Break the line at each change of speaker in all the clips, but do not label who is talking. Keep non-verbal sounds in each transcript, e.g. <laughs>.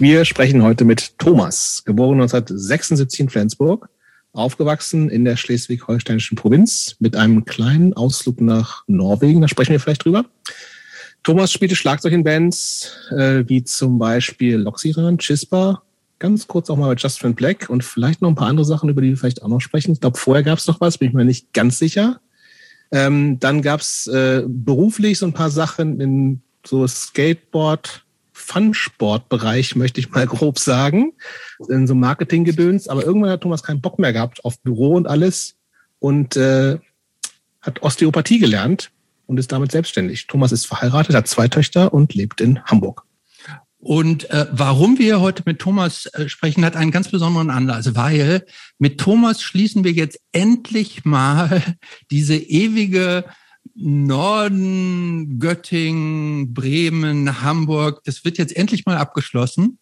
Wir sprechen heute mit Thomas, geboren 1976 in Flensburg, aufgewachsen in der schleswig-holsteinischen Provinz mit einem kleinen Ausflug nach Norwegen. Da sprechen wir vielleicht drüber. Thomas spielte Schlagzeug in Bands äh, wie zum Beispiel Loxiran, Chispa, ganz kurz auch mal bei Just Friend Black und vielleicht noch ein paar andere Sachen, über die wir vielleicht auch noch sprechen. Ich glaube, vorher gab es noch was, bin ich mir nicht ganz sicher. Ähm, dann gab es äh, beruflich so ein paar Sachen in so Skateboard, Fun-Sport-Bereich, möchte ich mal <laughs> grob sagen, in so Marketing-Gedöns. Aber irgendwann hat Thomas keinen Bock mehr gehabt auf Büro und alles und äh, hat Osteopathie gelernt und ist damit selbstständig. Thomas ist verheiratet, hat zwei Töchter und lebt in Hamburg.
Und äh, warum wir heute mit Thomas äh, sprechen, hat einen ganz besonderen Anlass, weil mit Thomas schließen wir jetzt endlich mal <laughs> diese ewige Norden, Göttingen, Bremen, Hamburg, das wird jetzt endlich mal abgeschlossen.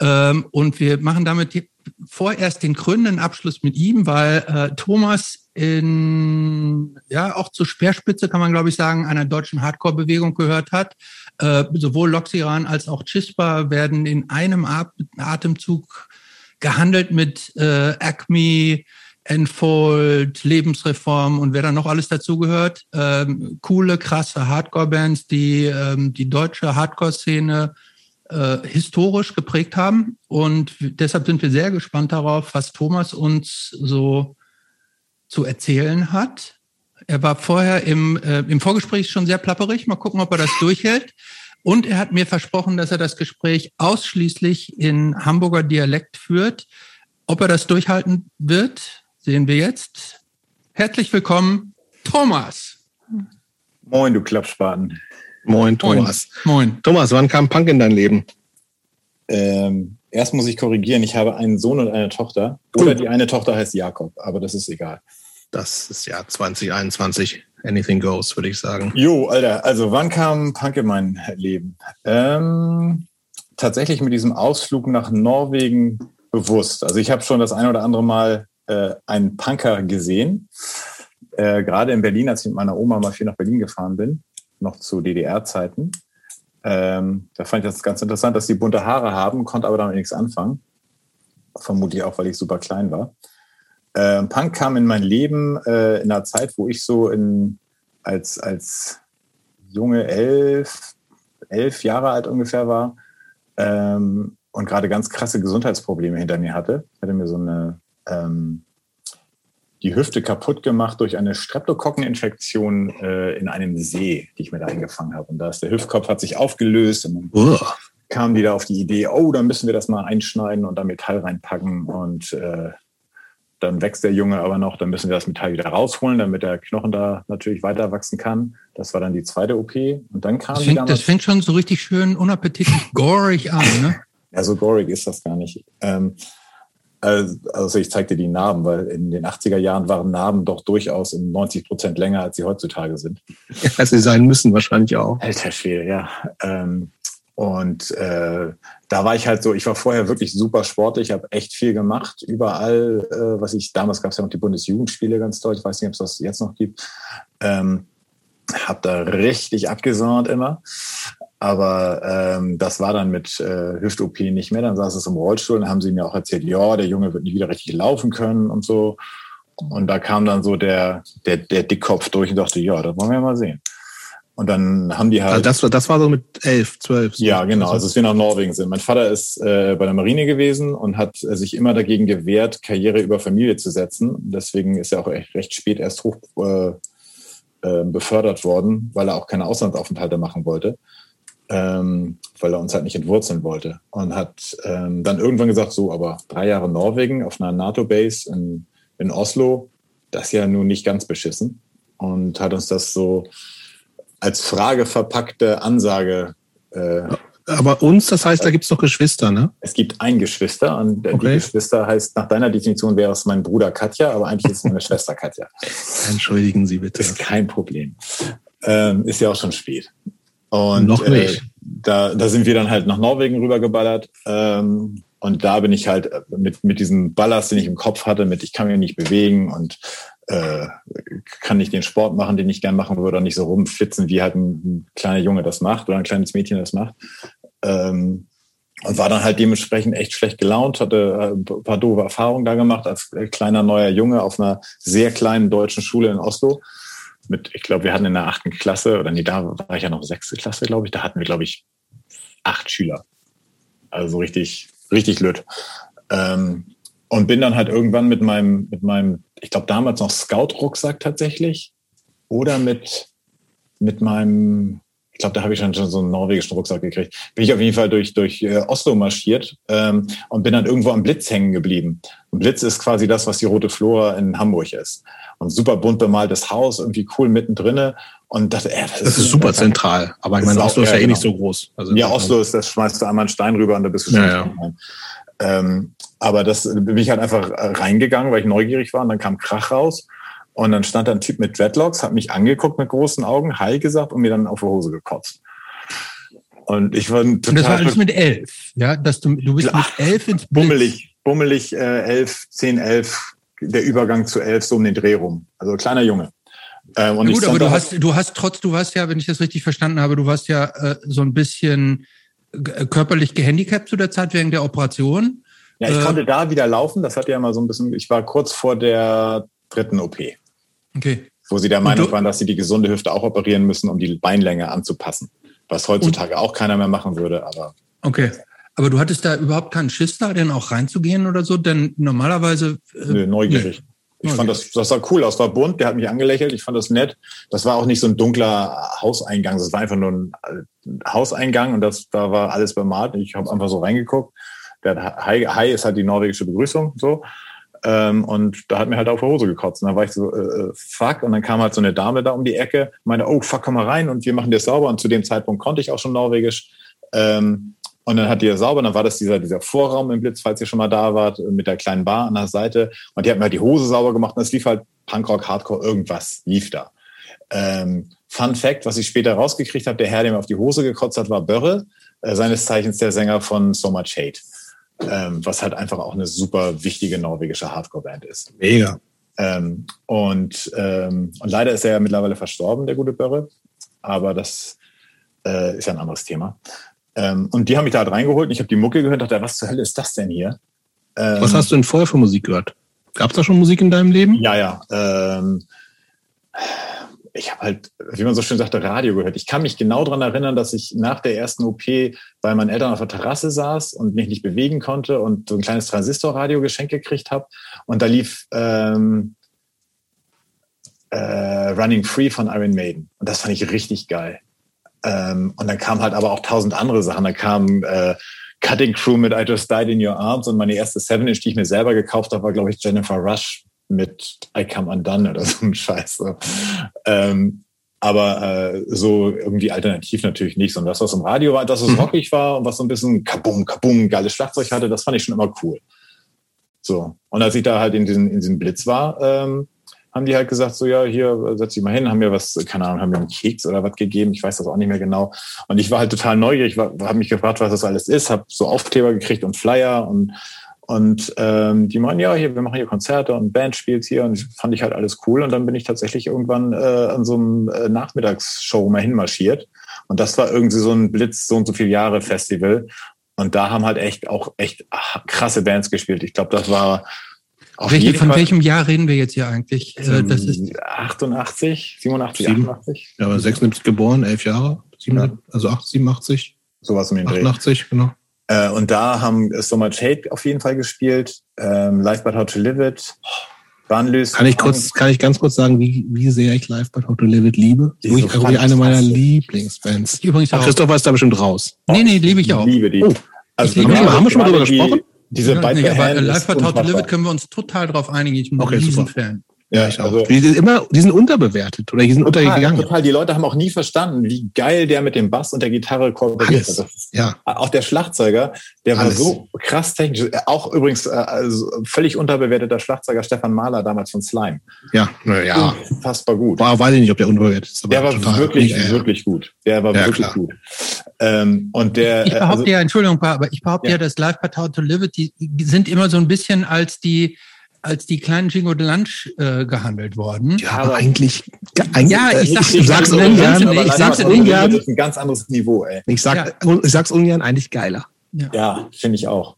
Ähm, und wir machen damit vorerst den krönenden Abschluss mit ihm, weil äh, Thomas in, ja, auch zur Speerspitze kann man, glaube ich, sagen, einer deutschen Hardcore-Bewegung gehört hat. Äh, sowohl Loxiran als auch Chispa werden in einem Atemzug gehandelt mit äh, Acme, Enfold, Lebensreform und wer da noch alles dazugehört. Ähm, coole, krasse Hardcore-Bands, die ähm, die deutsche Hardcore-Szene äh, historisch geprägt haben. Und deshalb sind wir sehr gespannt darauf, was Thomas uns so zu erzählen hat. Er war vorher im, äh, im Vorgespräch schon sehr plapperig. Mal gucken, ob er das durchhält. Und er hat mir versprochen, dass er das Gespräch ausschließlich in Hamburger Dialekt führt. Ob er das durchhalten wird, sehen wir jetzt. Herzlich willkommen, Thomas.
Moin, du Klappspaten.
Moin, Thomas. Moin. Thomas, wann kam Punk in dein Leben?
Ähm, erst muss ich korrigieren, ich habe einen Sohn und eine Tochter. Oder die eine Tochter heißt Jakob, aber das ist egal.
Das ist ja 2021. Anything goes, würde ich sagen.
Jo, Alter, also wann kam Punk in mein Leben? Ähm, tatsächlich mit diesem Ausflug nach Norwegen bewusst. Also ich habe schon das ein oder andere Mal äh, einen Punker gesehen. Äh, Gerade in Berlin, als ich mit meiner Oma mal viel nach Berlin gefahren bin, noch zu DDR-Zeiten. Ähm, da fand ich das ganz interessant, dass die bunte Haare haben, konnte aber damit nichts anfangen. Vermutlich auch, weil ich super klein war. Äh, Punk kam in mein Leben äh, in einer Zeit, wo ich so in, als, als junge elf, elf Jahre alt ungefähr war ähm, und gerade ganz krasse Gesundheitsprobleme hinter mir hatte. Ich hatte mir so eine ähm, die Hüfte kaputt gemacht durch eine Streptokokkeninfektion äh, in einem See, die ich mir da eingefangen habe. Und da ist der Hüftkopf hat sich aufgelöst und dann uh. kamen die da auf die Idee, oh, dann müssen wir das mal einschneiden und da Metall reinpacken und äh, dann wächst der Junge aber noch, dann müssen wir das Metall wieder rausholen, damit der Knochen da natürlich weiter wachsen kann. Das war dann die zweite OP. Und dann kam
das, fängt, das fängt schon so richtig schön unappetitlich gorig an, ne? <laughs>
Ja, so gorig ist das gar nicht. Ähm, also ich zeig dir die Narben, weil in den 80er Jahren waren Narben doch durchaus um 90 Prozent länger, als sie heutzutage sind. <laughs>
Als sie sein müssen wahrscheinlich auch.
Alter Schwede, ja. Ähm, und äh, da war ich halt so, ich war vorher wirklich super sportlich, ich habe echt viel gemacht, überall, äh, was ich, damals gab es ja noch die Bundesjugendspiele ganz toll, ich weiß nicht, ob es das jetzt noch gibt. Ähm, hab da richtig abgesaunt immer. Aber ähm, das war dann mit äh, Hüft-OP nicht mehr. Dann saß es im Rollstuhl und haben sie mir auch erzählt, ja, der Junge wird nicht wieder richtig laufen können und so. Und da kam dann so der, der, der Dickkopf durch und dachte, ja, das wollen wir mal sehen. Und dann haben die halt. Also
das, war, das war so mit elf, zwölf.
So ja, genau. Also, als wir nach Norwegen sind. Mein Vater ist äh, bei der Marine gewesen und hat äh, sich immer dagegen gewehrt, Karriere über Familie zu setzen. Deswegen ist er auch echt recht spät erst hoch äh, äh, befördert worden, weil er auch keine Auslandsaufenthalte machen wollte ähm, weil er uns halt nicht entwurzeln wollte. Und hat ähm, dann irgendwann gesagt, so, aber drei Jahre Norwegen auf einer NATO-Base in, in Oslo, das ist ja nun nicht ganz beschissen. Und hat uns das so als Frage verpackte Ansage äh,
aber uns, das heißt, da gibt es noch Geschwister, ne?
Es gibt ein Geschwister und okay. die Geschwister heißt, nach deiner Definition wäre es mein Bruder Katja, aber eigentlich ist es meine <laughs> Schwester Katja.
Entschuldigen Sie bitte.
Ist kein Problem. Ähm, ist ja auch schon spät. Und
Noch nicht.
Äh, da, da sind wir dann halt nach Norwegen rübergeballert. Ähm, und da bin ich halt mit, mit diesem Ballast, den ich im Kopf hatte, mit ich kann mich nicht bewegen und äh, kann nicht den Sport machen, den ich gern machen würde, oder nicht so rumflitzen, wie halt ein, ein kleiner Junge das macht oder ein kleines Mädchen das macht. Ähm, und war dann halt dementsprechend echt schlecht gelaunt, hatte ein paar doofe Erfahrungen da gemacht als kleiner neuer Junge auf einer sehr kleinen deutschen Schule in Oslo. Mit, ich glaube, wir hatten in der achten Klasse, oder nee, da war ich ja noch sechste Klasse, glaube ich, da hatten wir, glaube ich, acht Schüler. Also richtig, richtig lütt. Ähm, und bin dann halt irgendwann mit meinem, mit meinem, ich glaube damals noch Scout-Rucksack tatsächlich oder mit, mit meinem, ich glaube, da habe ich schon, schon so einen norwegischen Rucksack gekriegt. Bin ich auf jeden Fall durch, durch äh, Oslo marschiert ähm, und bin dann irgendwo am Blitz hängen geblieben. Und Blitz ist quasi das, was die Rote Flora in Hamburg ist. Und super bunt bemaltes Haus, irgendwie cool mittendrin. Und dachte, äh,
das, das ist, super zentral. Aber ich meine, Oslo ist ja, eh genau. nicht so groß.
Also ja, Oslo ist, das schmeißt du einmal einen Stein rüber und da bist du schon. Ja, ja. Ähm, aber das bin ich halt einfach äh, reingegangen, weil ich neugierig war und dann kam Krach raus. Und dann stand da ein Typ mit Dreadlocks, hat mich angeguckt mit großen Augen, Hi gesagt und mir dann auf die Hose gekotzt. Und ich war total.
Und das war alles mit elf, ja? Dass du, du bist mit elf ins
Blitz. Bummelig, bummelig, äh, elf, zehn, elf, der Übergang zu elf, so um den Dreh rum. Also kleiner Junge.
Ähm, und ja, gut, aber du hast, du hast trotz, du warst ja, wenn ich das richtig verstanden habe, du warst ja äh, so ein bisschen äh, körperlich gehandicapt zu der Zeit wegen der Operation.
Ja, ich äh, konnte da wieder laufen. Das hat ja mal so ein bisschen, ich war kurz vor der dritten OP.
Okay.
Wo sie der Meinung waren, dass sie die gesunde Hüfte auch operieren müssen, um die Beinlänge anzupassen. Was heutzutage auch keiner mehr machen würde, aber.
Okay. Aber du hattest da überhaupt keinen Schiss da, denn auch reinzugehen oder so? Denn normalerweise.
Äh, Nö, neugierig. Nee. Ich fand das, das sah cool aus, war bunt, der hat mich angelächelt, ich fand das nett. Das war auch nicht so ein dunkler Hauseingang, das war einfach nur ein Hauseingang und das, da war alles bemalt. Ich habe einfach so reingeguckt. Der Hi, Hi ist halt die norwegische Begrüßung, so. Ähm, und da hat mir halt auf die Hose gekotzt. Und dann war ich so, äh, äh, fuck. Und dann kam halt so eine Dame da um die Ecke, meinte, oh, fuck, komm mal rein und wir machen dir sauber. Und zu dem Zeitpunkt konnte ich auch schon Norwegisch. Ähm, und dann hat die ja sauber, dann war das dieser, dieser Vorraum im Blitz, falls ihr schon mal da wart, mit der kleinen Bar an der Seite. Und die hat mir halt die Hose sauber gemacht und es lief halt Punkrock, Hardcore, irgendwas lief da. Ähm, Fun Fact, was ich später rausgekriegt habe, der Herr, der mir auf die Hose gekotzt hat, war Börre, äh, seines Zeichens der Sänger von So Much Hate ähm, was halt einfach auch eine super wichtige norwegische Hardcore-Band ist.
Mega.
Ähm, und, ähm, und leider ist er ja mittlerweile verstorben, der gute Börre. Aber das äh, ist ja ein anderes Thema. Ähm, und die haben mich da halt reingeholt und ich habe die Mucke gehört und dachte, was zur Hölle ist das denn hier?
Ähm, was hast du denn vorher für Musik gehört? Gab es da schon Musik in deinem Leben?
Ja, ja. Ähm, ich habe halt, wie man so schön sagte, Radio gehört. Ich kann mich genau daran erinnern, dass ich nach der ersten OP bei meinen Eltern auf der Terrasse saß und mich nicht bewegen konnte und so ein kleines Transistorradio geschenkt gekriegt habe. Und da lief ähm, äh, Running Free von Iron Maiden. Und das fand ich richtig geil. Ähm, und dann kam halt aber auch tausend andere Sachen. Da kam äh, Cutting Crew mit I Just Died in Your Arms und meine erste Seven Inch, die ich mir selber gekauft habe, war, glaube ich, Jennifer Rush mit I Come Undone oder <laughs> so ein Scheiß. Ähm, aber äh, so irgendwie alternativ natürlich nicht, sondern das, was im Radio war, das, was mhm. rockig war und was so ein bisschen kabum, kabum, geiles Schlagzeug hatte, das fand ich schon immer cool. So. Und als ich da halt in diesem, in diesem Blitz war, ähm, haben die halt gesagt, so ja, hier setz dich mal hin, haben mir was, keine Ahnung, haben mir einen Keks oder was gegeben, ich weiß das auch nicht mehr genau. Und ich war halt total neugierig, habe mich gefragt, was das alles ist, habe so Aufkleber gekriegt und Flyer und und ähm, die meinen, ja, hier, wir machen hier Konzerte und Band spielt hier und fand ich halt alles cool. Und dann bin ich tatsächlich irgendwann äh, an so einem äh, Nachmittagsshow mal hinmarschiert. Und das war irgendwie so ein Blitz, so und so viele Jahre Festival. Und da haben halt echt auch echt krasse Bands gespielt. Ich glaube, das war
Welche, von Fall, welchem Jahr reden wir jetzt hier eigentlich?
Äh, das ist 88, 87, 7, 88.
Ja, aber 76 geboren, elf Jahre, 7, ja. also 87.
Sowas um den
88, Dreh. genau.
Äh, und da haben So Much Hate auf jeden Fall gespielt. Ähm, Live But How to Live It.
Bahnlös. Kann ich kurz, kann ich ganz kurz sagen, wie, wie sehr ich Live But How to Live It liebe? Die ist so eine meiner Lieblingsbands. Übrigens auch. Christoph ist da bestimmt raus.
Nee, nee, liebe ich auch.
Ich liebe die.
Oh. Also, liebe haben wir schon mal drüber gesprochen?
Diese ja,
nee, aber Live But How to Live It können wir uns total drauf einigen. Ich bin okay, ein Riesenfan.
Ja, ich also, die sind immer, die sind unterbewertet oder die sind total, untergegangen.
Total. Die Leute haben auch nie verstanden, wie geil der mit dem Bass und der Gitarre kooperiert hat.
Ja.
Auch der Schlagzeuger, der Alles. war so krass technisch. Auch übrigens äh, also völlig unterbewerteter Schlagzeuger Stefan Mahler damals von Slime.
Ja, ja.
Unfassbar gut.
War, weiß ich nicht, ob der unterbewertet ist.
Aber der war wirklich, ja, wirklich gut. Der war ja, wirklich klar. gut. Ähm, und der,
ich behaupte also, ja, Entschuldigung, aber ich behaupte ja, ja dass Live Part to Live die sind immer so ein bisschen als die als die kleinen Jingo de Lunch äh, gehandelt worden.
Ja, aber eigentlich, eigentlich
ja, ich, sag,
ich, ich sag's ungern,
ich sag's ungern. Das ist ein ganz anderes Niveau, ey.
Ich sag, ja. ich sag's ungern, eigentlich geiler.
Ja, ja finde ich auch.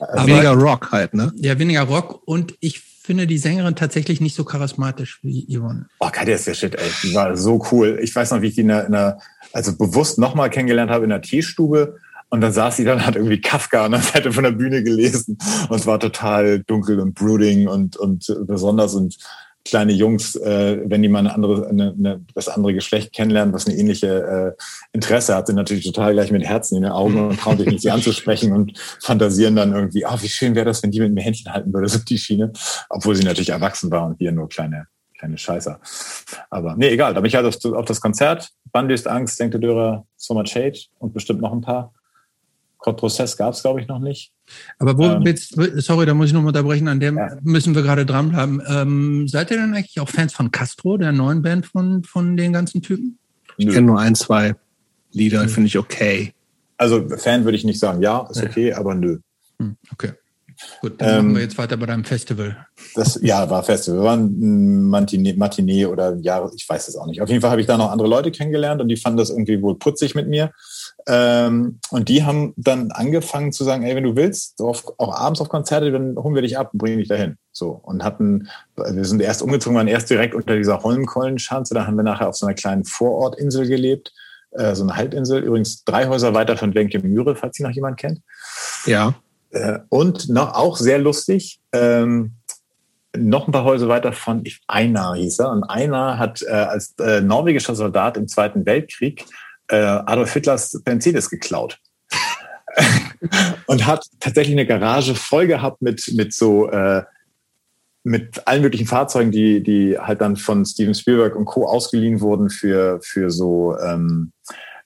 Aber, weniger Rock halt, ne?
Ja, weniger Rock und ich finde die Sängerin tatsächlich nicht so charismatisch wie Yvonne.
Oh, Katja ist der Shit, ey. Die war so cool. Ich weiß noch, wie ich die in einer, in einer also bewusst nochmal kennengelernt habe in der Teestube. Und dann saß sie dann, hat irgendwie Kafka an der Seite von der Bühne gelesen und es war total dunkel und brooding und, und besonders und kleine Jungs, äh, wenn die mal eine andere, eine, eine, das andere Geschlecht kennenlernen, was eine ähnliche äh, Interesse hat, sind natürlich total gleich mit Herzen in den Augen und trauen sich nicht, sie <laughs> anzusprechen und fantasieren dann irgendwie, ah, oh, wie schön wäre das, wenn die mit mir Händchen halten würde, so die Schiene, obwohl sie natürlich erwachsen war und wir nur kleine, kleine Scheißer. Aber nee, egal, da bin ich halt auf, auf das Konzert, Bandist Angst, Denkte Dörer, So Much Hate und bestimmt noch ein paar. Prozess gab es, glaube ich, noch nicht.
Aber wo ähm, jetzt, sorry, da muss ich noch mal unterbrechen, an dem ja. müssen wir gerade dranbleiben. Ähm, seid ihr denn eigentlich auch Fans von Castro, der neuen Band von, von den ganzen Typen?
Ich kenne nur ein, zwei Lieder, hm. finde ich okay.
Also Fan würde ich nicht sagen, ja, ist okay, aber nö.
Hm, okay. Gut, dann ähm, machen wir jetzt weiter bei deinem Festival.
Das, ja, war Festival. War ein Matinee, Matinee oder ja, ich weiß es auch nicht. Auf jeden Fall habe ich da noch andere Leute kennengelernt und die fanden das irgendwie wohl putzig mit mir. Ähm, und die haben dann angefangen zu sagen, ey, wenn du willst, auf, auch abends auf Konzerte, dann holen wir dich ab und bringen dich dahin. So. Und hatten, wir sind erst umgezogen, waren erst direkt unter dieser Holmkollenschanze. Da haben wir nachher auf so einer kleinen Vorortinsel gelebt, äh, so eine Halbinsel. Übrigens drei Häuser weiter von Wenke Mühre, falls sie noch jemand kennt.
Ja.
Äh, und noch auch sehr lustig, ähm, noch ein paar Häuser weiter von Einar hieß er. Und Einar hat äh, als äh, norwegischer Soldat im Zweiten Weltkrieg äh, Adolf Hitlers Mercedes geklaut. <laughs> und hat tatsächlich eine Garage voll gehabt mit, mit so äh, mit allen möglichen Fahrzeugen, die, die halt dann von Steven Spielberg und Co. ausgeliehen wurden für, für so ähm,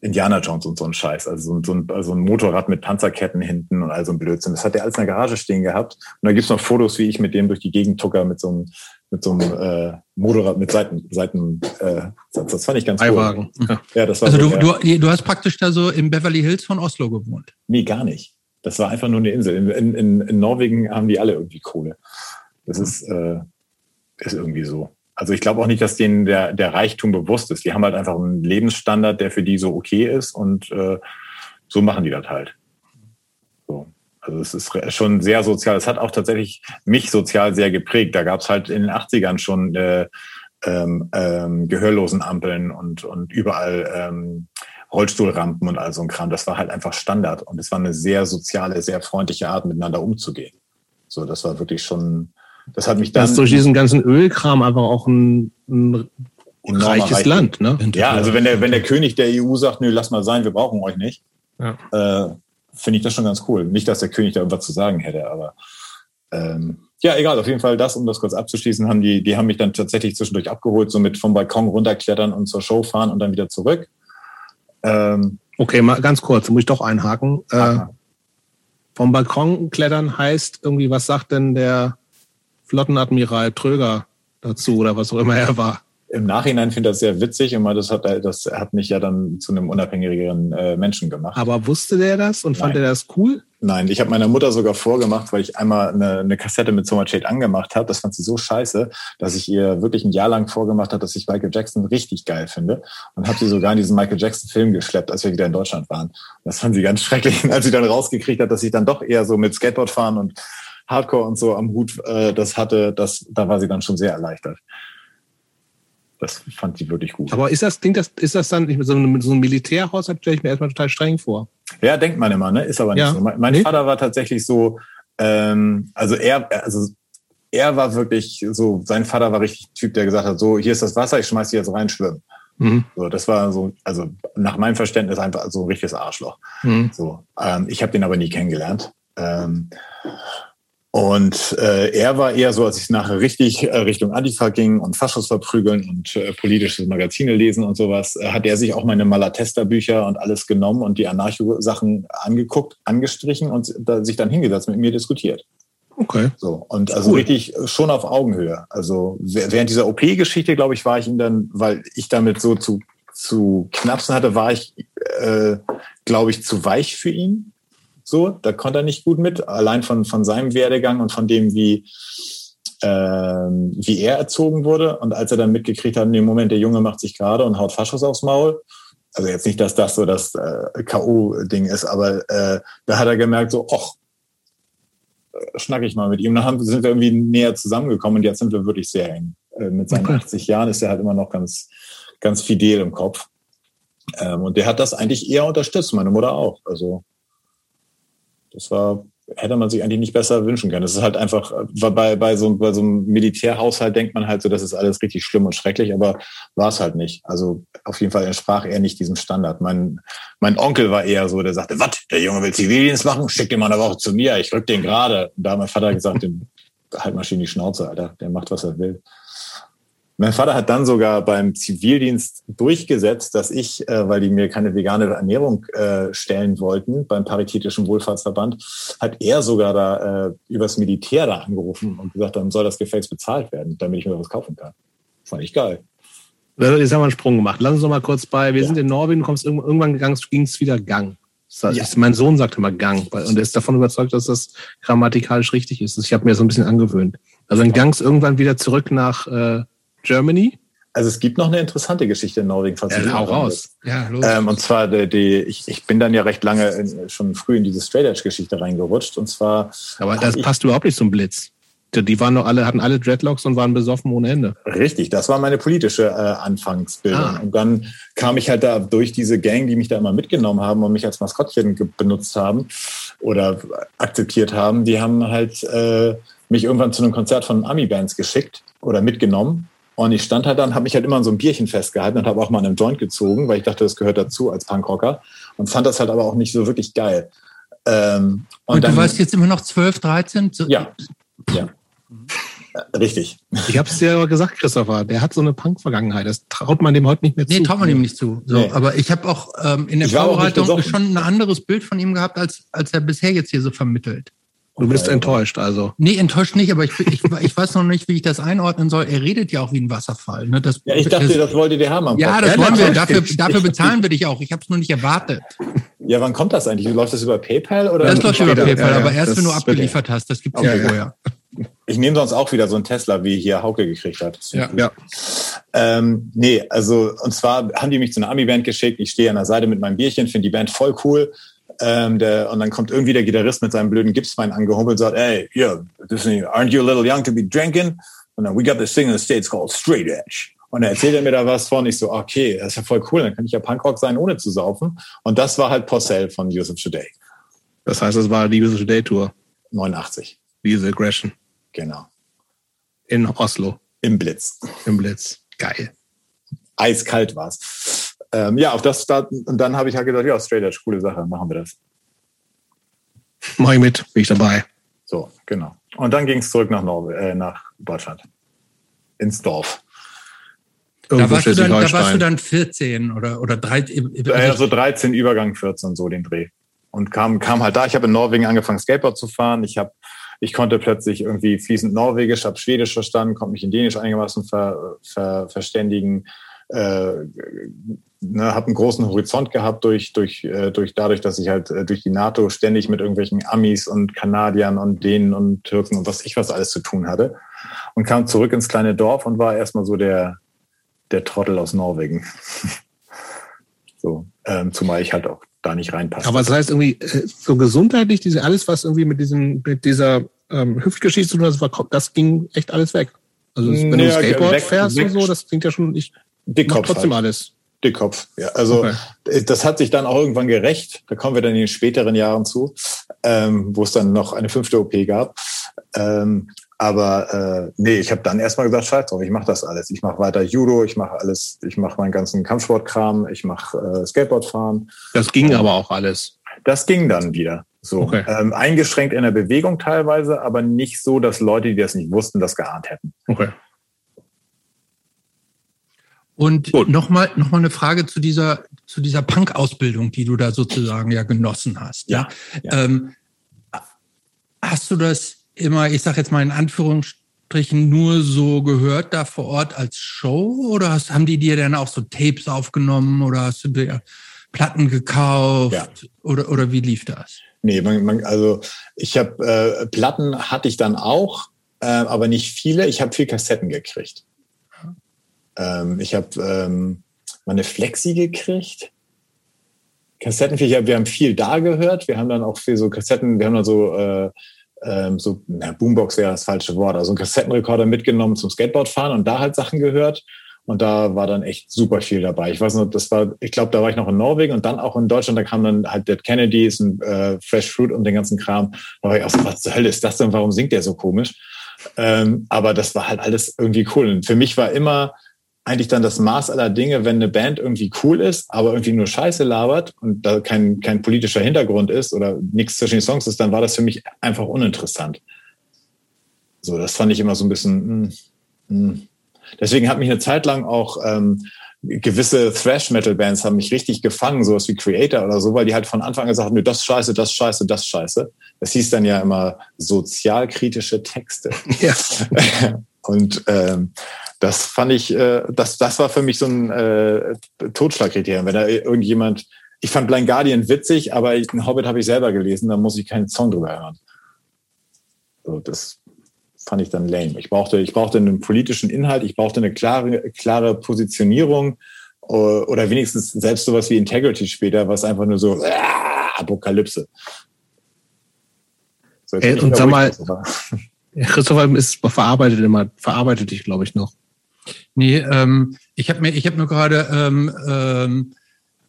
Indiana Jones und so ein Scheiß. Also so, ein, also ein Motorrad mit Panzerketten hinten und all so ein Blödsinn. Das hat er alles in der Garage stehen gehabt. Und da gibt's noch Fotos, wie ich mit dem durch die Gegend tucker mit so einem, mit so einem äh, Motorrad mit Seiten, Seiten äh, das fand ich ganz
Eiwagen.
cool. Ja. ja, das war
Also so, du, du, du hast praktisch da so im Beverly Hills von Oslo gewohnt.
Nee, gar nicht. Das war einfach nur eine Insel. In, in, in Norwegen haben die alle irgendwie Kohle. Das ist, äh, ist irgendwie so. Also ich glaube auch nicht, dass denen der, der Reichtum bewusst ist. Die haben halt einfach einen Lebensstandard, der für die so okay ist und äh, so machen die das halt. So. Also es ist schon sehr sozial. Es hat auch tatsächlich mich sozial sehr geprägt. Da gab es halt in den 80ern schon äh, ähm, ähm, Gehörlosenampeln und, und überall ähm, Rollstuhlrampen und all so ein Kram. Das war halt einfach Standard. Und es war eine sehr soziale, sehr freundliche Art, miteinander umzugehen. So, das war wirklich schon, das hat mich dann. Das ist
durch diesen ganzen Ölkram einfach auch ein, ein reiches Reich. Land, ne?
Ja, also wenn der, wenn der König der EU sagt, nö, lass mal sein, wir brauchen euch nicht, ja. äh, finde ich das schon ganz cool. Nicht, dass der König da irgendwas zu sagen hätte, aber ähm, ja, egal, auf jeden Fall das, um das kurz abzuschließen, haben die, die haben mich dann tatsächlich zwischendurch abgeholt, so mit vom Balkon runterklettern und zur Show fahren und dann wieder zurück.
Ähm, okay, mal ganz kurz, muss ich doch einhaken. Äh, vom Balkon klettern heißt irgendwie, was sagt denn der Flottenadmiral Tröger dazu oder was auch immer er war.
Im Nachhinein finde ich das sehr witzig und das hat, das hat mich ja dann zu einem unabhängigeren äh, Menschen gemacht.
Aber wusste der das und Nein. fand er das cool?
Nein, ich habe meiner Mutter sogar vorgemacht, weil ich einmal eine, eine Kassette mit Summer Shade angemacht habe. Das fand sie so scheiße, dass ich ihr wirklich ein Jahr lang vorgemacht habe, dass ich Michael Jackson richtig geil finde. Und habe sie sogar in diesen Michael Jackson-Film geschleppt, als wir wieder in Deutschland waren. Das fand sie ganz schrecklich, als sie dann rausgekriegt hat, dass ich dann doch eher so mit Skateboard fahren und Hardcore und so am Hut äh, das hatte, das, da war sie dann schon sehr erleichtert. Das fand sie wirklich gut.
Aber ist das, Ding, das, ist das dann so einem, so einem Militärhaushalt, stelle ich mir erstmal total streng vor.
Ja, denkt man immer, ne? Ist aber nicht ja. so. Mein, mein nee? Vater war tatsächlich so, ähm, also er, also er war wirklich so, sein Vater war richtig Typ, der gesagt hat, so, hier ist das Wasser, ich schmeiß dich jetzt rein, schwimmen. Mhm. So, das war so, also nach meinem Verständnis einfach so ein richtiges Arschloch. Mhm. So, ähm, ich habe den aber nie kennengelernt. Ähm, und äh, er war eher so, als ich nachher richtig äh, Richtung Antifa ging und Faschos verprügeln und äh, politische Magazine lesen und sowas, äh, hat er sich auch meine Malatesta-Bücher und alles genommen und die Anarcho-Sachen angeguckt, angestrichen und da, sich dann hingesetzt mit mir diskutiert.
Okay.
So, und also cool. richtig schon auf Augenhöhe. Also während dieser OP-Geschichte, glaube ich, war ich ihm dann, weil ich damit so zu, zu knapsen hatte, war ich, äh, glaube ich, zu weich für ihn. So, da konnte er nicht gut mit, allein von, von seinem Werdegang und von dem, wie, ähm, wie er erzogen wurde. Und als er dann mitgekriegt hat, in dem Moment, der Junge macht sich gerade und haut Faschos aufs Maul, Also jetzt nicht, dass das so das äh, K.O.-Ding ist, aber äh, da hat er gemerkt, so, ach, schnack ich mal mit ihm. Dann sind wir irgendwie näher zusammengekommen und jetzt sind wir wirklich sehr eng. Äh, mit seinen okay. 80 Jahren ist er halt immer noch ganz, ganz fidel im Kopf. Ähm, und der hat das eigentlich eher unterstützt, meine Mutter auch. Also das war hätte man sich eigentlich nicht besser wünschen können. Das ist halt einfach, bei, bei, so, bei so einem Militärhaushalt denkt man halt so, das ist alles richtig schlimm und schrecklich, aber war es halt nicht. Also auf jeden Fall entsprach er nicht diesem Standard. Mein, mein Onkel war eher so, der sagte, was, der Junge will Zivildienst machen? Schick den mal eine Woche zu mir, ich rück den gerade. Und da hat mein Vater gesagt, <laughs> halt mal schön die Schnauze, Alter, der macht, was er will. Mein Vater hat dann sogar beim Zivildienst durchgesetzt, dass ich, äh, weil die mir keine vegane Ernährung äh, stellen wollten beim Paritätischen Wohlfahrtsverband, hat er sogar da äh, übers Militär da angerufen und gesagt, dann soll das Gefäß bezahlt werden, damit ich mir was kaufen kann. Fand ich geil.
Jetzt haben wir einen Sprung gemacht. Lass uns noch mal kurz bei, wir ja. sind in Norwegen, du kommst irgendwann ging es wieder Gang. Das heißt, ja. Mein Sohn sagt immer Gang und er ist davon überzeugt, dass das grammatikalisch richtig ist. Ich habe mir so ein bisschen angewöhnt. Also dann Gangs irgendwann wieder zurück nach äh, Germany?
Also es gibt noch eine interessante Geschichte in Norwegen.
Falls ja, hau raus.
Ja, los. Ähm, und zwar, die, die, ich, ich bin dann ja recht lange in, schon früh in diese Straight Edge Geschichte reingerutscht. Und zwar.
Aber das passt überhaupt nicht zum Blitz. Die waren noch alle, hatten alle Dreadlocks und waren besoffen ohne Ende.
Richtig, das war meine politische äh, Anfangsbildung. Ah. Und dann kam ich halt da durch diese Gang, die mich da immer mitgenommen haben und mich als Maskottchen benutzt haben oder akzeptiert haben, die haben halt äh, mich irgendwann zu einem Konzert von Ami-Bands geschickt oder mitgenommen und ich stand halt dann, habe mich halt immer an so ein Bierchen festgehalten und habe auch mal an einem Joint gezogen, weil ich dachte, das gehört dazu als Punkrocker. Und fand das halt aber auch nicht so wirklich geil.
Ähm, und, und dann, du warst jetzt immer noch 12, 13?
Ja, ja. Richtig.
Ich habe es dir aber gesagt, Christopher, der hat so eine Punk-Vergangenheit. Das traut man dem heute nicht mehr zu.
Nee, traut man ihm nicht zu. So, nee. Aber ich habe auch ähm, in der Vorbereitung schon ein anderes Bild von ihm gehabt, als, als er bisher jetzt hier so vermittelt.
Du bist enttäuscht, also.
Nee, enttäuscht nicht, aber ich, ich, ich weiß noch nicht, wie ich das einordnen soll. Er redet ja auch wie ein Wasserfall. Ne?
Das, ja, ich dachte, das, das wollte der haben.
Ja, das wollen wir. Dafür, dafür bezahlen wir dich auch. Ich habe es nur nicht erwartet.
Ja, wann kommt das eigentlich? Läuft das über PayPal? Oder
das läuft über PayPal, ja, aber erst, wenn du abgeliefert hast. Das gibt es okay. vorher.
Ich nehme sonst auch wieder so einen Tesla, wie hier Hauke gekriegt hat.
Ja. ja.
Ähm, nee, also, und zwar haben die mich zu einer Ami-Band geschickt. Ich stehe an der Seite mit meinem Bierchen, finde die Band voll cool. Ähm, der, und dann kommt irgendwie der Gitarrist mit seinem blöden Gipsbein angehumpelt und sagt, hey, yeah, this, aren't you a little young to be drinking? Und dann, we got this thing in the States called Straight Edge. Und er erzählt mir da was von. Ich so, okay, das ist ja voll cool. Dann kann ich ja Punkrock sein, ohne zu saufen. Und das war halt Porcel von Use of Today.
Das heißt, das war die Use of Today Tour.
89.
Diese Aggression.
Genau.
In Oslo.
Im Blitz.
Im Blitz. Geil.
Eiskalt war's. Ähm, ja, auf das da, und dann habe ich halt gesagt, ja, Straight Edge, coole Sache, machen wir das.
Mach ich mit, bin ich dabei.
So, genau. Und dann ging es zurück nach, Norwe äh, nach Deutschland. Ins Dorf.
Da warst, du dann, da warst du dann 14 oder, oder 13?
Ja, so 13, Übergang 14, so den Dreh. Und kam, kam halt da. Ich habe in Norwegen angefangen, Skateboard zu fahren. Ich habe ich konnte plötzlich irgendwie fließend Norwegisch, habe Schwedisch verstanden, konnte mich in Dänisch einigermaßen ver, ver, verständigen, äh, ne, habe einen großen Horizont gehabt durch, durch, äh, durch dadurch, dass ich halt äh, durch die NATO ständig mit irgendwelchen Amis und Kanadiern und Dänen und Türken und was ich was alles zu tun hatte. Und kam zurück ins kleine Dorf und war erstmal so der, der Trottel aus Norwegen. <laughs> so, ähm, zumal ich halt auch da nicht reinpasse.
Aber das heißt irgendwie, äh, so gesundheitlich, diese, alles, was irgendwie mit diesem, mit dieser ähm, Hüftgeschichte zu tun hat, das ging echt alles weg. Also wenn ja, du Skateboard weg, fährst weg, und so, das klingt ja schon nicht
Dickkopf trotzdem
halt. alles.
Dickkopf, ja. Also okay. das hat sich dann auch irgendwann gerecht. Da kommen wir dann in den späteren Jahren zu, ähm, wo es dann noch eine fünfte OP gab. Ähm, aber äh, nee, ich habe dann erstmal gesagt, scheiß drauf, ich mache das alles. Ich mache weiter Judo, ich mache alles, ich mache meinen ganzen Kampfsportkram, ich mache äh, Skateboardfahren.
Das ging aber auch alles.
Das ging dann wieder. So okay. ähm, eingeschränkt in der Bewegung teilweise, aber nicht so, dass Leute, die das nicht wussten, das geahnt hätten.
Okay.
Und nochmal noch mal eine Frage zu dieser, zu dieser Punk-Ausbildung, die du da sozusagen ja genossen hast. Ja. ja. Ähm, hast du das immer, ich sage jetzt mal in Anführungsstrichen, nur so gehört da vor Ort als Show? Oder hast, haben die dir dann auch so Tapes aufgenommen oder hast du dir Platten gekauft? Ja. Oder, oder wie lief das?
Nee, man, man, also ich habe äh, Platten hatte ich dann auch, äh, aber nicht viele. Ich habe viel Kassetten gekriegt. Ähm, ich habe ähm, meine Flexi gekriegt. Kassetten, wir haben viel da gehört. Wir haben dann auch viel so Kassetten, wir haben dann so, äh, ähm, so na, Boombox wäre das falsche Wort, also einen Kassettenrekorder mitgenommen zum Skateboardfahren und da halt Sachen gehört. Und da war dann echt super viel dabei. Ich weiß noch, das war, ich glaube, da war ich noch in Norwegen und dann auch in Deutschland, da kam dann halt Dead Kennedys und äh, Fresh Fruit und den ganzen Kram. Da war ich auch so, was zur Hölle ist das denn? Warum singt der so komisch? Ähm, aber das war halt alles irgendwie cool. Und für mich war immer eigentlich dann das Maß aller Dinge, wenn eine Band irgendwie cool ist, aber irgendwie nur Scheiße labert und da kein, kein politischer Hintergrund ist oder nichts zwischen den Songs ist, dann war das für mich einfach uninteressant. So, das fand ich immer so ein bisschen. Mh, hm, mh. Hm. Deswegen hat mich eine Zeit lang auch ähm, gewisse Thrash-Metal-Bands haben mich richtig gefangen, sowas wie Creator oder so, weil die halt von Anfang an gesagt haben, das scheiße, das scheiße, das scheiße. Das hieß dann ja immer sozialkritische Texte. Ja. <laughs> Und ähm, das fand ich, äh, das, das war für mich so ein äh, Totschlagkriterium. Wenn da irgendjemand, ich fand Blind Guardian witzig, aber ein Hobbit habe ich selber gelesen, da muss ich keinen Song drüber hören. So, das fand ich dann lame. Ich brauchte, ich brauchte einen politischen Inhalt, ich brauchte eine klare, klare Positionierung äh, oder wenigstens selbst sowas wie Integrity später, was einfach nur so äh, Apokalypse.
So, Ey, und sag mal, Christopher ist verarbeitet immer, verarbeitet dich, glaube ich, noch.
Nee, ähm, ich habe mir, ich habe nur gerade ähm, ähm,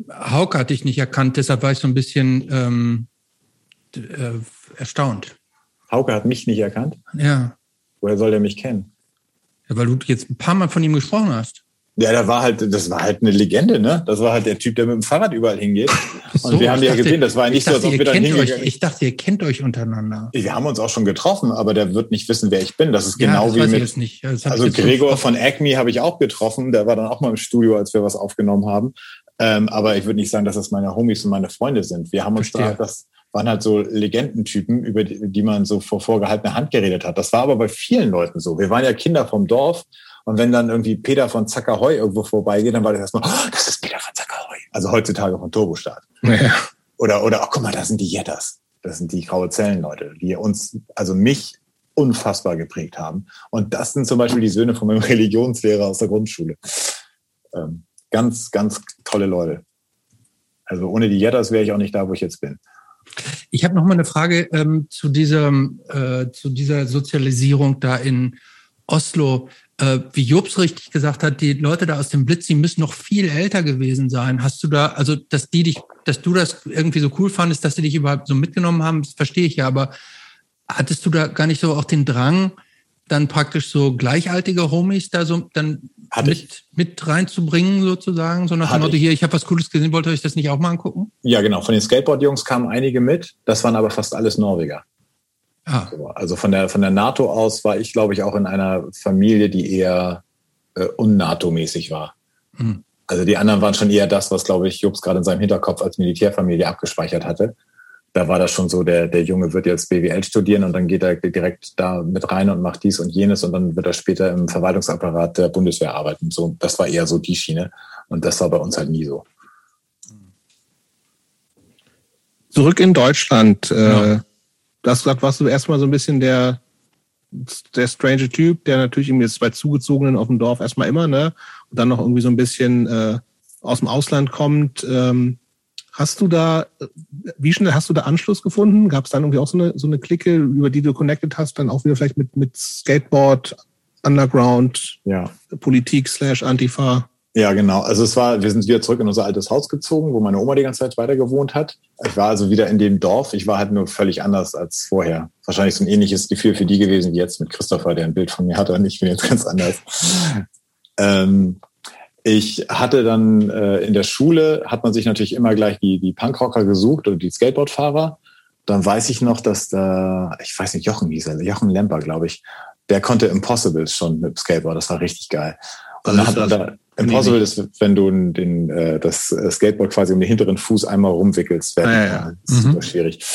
Hauke hatte ich nicht erkannt, deshalb war ich so ein bisschen ähm, äh, erstaunt.
Hauke hat mich nicht erkannt?
Ja.
Woher soll der mich kennen?
Ja, weil du jetzt ein paar Mal von ihm gesprochen hast.
Ja, da war halt, das war halt eine Legende, ne? Das war halt der Typ, der mit dem Fahrrad überall hingeht. Und so, wir haben ja gesehen, das war nicht so, als ob wir dann
hingegangen Ich dachte, ihr kennt euch untereinander.
Wir haben uns auch schon getroffen, aber der wird nicht wissen, wer ich bin. Das ist ja, genau das wie mit.
Nicht.
also Gregor von Acme habe ich auch getroffen. Der war dann auch mal im Studio, als wir was aufgenommen haben. Ähm, aber ich würde nicht sagen, dass das meine Homies und meine Freunde sind. Wir haben uns Verstehe. da, das waren halt so Legendentypen, über die, die man so vor vorgehaltener Hand geredet hat. Das war aber bei vielen Leuten so. Wir waren ja Kinder vom Dorf und wenn dann irgendwie Peter von Zackerheu irgendwo vorbeigeht, dann war das erstmal, oh, das ist Peter von Zackerheu. Also heutzutage von Turbostart. Ja. Oder, oder, oh, guck mal, da sind die Jetters. Das sind die graue Zellenleute, die uns, also mich unfassbar geprägt haben. Und das sind zum Beispiel die Söhne von meinem <laughs> Religionslehrer aus der Grundschule. Ähm, ganz, ganz tolle Leute. Also ohne die Jetters wäre ich auch nicht da, wo ich jetzt bin.
Ich habe noch mal eine Frage ähm, zu, dieser, äh, zu dieser Sozialisierung da in Oslo äh, wie Jobs richtig gesagt hat, die Leute da aus dem Blitz, die müssen noch viel älter gewesen sein. Hast du da, also dass die dich, dass du das irgendwie so cool fandest, dass sie dich überhaupt so mitgenommen haben, das verstehe ich ja, aber hattest du da gar nicht so auch den Drang, dann praktisch so gleichaltige Homies da so dann mit, mit reinzubringen, sozusagen, so nach dem Motto, hier, ich habe was Cooles gesehen, wollt ihr euch das nicht auch mal angucken?
Ja, genau. Von den Skateboard-Jungs kamen einige mit, das waren aber fast alles Norweger. Ah. Also von der, von der NATO aus war ich, glaube ich, auch in einer Familie, die eher äh, un-NATO-mäßig war. Mhm. Also die anderen waren schon eher das, was, glaube ich, Jobs gerade in seinem Hinterkopf als Militärfamilie abgespeichert hatte. Da war das schon so, der, der Junge wird jetzt BWL studieren und dann geht er direkt da mit rein und macht dies und jenes und dann wird er später im Verwaltungsapparat der Bundeswehr arbeiten. So, das war eher so die Schiene. Und das war bei uns halt nie so.
Zurück in Deutschland. Äh, das gesagt, warst du erstmal so ein bisschen der, der strange Typ, der natürlich irgendwie jetzt bei Zugezogenen auf dem Dorf erstmal immer, ne? Und dann noch irgendwie so ein bisschen äh, aus dem Ausland kommt. Ähm, hast du da, wie schnell hast du da Anschluss gefunden? Gab es dann irgendwie auch so eine, so eine Clique, über die du connected hast, dann auch wieder vielleicht mit, mit Skateboard, Underground, ja. Politik slash Antifa?
Ja, genau. Also es war, wir sind wieder zurück in unser altes Haus gezogen, wo meine Oma die ganze Zeit weiter gewohnt hat. Ich war also wieder in dem Dorf. Ich war halt nur völlig anders als vorher. Wahrscheinlich so ein ähnliches Gefühl für die gewesen wie jetzt mit Christopher, der ein Bild von mir hatte und ich bin jetzt ganz anders. ähm, ich hatte dann äh, in der Schule, hat man sich natürlich immer gleich die, die Punkrocker gesucht oder die Skateboardfahrer. Dann weiß ich noch, dass da, ich weiß nicht, Jochen hieß er, Jochen Lemper, glaube ich, der konnte Impossibles schon mit Skateboard. Das war richtig geil. Und dann hat er da, Impossible nee, ist, wenn du den, äh, das äh, Skateboard quasi um den hinteren Fuß einmal rumwickelst. Ah, ja, ja. Das ist mhm. super schwierig.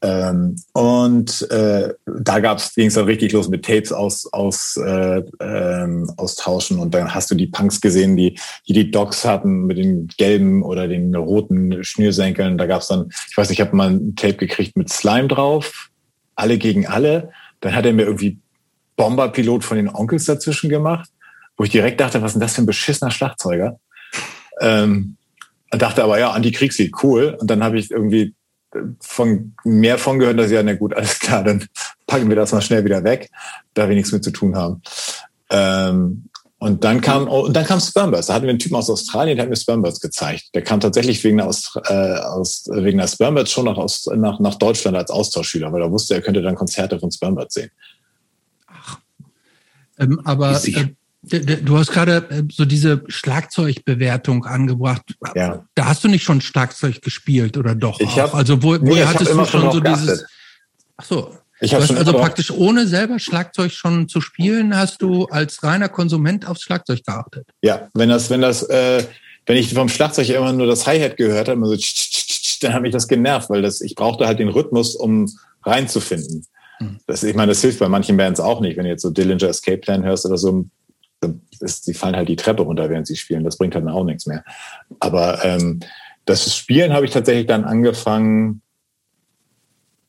Ähm, und äh, da ging es dann richtig los mit Tapes aus, aus, äh, ähm, austauschen. Und dann hast du die Punks gesehen, die die, die Dogs hatten mit den gelben oder den roten Schnürsenkeln. Da gab's dann, ich weiß nicht, ich habe mal ein Tape gekriegt mit Slime drauf. Alle gegen alle. Dann hat er mir irgendwie Bomberpilot von den Onkels dazwischen gemacht wo ich direkt dachte, was ist denn das für ein beschissener Schlagzeuger? Ähm, dachte aber, ja, Antikriegslied, cool. Und dann habe ich irgendwie von mehr von gehört, dass ja, na gut, alles klar, dann <laughs> packen wir das mal schnell wieder weg, da wir nichts mit zu tun haben. Ähm, und dann kam, oh, und dann kam Spermbirds. Da hatten wir einen Typen aus Australien, der hat mir Spermbirds gezeigt. Der kam tatsächlich wegen der, aus, äh, aus, wegen der Spermbirds schon nach, aus, nach, nach Deutschland als Austauschschüler, weil er wusste, er könnte dann Konzerte von Spermbirds sehen.
Ach. Ähm, aber äh, Du hast gerade äh, so diese Schlagzeugbewertung angebracht. Ja. Da hast du nicht schon Schlagzeug gespielt oder doch?
Ich hab,
also wo,
nee,
woher hattest du schon so
geachtet.
dieses? Ach so. Ich du hast also praktisch ohne selber Schlagzeug schon zu spielen, hast du als reiner Konsument aufs Schlagzeug geachtet.
Ja, wenn das, wenn das, äh, wenn ich vom Schlagzeug immer nur das Hi-Hat gehört habe, so, dann hat mich das genervt, weil das, ich brauchte halt den Rhythmus, um reinzufinden. Hm. Das, ich meine, das hilft bei manchen Bands auch nicht. Wenn du jetzt so Dillinger Escape Plan hörst oder so, ist, sie fallen halt die Treppe runter, während sie spielen. Das bringt halt auch nichts mehr. Aber ähm, das Spielen habe ich tatsächlich dann angefangen,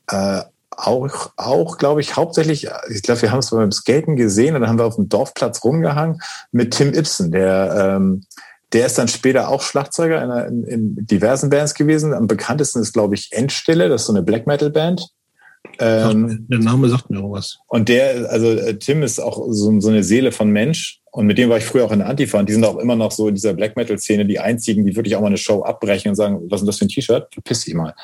äh, auch, auch glaube ich, hauptsächlich, ich glaube, wir haben es beim Skaten gesehen und dann haben wir auf dem Dorfplatz rumgehangen mit Tim Ibsen, der, ähm, der ist dann später auch Schlagzeuger in, in, in diversen Bands gewesen. Am bekanntesten ist, glaube ich, Endstille, das ist so eine Black Metal Band.
Ähm, der Name sagt mir auch was.
Und der, also äh, Tim ist auch so, so eine Seele von Mensch. Und mit dem war ich früher auch in der Antifa. Und die sind auch immer noch so in dieser Black Metal-Szene die einzigen, die wirklich auch mal eine Show abbrechen und sagen, was ist das für ein T-Shirt? Verpiss dich mal.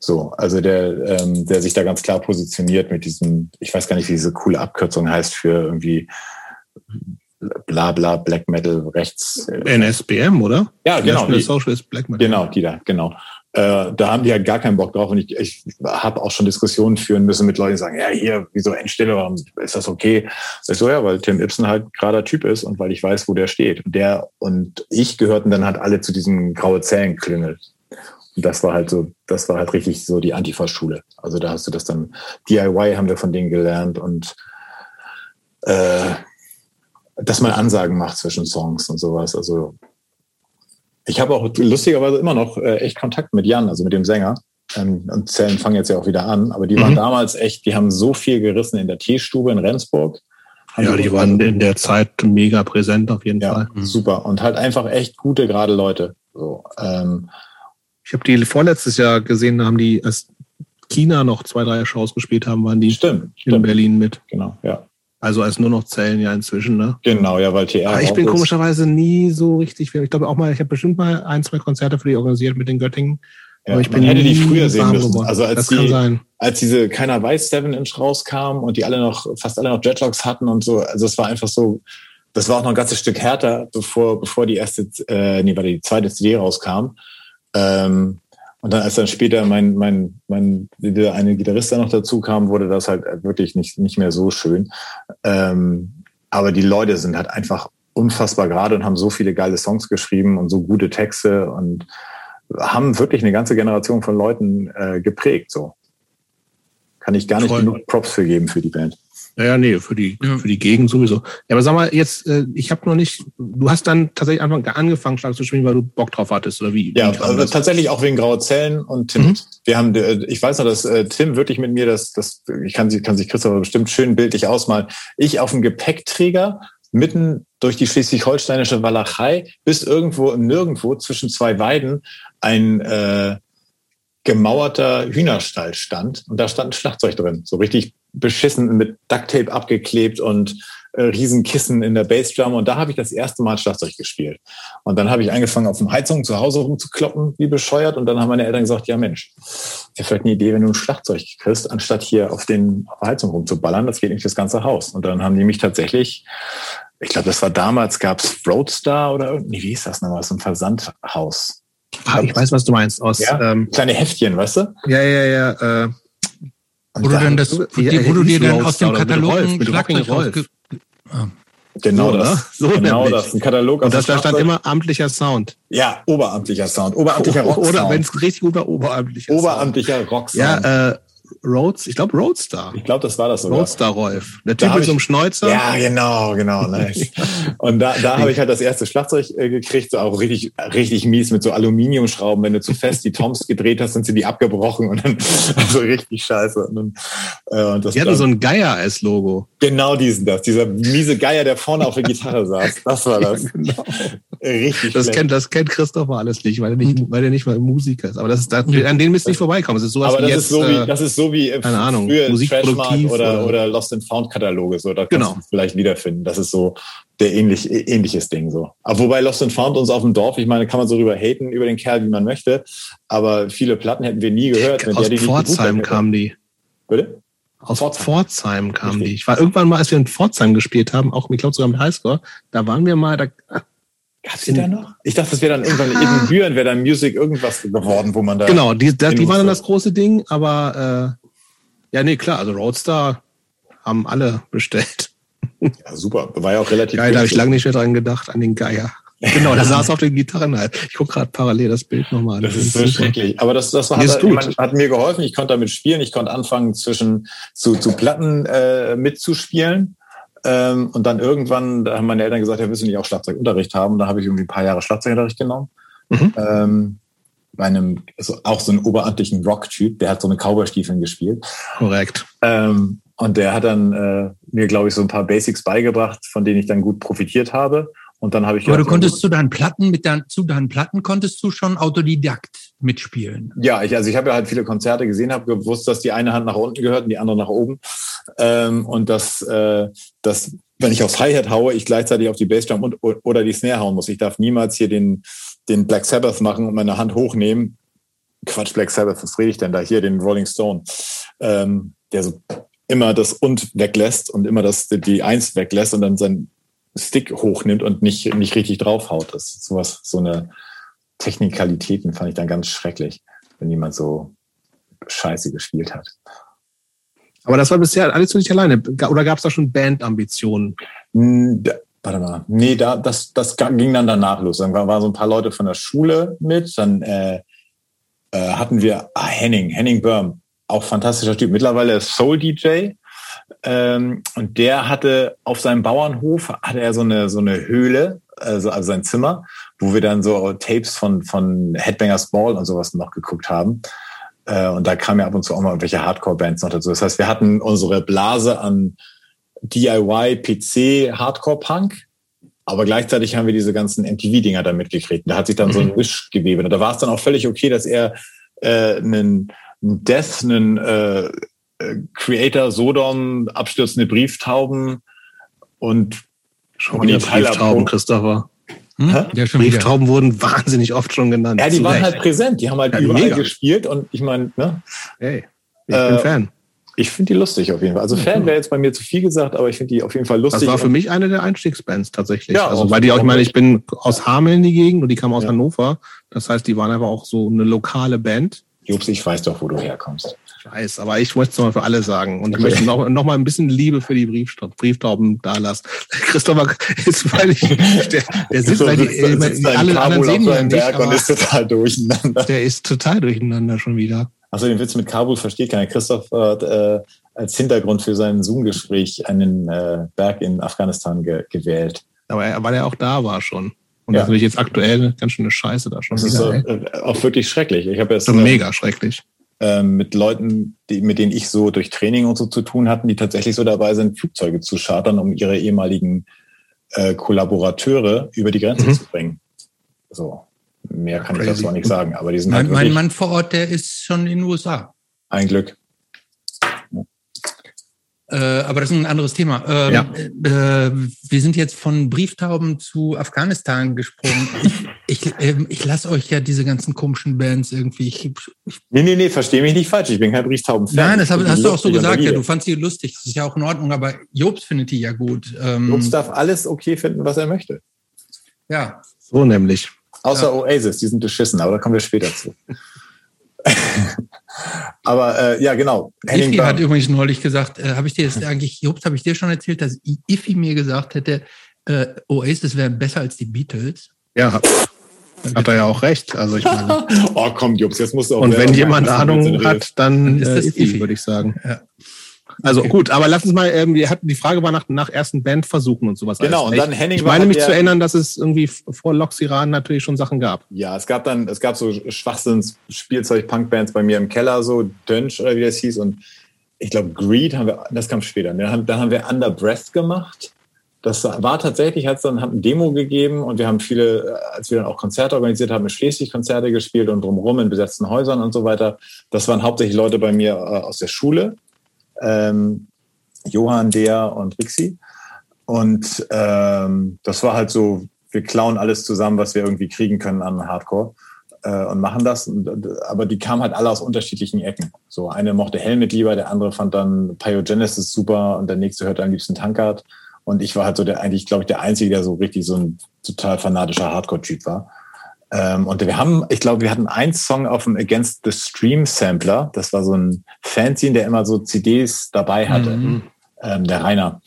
So, also der, ähm, der sich da ganz klar positioniert mit diesem, ich weiß gar nicht, wie diese coole Abkürzung heißt für irgendwie bla bla Black Metal rechts.
NSBM, oder?
Ja, genau.
Die, Socialist Black Metal.
Genau, die da, genau. Äh, da haben die halt gar keinen Bock drauf. Und ich, ich habe auch schon Diskussionen führen müssen mit Leuten, die sagen, ja, hier, wieso Endstelle, warum ist das okay? Ich so, ja, weil Tim Ibsen halt gerader Typ ist und weil ich weiß, wo der steht. Und der und ich gehörten dann halt alle zu diesem graue Zellen-Klüngel. Und das war halt so, das war halt richtig so die Antifa-Schule. Also da hast du das dann, DIY haben wir von denen gelernt und äh, dass man Ansagen macht zwischen Songs und sowas. Also ich habe auch lustigerweise immer noch äh, echt Kontakt mit Jan, also mit dem Sänger. Ähm, und Zellen fangen jetzt ja auch wieder an. Aber die mhm. waren damals echt, die haben so viel gerissen in der Teestube in Rendsburg.
Ja, die waren in der Zeit mega präsent auf jeden
ja,
Fall.
Mhm. Super. Und halt einfach echt gute, gerade Leute. So, ähm,
ich habe die vorletztes Jahr gesehen, da haben die, als China noch zwei, drei Shows gespielt haben, waren die
stimmt,
in
stimmt.
Berlin mit.
Genau, ja.
Also als nur noch Zellen ja inzwischen, ne?
Genau, ja, weil TR.
Aber ich bin komischerweise nie so richtig. Ich glaube auch mal, ich habe bestimmt mal ein, zwei Konzerte für die organisiert mit den Göttingen.
Ja, aber ich bin hätte die früher sehen müssen.
Geworden.
Also als die, als diese keiner weiß Seven Inch rauskam und die alle noch fast alle noch Dreadlocks hatten und so. Also es war einfach so. Das war auch noch ein ganzes Stück härter, bevor bevor die erste, äh, nee, weil die zweite CD rauskam. Ähm, und dann, als dann später mein, mein, mein, der eine Gitarrist da noch dazu kam, wurde das halt wirklich nicht, nicht mehr so schön. Ähm, aber die Leute sind halt einfach unfassbar gerade und haben so viele geile Songs geschrieben und so gute Texte und haben wirklich eine ganze Generation von Leuten äh, geprägt. So kann ich gar nicht Voll. genug Props für geben für die Band.
Ja, nee, für die, ja. für die Gegend sowieso. Ja, aber sag mal, jetzt, äh, ich habe noch nicht, du hast dann tatsächlich Anfang angefangen, Schlag zu spielen, weil du Bock drauf hattest, oder wie?
Ja,
wie
also tatsächlich auch wegen Graue Zellen und Tim. Mhm. Wir haben, äh, ich weiß noch, dass äh, Tim wirklich mit mir, das, das, ich kann, kann sich Christopher bestimmt schön bildlich ausmalen, ich auf dem Gepäckträger mitten durch die schleswig-holsteinische Walachei bis irgendwo im Nirgendwo zwischen zwei Weiden ein äh, gemauerter Hühnerstall stand und da stand ein Schlagzeug drin, so richtig beschissen mit Ducktape abgeklebt und äh, Riesenkissen in der Bassdrum und da habe ich das erste Mal Schlagzeug gespielt. Und dann habe ich angefangen, auf dem Heizung zu Hause rumzukloppen, wie bescheuert. Und dann haben meine Eltern gesagt, ja Mensch, wäre vielleicht eine Idee, wenn du ein Schlagzeug kriegst, anstatt hier auf, den, auf Heizung rumzuballern. Das geht nicht das ganze Haus. Und dann haben die mich tatsächlich, ich glaube, das war damals, gab's Roadstar oder irgendwie, wie hieß das nochmal, so ein Versandhaus.
Ah, ich weiß, was du meinst. Aus,
ja? ähm, Kleine Heftchen, weißt du?
Ja, ja, ja. Äh,
wo du dann das, die, wo du dir dann aus dem Katalog ein Schlagzeug rausge...
Ah. Genau so, das. Ne? So genau nämlich. das. Ein Katalog
Und das, da stand immer amtlicher Sound.
Ja, oberamtlicher Sound. Oberamtlicher Rock. <laughs>
Oder wenn es richtig gut war, oberamtlicher
Oberamtlicher Rock.
Ja, äh, Rhodes, ich glaube Roadstar.
Ich glaube, das war das sogar.
Roadstar Rolf. Der Typ mit so einem Schnäuzer.
Ja, genau, genau, nice. <laughs> und da, da habe ich halt das erste Schlagzeug äh, gekriegt, so auch richtig, richtig mies mit so Aluminiumschrauben. Wenn du zu fest die Toms gedreht hast, sind sie die abgebrochen und dann <laughs> also richtig scheiße. Und, dann,
äh, und das die hatten so ein Geier als Logo.
Genau diesen das, dieser miese Geier, der vorne auf der <laughs> Gitarre saß. Das war das. Ja, genau. Richtig
Das
schlecht.
kennt, das kennt Christopher alles nicht, weil er nicht, weil er nicht mal Musiker ist. Aber das ist, da, an denen müsst ihr nicht vorbeikommen. Es ist sowas
Aber
wie
das
jetzt,
ist so wie,
äh,
das ist so wie äh,
keine Ahnung, musikproduktiv
oder,
oder-
oder Lost and Found Kataloge. So, da kannst
Genau.
du es vielleicht wiederfinden. Das ist so der ähnlich, ähnliches Ding so. Aber wobei Lost and Found uns auf dem Dorf, ich meine, kann man so drüber haten über den Kerl, wie man möchte. Aber viele Platten hätten wir nie gehört,
aus
der die
Pforzheim kamen die.
Bitte?
Aus
Pforzheim.
Pforzheim, kamen
Richtig.
die. Ich war irgendwann mal, als wir in Pforzheim gespielt haben, auch, ich glaube sogar mit Highscore, da waren wir mal, da,
Gab's die da noch? Ich dachte, das wäre dann irgendwann in Ibbenbüren wäre dann Music irgendwas geworden, wo man da.
genau, die, da, die
hin
waren dann das große Ding, aber äh, ja, nee, klar, also Roadstar haben alle bestellt. <laughs>
Ja, super. War ja auch relativ.
Geil, da habe ich lange nicht mehr dran gedacht, an den Geier. Genau, der saß auf den Gitarren halt. Ich gucke gerade parallel das Bild nochmal an.
Das ist so
super.
schrecklich. Aber das, das hat,
gut.
man, hat mir geholfen. Ich konnte damit spielen. Ich konnte anfangen, zwischen zu, zu Platten äh, mitzuspielen. Ähm, und dann irgendwann, da haben meine Eltern gesagt, ja, willst du nicht auch Schlagzeugunterricht haben? Und da habe ich irgendwie ein paar Jahre Schlagzeugunterricht genommen.
Mhm.
Ähm, bei einem, also auch so einen oberamtlichen Rock-Typ, der hat so eine Cowboy-Stiefeln gespielt.
Korrekt.
Ähm, und der hat dann äh, mir, glaube ich, so ein paar Basics beigebracht, von denen ich dann gut profitiert habe. Und dann habe ich
Aber du
gedacht,
konntest zu deinen Platten, mit dein, zu deinen Platten konntest du schon Autodidakt mitspielen.
Ja, ich, also ich habe ja halt viele Konzerte gesehen, habe gewusst, dass die eine Hand nach unten gehört und die andere nach oben. Ähm, und dass, äh, dass, wenn ich aufs Hi-Hat haue, ich gleichzeitig auf die Bassdrum und, oder die Snare hauen muss. Ich darf niemals hier den, den Black Sabbath machen und meine Hand hochnehmen. Quatsch, Black Sabbath, was rede ich denn da? Hier, den Rolling Stone. Ähm, der so immer das und weglässt und immer das, die Eins weglässt und dann seinen Stick hochnimmt und nicht, nicht richtig draufhaut. Das ist sowas, so eine Technikalitäten fand ich dann ganz schrecklich, wenn jemand so scheiße gespielt hat.
Aber das war bisher alles für dich alleine. Oder gab es da schon Bandambitionen?
Da, warte mal. Nee, da, das, das ging dann danach los. Dann waren so ein paar Leute von der Schule mit. Dann äh, äh, hatten wir ah, Henning, Henning Böhm, auch fantastischer Typ. Mittlerweile Soul-DJ. Ähm, und der hatte auf seinem Bauernhof hatte er so eine so eine Höhle, also, also sein Zimmer, wo wir dann so Tapes von von Headbangers Ball und sowas noch geguckt haben. Äh, und da kamen ja ab und zu auch mal irgendwelche Hardcore-Bands noch dazu. Das heißt, wir hatten unsere Blase an DIY, PC, Hardcore-Punk, aber gleichzeitig haben wir diese ganzen MTV-Dinger da mitgekriegt. Und Da hat sich dann so ein Mischgewebe. Da war es dann auch völlig okay, dass er äh, einen einen Death, einen äh, äh, Creator, Sodom, abstürzende Brieftauben und
Schon
Und die
wieder Brieftauben, Christopher.
Hm? Ja, schon wieder.
Brieftauben wurden wahnsinnig oft schon genannt.
ja, die waren
Recht.
halt präsent. Die haben halt
Ja,
überall
mega.
gespielt und ich meine, ne,
Hey, ich
Äh,
bin Fan.
ich finde die lustig auf jeden Fall. Also Fan wäre jetzt bei mir zu viel gesagt, aber ich finde die auf jeden Fall lustig.
Das war für mich eine der Einstiegsbands tatsächlich.
Ja,
also weil die auch, ich meine, ich bin aus Hameln die Gegend und die kamen aus
Ja.
Hannover. Das heißt, die waren einfach auch so eine lokale Band.
Jobs, ich weiß doch, wo du herkommst.
Ich weiß, aber ich wollte es mal für alle sagen. Und ich möchte noch, noch mal ein bisschen Liebe für die Briefsta- Brieftauben da lassen. <laughs> Christopher ist, weil ich, der, der sitzt, weil die, äh,
sitzt
alle anderen sehen ihn nicht,
Berg und ist total durcheinander.
der ist total durcheinander schon wieder.
Achso, den Witz mit Kabul versteht keiner. Christoph hat äh, als Hintergrund für sein Zoom-Gespräch einen äh, Berg in Afghanistan ge gewählt.
Aber er, weil er auch da war schon. Und
Ja.
das ist jetzt aktuell ganz schöne Scheiße da schon
Das ist
wieder.
so,
ey.
äh, auch wirklich schrecklich. Ich habe jetzt
so
äh,
mega schrecklich.
Äh, mit Leuten, die, mit denen ich so durch Training und so zu tun hatten, die tatsächlich so dabei sind, Flugzeuge zu chartern, um ihre ehemaligen äh, Kollaborateure über die Grenze
Mhm.
zu bringen. So, mehr kann ich
Crazy.
dazu auch nicht sagen. Aber die sind
Mein,
halt
mein Mann vor Ort, der ist schon in den USA.
ein Glück.
Äh, aber das ist ein anderes Thema. Ähm,
Ja.
äh, wir sind jetzt von Brieftauben zu Afghanistan gesprungen. ich ich, ähm, ich lasse euch ja diese ganzen komischen Bands irgendwie. Ich, ich,
Nee, nee, nee, versteh mich nicht falsch. Ich bin kein Brieftauben-Fan.
nein, das hab, hast du auch so gesagt. Ja, du fandst die lustig. Das ist ja auch in Ordnung. Aber Jobs findet die ja gut. Ähm,
Jobs darf alles okay finden, was er möchte.
ja.
So nämlich.
Außer Oasis, die sind beschissen, aber da kommen wir später zu. <laughs> aber äh, ja, genau. Henning
Ifi hat übrigens neulich gesagt, äh, habe ich dir das eigentlich, Jobs, habe ich dir schon erzählt, dass I- Ifi mir gesagt hätte, äh, Oasis wären besser als die Beatles.
Ja, hat, hat er ja auch recht. Also ich meine. <laughs>
oh, komm, Jobs, jetzt musst du auch
Und wenn jemand Ahnung hat, dann
Dann ist
äh,
das
Ifi,
Ifi.
würde ich sagen.
Ja.
Also gut, aber lass uns mal, ähm, wir hatten die Frage war nach, nach ersten Bandversuchen und sowas.
Genau,
alles.
und dann
ich,
Henning
Ich meine
halt
mich
der-
zu erinnern, dass es irgendwie vor Lox Iran natürlich schon Sachen gab.
Ja, es gab dann, es gab so Schwachsinns-Spielzeug-Punk-Bands bei mir im Keller, so Dönsch oder wie das hieß. Und ich glaube, Greed haben wir, das kam später. Dann haben, dann haben wir Under Breath gemacht. das war tatsächlich, hat es dann hat ein Demo gegeben und wir haben viele, als wir dann auch Konzerte organisiert haben, in Schleswig Konzerte gespielt und drumherum in besetzten Häusern und so weiter. Das waren hauptsächlich Leute bei mir äh, aus der Schule. Ähm, Johann, der und Rixi. Und ähm, das war halt so, wir klauen alles zusammen, was wir irgendwie kriegen können an Hardcore äh, und machen das. Aber die kamen halt alle aus unterschiedlichen Ecken. So eine mochte Helmet lieber, der andere fand dann Pyogenesis super und der nächste hört am liebsten Tankard. Und ich war halt so der eigentlich, glaube ich, der Einzige, der so richtig so ein total fanatischer Hardcore-Typ war. Ähm, und wir haben, ich glaube, wir hatten einen Song auf dem Against the Stream Sampler. Das war so ein Fanzine, der immer so CDs dabei hatte. Mhm. Ähm, der Rainer.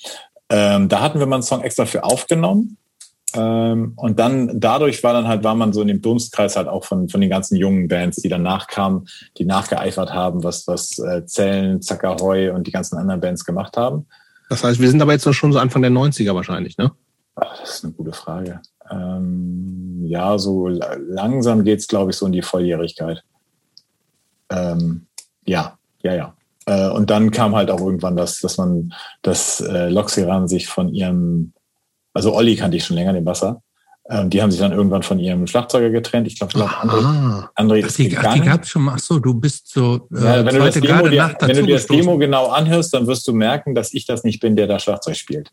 Ähm, da hatten wir mal einen Song extra für aufgenommen. Ähm, und dann dadurch war dann halt, war man so in dem Dunstkreis halt auch von, von den ganzen jungen Bands, die danach kamen, die nachgeeifert haben, was, was äh, Zellen, Zackerheu und die ganzen anderen Bands gemacht haben.
Das heißt, wir sind aber jetzt noch schon so Anfang der 90er wahrscheinlich, ne?
Ach, das ist eine gute Frage. Ähm, ja, so langsam geht's, glaube ich, so in die Volljährigkeit. Ähm, ja, ja, ja. Äh, und dann kam halt auch irgendwann das, dass man, dass äh, Loxiran sich von ihrem, also Olli kannte ich schon länger, den Wasser. Ähm, die haben sich dann irgendwann von ihrem Schlagzeuger getrennt. Ich glaube, glaub, André, André ist
die, gegangen. die gab's schon. Ach so, du bist so.
Äh, ja, wenn du das Demo, dir, wenn du dir das Demo genau anhörst, dann wirst du merken, dass ich das nicht bin, der da Schlagzeug spielt.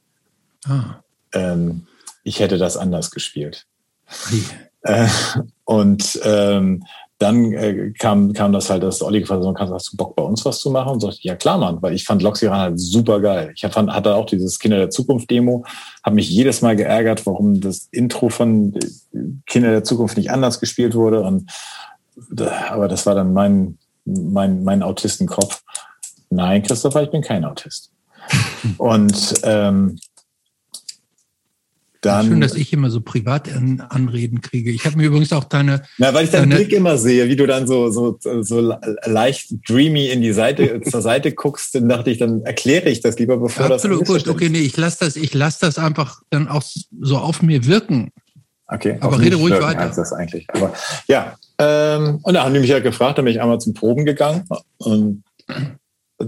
Ah. Ähm, ich hätte das anders gespielt. Äh, und ähm, dann äh, kam, kam das halt, dass Olli gefragt hat, hast du Bock bei uns was zu machen? Und sagte, ja klar, Mann, weil ich fand Loxiran halt super geil. Ich fand, hatte auch dieses Kinder der Zukunft Demo, habe mich jedes Mal geärgert, warum das Intro von Kinder der Zukunft nicht anders gespielt wurde. Und, aber das war dann mein, mein, mein Autistenkopf. Nein, Christopher, ich bin kein Autist. <laughs> Und ähm, dann,
Schön, dass ich immer so privat Anreden kriege. Ich habe mir übrigens auch deine.
Na, weil ich deinen Blick immer sehe, wie du dann so, so, so leicht dreamy in die Seite, <laughs> zur Seite guckst, dann dachte ich, dann erkläre ich das lieber, bevor
Absolut, das. Absolut, gut. Okay, nee, ich lasse das, ich lasse das einfach dann auch so auf mir wirken.
Okay.
Aber rede ruhig wirken, weiter.
Das eigentlich. Aber ja. Ähm, und da haben die mich ja gefragt, da bin ich einmal zum Proben gegangen und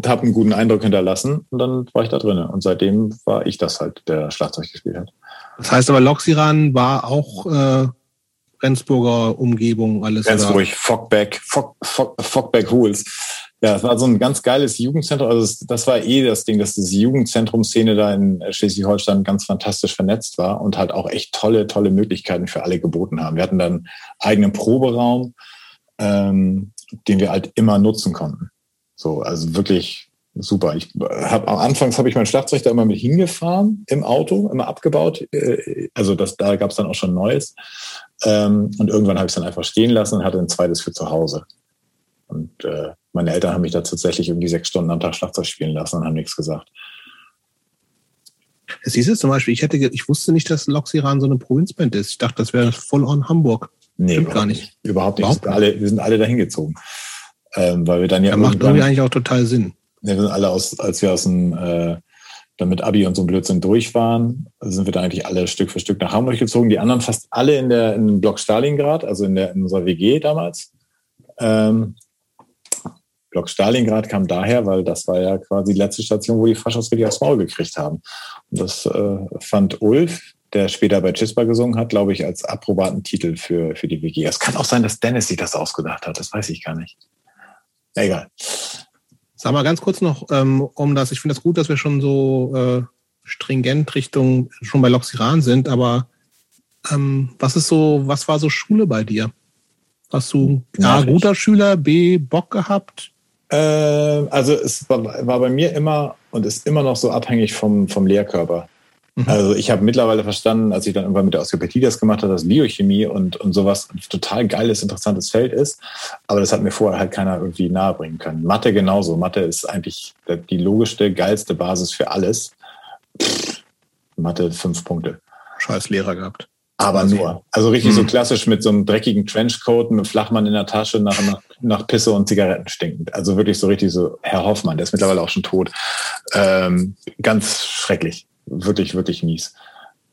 habe einen guten Eindruck hinterlassen und dann war ich da drin. Und seitdem war ich das halt, der Schlagzeug gespielt hat.
Das heißt aber, Loxiran war auch äh, Rendsburger Umgebung, alles.
Rendsburg, Fockback, Fock, Fock, Fockback Hools. Ja, es war so ein ganz geiles Jugendzentrum. Also das, das war eh das Ding, dass diese Jugendzentrumszene da in Schleswig-Holstein ganz fantastisch vernetzt war und halt auch echt tolle, tolle Möglichkeiten für alle geboten haben. Wir hatten dann eigenen Proberaum, ähm, den wir halt immer nutzen konnten. So, also wirklich super. Ich habe anfangs habe ich mein Schlagzeug da immer mit hingefahren im Auto, immer abgebaut. Äh, also das, da gab es dann auch schon Neues. Ähm, und irgendwann habe ich es dann einfach stehen lassen und hatte ein zweites für zu Hause. Und äh, meine Eltern haben mich da tatsächlich irgendwie sechs Stunden am Tag Schlagzeug spielen lassen und haben nichts gesagt.
Siehst du zum Beispiel, ich hätte, ich wusste nicht, dass Loxiran so eine Provinzband ist. Ich dachte, das wäre voll on Hamburg.
Nee, Stimmt gar nicht. nicht. Überhaupt nicht. Überhaupt? Wir, sind alle, wir sind alle dahin gezogen. Ähm, weil wir dann ja.
ja macht irgendwie eigentlich auch total Sinn
wir sind alle aus, als wir aus dem, äh, damit Abi und so ein Blödsinn durch waren, sind wir da eigentlich alle Stück für Stück nach Hamburg gezogen. Die anderen fast alle in der in Block Stalingrad, also in der in unserer WG damals. Ähm, Block Stalingrad kam daher, weil das war ja quasi die letzte Station, wo die Faschos richtig aufs Maul gekriegt haben. Und das äh, fand Ulf, der später bei Chispa gesungen hat, glaube ich, als approbaten Titel für, für die WG. Es kann auch sein, dass Dennis sich das ausgedacht hat, das weiß ich gar nicht. Egal.
Sag mal ganz kurz noch, ähm, um das, ich finde das gut, dass wir schon so äh, stringent Richtung schon bei Loxiran sind, aber ähm, was ist so, was war so Schule bei dir? Hast du A, guter Schüler, B, Bock gehabt?
Äh, also es war, war bei mir immer und ist immer noch so abhängig vom, vom Lehrkörper. Mhm. Also ich habe mittlerweile verstanden, als ich dann irgendwann mit der Osteopathie das gemacht habe, dass Biochemie und, und sowas ein total geiles, interessantes Feld ist. Aber das hat mir vorher halt keiner irgendwie nahebringen können. Mathe genauso. Mathe ist eigentlich die logischste, geilste Basis für alles. Pff, Mathe fünf Punkte.
Scheiß Lehrer gehabt.
Aber nur. Also richtig mhm. so klassisch mit so einem dreckigen Trenchcoat, mit Flachmann in der Tasche, nach, nach, nach Pisse und Zigaretten stinkend. Also wirklich so richtig so Herr Hoffmann, der ist mittlerweile auch schon tot. Ähm, ganz schrecklich wirklich, wirklich mies.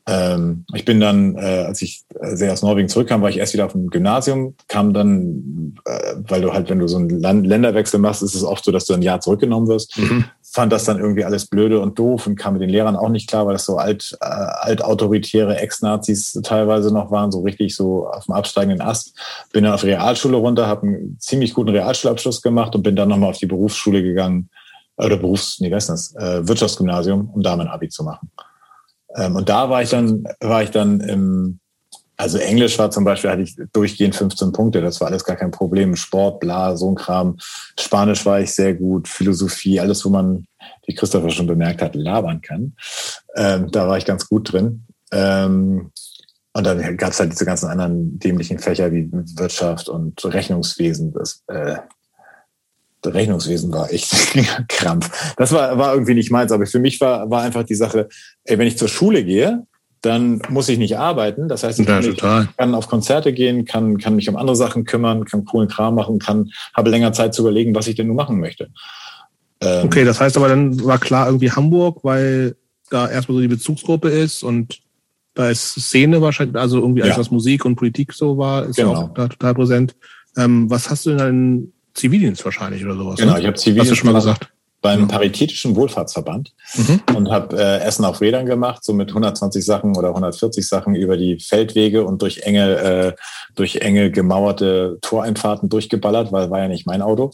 Ähm, ich bin dann, äh, als ich sehr aus Norwegen zurückkam, war ich erst wieder auf dem Gymnasium, kam dann, äh, weil du halt, wenn du so einen Land Länderwechsel machst, ist es oft so, dass du ein Jahr zurückgenommen wirst. Mhm. fand das dann irgendwie alles blöde und doof und kam mit den Lehrern auch nicht klar, weil das so alt, äh, altautoritäre Ex-Nazis teilweise noch waren, so richtig so auf dem absteigenden Ast. Bin dann auf Realschule runter, habe einen ziemlich guten Realschulabschluss gemacht und bin dann nochmal auf die Berufsschule gegangen, oder Berufs, nee, was ist das, äh, Wirtschaftsgymnasium, um da mein Abi zu machen. Ähm, und da war ich dann, war ich dann im, also Englisch war zum Beispiel, hatte ich durchgehend 15 Punkte, das war alles gar kein Problem. Sport, bla, so ein Kram. Spanisch war ich sehr gut, Philosophie, alles, wo man, wie Christopher schon bemerkt hat, labern kann. Ähm, da war ich ganz gut drin. Ähm, und dann gab es halt diese ganzen anderen dämlichen Fächer wie Wirtschaft und Rechnungswesen. Das, äh, Rechnungswesen war echt <laughs> Krampf. Das war, war irgendwie nicht meins, aber für mich war, war einfach die Sache, ey, wenn ich zur Schule gehe, dann muss ich nicht arbeiten. Das heißt, ich ja, kann, kann, auf Konzerte gehen, kann, kann mich um andere Sachen kümmern, kann coolen Kram machen, kann, habe länger Zeit zu überlegen, was ich denn nun machen möchte.
Ähm, okay, das heißt aber dann war klar irgendwie Hamburg, weil da erstmal so die Bezugsgruppe ist und da ist Szene wahrscheinlich, also irgendwie alles, ja. was Musik und Politik so war, ist genau. ja auch da total präsent. Ähm, was hast du denn Zivildienst wahrscheinlich oder sowas.
Genau, ne? ich habe Zivildienst Hast du schon mal gesagt. beim Paritätischen Wohlfahrtsverband mhm. und habe äh, Essen auf Rädern gemacht, so mit 120 Sachen oder 140 Sachen über die Feldwege und durch enge, äh, durch enge gemauerte Toreinfahrten durchgeballert, weil war ja nicht mein Auto.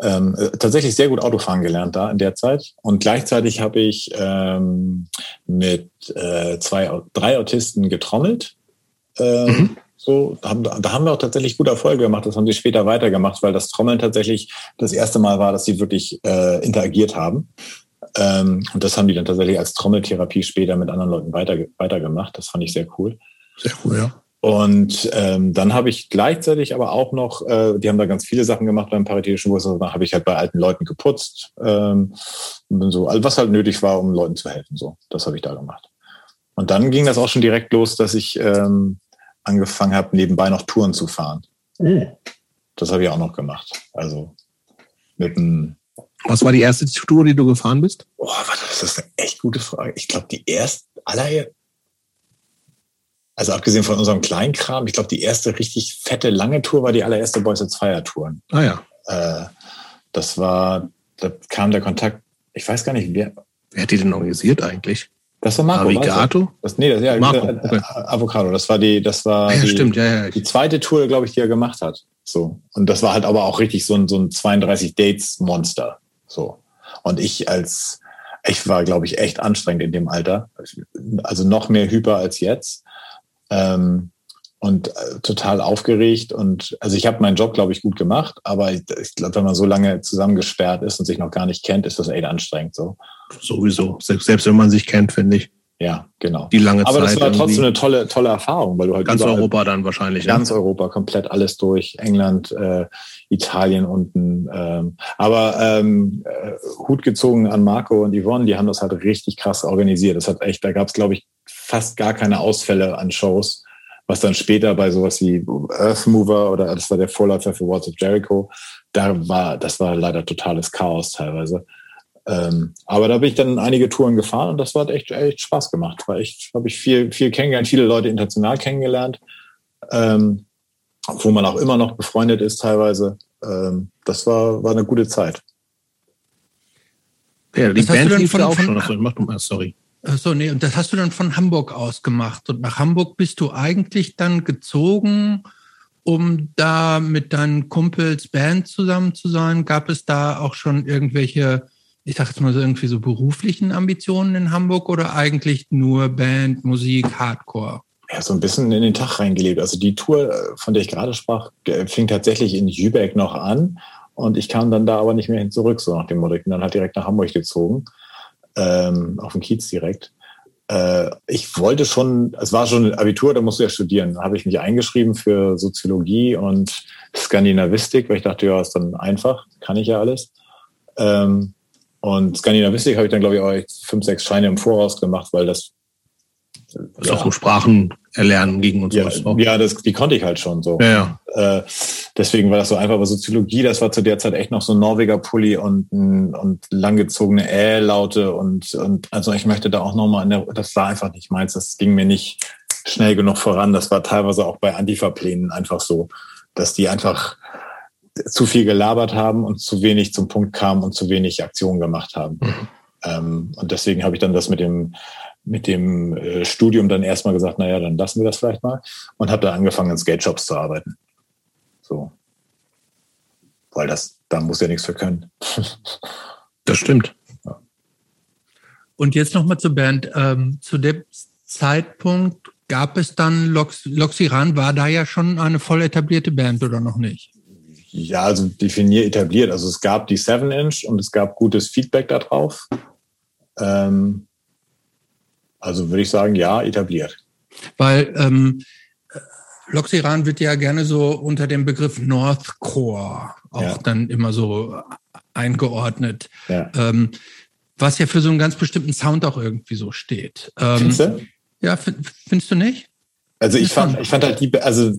Ähm, äh, tatsächlich sehr gut Autofahren gelernt da in der Zeit. Und gleichzeitig habe ich ähm, mit äh, zwei, drei Autisten getrommelt. Ähm, mhm. So, da haben, da haben wir auch tatsächlich gute Erfolge gemacht. Das haben sie später weitergemacht, weil das Trommeln tatsächlich das erste Mal war, dass sie wirklich äh, interagiert haben. Ähm, und das haben die dann tatsächlich als Trommeltherapie später mit anderen Leuten weiter, weitergemacht. Das fand ich sehr cool.
Sehr cool, ja.
Und ähm, dann habe ich gleichzeitig aber auch noch, äh, die haben da ganz viele Sachen gemacht beim Paritätischen Wurzel, dann habe ich halt bei alten Leuten geputzt, ähm, so, also was halt nötig war, um Leuten zu helfen. So, das habe ich da gemacht. Und dann ging das auch schon direkt los, dass ich ähm, angefangen habe, nebenbei noch Touren zu fahren. Mhm. Das habe ich auch noch gemacht. Also mit einem.
Was war die erste Tour, die du gefahren bist?
Boah, das ist eine echt gute Frage. Ich glaube, die erste, aller, also abgesehen von unserem kleinen Kram, ich glaube, die erste richtig fette, lange Tour war die allererste Boys at Fire Tour.
Ah ja.
Äh, das war, da kam der Kontakt, ich weiß gar nicht, wer.
Wer hat die denn organisiert eigentlich?
Das war Marco.
Navigato?
Das, nee, das, ja, Marco, okay. Avocado. Das war die, das war
ah, ja,
die,
stimmt, ja, ja.
die zweite Tour, glaube ich, die er gemacht hat. So. Und das war halt aber auch richtig so ein, so ein 32 Dates Monster. So. Und ich als, ich war, glaube ich, echt anstrengend in dem Alter. Also noch mehr hyper als jetzt. Ähm, und äh, total aufgeregt und also ich habe meinen Job glaube ich gut gemacht, aber ich, ich glaube, wenn man so lange zusammengesperrt ist und sich noch gar nicht kennt, ist das echt anstrengend so.
Sowieso, selbst, selbst wenn man sich kennt, finde ich.
Ja, genau.
Die lange
aber Zeit. Aber das war trotzdem eine tolle, tolle Erfahrung, weil du halt
ganz Europa dann wahrscheinlich.
Ganz ja. Europa, komplett alles durch, England, äh, Italien unten. Ähm, aber ähm, äh, Hut gezogen an Marco und Yvonne, die haben das halt richtig krass organisiert. Das hat echt, da gab es glaube ich fast gar keine Ausfälle an Shows was dann später bei sowas wie Earth Mover oder das war der Vorläufer für Words of Jericho, da war, das war leider totales Chaos teilweise. Ähm, aber da bin ich dann einige Touren gefahren und das war echt, echt Spaß gemacht. War echt, habe ich viel, viel kennengelernt, viele Leute international kennengelernt, ähm, wo man auch immer noch befreundet ist teilweise. Ähm, das war, war eine gute Zeit.
Ja, die Band lief auch schon. Achso, mach du mal, sorry.
So, nee, und das hast du dann von Hamburg aus gemacht. Und nach Hamburg bist du eigentlich dann gezogen, um da mit deinen Kumpels Band zusammen zu sein. Gab es da auch schon irgendwelche, ich sag jetzt mal so irgendwie so beruflichen Ambitionen in Hamburg oder eigentlich nur Band, Musik, Hardcore?
Ja, so ein bisschen in den Tag reingelebt. Also die Tour, von der ich gerade sprach, fing tatsächlich in Jübeck noch an. Und ich kam dann da aber nicht mehr hin zurück, so nach dem Motto. Ich bin dann halt direkt nach Hamburg gezogen ähm, auf dem Kiez direkt. Äh, ich wollte schon, es war schon Abitur, da musst du ja studieren. Da habe ich mich eingeschrieben für Soziologie und Skandinavistik, weil ich dachte, ja, ist dann einfach, kann ich ja alles. Ähm, und Skandinavistik habe ich dann, glaube ich, auch fünf, sechs Scheine im Voraus gemacht, weil das
das ja. auch so Sprachen erlernen gegen uns.
Ja, ja das, die konnte ich halt schon so.
Ja,
ja. Äh, deswegen war das so einfach. Aber Soziologie, das war zu der Zeit echt noch so ein Norweger Pulli und, und langgezogene Ä-Laute und, und also ich möchte da auch nochmal, das war einfach nicht meins. Das ging mir nicht schnell genug voran. Das war teilweise auch bei Antifa-Plänen einfach so, dass die einfach zu viel gelabert haben und zu wenig zum Punkt kamen und zu wenig Aktionen gemacht haben. Mhm. Ähm, und deswegen habe ich dann das mit dem mit dem äh, Studium dann erstmal gesagt, naja, dann lassen wir das vielleicht mal und habe dann angefangen, in Skate-Shops zu arbeiten. So. Weil das, da muss ja nichts für können. <laughs>
das stimmt. Ja.
Und jetzt nochmal zur Band. Ähm, zu dem Zeitpunkt gab es dann Lox Loxiran, war da ja schon eine voll etablierte Band oder noch nicht?
Ja, also definier etabliert. Also es gab die Seven Inch und es gab gutes Feedback darauf. Ähm, also würde ich sagen, ja, etabliert.
Weil ähm, Loxiran wird ja gerne so unter dem Begriff Northcore auch ja. dann immer so eingeordnet. Ja. Ähm, was ja für so einen ganz bestimmten Sound auch irgendwie so steht. Ähm, findest du? Ja, findest du nicht?
Also ich fand, ich fand halt die, also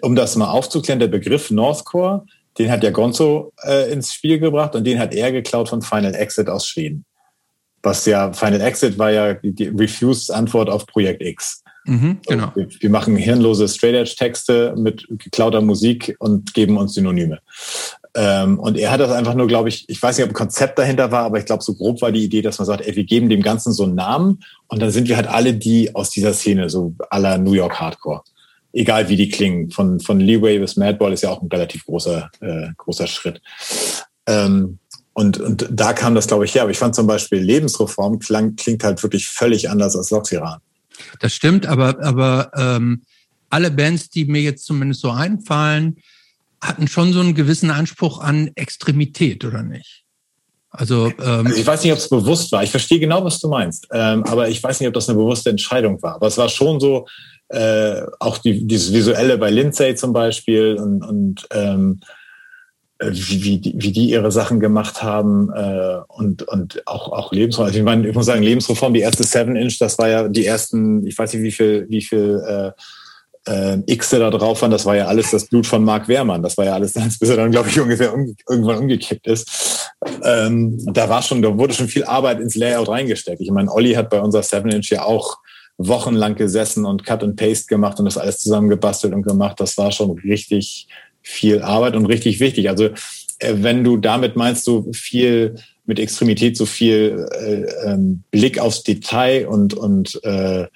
um das mal aufzuklären, der Begriff Northcore, den hat ja Gonzo äh, ins Spiel gebracht und den hat er geklaut von Final Exit aus Schweden. Was ja, Final Exit war ja die Refused Antwort auf Projekt X.
Mhm, genau.
Wir, wir, machen hirnlose Straight Edge Texte mit geklauter Musik und geben uns Synonyme. Ähm, und er hat das einfach nur, glaube ich, ich weiß nicht, ob ein Konzept dahinter war, aber ich glaube, so grob war die Idee, dass man sagt, ey, wir geben dem Ganzen so einen Namen und dann sind wir halt alle die aus dieser Szene, so aller New York Hardcore. Egal wie die klingen. Von, von Leeway bis Madball ist ja auch ein relativ großer, äh, großer Schritt. Ähm, und, und da kam das, glaube ich, her. Aber ich fand zum Beispiel Lebensreform klang, klingt halt wirklich völlig anders als Loxiran.
Das stimmt, aber, aber ähm, alle Bands, die mir jetzt zumindest so einfallen, hatten schon so einen gewissen Anspruch an Extremität, oder nicht?
Also, ähm, also ich weiß nicht, ob es bewusst war. Ich verstehe genau, was du meinst, ähm, aber ich weiß nicht, ob das eine bewusste Entscheidung war. Aber es war schon so, äh, auch die, dieses Visuelle bei Lindsay zum Beispiel und, und ähm, äh, wie, wie, die, wie die ihre Sachen gemacht haben äh, und, und auch, auch Lebensreform. Ich meine, ich muss sagen, Lebensreform, die erste Seven Inch, das war ja die ersten, ich weiß nicht, wie viel, wie viel äh, äh, X da drauf waren, das war ja alles das Blut von Mark Wehrmann. Das war ja alles bis er dann, glaube ich, ungefähr um, irgendwann umgekippt ist. Ähm, da war schon, da wurde schon viel Arbeit ins Layout reingesteckt. Ich meine, Olli hat bei unserer 7-Inch ja auch wochenlang gesessen und Cut and Paste gemacht und das alles zusammengebastelt und gemacht. Das war schon richtig viel Arbeit und richtig wichtig. Also äh, wenn du damit meinst, so viel mit Extremität, so viel äh, ähm, Blick aufs Detail und, und äh,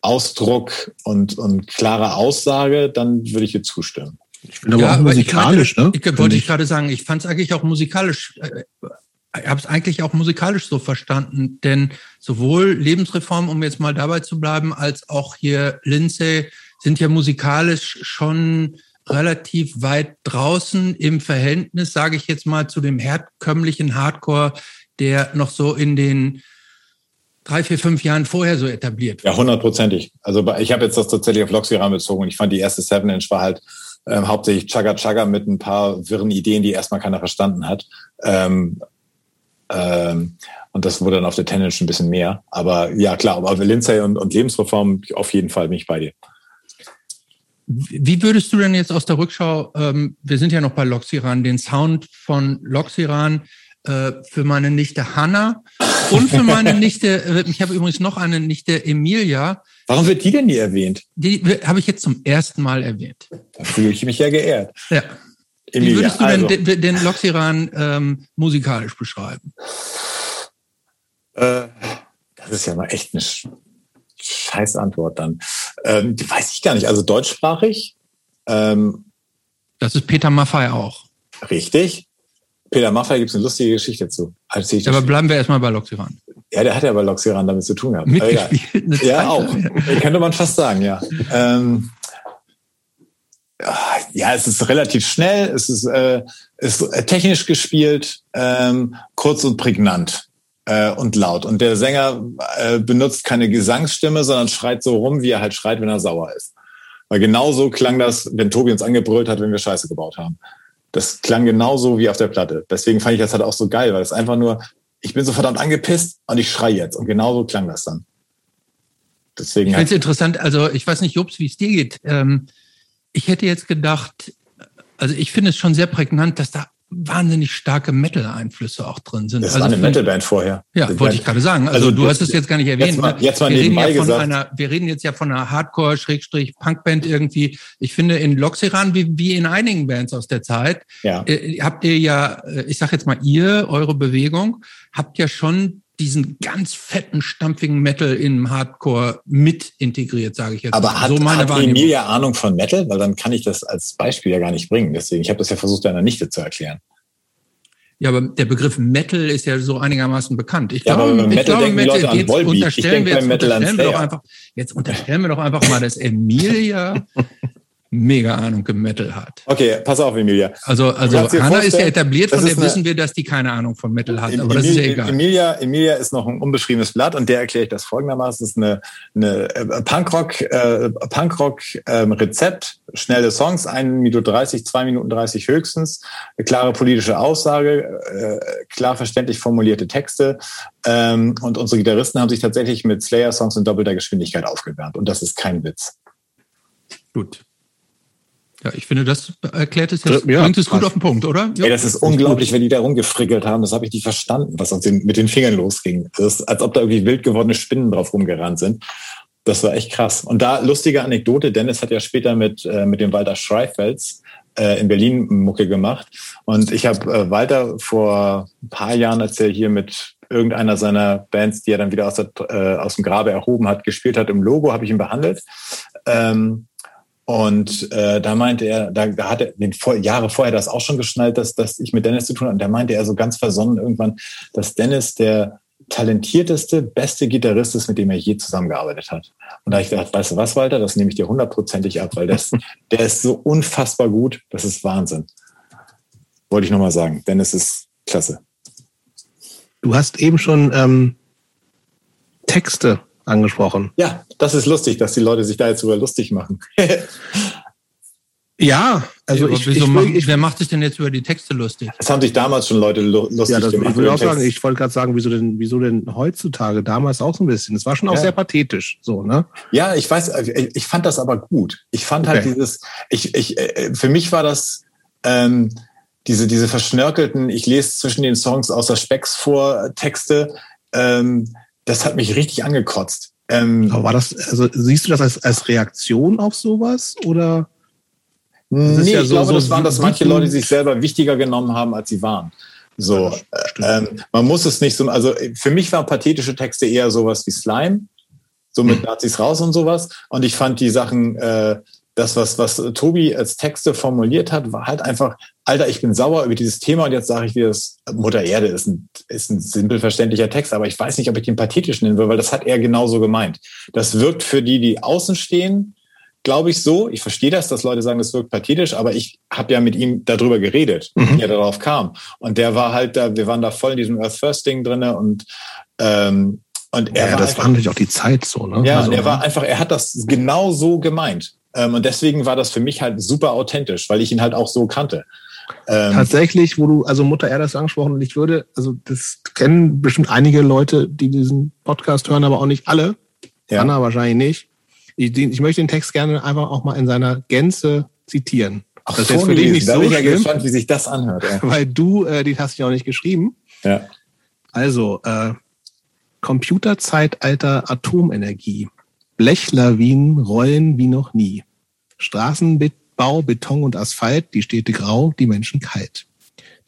Ausdruck und, und klare Aussage, dann würde ich dir zustimmen.
Ich finde aber ja, auch musikalisch, ich ne? Ich, wollte ich gerade sagen, ich fand es eigentlich auch musikalisch, äh, ich habe es eigentlich auch musikalisch so verstanden, denn sowohl Lebensreform, um jetzt mal dabei zu bleiben, als auch hier Lindsay sind ja musikalisch schon relativ weit draußen im Verhältnis, sage ich jetzt mal, zu dem herkömmlichen Hardcore, der noch so in den drei, vier, fünf Jahren vorher so etabliert
Ja, hundertprozentig. Also ich habe jetzt das tatsächlich auf Loxiran bezogen und ich fand die erste Seven Inch war halt ähm, hauptsächlich Chugga Chugga mit ein paar wirren Ideen, die erstmal keiner verstanden hat. Ähm, ähm, und das wurde dann auf der Ten Inch ein bisschen mehr. Aber ja, klar, aber Lindsay und, und Lebensreform auf jeden Fall bin ich bei dir.
Wie würdest du denn jetzt aus der Rückschau, ähm, wir sind ja noch bei Loxiran, den Sound von Loxiran äh, für meine Nichte Hanna und für meine <laughs> Nichte, äh, ich habe übrigens noch eine Nichte Emilia.
Warum wird die denn nie erwähnt?
Die habe ich jetzt zum ersten Mal erwähnt.
Da fühle ich mich ja geehrt.
Ja. Emilia, Wie würdest du also. denn den, den Loxiran ähm, musikalisch beschreiben?
Äh, das ist ja mal echt eine scheiß Antwort dann. Ähm, die weiß ich gar nicht. Also deutschsprachig. Ähm,
das ist Peter Maffei auch.
Richtig. Peter Maffay gibt es eine lustige Geschichte zu.
Also Aber bleiben wir erstmal bei Loxiran.
Ja, der hat ja bei Loxiran damit zu tun gehabt. Ja, ja auch. Könnte man fast sagen, ja. Ähm, ja, es ist relativ schnell, es ist, äh, ist technisch gespielt, ähm, kurz und prägnant äh, und laut. Und der Sänger äh, benutzt keine Gesangsstimme, sondern schreit so rum, wie er halt schreit, wenn er sauer ist. Weil genau so klang das, wenn Tobi uns angebrüllt hat, wenn wir Scheiße gebaut haben. Das klang genauso wie auf der Platte. Deswegen fand ich das halt auch so geil, weil es einfach nur, ich bin so verdammt angepisst und ich schrei jetzt. Und genauso klang das dann.
Deswegen ich finde es interessant, also ich weiß nicht, Jobs, wie es dir geht. Ähm, ich hätte jetzt gedacht, also ich finde es schon sehr prägnant, dass da wahnsinnig starke Metal-Einflüsse auch drin sind.
Das
also
war eine Metal-Band vorher.
Ja,
Die
wollte ich gerade sagen. Also,
Also
du
das-
hast es jetzt gar nicht erwähnt.
jetzt mal-
ne?
jetzt mal
wir reden ja von
gesagt.
einer, wir reden jetzt ja von einer Hardcore-Punkband irgendwie. Ich finde in Loxiran wie, wie in einigen Bands aus der Zeit
Ja.
äh, habt ihr ja, äh, ich sag jetzt mal ihr, eure Bewegung, habt ja schon diesen ganz fetten, stampfigen Metal im Hardcore mit integriert, sage ich jetzt.
Aber hat,
so meine
hat. Emilia Ahnung von Metal? Weil dann kann ich das als Beispiel ja gar nicht bringen. Deswegen, ich habe das ja versucht, deiner Nichte zu erklären.
Ja, aber der Begriff Metal ist ja so einigermaßen bekannt. Ich
Ja,
glaube, ich
Metal
glaube,
denken die Leute an Volbeat. Ich
unterstellen
denke
wir, jetzt
Metal an
unterstellen wir doch einfach, jetzt unterstellen wir doch einfach mal, dass Emilia <laughs> mega Ahnung im Metal hat.
Okay, pass auf, Emilia.
Also, also Hanna ist ja etabliert, von der
eine-
wissen wir, dass die keine Ahnung von Metal hat, aber das ist ja egal.
Emilia, Emilia ist noch ein unbeschriebenes Blatt und der erkläre ich das folgendermaßen. Das ist eine, eine äh, Punkrock, äh, Punkrock ähm, Rezept, schnelle Songs, 1 Minute 30, 2 Minuten 30 höchstens, eine klare politische Aussage, äh, klar verständlich formulierte Texte. Ähm, und unsere Gitarristen haben sich tatsächlich mit Slayer-Songs in doppelter Geschwindigkeit aufgewärmt. Und das ist kein Witz.
Gut. Ja, ich finde, das erklärt es jetzt,
Ja,
bringt es gut auf den Punkt, oder? Ja.
Ey, das ist unglaublich, wenn die da rumgefrickelt haben. Das habe ich nicht verstanden, was den, mit den Fingern losging. Das ist, als ob da irgendwie wild gewordene Spinnen drauf rumgerannt sind. Das war echt krass. Und da lustige Anekdote, Dennis hat ja später mit, äh, mit dem Walter Schreifels äh, in Berlin Mucke gemacht. Und ich habe äh, Walter vor ein paar Jahren, als er hier mit irgendeiner seiner Bands, die er dann wieder aus, der, äh, aus dem Grabe erhoben hat, gespielt hat im Logo, habe ich ihn behandelt. Ähm, und äh, da meinte er, da, da hat er den vor, Jahre vorher das auch schon geschnallt, dass, dass ich mit Dennis zu tun habe. Und da meinte er so ganz versonnen irgendwann, dass Dennis der talentierteste, beste Gitarrist ist, mit dem er je zusammengearbeitet hat. Und da habe ich gedacht, weißt du was, Walter, das nehme ich dir hundertprozentig ab, weil das, <laughs> der ist so unfassbar gut, das ist Wahnsinn. Wollte ich nochmal sagen. Dennis ist klasse.
Du hast eben schon ähm, Texte angesprochen.
Ja, das ist lustig, dass die Leute sich da jetzt über lustig machen. <laughs>
Ja, also
Aber
ich,
wieso
ich,
macht,
will, ich,
wer macht sich denn jetzt über die Texte lustig?
Es haben sich damals schon Leute lu- lustig
ja, das,
gemacht.
ich wollte gerade sagen, wieso denn, wieso denn heutzutage, damals auch so ein bisschen. Es war schon auch
Ja.
sehr pathetisch, so, ne?
Ja, ich weiß, ich fand das aber gut. Ich fand halt
Okay.
dieses, ich, ich, äh, für mich war das ähm, diese, diese verschnörkelten, ich lese zwischen den Songs außer Specks vor Texte, ähm, das hat mich richtig angekotzt. Ähm,
Aber war das, also siehst du das als, als Reaktion auf sowas oder?
nee,
ja
ich
so-
glaube,
so
das waren, dass manche. Leute sich selber wichtiger genommen haben, als sie waren. So, äh, ähm, man muss es nicht so, also äh, für mich waren pathetische Texte eher sowas wie Slime, so mit Nazis raus und sowas. Und ich fand die Sachen, äh, das, was, was Tobi als Texte formuliert hat, war halt einfach, Alter, ich bin sauer über dieses Thema und jetzt sage ich dir, das Mutter Erde ist ein, ist ein simpel verständlicher Text, aber ich weiß nicht, ob ich den pathetisch nennen will, weil das hat er genauso gemeint. Das wirkt für die, die außen stehen, glaube ich, so. Ich verstehe das, dass Leute sagen, das wirkt pathetisch, aber ich habe ja mit ihm darüber geredet,
Mhm.
wie er darauf kam. Und der war halt da, wir waren da voll in diesem Earth First Ding drinne und ähm, und er
Ja,
war
das
einfach,
war natürlich auch die Zeit so, ne?
ja,
also,
er war einfach, er hat das genau so gemeint. Ähm, und deswegen war das für mich halt super authentisch, weil ich ihn halt auch so kannte. Ähm,
Tatsächlich, wo du, also Mutter Erde angesprochen und ich würde, also das kennen bestimmt einige Leute, die diesen Podcast hören, aber auch nicht alle.
Ja.
Anna wahrscheinlich nicht. Ich, ich möchte den Text gerne einfach auch mal in seiner Gänze zitieren.
auch
das ist jetzt für dich nicht
da
so
bin ich ja gespannt, wie sich das anhört. Ey. <laughs>
weil du, äh, die hast du ja auch nicht geschrieben.
Ja.
Also, äh, Computerzeitalter Atomenergie. Blechlawinen rollen wie noch nie. Straßenbau, Beton und Asphalt, die Städte grau, die Menschen kalt.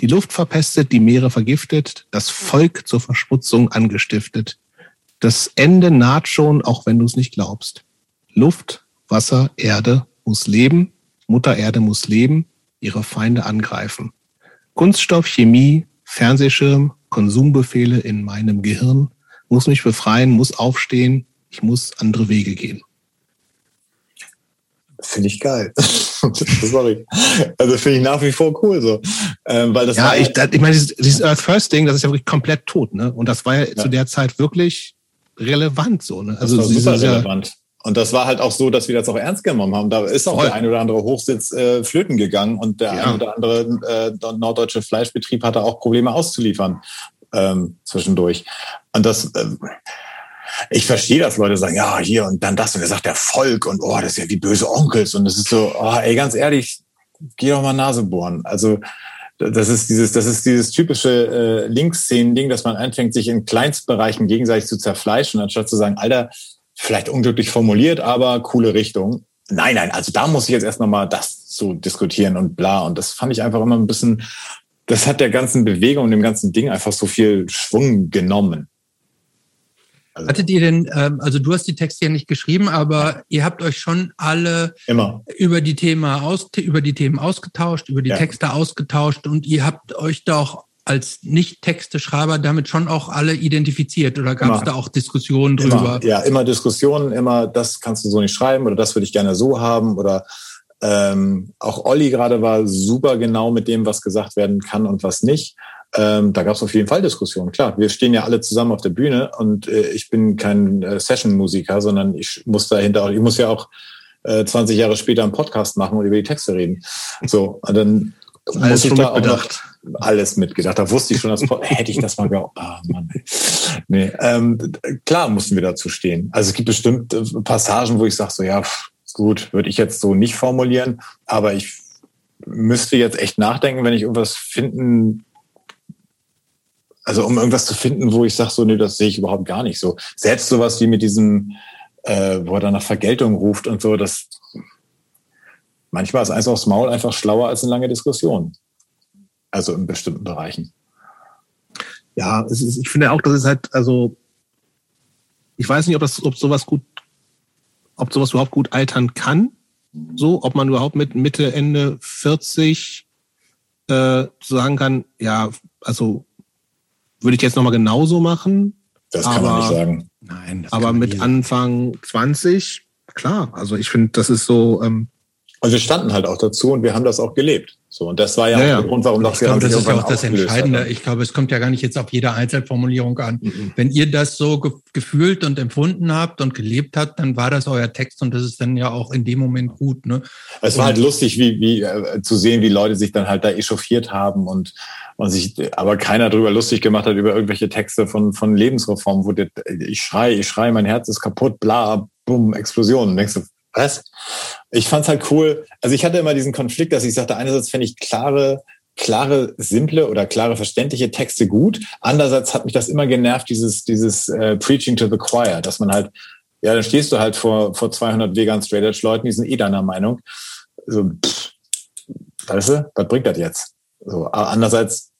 Die Luft verpestet, die Meere vergiftet, das Volk zur Verschmutzung angestiftet. Das Ende naht schon, auch wenn du es nicht glaubst. Luft, Wasser, Erde muss leben, Mutter Erde muss leben, ihre Feinde angreifen. Kunststoff, Chemie, Fernsehschirm, Konsumbefehle in meinem Gehirn, muss mich befreien, muss aufstehen, ich muss andere Wege gehen.
Finde ich geil. <laughs> Sorry. Also finde ich nach wie vor cool so. Ähm, weil das
Ja, ich, das, ich meine, dieses, dieses Earth First Ding, das ist ja wirklich komplett tot, ne? Und das war ja, zu der Zeit wirklich relevant so, ne?
Das
Also
war super
dieses, ja,
relevant. Und das war halt auch so, dass wir das auch ernst genommen haben. Da ist auch
Voll.
der ein oder andere Hochsitz äh, flöten gegangen und der
Ja.
ein oder andere äh, norddeutsche Fleischbetrieb hatte auch Probleme auszuliefern ähm, zwischendurch. Und das, ähm, ich verstehe, dass Leute sagen, ja, hier und dann das und er sagt der Volk und oh, das ist ja wie böse Onkels und das ist so, oh, ey, ganz ehrlich, geh doch mal Nase bohren. Also das ist dieses, das ist dieses typische äh, Linksszenen-Ding, dass man anfängt, sich in Kleinstbereichen gegenseitig zu zerfleischen, anstatt zu sagen, Alter, vielleicht unglücklich formuliert, aber coole Richtung. Nein, nein, also da muss ich jetzt erst nochmal das zu diskutieren und bla. Und das fand ich einfach immer ein bisschen, das hat der ganzen Bewegung und dem ganzen Ding einfach so viel Schwung genommen.
Also, Hattet ihr denn, ähm, also du hast die Texte ja nicht geschrieben, aber ihr habt euch schon alle
immer.
über die Thema aus, über die Themen ausgetauscht, über die ja. Texte ausgetauscht und ihr habt euch doch als Nicht-Texte-Schreiber damit schon auch alle identifiziert oder gab es da auch Diskussionen drüber?
Immer, ja, immer Diskussionen, immer das kannst du so nicht schreiben oder das würde ich gerne so haben oder ähm, auch Olli gerade war super genau mit dem, was gesagt werden kann und was nicht. Ähm, da gab es auf jeden Fall Diskussionen. Klar, wir stehen ja alle zusammen auf der Bühne und äh, ich bin kein äh, Session-Musiker, sondern ich muss dahinter, ich muss ja auch äh, 20 Jahre später einen Podcast machen und über die Texte reden. So, dann <laughs> alles muss ich da mitgedacht. auch noch alles mitgedacht. Da wusste ich schon, dass <laughs> hätte ich das mal gehabt. Ah, Mann. Nee, ähm, klar mussten wir dazu stehen. Also es gibt bestimmt äh, Passagen, wo ich sage so, ja, pff, gut, würde ich jetzt so nicht formulieren, aber ich müsste jetzt echt nachdenken, wenn ich irgendwas finden, also um irgendwas zu finden, wo ich sage, so, nee, das sehe ich überhaupt gar nicht so. Selbst sowas wie mit diesem, äh, wo er dann nach Vergeltung ruft und so, das manchmal ist eins aufs Maul einfach schlauer als eine lange Diskussion. Also in bestimmten Bereichen.
Ja, ist, ich finde auch, das ist halt, also ich weiß nicht, ob das, ob sowas gut ob sowas überhaupt gut altern kann. So, ob man überhaupt mit Mitte, Ende 40 äh, sagen kann, ja, also würde ich jetzt nochmal genauso machen.
Das kann aber, man nicht sagen.
Nein. aber mit Anfang 20, klar. Also ich finde, das ist so, ähm,
und wir standen halt auch dazu und wir haben das auch gelebt. So, und das war ja,
ja,
ja. der Grund, warum
das, ich glaube, das ist ja auch das Entscheidende. Hat. Ich glaube, es kommt ja gar nicht jetzt auf jede Einzelformulierung an. Mhm. Wenn ihr das so ge gefühlt und empfunden habt und gelebt habt, dann war das euer Text und das ist dann ja auch in dem Moment gut. Ne?
Es war und, halt lustig, wie, wie äh, zu sehen, wie Leute sich dann halt da echauffiert haben und und sich aber keiner darüber lustig gemacht hat über irgendwelche Texte von von Lebensreformen, wo der, ich schrei, ich schrei, mein Herz ist kaputt, bla, bumm, Explosion. Und denkst du, was? Ich fand's halt cool. Also ich hatte immer diesen Konflikt, dass ich sagte, einerseits fände ich klare, klare, simple oder klare, verständliche Texte gut. Andererseits hat mich das immer genervt, dieses, dieses äh, Preaching to the Choir, dass man halt, ja, dann stehst du halt vor, vor 200 vegan Straight Edge Leuten, die sind eh deiner Meinung. So, pff, weißt du, was bringt das jetzt? So, aber andererseits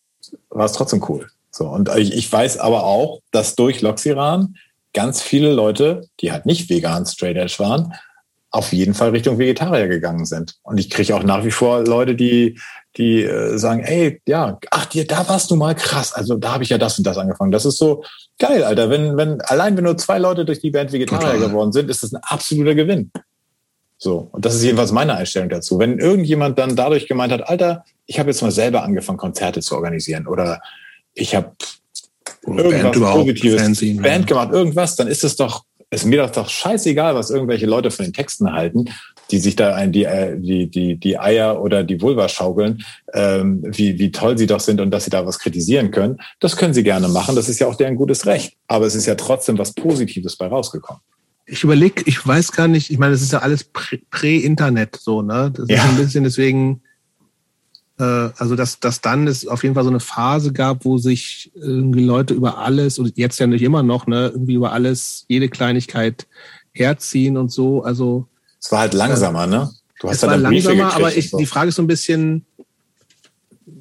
war es trotzdem cool. So, und ich, ich weiß aber auch, dass durch Loxiran ganz viele Leute, die halt nicht vegan Straight Edge waren, auf jeden Fall Richtung Vegetarier gegangen sind. Und ich kriege auch nach wie vor Leute, die, die äh, sagen, ey, ja, ach, dir, da warst du mal krass. Also da habe ich ja das und das angefangen. Das ist so geil, Alter. Wenn, wenn, allein wenn nur zwei Leute durch die Band Vegetarier Total. geworden sind, ist das ein absoluter Gewinn. So, und das ist jedenfalls meine Einstellung dazu. Wenn irgendjemand dann dadurch gemeint hat, Alter, ich habe jetzt mal selber angefangen, Konzerte zu organisieren oder ich habe irgendwas Band Positives, Band gemacht, irgendwas, dann ist es doch ist mir doch scheißegal, was irgendwelche Leute von den Texten halten, die sich da ein, die, äh, die, die, die Eier oder die Vulva schaukeln, ähm, wie, wie toll sie doch sind und dass sie da was kritisieren können. Das können sie gerne machen. Das ist ja auch deren gutes Recht. Aber es ist ja trotzdem was Positives bei rausgekommen.
Ich überlege, ich weiß gar nicht, ich meine, das ist ja alles Prä-Internet so, ne? Das ja. ist ein bisschen deswegen, also dass, dass dann es auf jeden Fall so eine Phase gab, wo sich irgendwie Leute über alles, und jetzt ja nicht immer noch, ne, irgendwie über alles, jede Kleinigkeit herziehen und so. Also
es war halt langsamer, äh, ne?
Du hast es war langsamer, aber ich, so. die Frage ist so ein bisschen,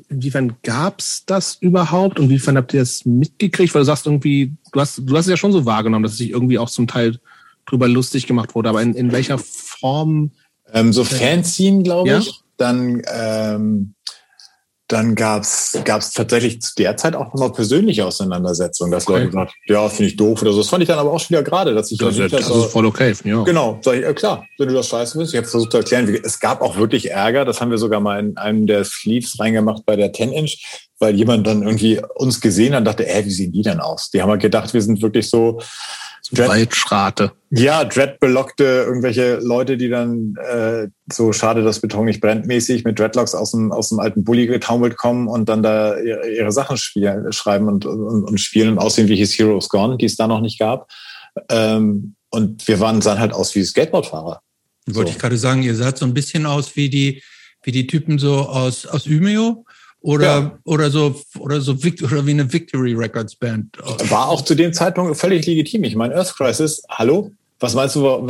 inwiefern gab's das überhaupt und inwiefern habt ihr das mitgekriegt? Weil du sagst irgendwie, du hast, du hast es ja schon so wahrgenommen, dass es sich irgendwie auch zum Teil drüber lustig gemacht wurde, aber in, in welcher Form?
Ähm, so Fanzine, glaube ich. Ja? Dann ähm, dann gab's gab's tatsächlich zu der Zeit auch nochmal persönliche Auseinandersetzungen, dass okay. Leute gesagt ja, finde ich doof oder so. Das fand ich dann aber auch schon wieder gerade, dass ich
das,
das,
das ist voll okay, ja.
Genau, sag ich, ja, klar, wenn du das scheiße willst. Ich habe versucht zu erklären, wie, es gab auch wirklich Ärger, das haben wir sogar mal in einem der Sleeves reingemacht bei der 10-Inch, weil jemand dann irgendwie uns gesehen hat und dachte, ey, wie sehen die denn aus? Die haben halt gedacht, wir sind wirklich so
Waldschrate.
Ja, Dreadbelockte, irgendwelche Leute, die dann äh, so schade, dass Beton nicht brennt mäßig mit Dreadlocks aus dem, aus dem alten Bulli getaumelt kommen und dann da ihre, ihre Sachen spielen, schreiben und, und, und spielen und aussehen wie his Heroes Gone, die es da noch nicht gab. Ähm, und wir waren sahen halt aus wie Skateboardfahrer.
Wollte so. ich gerade sagen, ihr seid so ein bisschen aus wie die, wie die Typen so aus, aus Ümeo oder, ja. oder so, oder so, oder wie eine Victory Records Band.
War auch zu dem Zeitpunkt völlig legitim. Ich meine, Earth Crisis, hallo? Was meinst du,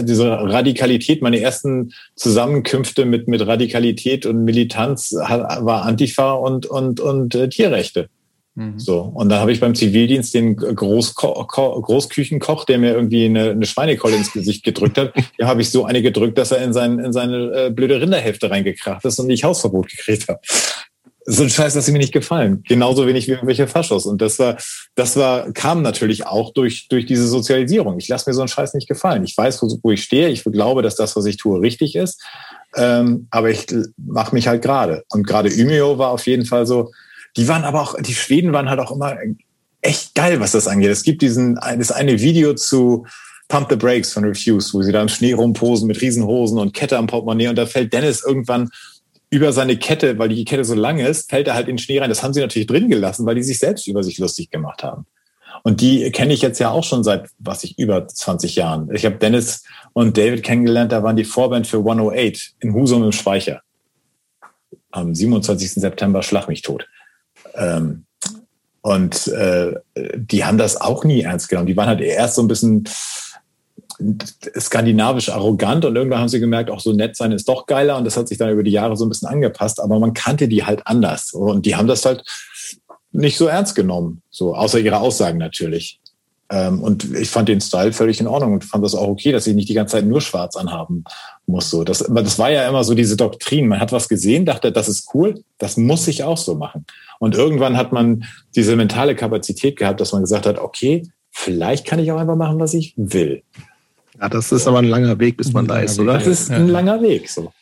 diese Radikalität, meine ersten Zusammenkünfte mit, mit Radikalität und Militanz war Antifa und, und, und äh, Tierrechte. Mhm. So. Und dann habe ich beim Zivildienst den Groß Großküchenkoch, der mir irgendwie eine, eine Schweinekolle ins Gesicht gedrückt hat, <laughs> ja, habe ich so eine gedrückt, dass er in, sein, in seine äh, blöde Rinderhälfte reingekracht ist und ich Hausverbot gekriegt habe so ein Scheiß, das mir nicht gefallen. Genauso wenig wie irgendwelche Faschos. Und das war, das war, kam natürlich auch durch, durch diese Sozialisierung. Ich lasse mir so einen Scheiß nicht gefallen. Ich weiß, wo, wo ich stehe. Ich glaube, dass das, was ich tue, richtig ist. Ähm, aber ich mache mich halt gerade. Und gerade Umeå war auf jeden Fall so, die waren aber auch, die Schweden waren halt auch immer echt geil, was das angeht. Es gibt diesen, das eine Video zu, Pump the Brakes von Refuse, wo sie da im Schnee rumposen mit Riesenhosen und Kette am Portemonnaie und da fällt Dennis irgendwann über seine Kette, weil die Kette so lang ist, fällt er halt in den Schnee rein. Das haben sie natürlich drin gelassen, weil die sich selbst über sich lustig gemacht haben. Und die kenne ich jetzt ja auch schon seit, was ich, über 20 Jahren. Ich habe Dennis und David kennengelernt, da waren die Vorband für 108 in Husum im Speicher. Am 27. September schlag mich tot. Ähm, und äh, die haben das auch nie ernst genommen. Die waren halt erst so ein bisschen skandinavisch arrogant und irgendwann haben sie gemerkt, auch so nett sein ist doch geiler und das hat sich dann über die Jahre so ein bisschen angepasst, aber man kannte die halt anders und die haben das halt nicht so ernst genommen, so außer ihre Aussagen natürlich. Ähm, und ich fand den Style völlig in Ordnung und fand das auch okay, dass ich nicht die ganze Zeit nur schwarz anhaben muss. So, das, das war ja immer so diese Doktrin. Man hat was gesehen, dachte, das ist cool, das muss ich auch so machen. Und irgendwann hat man diese mentale Kapazität gehabt, dass man gesagt hat, okay, vielleicht kann ich auch einfach machen, was ich will.
Ja, das ist aber ein langer Weg, bis man da ist, oder?
Das ist ein langer Weg, so.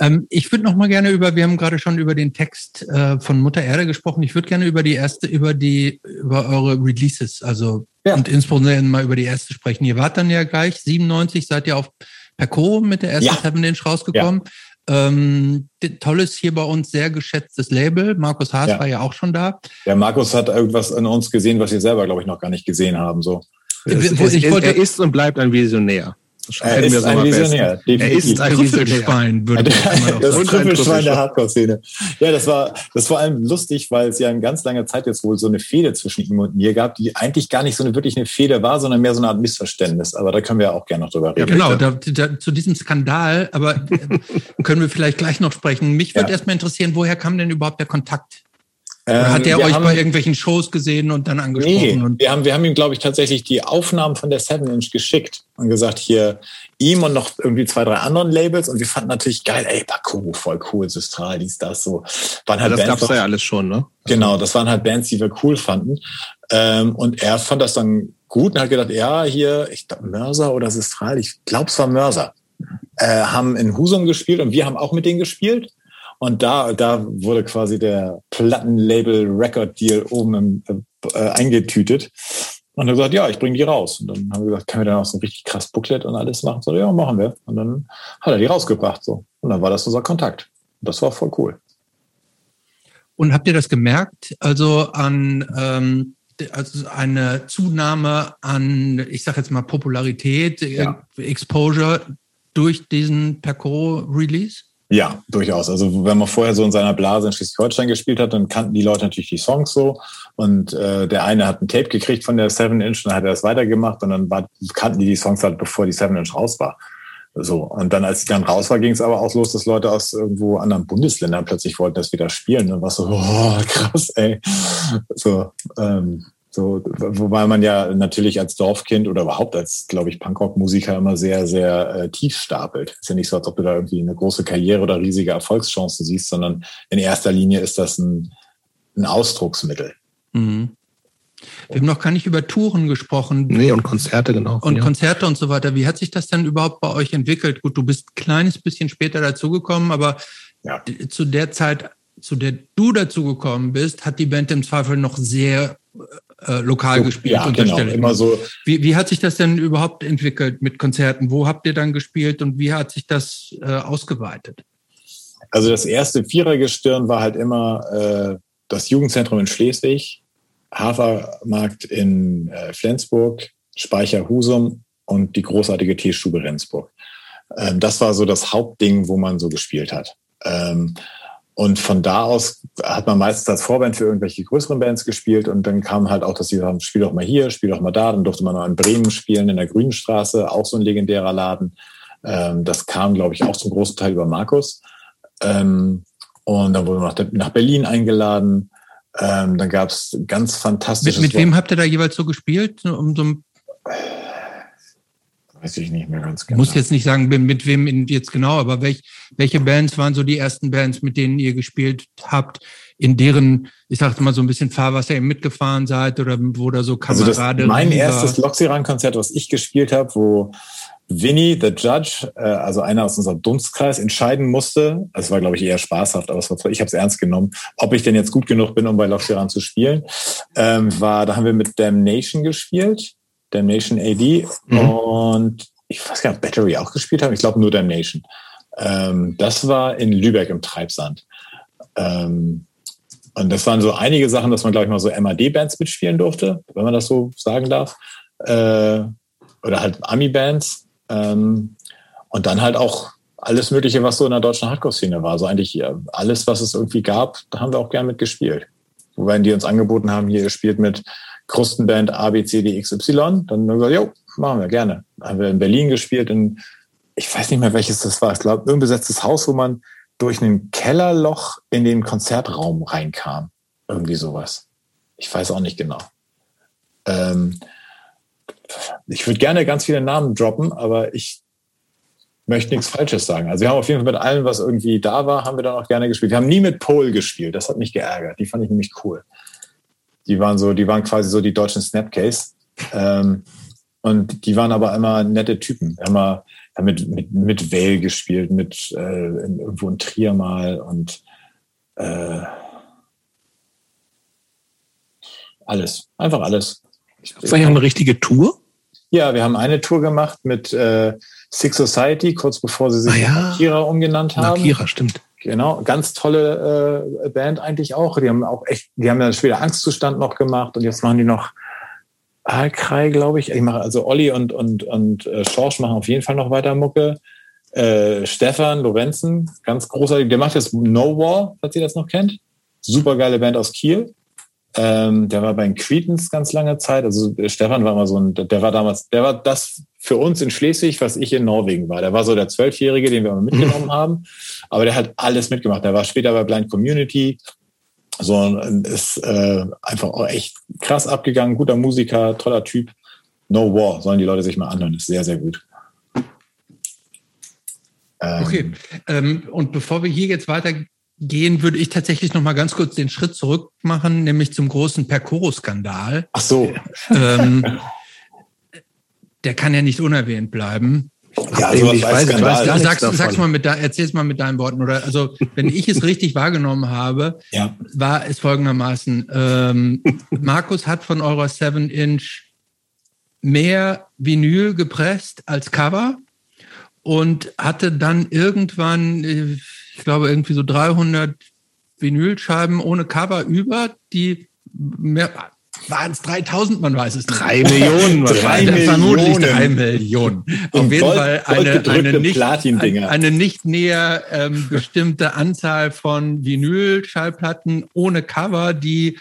Ähm, ich würde noch mal gerne über, wir haben gerade schon über den Text äh, von Mutter Erde gesprochen. Ich würde gerne über die erste, über die, über eure Releases, also ja. und insbesondere mal über die erste sprechen. Ihr wart dann ja gleich 97, seid ihr auf Perco mit der ersten ja. Seven Inch rausgekommen. Ja. Ähm, tolles hier bei uns sehr geschätztes Label. Markus Haas ja. war ja auch schon da.
Der Markus hat irgendwas an uns gesehen, was wir selber, glaube ich, noch gar nicht gesehen haben. So.
Es, es, ich wollte, er ist und bleibt ein Visionär.
Er ist, ein Visionär,
er ist ein Trüffelschwein,
würde man <laughs> Das Trüffelschwein der Hardcore-Szene. Ja, das war, das war vor allem lustig, weil es ja in ganz langer Zeit jetzt wohl so eine Fehde zwischen ihm und mir gab, die eigentlich gar nicht so eine wirklich eine Fehde war, sondern mehr so eine Art Missverständnis. Aber da können wir ja auch gerne noch drüber reden.
Ja, genau, da, da, zu diesem Skandal, aber äh, <laughs> können wir vielleicht gleich noch sprechen. Mich würde ja. erstmal interessieren, woher kam denn überhaupt der Kontakt oder hat er ähm, euch haben, bei irgendwelchen Shows gesehen und dann angesprochen? Nee,
und wir haben, wir haben ihm, glaube ich, tatsächlich die Aufnahmen von der Seven Inch geschickt und gesagt, hier ihm und noch irgendwie zwei, drei anderen Labels. Und wir fanden natürlich geil, ey, Baku, voll cool, Systral, dies, das, so.
Waren halt ja, das Bands, gab's ja alles schon, ne?
Genau, das waren halt Bands, die wir cool fanden. Ähm, und er fand das dann gut und hat gedacht, ja, hier, ich glaube, Mörser oder Systral, ich glaube, es war Mörser, äh, haben in Husum gespielt und wir haben auch mit denen gespielt. Und da, da wurde quasi der Plattenlabel-Record-Deal oben im, äh, eingetütet. Und er gesagt, ja, ich bringe die raus. Und dann haben wir gesagt, können wir dann auch so ein richtig krass Booklet und alles machen? So, ja, machen wir. Und dann hat er die rausgebracht. So. Und dann war das unser Kontakt. Und das war voll cool.
Und habt ihr das gemerkt? Also an ähm, also eine Zunahme an, ich sag jetzt mal, Popularität, ja. Exposure durch diesen Perco-Release?
Ja, durchaus. Also wenn man vorher so in seiner Blase in Schleswig-Holstein gespielt hat, dann kannten die Leute natürlich die Songs so. Und äh, der eine hat ein Tape gekriegt von der Seven Inch, dann hat er das weitergemacht und dann war, kannten die die Songs halt, bevor die Seven Inch raus war. So und dann, als die dann raus war, ging es aber auch los, dass Leute aus irgendwo anderen Bundesländern plötzlich wollten das wieder spielen. Und war so, <laughs> oh, krass, ey. So, ähm, so, wobei man ja natürlich als Dorfkind oder überhaupt als, glaube ich, Punkrock-Musiker immer sehr, sehr äh, tief stapelt. Ist ja nicht so, als ob du da irgendwie eine große Karriere oder riesige Erfolgschance siehst, sondern in erster Linie ist das ein, ein Ausdrucksmittel. Mhm.
Wir haben noch gar nicht über Touren gesprochen.
Nee, und Konzerte, genau.
Und ja. Konzerte und so weiter. Wie hat sich das denn überhaupt bei euch entwickelt? Gut, du bist ein kleines bisschen später dazugekommen, aber ja. zu der Zeit, zu der du dazugekommen bist, hat die Band im Zweifel noch sehr äh, lokal so, gespielt.
Ja, genau, immer so.
Wie, wie hat sich das denn überhaupt entwickelt mit Konzerten? Wo habt ihr dann gespielt und wie hat sich das äh, ausgeweitet?
Also das erste Vierergestirn war halt immer äh, das Jugendzentrum in Schleswig, Hafermarkt in äh, Flensburg, Speicher Husum und die großartige Teestube Rendsburg. Ähm, das war so das Hauptding, wo man so gespielt hat. Ähm, Und von da aus hat man meistens als Vorband für irgendwelche größeren Bands gespielt und dann kam halt auch, dass sie sagen, spiel doch mal hier, spiel doch mal da. Dann durfte man noch in Bremen spielen, in der Grünenstraße, auch so ein legendärer Laden. Ähm, das kam, glaube ich, auch zum großen Teil über Markus. Ähm, und dann wurden wir nach, Berlin eingeladen. Ähm, dann gab es ganz fantastisches.
Mit, mit wem habt ihr da jeweils so gespielt? Um so
Weiß ich nicht mehr ganz genau.
Muss jetzt nicht sagen, mit wem jetzt genau, aber welch, welche Bands waren so die ersten Bands, mit denen ihr gespielt habt, in deren, ich sagte mal so ein bisschen Fahrwasser ihr mitgefahren seid oder wo da so Kameraden.
Also das, mein erstes Loxiran-Konzert, was ich gespielt habe, wo Vinny, the Judge, äh, also einer aus unserem Dunstkreis, entscheiden musste. Es war, glaube ich, eher spaßhaft, aber es war, ich habe es ernst genommen, ob ich denn jetzt gut genug bin, um bei Loxiran zu spielen. Ähm, war, da haben wir mit Damnation gespielt Damnation AD mhm. und ich weiß gar nicht, ob Battery auch gespielt haben. Ich glaube nur Damnation. Ähm, das war in Lübeck im Treibsand. Ähm, und das waren so einige Sachen, dass man, glaube ich, mal so MAD-Bands mitspielen durfte, wenn man das so sagen darf. Äh, oder halt Ami-Bands. Ähm, und dann halt auch alles Mögliche, was so in der deutschen Hardcore-Szene war. So eigentlich ja, alles, was es irgendwie gab, da haben wir auch gern mitgespielt. Wobei die uns angeboten haben, hier, ihr spielt mit Krustenband ABCDXY. Dann haben wir gesagt, jo, machen wir gerne. Dann haben wir in Berlin gespielt, in, ich weiß nicht mehr welches das war, ich glaube, ein besetztes Haus, wo man durch ein Kellerloch in den Konzertraum reinkam. Irgendwie sowas. Ich weiß auch nicht genau. Ähm, ich würde gerne ganz viele Namen droppen, aber ich möchte nichts Falsches sagen. Also wir haben auf jeden Fall mit allem, was irgendwie da war, haben wir dann auch gerne gespielt. Wir haben nie mit Pole gespielt. Das hat mich geärgert. Die fand ich nämlich cool. Die waren so, die waren quasi so die deutschen Snapcase. Ähm, und die waren aber immer nette Typen. Wir haben mit, mit, mit Vale gespielt, mit äh, irgendwo in Trier mal und äh, alles. Einfach alles.
War ja eine richtige Tour?
Ja, wir haben eine Tour gemacht mit äh, Six Society, kurz bevor sie sich ah, ja. Akira umgenannt haben.
Akira, stimmt.
Genau, ganz tolle äh, Band eigentlich auch. Die haben auch echt, die haben ja später Angstzustand noch gemacht und jetzt machen die noch Alkrei, glaube ich. Ich mache also Olli und und und äh, Schorsch machen auf jeden Fall noch weiter Mucke. Äh, Stefan Lorenzen, ganz großartig. Der macht jetzt No War, falls ihr das noch kennt. Super geile Band aus Kiel. Ähm, der war bei den Cretans ganz lange Zeit. Also Stefan war mal so ein, der war damals, der war das für uns in Schleswig, was ich in Norwegen war. Der war so der Zwölfjährige, den wir immer mitgenommen haben. Aber der hat alles mitgemacht. Der war später bei Blind Community. So ist äh, einfach auch echt krass abgegangen. Guter Musiker, toller Typ. No War, sollen die Leute sich mal anhören. Ist sehr, sehr gut.
Ähm, okay. Ähm, und bevor wir hier jetzt weitergehen, würde ich tatsächlich noch mal ganz kurz den Schritt zurück machen, nämlich zum großen Percoro-Skandal.
Ach so.
Ähm, <laughs> der kann ja nicht unerwähnt bleiben.
Ja, also ich weiß,
ich weiß, ich sag's, sag's mal mit, erzähl's mal mit deinen Worten. Oder also, wenn ich es richtig wahrgenommen habe, ja. war es folgendermaßen: ähm, Markus hat von eurer 7-Inch mehr Vinyl gepresst als Cover und hatte dann irgendwann, ich glaube, irgendwie so 300 Vinylscheiben ohne Cover über, die mehr, waren es 3000, man weiß es
nicht. Drei Millionen. <laughs>
drei Millionen. Vermutlich drei Millionen. Auf jeden Gold, Fall eine, eine, nicht, eine nicht näher ähm, bestimmte Anzahl von Vinyl-Schallplatten ohne Cover, die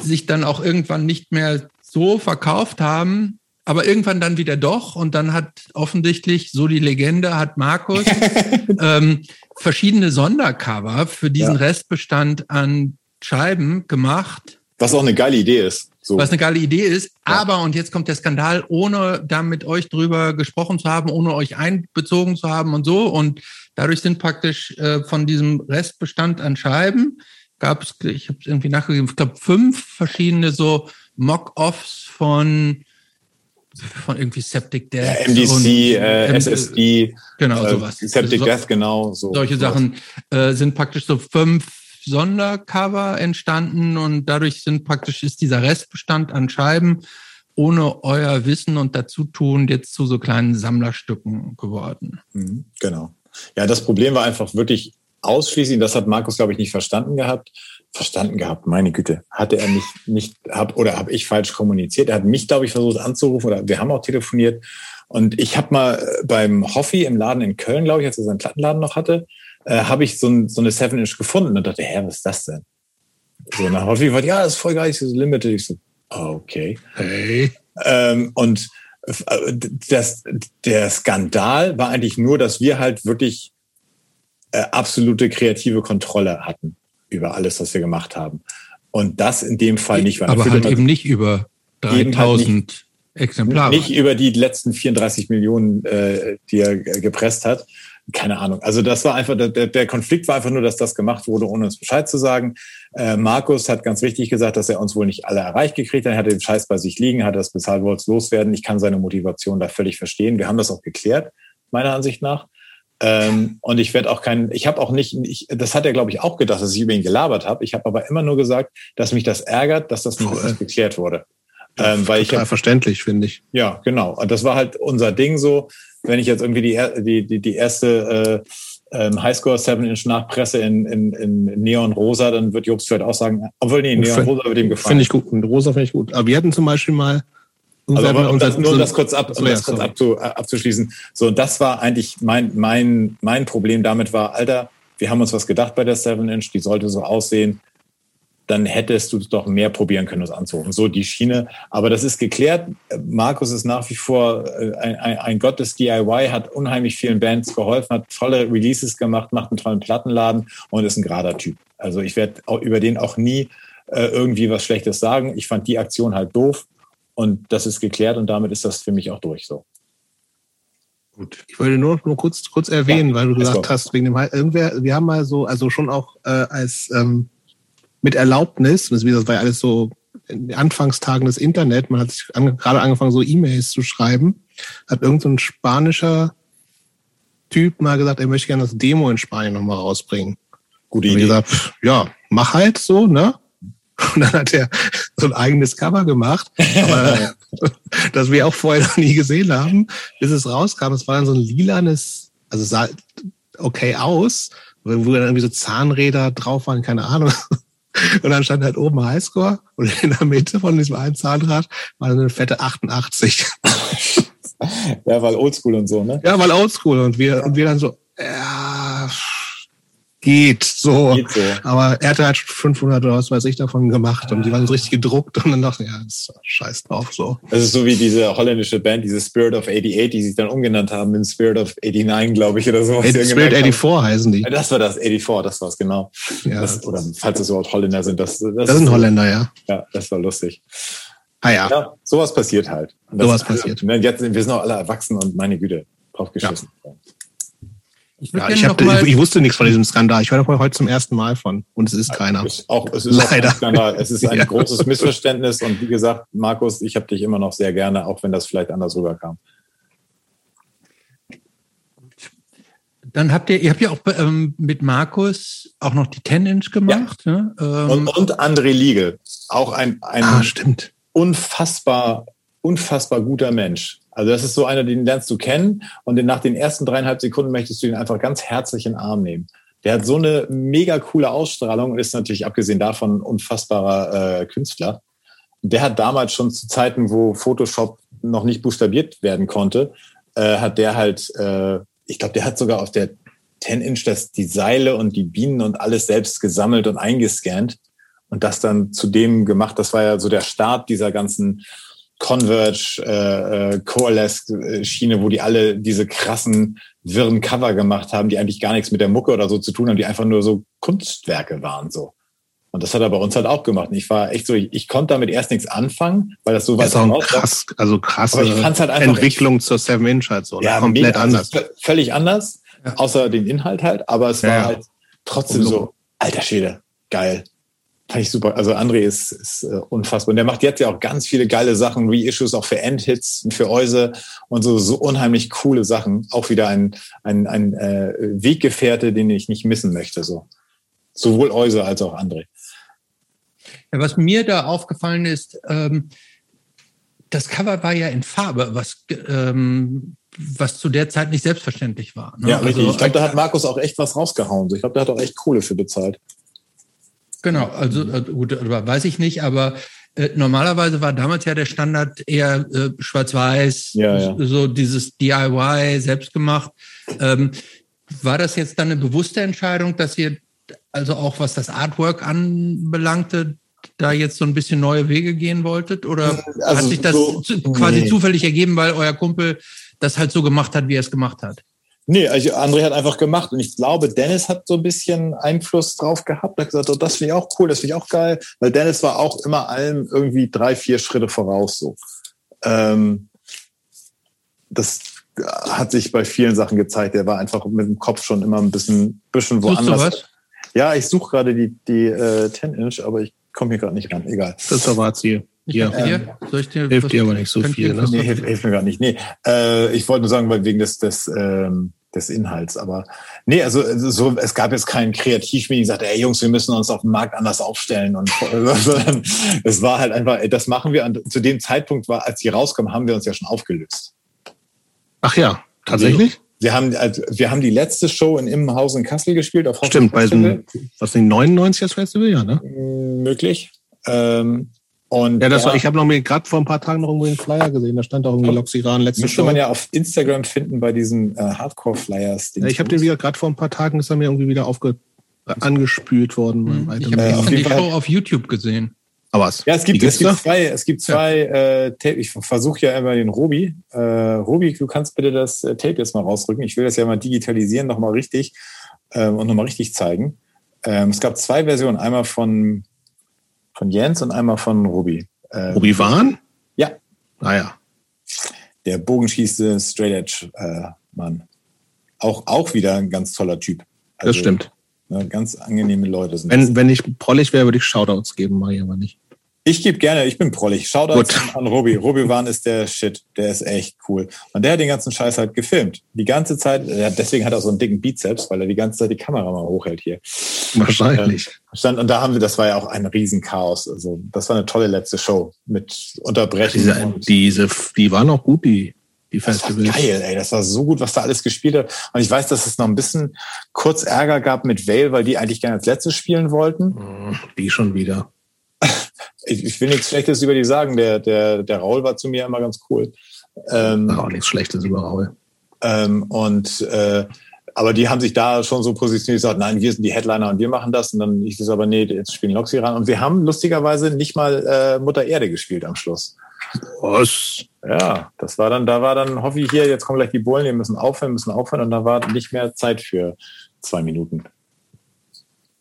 sich dann auch irgendwann nicht mehr so verkauft haben, aber irgendwann dann wieder doch. Und dann hat offensichtlich, so die Legende, hat Markus <laughs> ähm, verschiedene Sondercover für diesen ja. Restbestand an Scheiben gemacht
was auch eine geile Idee ist.
So. Was eine geile Idee ist. Ja. Aber, und jetzt kommt der Skandal, ohne da mit euch drüber gesprochen zu haben, ohne euch einbezogen zu haben und so. Und dadurch sind praktisch äh, von diesem Restbestand an Scheiben, gab es, ich habe es irgendwie nachgegeben, ich glaube fünf verschiedene so Mock-Offs von von irgendwie Septic Death.
Ja, MDC, äh, SSD,
genau, äh, sowas.
Septic so, Death, genau. So,
solche Sachen äh, sind praktisch so fünf Sondercover entstanden und dadurch sind praktisch ist dieser Restbestand an Scheiben ohne euer Wissen und Dazutun jetzt zu so kleinen Sammlerstücken geworden.
Mhm, genau. Ja, das Problem war einfach wirklich ausschließlich, das hat Markus, glaube ich, nicht verstanden gehabt. Verstanden gehabt, meine Güte. Hatte er nicht, nicht hab, oder habe ich falsch kommuniziert? Er hat mich, glaube ich, versucht anzurufen oder wir haben auch telefoniert. Und ich habe mal beim Hoffi im Laden in Köln, glaube ich, als er seinen Plattenladen noch hatte, äh, habe ich so, ein, so eine 7-Inch gefunden und dachte, hä, was ist das denn? So, nach Hot Wheels, ja, das ist voll geil, das ist Limited. Ich so, okay.
Hey.
Ähm, und äh, das, der Skandal war eigentlich nur, dass wir halt wirklich äh, absolute kreative Kontrolle hatten über alles, was wir gemacht haben. Und das in dem Fall nicht.
Weil Aber halt eben nicht über 3000 halt nicht, Exemplare.
Nicht über die letzten 34 Millionen, äh, die er gepresst hat. Keine Ahnung. Also das war einfach, der, der Konflikt war einfach nur, dass das gemacht wurde, ohne uns Bescheid zu sagen. Äh, Markus hat ganz richtig gesagt, dass er uns wohl nicht alle erreicht gekriegt hat. Er hatte den Scheiß bei sich liegen, hat das bezahlt, wollte es loswerden. Ich kann seine Motivation da völlig verstehen. Wir haben das auch geklärt, meiner Ansicht nach. Ähm, und ich werde auch kein, ich habe auch nicht, ich, das hat er glaube ich auch gedacht, dass ich über ihn gelabert habe. Ich habe aber immer nur gesagt, dass mich das ärgert, dass das nicht geklärt wurde.
Ähm, weil Total ich hab, verständlich, finde ich.
Ja, genau. Und das war halt unser Ding so. Wenn ich jetzt irgendwie die, die, die, die erste äh, ähm, Highscore 7-Inch nachpresse in, in, in Neon Rosa, dann wird Jobst vielleicht auch sagen, obwohl nee, Neon Rosa wird ihm gefallen.
Finde ich gut. Rosa finde ich gut. Aber wir hatten zum Beispiel mal
also aber um das, nur um das kurz, ab, um das kurz abzu, abzuschließen. So, und das war eigentlich mein, mein, mein Problem damit war, Alter, wir haben uns was gedacht bei der 7-Inch, die sollte so aussehen. Dann hättest du doch mehr probieren können, das anzurufen. So die Schiene. Aber das ist geklärt. Markus ist nach wie vor äh, ein, ein, ein Gott des DIY, hat unheimlich vielen Bands geholfen, hat tolle Releases gemacht, macht einen tollen Plattenladen und ist ein gerader Typ. Also ich werde über den auch nie äh, irgendwie was Schlechtes sagen. Ich fand die Aktion halt doof und das ist geklärt und damit ist das für mich auch durch so.
Gut. Ich wollte nur, nur kurz, kurz erwähnen, ja, weil du gesagt hast, wegen dem irgendwer, wir haben mal so, also schon auch äh, als ähm, mit Erlaubnis, das, das war ja alles so in den Anfangstagen des Internet, man hat sich an, gerade angefangen, so E-Mails zu schreiben, hat irgendein so ein spanischer Typ mal gesagt, er möchte gerne das Demo in Spanien nochmal rausbringen. Gute Idee. Und gesagt, ja, mach halt so, ne? <laughs> Und dann hat er so ein eigenes Cover gemacht, aber, <laughs> das wir auch vorher noch nie gesehen haben, bis es rauskam. Es war dann so ein lilanes, also sah okay aus, wo dann irgendwie so Zahnräder drauf waren, keine Ahnung. Und dann stand halt oben Highscore und in der Mitte von diesem einen Zahnrad war eine fette 88.
Ja, weil Oldschool und so, ne?
Ja, weil Oldschool und wir, und wir dann so, ja, geht so. Geht so. Aber er hatte halt 500 oder was weiß ich davon gemacht und die waren so richtig gedruckt und dann dachte ich, ja, ist scheiß drauf so.
Das ist so wie diese holländische Band, diese Spirit of 88, die sich dann umgenannt haben in Spirit of 89, glaube ich, oder so.
Spirit 84 heißen die.
Das war das, 84, das war es, genau. Ja. Das, oder falls es überhaupt Holländer sind. Das,
das, das sind Holländer, ja.
Ja, das war lustig.
Ah ja. ja
sowas passiert halt.
sowas passiert.
Also, jetzt, wir sind auch alle erwachsen und meine Güte, drauf geschissen. Ja.
Ich, ja, ich, hab, ich, ich, wusste nichts von diesem Skandal. Ich höre heute zum ersten Mal von. Und es ist keiner.
Es ist auch, es ist Leider. Auch ein Skandal. Es ist ein <laughs> ja. großes Missverständnis. Und wie gesagt, Markus, ich habe dich immer noch sehr gerne, auch wenn das vielleicht anders rüberkam.
Dann habt ihr, ihr habt ja auch ähm, mit Markus auch noch die 10-Inch gemacht. Ja.
Ne? Ähm, und, und André Liegel, auch ein, ein
ah, stimmt.
unfassbar, unfassbar guter Mensch. Also das ist so einer, den lernst du kennen und nach den ersten dreieinhalb Sekunden möchtest du ihn einfach ganz herzlich in den Arm nehmen. Der hat so eine mega coole Ausstrahlung und ist natürlich abgesehen davon ein unfassbarer äh, Künstler. Der hat damals schon zu Zeiten, wo Photoshop noch nicht buchstabiert werden konnte, äh, hat der halt, äh, ich glaube, der hat sogar auf der 10-Inch das, die Seile und die Bienen und alles selbst gesammelt und eingescannt und das dann zu dem gemacht. Das war ja so der Start dieser ganzen Converge, äh, äh, Coalesce-Schiene, wo die alle diese krassen, wirren Cover gemacht haben, die eigentlich gar nichts mit der Mucke oder so zu tun haben, die einfach nur so Kunstwerke waren so. Und das hat er bei uns halt auch gemacht. Und ich war echt so, ich, ich konnte damit erst nichts anfangen, weil das so weit
das krass, also krasse halt Entwicklung zur Seven Inch halt so.
Ne? Ja, komplett mega, anders. Also völlig anders, ja. außer den Inhalt halt, aber es war ja. halt trotzdem so, alter Schwede, geil. Fand ich super. Also André ist, ist uh, unfassbar. Und der macht jetzt ja auch ganz viele geile Sachen, Reissues auch für Endhits und für Euse und so, so unheimlich coole Sachen. Auch wieder ein, ein, ein äh, Weggefährte, den ich nicht missen möchte. So. Sowohl Euse als auch André.
Ja, was mir da aufgefallen ist, ähm, das Cover war ja in Farbe, was, ähm, was zu der Zeit nicht selbstverständlich war.
Ne? Ja, richtig. Also, ich glaube, da hat Markus auch echt was rausgehauen. Ich glaube, der hat auch echt Kohle für bezahlt.
Genau, also äh, gut, weiß ich nicht, aber äh, normalerweise war damals ja der Standard eher äh, schwarz-weiß, ja, ja. so dieses DIY, selbst gemacht. Ähm, war das jetzt dann eine bewusste Entscheidung, dass ihr also auch was das Artwork anbelangte, da jetzt so ein bisschen neue Wege gehen wolltet? Oder also hat sich das so, quasi nee. zufällig ergeben, weil euer Kumpel das halt so gemacht hat, wie er es gemacht hat?
Nee, also André hat einfach gemacht und ich glaube, Dennis hat so ein bisschen Einfluss drauf gehabt. Er hat gesagt, oh, das finde ich auch cool, das finde ich auch geil, weil Dennis war auch immer allem irgendwie drei, vier Schritte voraus so. Ähm, das hat sich bei vielen Sachen gezeigt. Der war einfach mit dem Kopf schon immer ein bisschen, bisschen woanders. Ja, ich suche gerade die, die äh, 10-Inch, aber ich komme hier gerade nicht ran. Egal.
Das war Ziel.
Ja. Ähm,
Soll ich dir, hilft dir aber nicht so viel.
Ne? Nee, hilft, hilft mir gar nicht. Nee, äh, ich wollte nur sagen, weil wegen des, des, ähm, des Inhalts. Aber nee, also so, es gab jetzt keinen Kreativmeeting, die sagte, ey Jungs, wir müssen uns auf dem Markt anders aufstellen. Und <laughs> sondern es war halt einfach, das machen wir. Und zu dem Zeitpunkt war, als die rauskommen, haben wir uns ja schon aufgelöst.
Ach ja, tatsächlich?
Wir haben, also, wir haben die letzte Show in Immenhaus in Kassel gespielt. Auf
Stimmt, bei diesem, was nicht, 99 Festival, ja, ne?
Möglich. Ähm, und
ja, das war, ich habe noch gerade vor ein paar Tagen noch irgendwo den Flyer gesehen. Da stand auch irgendwie Loxiran letzte
Müsste Show. man ja auf Instagram finden bei diesen äh, Hardcore-Flyers.
Ja, ich habe den wieder gerade vor ein paar Tagen ist er mir irgendwie wieder aufge angespült worden.
Mhm. Ich habe äh, die Show auf YouTube gesehen.
Aber was? Ja, es gibt, es gibt zwei, es gibt zwei ja. äh, Tape. Ich versuche ja immer den Robi. Äh, Robi, du kannst bitte das äh, Tape jetzt mal rausrücken. Ich will das ja mal digitalisieren, nochmal richtig ähm, und nochmal richtig zeigen. Ähm, es gab zwei Versionen, einmal von, von Jens und einmal von Robi.
Ähm, Robi Wahn?
Ja.
Naja.
Ah, Der bogenschießende Straight Edge äh, Mann. Auch, auch wieder ein ganz toller Typ.
Also, das stimmt.
Ne, ganz angenehme Leute sind.
Wenn, das. wenn ich prollig wäre, würde ich Shoutouts geben, mache ich aber nicht.
Ich gebe gerne, ich bin prollig. Shoutouts Gut. an Robi. Robi Wan ist der Shit. Der ist echt cool. Und der hat den ganzen Scheiß halt gefilmt. Die ganze Zeit, deswegen hat er so einen dicken Bizeps, weil er die ganze Zeit die Kamera mal hochhält hier.
Wahrscheinlich.
Stand, und da haben wir, das war ja auch ein Riesenchaos. Also, das war eine tolle letzte Show mit Unterbrechungen.
Diese, diese, die waren auch gut, die, die Festivals.
Das war geil, ey. Das war so gut, was da alles gespielt hat. Und ich weiß, dass es noch ein bisschen kurz Ärger gab mit Vale, weil die eigentlich gerne als letztes spielen wollten.
Hm, die schon wieder <laughs>
ich, ich will nichts Schlechtes über die sagen. Der, der, der Raul war zu mir immer ganz cool.
Ähm, auch nichts Schlechtes über Raul.
Ähm, und äh, aber die haben sich da schon so positioniert, gesagt, nein, wir sind die Headliner und wir machen das. Und dann ich das aber, nee, jetzt spielen Loxi ran. Und wir haben lustigerweise nicht mal äh, Mutter Erde gespielt am Schluss.
Was?
Ja, das war dann, da war dann, hoffe ich hier, jetzt kommen gleich die Bullen, wir müssen aufhören, müssen aufhören. Und da war nicht mehr Zeit für zwei Minuten.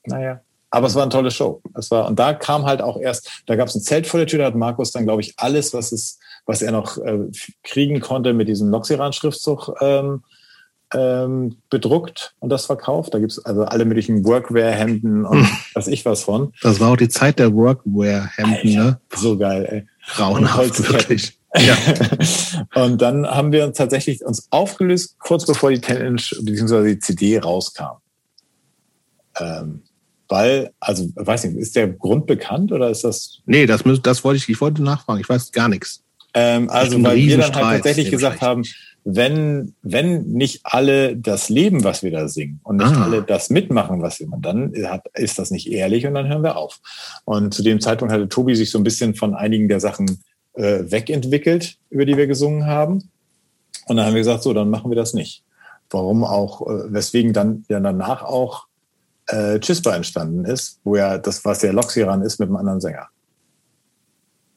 Naja. Aber es war eine tolle Show. Es war, und da kam halt auch erst, da gab es ein Zelt vor der Tür, da hat Markus dann, glaube ich, alles, was es, was er noch äh, kriegen konnte, mit diesem Noxiran-Schriftzug ähm, ähm, bedruckt und das verkauft. Da gibt's also alle möglichen Workwear-Hemden und was ich was von.
Das war auch die Zeit der Workwear-Hemden, ne?
So geil, ey.
Grauenhaft, wirklich.
Ja. <laughs> und dann haben wir uns tatsächlich uns aufgelöst, kurz bevor die 10-Inch bzw. die CD rauskam. Ähm, weil, also, weiß nicht, ist der Grund bekannt oder ist das?
Nee, das, das wollte ich, ich wollte nachfragen. Ich weiß gar nichts.
Ähm, also, weil wir dann halt tatsächlich gesagt haben, wenn, wenn nicht alle das leben, was wir da singen und nicht ah. alle das mitmachen, was wir machen, dann hat, ist das nicht ehrlich und dann hören wir auf. Und zu dem Zeitpunkt hatte Tobi sich so ein bisschen von einigen der Sachen äh, wegentwickelt, über die wir gesungen haben. Und dann haben wir gesagt, so, dann machen wir das nicht. Warum auch, äh, weswegen dann ja danach auch äh, Chispa entstanden ist, wo ja das, was der Loxiran ist, mit einem anderen Sänger.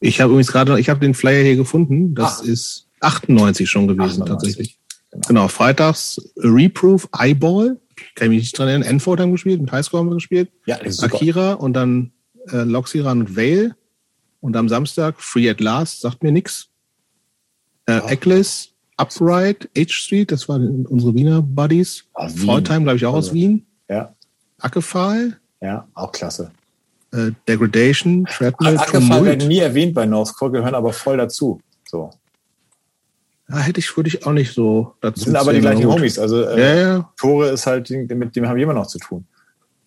Ich habe übrigens gerade, ich habe den Flyer hier gefunden. Das ah. ist 98 schon gewesen 98. tatsächlich. Genau. genau. freitags Reproof, Eyeball, kann ich mich nicht dran erinnern. Enfold haben gespielt, mit Highscore haben wir gespielt.
Ja,
Akira und dann äh, Loxiran und Vale. Und am Samstag Free at Last, sagt mir nix. Äh, oh. Eckles, Upright, H Street, das waren unsere Wiener Buddies. Ah, Wien. glaube ich, auch also, aus Wien.
Ja.
Ackephal.
Ja, auch klasse.
Äh, Degradation,
Treadmill, Ackephal werden nie erwähnt bei Northcore, gehören aber voll dazu. So.
Ja, hätte ich, würde ich auch nicht so
dazu. Sind aber die gleichen gut. Homies. Also äh, ja, ja. Tore ist halt, mit dem haben wir immer noch zu tun.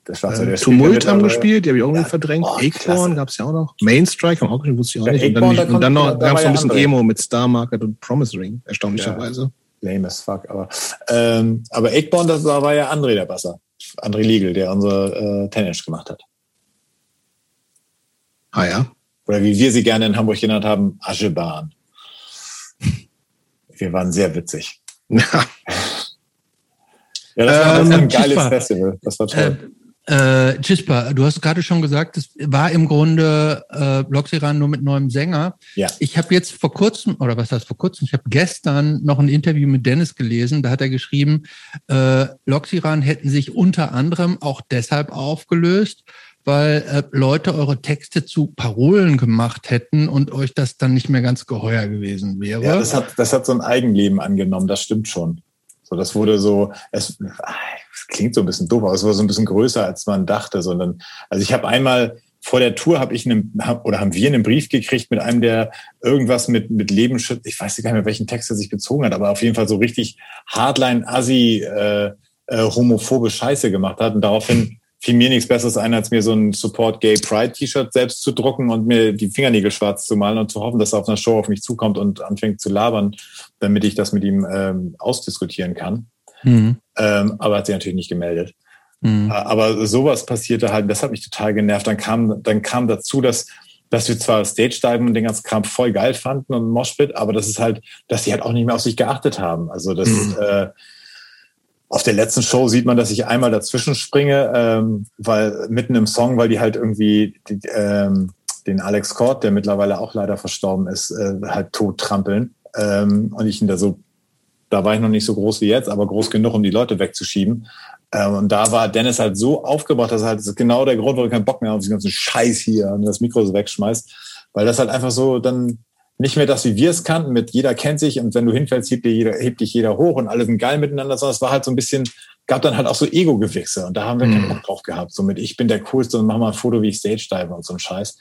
Der Schwarze, äh, der Tumult haben gespielt, die habe ich auch irgendwie ja, verdrängt. Oh, Acorn gab es ja auch noch. Mainstrike haben auch gespielt, wusste ich auch nicht. Und dann, nicht, und dann noch gab es so ein bisschen andere. Emo mit Star Market und Promise Ring, erstaunlicherweise.
Lame as fuck, aber, ähm, aber Eggborn, das war, war ja André der Basser. André Liegel, der unsere äh, Tennis gemacht hat.
Ah ja.
Oder wie wir sie gerne in Hamburg genannt haben, Aschebahn. Wir waren sehr witzig. <laughs>
Ja.
Das war, das war ein ähm, geiles Festival. Das war toll.
Äh, äh, Chispa, du hast gerade schon gesagt, es war im Grunde äh, Bloxiran nur mit neuem Sänger. Ja. Ich habe jetzt vor kurzem, oder was heißt vor kurzem, ich habe gestern noch ein Interview mit Dennis gelesen, da hat er geschrieben, äh, Bloxiran hätten sich unter anderem auch deshalb aufgelöst, weil äh, Leute eure Texte zu Parolen gemacht hätten und euch das dann nicht mehr ganz geheuer gewesen wäre.
Ja, das hat, das hat so ein Eigenleben angenommen, das stimmt schon. So, das wurde so, es, klingt so ein bisschen doof, aber es war so ein bisschen größer, als man dachte, sondern, also ich habe einmal vor der Tour habe ich einen, oder haben wir einen Brief gekriegt mit einem, der irgendwas mit, mit Lebensschutz, ich weiß gar nicht mehr, welchen Text er sich bezogen hat, aber auf jeden Fall so richtig hardline, assi, äh, äh, homophobe Scheiße gemacht hat. Und daraufhin fiel mir nichts Besseres ein, als mir so ein Support Gay Pride T-Shirt selbst zu drucken und mir die Fingernägel schwarz zu malen und zu hoffen, dass er auf einer Show auf mich zukommt und anfängt zu labern, damit ich das mit ihm ähm, ausdiskutieren kann. Mhm. Ähm, aber hat sich natürlich nicht gemeldet. Mhm. Aber sowas passierte halt, das hat mich total genervt. Dann kam, dann kam dazu, dass, dass wir zwar Stage-Diven und den ganzen Kram voll geil fanden und Moshpit, aber das ist halt, dass sie halt auch nicht mehr auf sich geachtet haben. Also das, mhm. äh, auf der letzten Show sieht man, dass ich einmal dazwischen springe, ähm, weil mitten im Song, weil die halt irgendwie die, ähm, den Alex Cord, der mittlerweile auch leider verstorben ist, äh, halt tot trampeln. Ähm, und ich ihn da so da war ich noch nicht so groß wie jetzt, aber groß genug, um die Leute wegzuschieben. Ähm, und da war Dennis halt so aufgebracht, dass er halt, das ist genau der Grund, warum ich keinen Bock mehr auf diesen ganzen Scheiß hier und das Mikro so wegschmeißt. Weil das halt einfach so dann nicht mehr das, wie wir es kannten, mit jeder kennt sich und wenn du hinfällst, hebt, dir jeder, hebt dich jeder hoch und alle sind geil miteinander, sondern es war halt so ein bisschen, gab dann halt auch so Ego-Gewichse und da haben wir mhm. keinen Bock drauf gehabt. So mit, ich bin der Coolste und mach mal ein Foto, wie ich Stage dive und so ein Scheiß.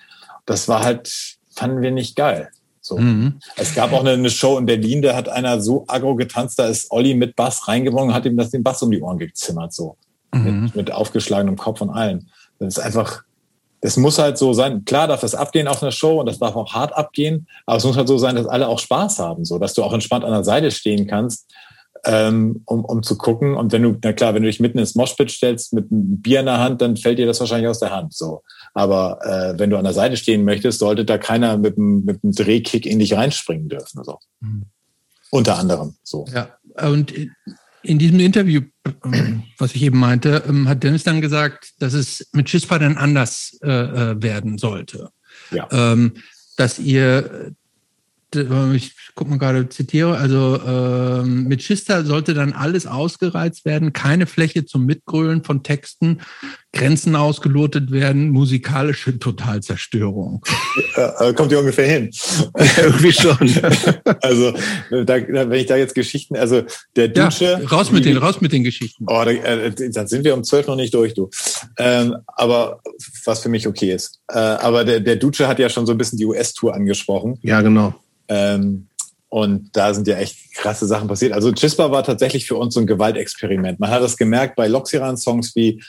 Das war halt, fanden wir nicht geil. So. Mhm. Es gab auch eine, eine, Show in Berlin, da hat einer so aggro getanzt, da ist Olli mit Bass reingewonnen und hat ihm das den Bass um die Ohren gezimmert, so. Mhm. Mit, mit aufgeschlagenem Kopf und allem. Das ist einfach, das muss halt so sein. Klar darf das abgehen auf einer Show und das darf auch hart abgehen, aber es muss halt so sein, dass alle auch Spaß haben, so, dass du auch entspannt an der Seite stehen kannst ähm, um, um zu gucken. Und wenn du, na klar, wenn du dich mitten ins Moshpit stellst mit einem Bier in der Hand, dann fällt dir das wahrscheinlich aus der Hand. So. Aber äh, wenn du an der Seite stehen möchtest, sollte da keiner mit einem, mit einem Drehkick in dich reinspringen dürfen. So. Mhm. Unter anderem. So.
Ja, und in diesem Interview, was ich eben meinte, ähm, hat Dennis dann gesagt, dass es mit Chispa dann anders äh, äh, werden sollte. Ja. Ähm, dass ihr ich guck mal gerade, zitiere, also ähm, mit Schista sollte dann alles ausgereizt werden, keine Fläche zum Mitgrölen von Texten, Grenzen ausgelotet werden, musikalische Totalzerstörung.
Äh, kommt ja ungefähr hin. <laughs>
Irgendwie schon. <laughs>
also, da, wenn ich da jetzt Geschichten, also der Dusche. Ja,
raus mit den, raus mit den Geschichten.
Oh, da, äh, dann sind wir um zwölf noch nicht durch, du. Ähm, aber was für mich okay ist. Äh, aber der, der Duce hat ja schon so ein bisschen die US-Tour angesprochen.
Ja, genau.
Ähm, und da sind ja echt krasse Sachen passiert. Also Chispa war tatsächlich für uns so ein Gewaltexperiment. Man hat das gemerkt bei Loxiran-Songs wie,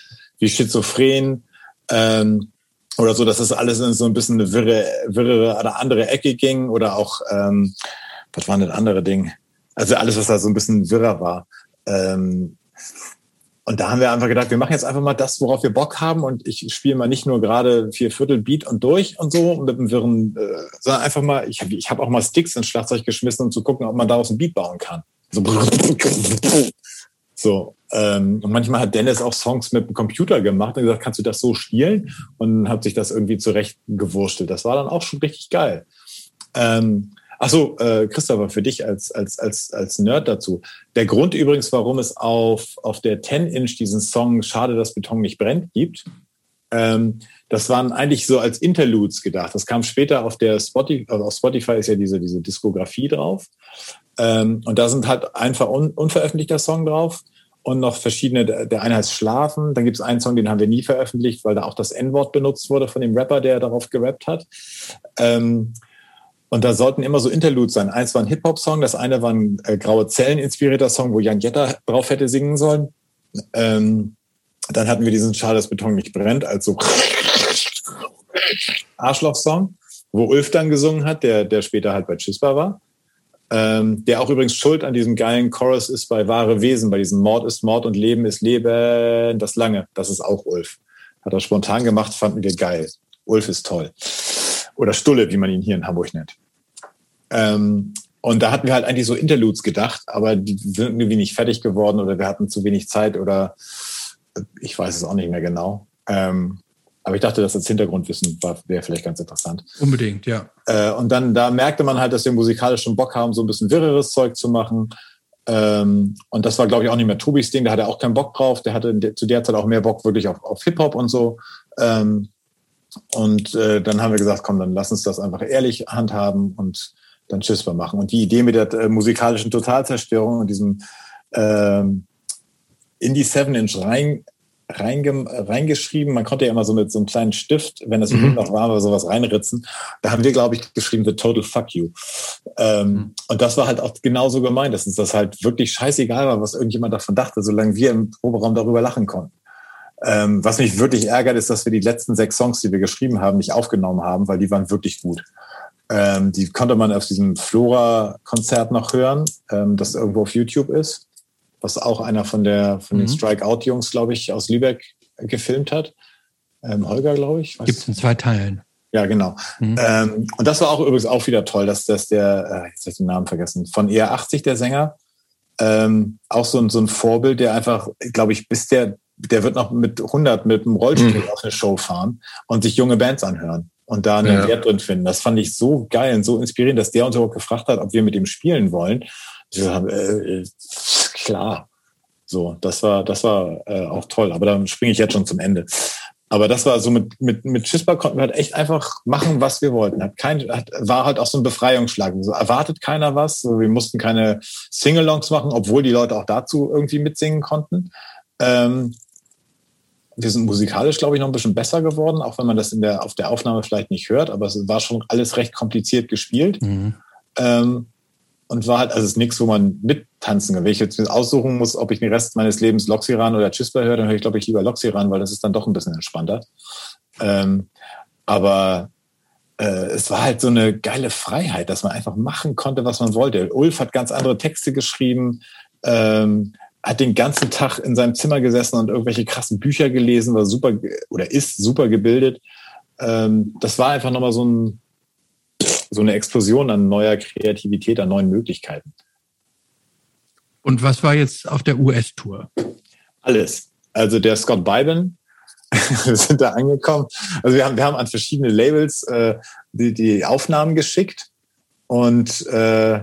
wie Schizophren ähm, oder so, dass das alles in so ein bisschen eine wirre, wirre oder andere Ecke ging oder auch, ähm, was war denn andere Ding? Also alles, was da so ein bisschen wirrer war. Ähm, und da haben wir einfach gedacht, wir machen jetzt einfach mal das, worauf wir Bock haben. Und ich spiele mal nicht nur gerade vier Viertel Beat und durch und so mit einem wirren, äh, sondern einfach mal, ich habe ich hab auch mal Sticks ins Schlagzeug geschmissen, um zu gucken, ob man daraus ein Beat bauen kann. So, so ähm, und manchmal hat Dennis auch Songs mit dem Computer gemacht und gesagt, kannst du das so spielen? Und hat sich das irgendwie zurecht gewurstelt. Das war dann auch schon richtig geil. Ähm, Ach so, äh, Christopher, für dich als, als, als, als Nerd dazu. Der Grund übrigens, warum es auf, auf der 10-Inch diesen Song Schade, dass Beton nicht brennt gibt, ähm, das waren eigentlich so als Interludes gedacht. Das kam später auf der Spotify, also auf Spotify ist ja diese, diese Diskografie drauf. Ähm, und da sind halt einfach un, unveröffentlichter Song drauf und noch verschiedene, der eine heißt Schlafen, dann gibt es einen Song, den haben wir nie veröffentlicht, weil da auch das N-Wort benutzt wurde von dem Rapper, der darauf gerappt hat. Ähm, und da sollten immer so Interludes sein. Eins war ein Hip-Hop-Song, das eine war ein äh, Graue Zellen-inspirierter Song, wo Jan Jetter drauf hätte singen sollen. Ähm, dann hatten wir diesen Schade, dass Beton nicht brennt, als so <laughs> Arschloch-Song, wo Ulf dann gesungen hat, der, der später halt bei Chispa war. Ähm, der auch übrigens schuld an diesem geilen Chorus ist bei Wahre Wesen, bei diesem Mord ist Mord und Leben ist Leben, das lange. Das ist auch Ulf. Hat er spontan gemacht, fanden wir geil. Ulf ist toll. Oder Stulle, wie man ihn hier in Hamburg nennt. Ähm, Und da hatten wir halt eigentlich so Interludes gedacht, aber die sind irgendwie nicht fertig geworden oder wir hatten zu wenig Zeit oder ich weiß es auch nicht mehr genau. Ähm, aber ich dachte, das als Hintergrundwissen wäre vielleicht ganz interessant.
Unbedingt, ja.
Äh, und dann, da merkte man halt, dass wir musikalisch schon Bock haben, so ein bisschen wirreres Zeug zu machen. Ähm, und das war, glaube ich, auch nicht mehr Tobis Ding. Da hatte er auch keinen Bock drauf. Der hatte zu der Zeit auch mehr Bock wirklich auf, auf Hip-Hop und so. Ähm, und äh, dann haben wir gesagt, komm, dann lass uns das einfach ehrlich handhaben und dann Tschüss machen. Und die Idee mit der äh, musikalischen Totalzerstörung und diesem ähm, in die Seven Inch rein reinge reingeschrieben. Man konnte ja immer so mit so einem kleinen Stift, wenn das mhm. noch war, oder sowas reinritzen. Da haben wir, glaube ich, geschrieben, The Total Fuck You. Ähm, mhm. Und das war halt auch genauso gemeint, dass uns das halt wirklich scheißegal war, was irgendjemand davon dachte, solange wir im Proberaum darüber lachen konnten. Ähm, was mich wirklich ärgert, ist, dass wir die letzten sechs Songs, die wir geschrieben haben, nicht aufgenommen haben, weil die waren wirklich gut. Ähm, die konnte man auf diesem Flora-Konzert noch hören, ähm, das irgendwo auf YouTube ist was auch einer von der von den mhm. Strikeout-Jungs, glaube ich, aus Lübeck gefilmt hat. Ähm, Holger, glaube ich.
Gibt es in zwei Teilen.
Ja, genau. Mhm. Ähm, und das war auch übrigens auch wieder toll, dass, dass der, äh, jetzt habe ich den Namen vergessen, von ER80, der Sänger, ähm, auch so ein, so ein Vorbild, der einfach, glaube ich, bis der, der wird noch mit 100 mit dem Rollstuhl mhm. auf eine Show fahren und sich junge Bands anhören und da einen ja. Wert drin finden. Das fand ich so geil und so inspirierend, dass der uns überhaupt gefragt hat, ob wir mit ihm spielen wollen. Ich habe, äh, klar. So, das war, das war äh, auch toll. Aber dann springe ich jetzt schon zum Ende. Aber das war so mit, mit, mit Chispa konnten wir halt echt einfach machen, was wir wollten. Hat kein, hat, war halt auch so ein Befreiungsschlag. So erwartet keiner was. So, wir mussten keine Singalongs machen, obwohl die Leute auch dazu irgendwie mitsingen konnten. Ähm, wir sind musikalisch, glaube ich, noch ein bisschen besser geworden, auch wenn man das in der, auf der Aufnahme vielleicht nicht hört, aber es war schon alles recht kompliziert gespielt. Mhm. Ähm, und war halt, also es ist nichts, wo man mittanzen kann. Wenn ich jetzt aussuchen muss, ob ich den Rest meines Lebens Loxiran oder Chispa höre, dann höre ich, glaube ich, lieber Loxiran, weil das ist dann doch ein bisschen entspannter. Ähm, aber äh, es war halt so eine geile Freiheit, dass man einfach machen konnte, was man wollte. Ulf hat ganz andere Texte geschrieben, ähm, hat den ganzen Tag in seinem Zimmer gesessen und irgendwelche krassen Bücher gelesen, war super oder ist super gebildet. Ähm, das war einfach nochmal so ein, so eine Explosion an neuer Kreativität, an neuen Möglichkeiten.
Und was war jetzt auf der US-Tour?
Alles. Also der Scott Byben, <laughs> wir sind da angekommen. Also wir haben, wir haben an verschiedene Labels äh, die, die Aufnahmen geschickt und äh,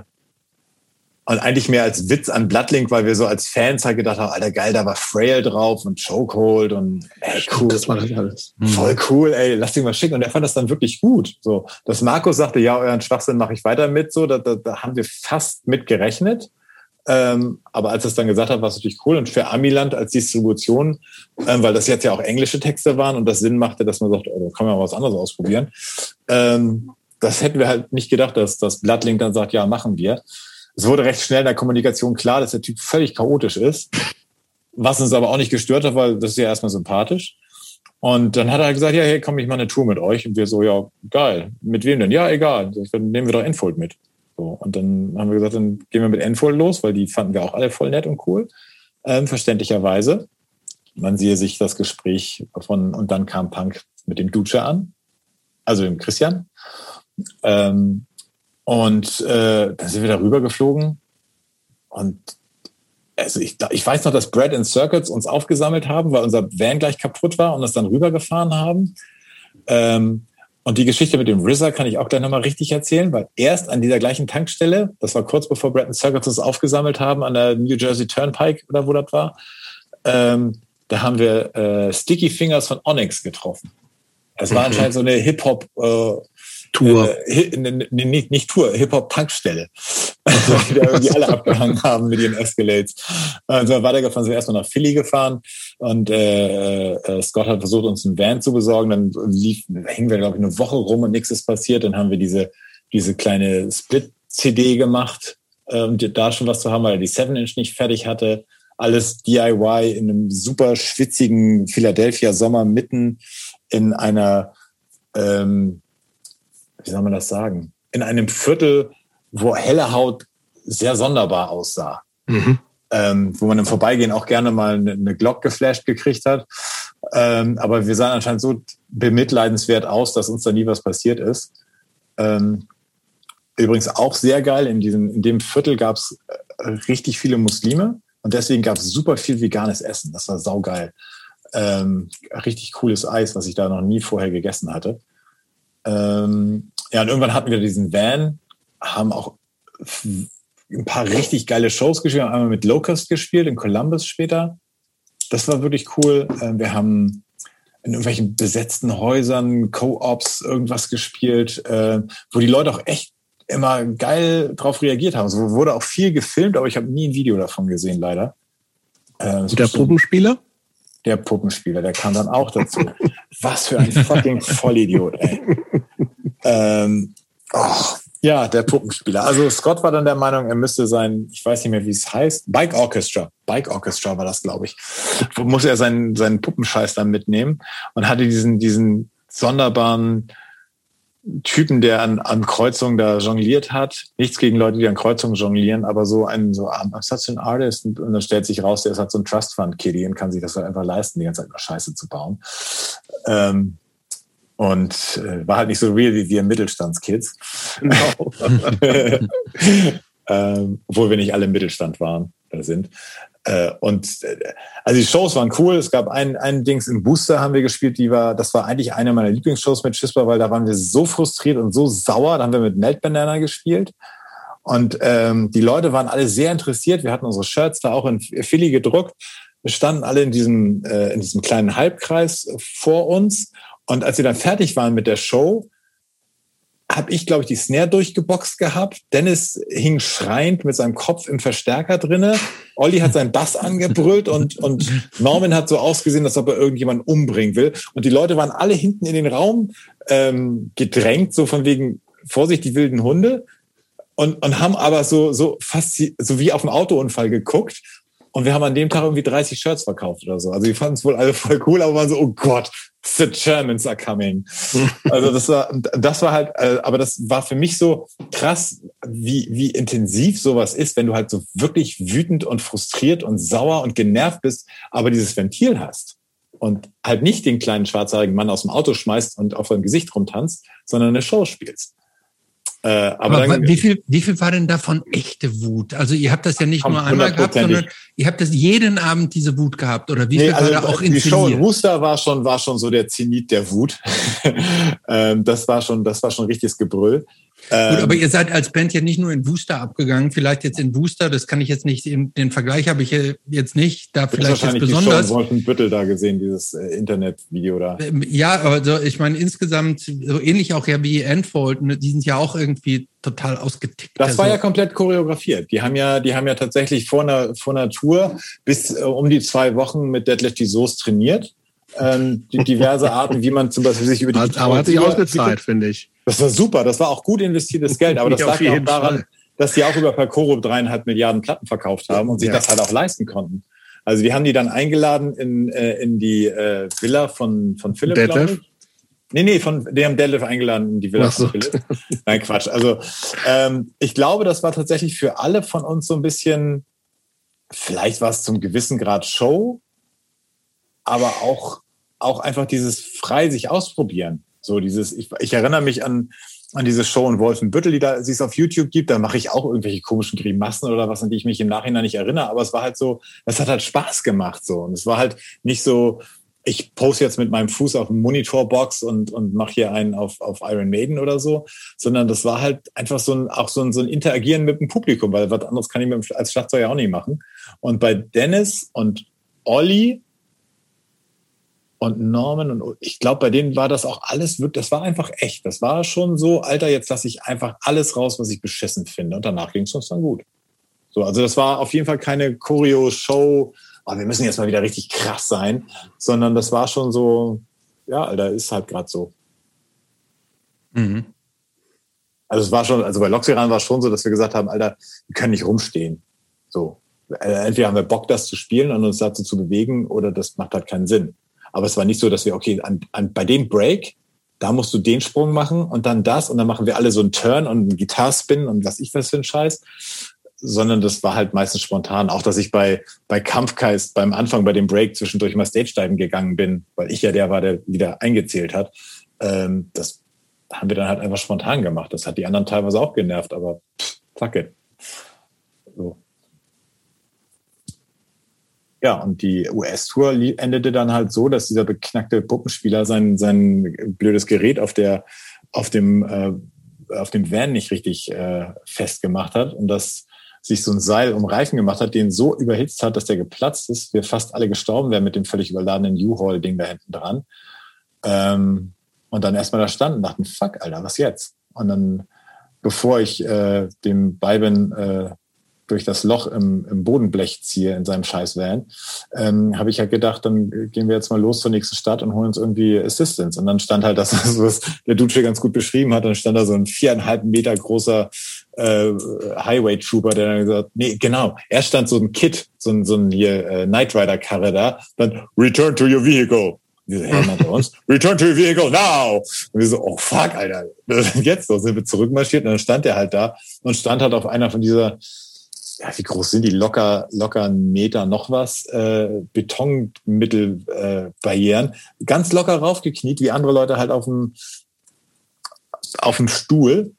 und eigentlich mehr als Witz an Bloodlink, weil wir so als Fans halt gedacht haben, alter geil, da war Frail drauf und Chokehold und ey, cool. Das war das alles. Hm. Voll cool, ey, lass dich mal schicken. Und er fand das dann wirklich gut. So, dass Markus sagte, ja, euren Schwachsinn mache ich weiter mit, so, da, da, da haben wir fast mit gerechnet. Ähm, aber als er es dann gesagt hat, war es natürlich cool. Und für Amiland als Distribution, ähm, weil das jetzt ja auch englische Texte waren und das Sinn machte, dass man sagt, oh, da kann man mal was anderes ausprobieren. Ähm, das hätten wir halt nicht gedacht, dass das Bloodlink dann sagt, ja, machen wir. Es wurde recht schnell in der Kommunikation klar, dass der Typ völlig chaotisch ist, was uns aber auch nicht gestört hat, weil das ist ja erstmal sympathisch. Und dann hat er gesagt, ja, hey, komm, ich mache eine Tour mit euch. Und wir so, ja, geil. Mit wem denn? Ja, egal. Dann nehmen wir doch Enfold mit. So, und dann haben wir gesagt, dann gehen wir mit Enfold los, weil die fanden wir auch alle voll nett und cool. Ähm, verständlicherweise. Man siehe sich das Gespräch von, und dann kam Punk mit dem Duce an, also dem Christian. Ähm, und äh, dann sind wir darüber geflogen. Und also ich, ich weiß noch, dass Brad and Circuits uns aufgesammelt haben, weil unser Van gleich kaputt war und uns dann rübergefahren haben. Ähm, und die Geschichte mit dem RZA kann ich auch gleich nochmal richtig erzählen, weil erst an dieser gleichen Tankstelle, das war kurz bevor Brad and Circuits uns aufgesammelt haben, an der New Jersey Turnpike oder wo das war, ähm, da haben wir äh, Sticky Fingers von Onyx getroffen. Es war anscheinend so eine Hip-Hop- äh, Tour. Äh, nicht, nicht Tour, Hip-Hop-Tankstelle. Also, <laughs> die da irgendwie alle abgehangen haben mit ihren Escalades. Und sind wir weitergefahren, sind wir erstmal nach Philly gefahren und äh, äh, Scott hat versucht, uns einen Van zu besorgen. Dann lief, hingen wir, glaube ich, eine Woche rum und nichts ist passiert. Dann haben wir diese, diese kleine Split-CD gemacht, äh, um da schon was zu haben, weil er die 7-Inch nicht fertig hatte. Alles DIY in einem super schwitzigen Philadelphia Sommer mitten in einer ähm, wie soll man das sagen, in einem Viertel, wo helle Haut sehr sonderbar aussah. Mhm. Ähm, wo man im Vorbeigehen auch gerne mal eine, eine Glock geflasht gekriegt hat. Ähm, aber wir sahen anscheinend so bemitleidenswert aus, dass uns da nie was passiert ist. Ähm, übrigens auch sehr geil. In diesem, in dem Viertel gab es äh, richtig viele Muslime und deswegen gab es super viel veganes Essen. Das war saugeil. Ähm, richtig cooles Eis, was ich da noch nie vorher gegessen hatte. Ähm, ja, und irgendwann hatten wir diesen Van, haben auch ein paar richtig geile Shows gespielt. Einmal mit Locust gespielt, in Columbus später. Das war wirklich cool. Ähm, wir haben in irgendwelchen besetzten Häusern, Co-ops irgendwas gespielt, äh, wo die Leute auch echt immer geil drauf reagiert haben. So wurde auch viel gefilmt, aber ich habe nie ein Video davon gesehen, leider.
Äh, der Puppenspieler?
Der Puppenspieler, der kam dann auch dazu. <laughs> Was für ein fucking Vollidiot, ey. <laughs> Ähm, oh, ja, der Puppenspieler. Also Scott war dann der Meinung, er müsste sein, ich weiß nicht mehr, wie es heißt, Bike Orchestra. Bike Orchestra war das, glaube ich. Wo muss er seinen, seinen Puppenscheiß dann mitnehmen und hatte diesen, diesen sonderbaren Typen, der an, an Kreuzungen da jongliert hat. Nichts gegen Leute, die an Kreuzungen jonglieren, aber so ein, so, ah, such an artist und dann stellt sich raus, der ist halt so ein Trust Fund Kitty und kann sich das halt einfach leisten, die ganze Zeit mal Scheiße zu bauen. Ähm, und äh, war halt nicht so real wie wir Mittelstandskids. Genau. <laughs> ähm, obwohl wir nicht alle im Mittelstand waren, äh, sind. Äh, und äh, also die Shows waren cool. Es gab ein, ein Dings im Booster haben wir gespielt, die war, das war eigentlich eine meiner Lieblingsshows mit Chispa, weil da waren wir so frustriert und so sauer. Da haben wir mit Melt Banana gespielt. Und ähm, die Leute waren alle sehr interessiert. Wir hatten unsere Shirts da auch in Philly gedruckt. Wir standen alle in diesem, äh, in diesem kleinen Halbkreis vor uns und als sie dann fertig waren mit der Show, habe ich, glaube ich, die Snare durchgeboxt gehabt. Dennis hing schreiend mit seinem Kopf im Verstärker drinne. Olli hat seinen Bass angebrüllt und, und Norman hat so ausgesehen, als ob er irgendjemanden umbringen will. Und die Leute waren alle hinten in den Raum ähm, gedrängt, so von wegen Vorsicht, die wilden Hunde. Und, und haben aber so, so fast so wie auf einen Autounfall geguckt. Und wir haben an dem Tag irgendwie 30 Shirts verkauft oder so. Also die fanden es wohl alle voll cool, aber waren so, oh Gott, the Germans are coming. also das war, das war halt, äh, aber das war für mich so krass, wie, wie intensiv sowas ist, wenn du halt so wirklich wütend und frustriert und sauer und genervt bist, aber dieses Ventil hast und halt nicht den kleinen schwarzhaarigen Mann aus dem Auto schmeißt und auf deinem Gesicht rumtanzt, sondern eine Show spielst.
Äh, aber, aber dann, wie, viel, wie viel war denn davon echte Wut? Also ihr habt das ja nicht nur einmal gehabt, sondern ihr habt das jeden Abend diese Wut gehabt oder wie viel nee, also war da auch inszeniert?
Die Show in Worcester war schon, war schon so der Zenit der Wut. <laughs> ähm, das war schon, das war schon richtiges Gebrüll.
Ähm, Gut, aber ihr seid als Band ja nicht nur in Booster abgegangen, vielleicht jetzt in Booster, das kann ich jetzt nicht, den Vergleich habe ich jetzt nicht, da vielleicht jetzt besonders. Ich
habe Büttel da gesehen, dieses äh, Internetvideo da.
Ähm, ja, also ich meine insgesamt, so ähnlich auch ja wie Enfold, ne, die sind ja auch irgendwie total ausgetickt.
Das also. war ja komplett choreografiert. Die haben ja, die haben ja tatsächlich vor einer, vor einer Tour bis äh, um die zwei Wochen mit Deadlift die Soße trainiert. Ähm, die diverse Arten, wie man zum Beispiel sich über die
Aber hat sich ausgezahlt, finde ich.
Das war super, das war auch gut investiertes Geld, aber das lag ja auch daran, Fall. dass die auch über Percoro dreieinhalb Milliarden Platten verkauft haben und sich ja. das halt auch leisten konnten. Also wir haben die dann eingeladen in, äh, in die äh, Villa von, von Philipp,
Detlef?
Nee, nee, von, die haben Detlef eingeladen in die Villa so. von Philipp. <laughs> Nein, Quatsch. Also ähm, ich glaube, das war tatsächlich für alle von uns so ein bisschen, vielleicht war es zum gewissen Grad Show, aber auch, auch einfach dieses frei sich ausprobieren. So dieses, ich, ich erinnere mich an, an diese Show in Wolfenbüttel, die da, sie es auf YouTube gibt, da mache ich auch irgendwelche komischen Grimassen oder was, an die ich mich im Nachhinein nicht erinnere. Aber es war halt so, das hat halt Spaß gemacht so. Und es war halt nicht so, ich poste jetzt mit meinem Fuß auf eine Monitorbox und, und mache hier einen auf, auf Iron Maiden oder so, sondern das war halt einfach so ein, auch so ein, so ein Interagieren mit dem Publikum, weil was anderes kann ich mit, als Schlagzeuger auch nicht machen. Und bei Dennis und Olli und Norman und ich glaube, bei denen war das auch alles wirklich, das war einfach echt. Das war schon so, Alter, jetzt lasse ich einfach alles raus, was ich beschissen finde. Und danach ging es uns dann gut. So, also das war auf jeden Fall keine Choreo-Show, oh, wir müssen jetzt mal wieder richtig krass sein, sondern das war schon so, ja, Alter, ist halt gerade so. Mhm. Also es war schon, also bei Loxiran war es schon so, dass wir gesagt haben, Alter, wir können nicht rumstehen. So. Äh, entweder haben wir Bock, das zu spielen und uns dazu zu bewegen, oder das macht halt keinen Sinn. Aber es war nicht so, dass wir, okay, an, an, bei dem Break, da musst du den Sprung machen und dann das und dann machen wir alle so einen Turn und einen Gitarspin und was ich was für ein Scheiß. Sondern das war halt meistens spontan. Auch, dass ich bei, bei Kampfgeist beim Anfang, bei dem Break zwischendurch mal Stage-Diven gegangen bin, weil ich ja der war, der wieder eingezählt hat. Ähm, das haben wir dann halt einfach spontan gemacht. Das hat die anderen teilweise auch genervt, aber pff, fuck it. So. Ja, und die US-Tour endete dann halt so, dass dieser beknackte Puppenspieler sein, sein blödes Gerät auf der, auf dem, äh, auf dem Van nicht richtig äh, festgemacht hat und das sich so ein Seil um Reifen gemacht hat, den so überhitzt hat, dass der geplatzt ist, wir fast alle gestorben wären mit dem völlig überladenen U-Haul-Ding da hinten dran. Ähm, und dann erstmal da standen dachten, fuck, Alter, was jetzt? Und dann, bevor ich äh, dem Balben äh, durch das Loch im, im Bodenblech ziehe in seinem scheiß Van, ähm, habe ich halt gedacht, dann gehen wir jetzt mal los zur nächsten Stadt und holen uns irgendwie Assistance. Und dann stand halt das, <laughs> was der Duce ganz gut beschrieben hat, dann stand da so ein viereinhalb Meter großer äh, Highway Trooper, der dann gesagt, nee, genau, er stand so ein Kit, so ein, so ein hier äh, Knight Rider Karre da, dann Return to your vehicle. Wir so, hey, uns, <laughs> return to your vehicle now! Und wir so, oh fuck, Alter. <laughs> Jetzt so sind wir zurückmarschiert und dann stand er halt da und stand halt auf einer von dieser ja, wie groß sind die? Locker, locker einen Meter noch was, äh, Betonmittelbarrieren. Äh, Ganz locker raufgekniet, wie andere Leute halt auf dem, auf dem Stuhl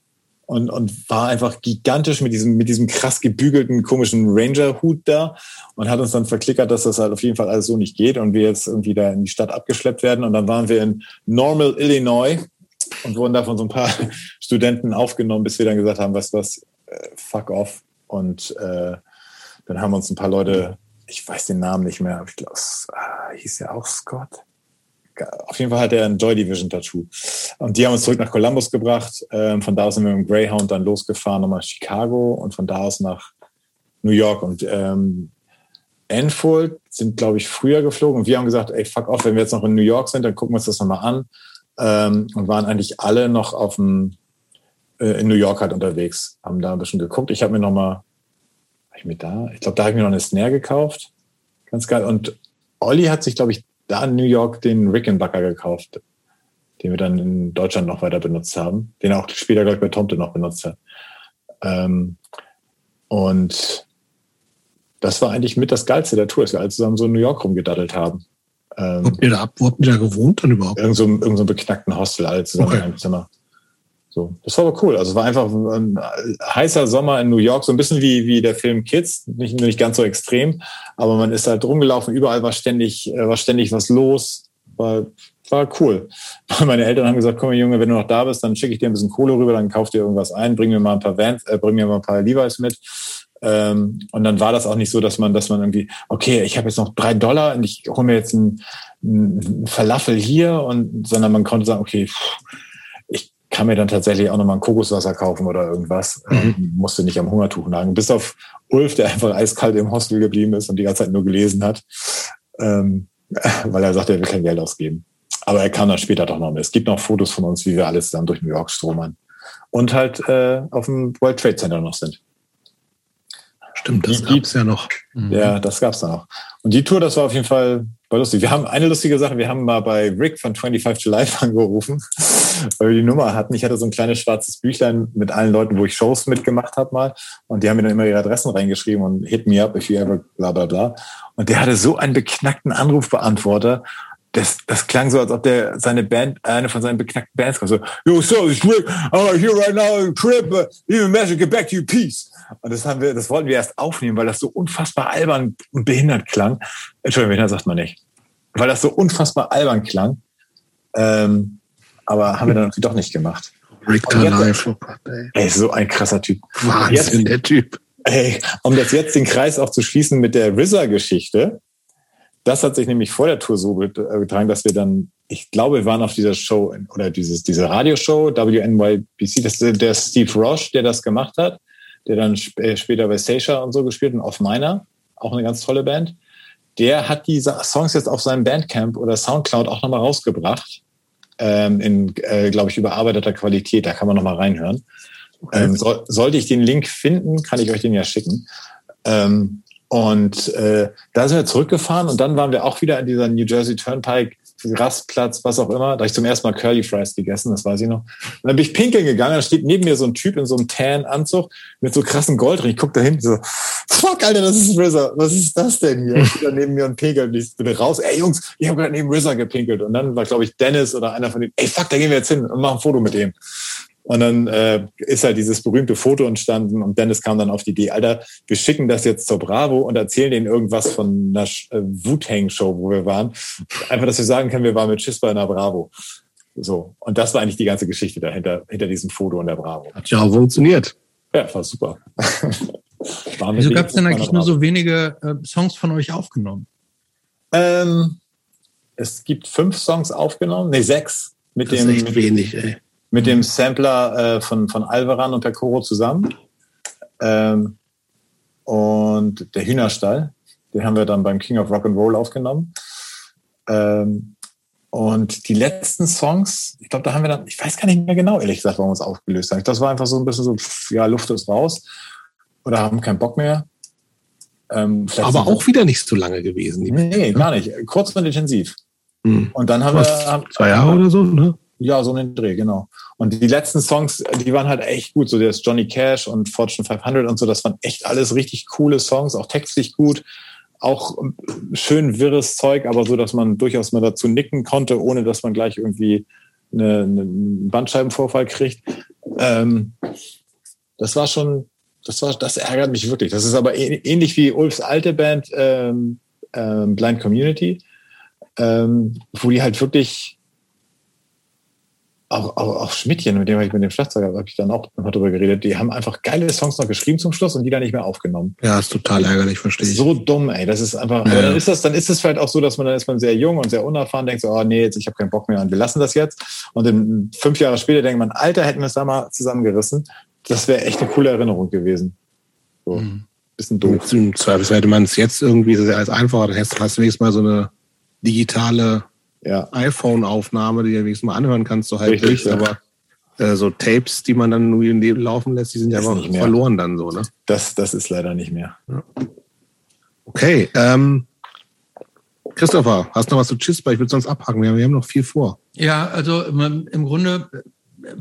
und, und war einfach gigantisch mit diesem, mit diesem krass gebügelten, komischen Ranger-Hut da und hat uns dann verklickert, dass das halt auf jeden Fall alles so nicht geht und wir jetzt irgendwie da in die Stadt abgeschleppt werden. Und dann waren wir in Normal, Illinois und wurden da von so ein paar <laughs> Studenten aufgenommen, bis wir dann gesagt haben, was was, äh, fuck off, und äh, dann haben uns ein paar Leute, ich weiß den Namen nicht mehr, ich glaube, äh, hieß ja auch Scott. Auf jeden Fall hat er ein Joy Division Tattoo. Und die haben uns zurück nach Columbus gebracht. Ähm, von da aus sind wir mit dem Greyhound dann losgefahren nochmal Chicago und von da aus nach New York. Und ähm, Enfield sind, glaube ich, früher geflogen. Und wir haben gesagt, ey, fuck off, wenn wir jetzt noch in New York sind, dann gucken wir uns das nochmal an. Ähm, und waren eigentlich alle noch auf dem in New York halt unterwegs, haben da ein bisschen geguckt. Ich habe mir noch mal, hab ich mir da, ich glaube, da habe ich mir noch eine Snare gekauft, ganz geil. Und Olli hat sich, glaube ich, da in New York den Rickenbacker gekauft, den wir dann in Deutschland noch weiter benutzt haben, den er auch später, glaube ich, bei Tomte noch benutzt hat. Ähm, und das war eigentlich mit das Geilste der Tour, dass wir alle zusammen so in New York rumgedaddelt haben.
Ähm, habt ihr da, wo habt ihr da gewohnt dann überhaupt?
Irgend so, irgend so beknackten Hostel, alle zusammen okay. in einem Zimmer. So, das war aber cool. Also es war einfach ein heißer Sommer in New York, so ein bisschen wie, wie der Film Kids, nicht, nicht ganz so extrem, aber man ist halt rumgelaufen, überall war ständig, äh, war ständig was los, war, war cool. <laughs> Meine Eltern haben gesagt, komm Junge, wenn du noch da bist, dann schicke ich dir ein bisschen Kohle rüber, dann kauf dir irgendwas ein, bring mir mal ein paar Vans, äh, bring mir mal ein paar Levi's mit. Ähm, und dann war das auch nicht so, dass man, dass man irgendwie, okay, ich habe jetzt noch drei Dollar und ich hole mir jetzt ein, ein Falafel hier und, sondern man konnte sagen, okay, pff, kann mir dann tatsächlich auch nochmal ein Kokoswasser kaufen oder irgendwas. Mhm. Ähm, musste nicht am Hungertuch nagen. Bis auf Ulf, der einfach eiskalt im Hostel geblieben ist und die ganze Zeit nur gelesen hat, ähm, <laughs> weil er sagt, er will kein Geld ausgeben. Aber er kam dann später doch noch mit. Es gibt noch Fotos von uns, wie wir alle zusammen durch New York stromern. Und halt äh, auf dem World Trade Center noch sind.
Stimmt, das gab es ja noch.
Mhm. Ja, das gab es da noch. Und die Tour, das war auf jeden Fall war lustig. Wir haben eine lustige Sache, wir haben mal bei Rick von 25 to Life <laughs> angerufen, weil wir die Nummer hatten. Ich hatte so ein kleines schwarzes Büchlein mit allen Leuten, wo ich Shows mitgemacht habe mal. Und die haben mir dann immer ihre Adressen reingeschrieben und hit me up if you ever bla bla bla. Und der hatte so einen beknackten Anrufbeantworter das, das klang so, als ob der seine Band, eine von seinen beknackten Bands kommt. So, yo, so, it's Rick, I'm here right now in Crib, uh, even message, get back to you, peace. Und das haben wir, das wollten wir erst aufnehmen, weil das so unfassbar albern und behindert klang. Entschuldigung, behindert sagt man nicht. Weil das so unfassbar albern klang. Ähm, aber haben wir dann doch nicht gemacht.
Rick Life, oh
ey. So ein krasser Typ.
Wahnsinn, jetzt, der Typ.
Ey, um das jetzt den Kreis auch zu schließen mit der RZA-Geschichte, das hat sich nämlich vor der Tour so äh, getragen, dass wir dann, ich glaube, wir waren auf dieser Show oder dieses, diese Radioshow WNYBC, das der Steve Roche, der das gemacht hat, der dann sp äh, später bei Seisha und so gespielt und auf meiner, auch eine ganz tolle Band. Der hat die Songs jetzt auf seinem Bandcamp oder Soundcloud auch nochmal rausgebracht. Ähm, in, äh, glaube ich, überarbeiteter Qualität. Da kann man nochmal reinhören. Okay. Ähm, so, sollte ich den Link finden, kann ich euch den ja schicken. Ähm, und äh, da sind wir zurückgefahren und dann waren wir auch wieder in dieser New Jersey Turnpike, Rastplatz, was auch immer. Da habe ich zum ersten Mal Curly Fries gegessen, das weiß ich noch. Und dann bin ich pinkeln gegangen, da steht neben mir so ein Typ in so einem Tan-Anzug mit so krassen Goldring. Ich guck da hinten so, fuck, Alter, das ist RZA. Was ist das denn hier? Ich bin neben mir und pinkelt. Ich bin raus. Ey, Jungs, ich habe gerade neben RZA gepinkelt. Und dann war, glaube ich, Dennis oder einer von denen, ey, fuck, da gehen wir jetzt hin und machen ein Foto mit dem. Und dann äh, ist halt dieses berühmte Foto entstanden und Dennis kam dann auf die Idee, Alter, wir schicken das jetzt zur Bravo und erzählen denen irgendwas von einer äh, Wu-Tang-Show, wo wir waren. Einfach, dass wir sagen können, wir waren mit Schiss bei einer Bravo. So. Und das war eigentlich die ganze Geschichte dahinter, hinter diesem Foto in der Bravo.
Hat ja auch funktioniert.
Ja, war super. <laughs>
war Wieso gab es denn eigentlich nur so wenige äh, Songs von euch aufgenommen?
Ähm, es gibt fünf Songs aufgenommen, nee, sechs. Mit das dem,
ist echt wenig, ey
mit dem Sampler äh, von, von Alvaran und Percoro zusammen. Ähm, und der Hühnerstall, den haben wir dann beim King of Rock and Roll aufgenommen. Ähm, und die letzten Songs, ich glaube, da haben wir dann, ich weiß gar nicht mehr genau, ehrlich gesagt, warum wir uns aufgelöst haben. Das war einfach so ein bisschen so, ja, Luft ist raus oder haben keinen Bock mehr.
Ähm, Aber auch wieder nicht so lange gewesen.
Nee, gar nicht. Kurz und intensiv. Mhm. Und dann haben wir. Haben,
zwei Jahre oder so, ne?
Ja, so einen Dreh, genau. Und die letzten Songs, die waren halt echt gut. So das Johnny Cash und Fortune 500 und so, das waren echt alles richtig coole Songs, auch textlich gut, auch schön wirres Zeug, aber so, dass man durchaus mal dazu nicken konnte, ohne dass man gleich irgendwie eine, einen Bandscheibenvorfall kriegt. Ähm, das war schon, das war, das ärgert mich wirklich. Das ist aber ähnlich wie Ulfs alte Band ähm, ähm, Blind Community, ähm, wo die halt wirklich auch, auch, auch Schmidtchen, mit dem ich mit dem Schlagzeuger, habe ich dann auch noch drüber geredet, die haben einfach geile Songs noch geschrieben zum Schluss und die dann nicht mehr aufgenommen.
Ja, ist total ärgerlich, verstehe ich.
So dumm, ey. Das ist einfach, ja. aber dann ist das, dann ist es vielleicht auch so, dass man dann ist man sehr jung und sehr unerfahren, denkt so, oh nee, jetzt, ich habe keinen Bock mehr und wir lassen das jetzt. Und dann fünf Jahre später denkt man, Alter, hätten wir es da mal zusammengerissen. Das wäre echt eine coole Erinnerung gewesen. So. Mhm. Bisschen doof.
Im Zweifelsfall hätte man es jetzt irgendwie als einfacher, dann hast du wenigstens mal so eine digitale ja. iPhone-Aufnahme, die du wenigstens mal anhören kannst, so halb durch, ja. aber äh, so Tapes, die man dann nur im Leben laufen lässt, die sind ja einfach verloren dann so, ne?
Das, das ist leider nicht mehr. Ja.
Okay, ähm, Christopher, hast du noch was zu Chispa? Ich würde sonst abhaken. Wir haben, wir haben noch viel vor.
Ja, also im Grunde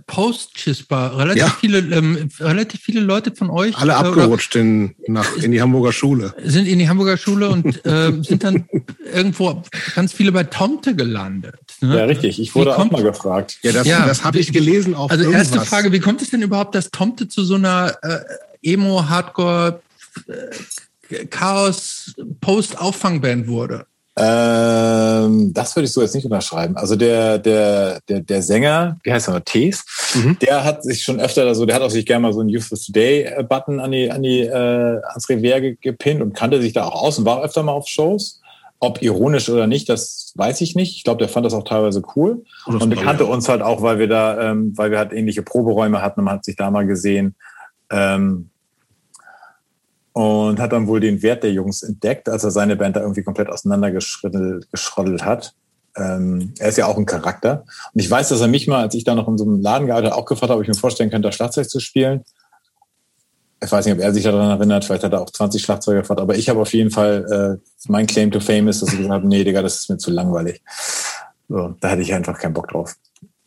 Post-Chispa. Relativ, ja. viele, ähm, relativ viele Leute von euch.
Alle äh, abgerutscht in, nach, in die Hamburger Schule.
Sind in die Hamburger Schule und äh, sind dann irgendwo ganz viele bei Tomte gelandet.
Ne? Ja, richtig. Ich wurde kommt, auch mal gefragt.
Ja, das, ja, das habe ich gelesen
auf Also irgendwas. erste Frage, wie kommt es denn überhaupt, dass Tomte zu so einer äh, Emo-Hardcore- äh, Chaos Post-Auffangband wurde?
Ähm, das würde ich so jetzt nicht unterschreiben. Also der, der, der, der Sänger, wie heißt er noch, Tees, mhm. der hat sich schon öfter, also der hat auch sich gerne mal so einen Youth Today Button an die, an die, äh, ans Revier gepinnt und kannte sich da auch aus und war öfter mal auf Shows. Ob ironisch oder nicht, das weiß ich nicht. Ich glaube, der fand das auch teilweise cool. Oh, und der kannte uns halt auch, weil wir da, ähm, weil wir halt ähnliche Proberäume hatten und man hat sich da mal gesehen. Ähm, und hat dann wohl den Wert der Jungs entdeckt, als er seine Band da irgendwie komplett auseinandergeschroddelt hat. Ähm, er ist ja auch ein Charakter. Und ich weiß, dass er mich mal, als ich da noch in so einem Laden gearbeitet habe, auch gefragt habe, ob ich mir vorstellen könnte, Schlagzeug zu spielen. Ich weiß nicht, ob er sich daran erinnert, vielleicht hat er auch 20 Schlagzeuge gefragt, aber ich habe auf jeden Fall, äh, mein Claim to Fame ist, dass ich gesagt habe, nee, Digga, das ist mir zu langweilig. So, da hatte ich einfach keinen Bock drauf.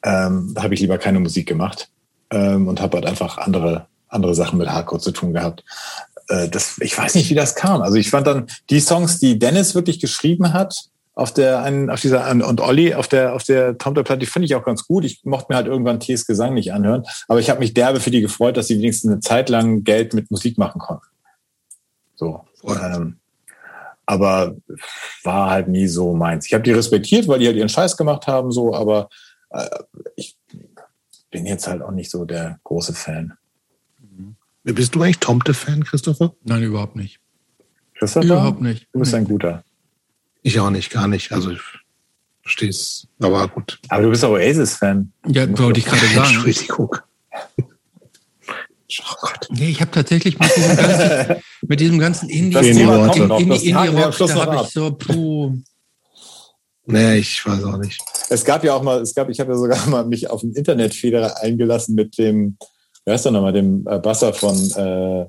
Ähm, da habe ich lieber keine Musik gemacht ähm, und habe halt einfach andere andere Sachen mit Hardcore zu tun gehabt. Äh, das, ich weiß nicht, wie das kam. Also ich fand dann die Songs, die Dennis wirklich geschrieben hat, auf der einen, auf dieser und Olli auf der auf der Tomter-Platte, die finde ich auch ganz gut. Ich mochte mir halt irgendwann T.S. Gesang nicht anhören, aber ich habe mich derbe für die gefreut, dass sie wenigstens eine Zeit lang Geld mit Musik machen konnten. So. Ähm, aber war halt nie so meins. Ich habe die respektiert, weil die halt ihren Scheiß gemacht haben, so, aber äh, ich bin jetzt halt auch nicht so der große Fan.
Bist du eigentlich Tomte-Fan, Christopher?
Nein, überhaupt nicht.
Christopher?
Überhaupt nicht.
Du bist ein guter.
Ich auch nicht, gar nicht. Also ich verstehe es, aber gut.
Aber du bist auch Oasis-Fan.
Ja, wollte ich gerade <laughs> sagen.
Entschuldigung.
Oh Gott. Nee, ich habe tatsächlich mit diesem ganzen, <laughs> mit diesem ganzen Indie,
Indie,
Rock, Indie, Indie, Indie Rock, da habe ich so, puh.
Nee, ich weiß auch nicht.
Es gab ja auch mal, es gab, ich habe ja sogar mal mich auf ein Internetfeder eingelassen mit dem wer ist denn nochmal, dem äh, Basser von äh,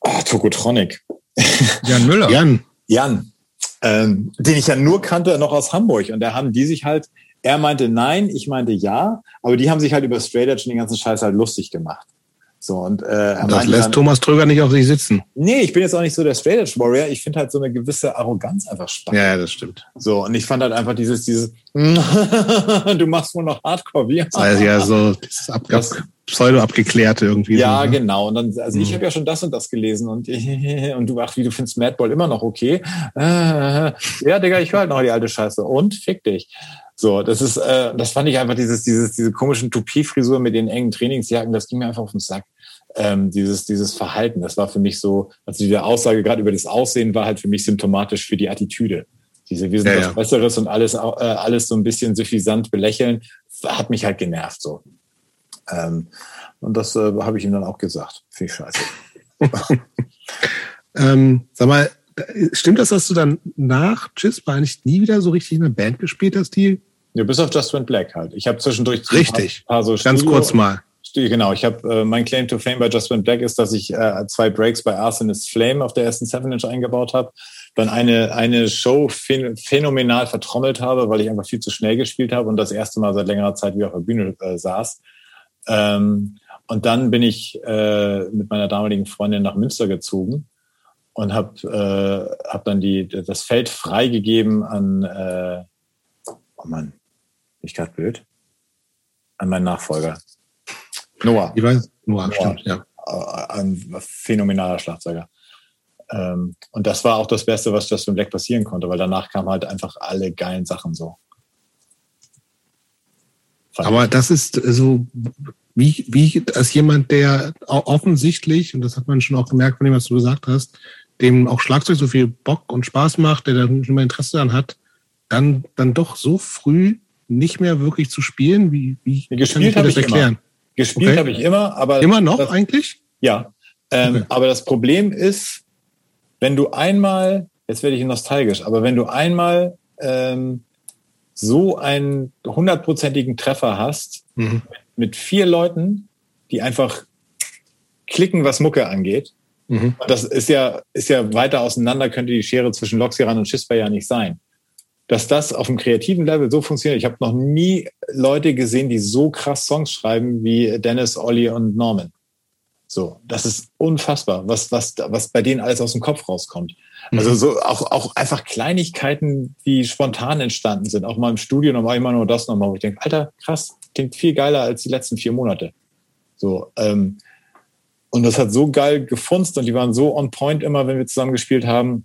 oh, Tokotronic. <laughs>
Jan Müller.
Jan.
Jan. Ähm, den ich ja nur kannte noch aus Hamburg. Und da haben die sich halt, er meinte nein, ich meinte ja, aber die haben sich halt über Straight Edge und den ganzen Scheiß halt lustig gemacht. So, und, äh,
das lässt dann, Thomas Tröger nicht auf sich sitzen.
Nee, ich bin jetzt auch nicht so der Straight Edge Warrior. Ich finde halt so eine gewisse Arroganz einfach spannend.
Ja, das stimmt.
So, und ich fand halt einfach dieses, dieses, <laughs> du machst wohl noch Hardcore, wie?
Das heißt ja so, dieses ab, ab, Pseudo-abgeklärte irgendwie.
Ja,
so,
ne? genau. Und dann, also mhm. ich habe ja schon das und das gelesen und, <laughs> und du, ach, wie du findest Madball immer noch okay. <laughs> ja, Digga, ich höre halt noch die alte Scheiße. Und fick dich. So, das ist, äh, das fand ich einfach dieses, dieses, diese komischen Toupie-Frisur mit den engen Trainingsjacken, das ging mir einfach auf den Sack. Ähm, dieses, dieses Verhalten, das war für mich so, also die Aussage gerade über das Aussehen war halt für mich symptomatisch für die Attitüde. Diese, wir sind ja, was ja. Besseres und alles, äh, alles so ein bisschen suffisant belächeln, hat mich halt genervt so. Ähm, und das äh, habe ich ihm dann auch gesagt. Finde ich scheiße. <laughs>
ähm, sag mal, stimmt das, dass du dann nach Chispa eigentlich nie wieder so richtig in einer Band gespielt hast, die?
Ja, bis auf Just Went Black halt. Ich habe zwischendurch
richtig. Paar, paar so Ganz Studio, kurz mal.
Genau, ich habe äh, mein Claim to Fame bei Just Went Black ist, dass ich äh, zwei Breaks bei Arsonist Flame auf der ersten Seven Inch eingebaut habe, dann eine eine Show phän phänomenal vertrommelt habe, weil ich einfach viel zu schnell gespielt habe und das erste Mal seit längerer Zeit wie auf der Bühne äh, saß. Ähm, und dann bin ich äh, mit meiner damaligen Freundin nach Münster gezogen und habe äh, hab dann die, das Feld freigegeben an, äh, oh Mann, bin ich gerade blöd, an meinen Nachfolger.
Noah. Ich weiß, Noah, Noah stimmt, ja.
Äh, ein phänomenaler Schlagzeuger. Ähm, und das war auch das Beste, was Justin Black passieren konnte, weil danach kamen halt einfach alle geilen Sachen so.
Aber das ist so, wie, wie als jemand, der offensichtlich, und das hat man schon auch gemerkt von dem, was du gesagt hast, dem auch Schlagzeug so viel Bock und Spaß macht, der da schon mal Interesse daran hat, dann, dann doch so früh nicht mehr wirklich zu spielen, wie, wie
gespielt kann ich das erklären? Immer. Gespielt okay. habe ich immer, aber.
Immer noch das, eigentlich?
Ja. Ähm, okay. Aber das Problem ist, wenn du einmal, jetzt werde ich nostalgisch, aber wenn du einmal ähm, so einen hundertprozentigen Treffer hast mhm. mit vier Leuten, die einfach klicken, was Mucke angeht. Mhm. Das ist ja, ist ja weiter auseinander, könnte die Schere zwischen Loxiran und Schisper ja nicht sein. Dass das auf dem kreativen Level so funktioniert. Ich habe noch nie Leute gesehen, die so krass Songs schreiben wie Dennis, Olli und Norman. So, das ist unfassbar, was, was, was bei denen alles aus dem Kopf rauskommt. Also mhm. so auch, auch einfach Kleinigkeiten, die spontan entstanden sind. Auch mal im Studio nochmal immer nur das nochmal, wo ich denke, Alter, krass, klingt viel geiler als die letzten vier Monate. So, ähm, und das hat so geil gefunzt und die waren so on point immer, wenn wir zusammen gespielt haben.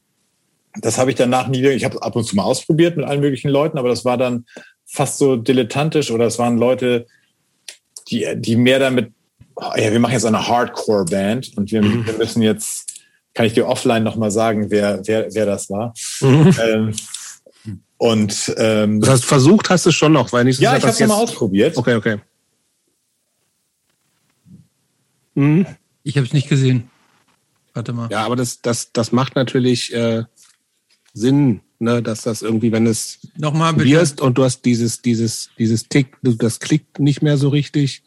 Das habe ich danach nie, ich habe ab und zu mal ausprobiert mit allen möglichen Leuten, aber das war dann fast so dilettantisch oder es waren Leute, die, die mehr damit, oh, ja, wir machen jetzt eine Hardcore-Band und wir, mhm. wir müssen jetzt kann ich dir offline nochmal sagen, wer, wer, wer das war. Mhm. Ähm, und ähm,
das heißt, versucht hast du schon noch, weil nicht
so Ja, ich habe es mal ausprobiert.
Okay, okay.
Mhm. Ich habe es nicht gesehen. Warte mal.
Ja, aber das, das, das macht natürlich äh, Sinn, ne, dass das irgendwie, wenn es
nochmal
probierst und du hast dieses, dieses, dieses Tick, das klickt nicht mehr so richtig,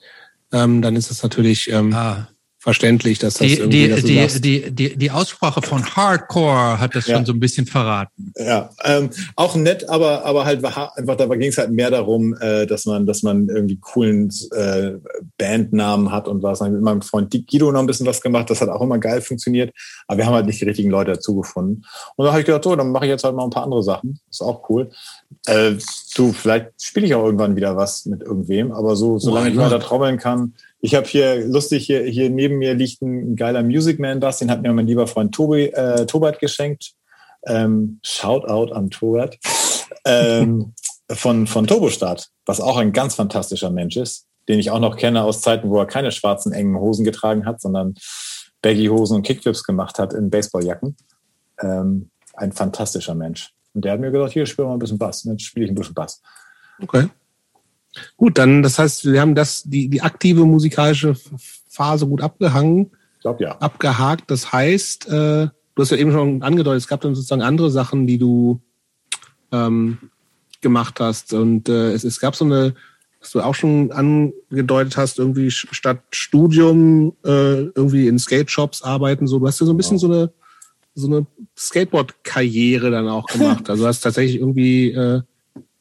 ähm, dann ist es natürlich ähm, ah verständlich, dass das
die,
irgendwie,
die, die, die, die, die Aussprache von Hardcore hat das ja. schon so ein bisschen verraten.
Ja, ähm, auch nett, aber aber halt einfach da ging es halt mehr darum, äh, dass man dass man irgendwie coolen äh, Bandnamen hat und was. Mit meinem Freund Guido noch ein bisschen was gemacht. Das hat auch immer geil funktioniert, aber wir haben halt nicht die richtigen Leute dazu gefunden. Und da habe ich gedacht, so, dann mache ich jetzt halt mal ein paar andere Sachen. Ist auch cool. Äh, du, vielleicht spiele ich auch irgendwann wieder was mit irgendwem, aber so solange oh, ich weiter trommeln kann ich habe hier lustig, hier, hier neben mir liegt ein geiler Music Man Bass, den hat mir mein lieber Freund Tobi, äh, Tobert geschenkt. Ähm, Shoutout an Tobert. Ähm, von, von Turbostart, was auch ein ganz fantastischer Mensch ist, den ich auch noch kenne aus Zeiten, wo er keine schwarzen engen Hosen getragen hat, sondern Baggy-Hosen und Kickflips gemacht hat in Baseballjacken. Ähm, ein fantastischer Mensch. Und der hat mir gesagt, hier, spiel mal ein bisschen Bass. Jetzt spiele ich ein bisschen Bass.
Okay. Gut, dann, das heißt, wir haben das, die, die aktive musikalische Phase gut abgehangen.
Ich glaube, ja.
Abgehakt. Das heißt, äh, du hast ja eben schon angedeutet, es gab dann sozusagen andere Sachen, die du ähm, gemacht hast. Und äh, es, es gab so eine, was du auch schon angedeutet hast, irgendwie statt Studium äh, irgendwie in Skate-Shops arbeiten. So, du hast ja so ein bisschen genau. so eine so eine Skateboard-Karriere dann auch gemacht. <laughs> Also du hast tatsächlich irgendwie äh,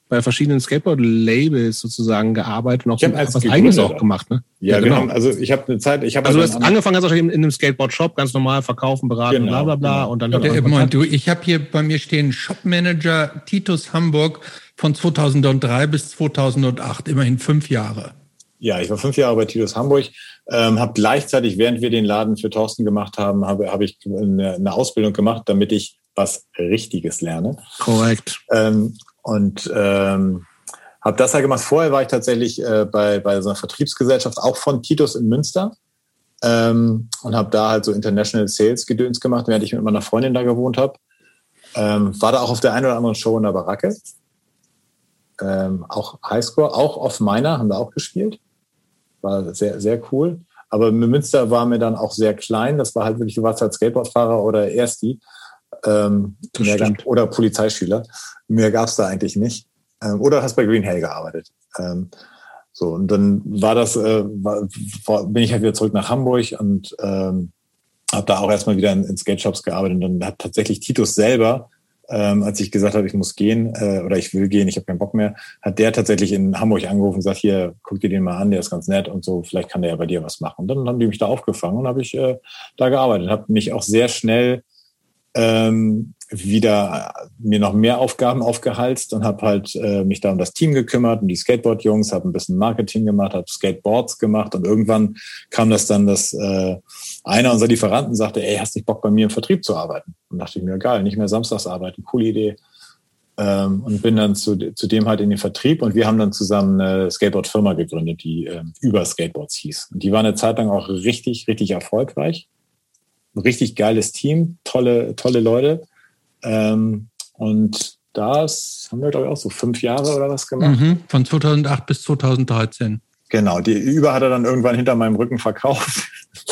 bei verschiedenen Skateboard-Labels sozusagen gearbeitet und auch
hab
so was eigenes auch gemacht, ne?
Ja,
Ja, genau.
haben, also ich habe eine Zeit, ich habe
Also du
halt
hast angefangen hast in, in einem Skateboard-Shop, ganz normal verkaufen, beraten,
Genau,
bla bla bla.
genau.
Und dann
Genau.
man
Moment, du, ich habe hier bei mir stehen Shopmanager Titus Hamburg von 2003 bis 2008, immerhin fünf Jahre.
Ja, ich war fünf Jahre bei Titus Hamburg, ähm, habe gleichzeitig, während wir den Laden für Thorsten gemacht haben, habe, habe ich eine, eine Ausbildung gemacht, damit ich was Richtiges lerne.
Korrekt.
Ähm, und ähm, habe das halt gemacht. Vorher war ich tatsächlich äh, bei, bei so einer Vertriebsgesellschaft, auch von Titus in Münster. Ähm, und habe da halt so International Sales Gedöns gemacht, während ich mit meiner Freundin da gewohnt habe. Ähm, war da auch auf der einen oder anderen Show in der Baracke. Ähm, auch Highscore, auch auf meiner, haben wir auch gespielt. War sehr, sehr cool. Aber Münster war mir dann auch sehr klein. Das war halt wirklich, du warst halt Skateboardfahrer oder Ersti. Ähm, mehr gab, oder Polizeischüler. Mehr gab's da eigentlich nicht. Ähm, oder hast bei Green Hell gearbeitet. Ähm, so, und dann war das, äh, war, war, bin ich halt wieder zurück nach Hamburg und ähm, habe da auch erstmal wieder in, in Skate-Shops gearbeitet. Und dann hat tatsächlich Titus selber, ähm, als ich gesagt habe, ich muss gehen äh, oder ich will gehen, ich habe keinen Bock mehr, hat der tatsächlich in Hamburg angerufen und gesagt, hier, guck dir den mal an, der ist ganz nett und so, vielleicht kann der ja bei dir was machen. Und dann haben die mich da aufgefangen und habe ich äh, da gearbeitet. Habe mich auch sehr schnell ähm, wieder äh, mir noch mehr Aufgaben aufgehalst und habe halt äh, mich da um das Team gekümmert, um die Skateboard-Jungs, habe ein bisschen Marketing gemacht, habe Skateboards gemacht und irgendwann kam das dann, dass äh, einer unserer Lieferanten sagte, ey, hast nicht Bock bei mir im Vertrieb zu arbeiten? Und dachte ich mir, geil, nicht mehr samstags arbeiten, coole Idee. Ähm, und bin dann zu, zu dem halt in den Vertrieb und wir haben dann zusammen eine Skateboard-Firma gegründet, die ähm, über Skateboards hieß. Und die war eine Zeit lang auch richtig, richtig erfolgreich. Ein richtig geiles Team, tolle, tolle Leute. Ähm, und das haben wir, glaube ich, auch so fünf Jahre oder was gemacht.
Mhm, von 2008 bis 2013.
Genau, die Über hat er dann irgendwann hinter meinem Rücken verkauft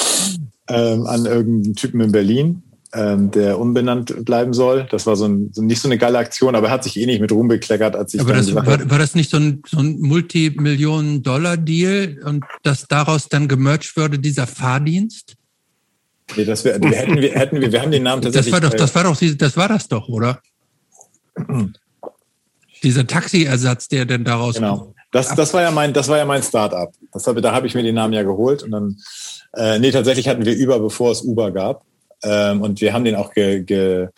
<laughs> ähm, an irgendeinen Typen in Berlin, ähm, der unbenannt bleiben soll. Das war so, ein, so nicht so eine geile Aktion, aber er hat sich eh nicht mit Ruhm bekleckert, als ich
Aber das, war, war das nicht so ein, so ein Multimillionen-Dollar-Deal und dass daraus dann gemerged würde, dieser Fahrdienst?
Nee, das wär, wir hätten wir hätten wir, wir haben den Namen
Das
tatsächlich.
war doch, das war doch, das war das doch, oder? Dieser Taxiersatz, der denn daraus
Genau. Das, das war ja mein, das war ja mein Start-up. Das habe, da habe ich mir den Namen ja geholt und dann, äh, nee, tatsächlich hatten wir Uber, bevor es Uber gab. Ähm, und wir haben den auch ge, ge,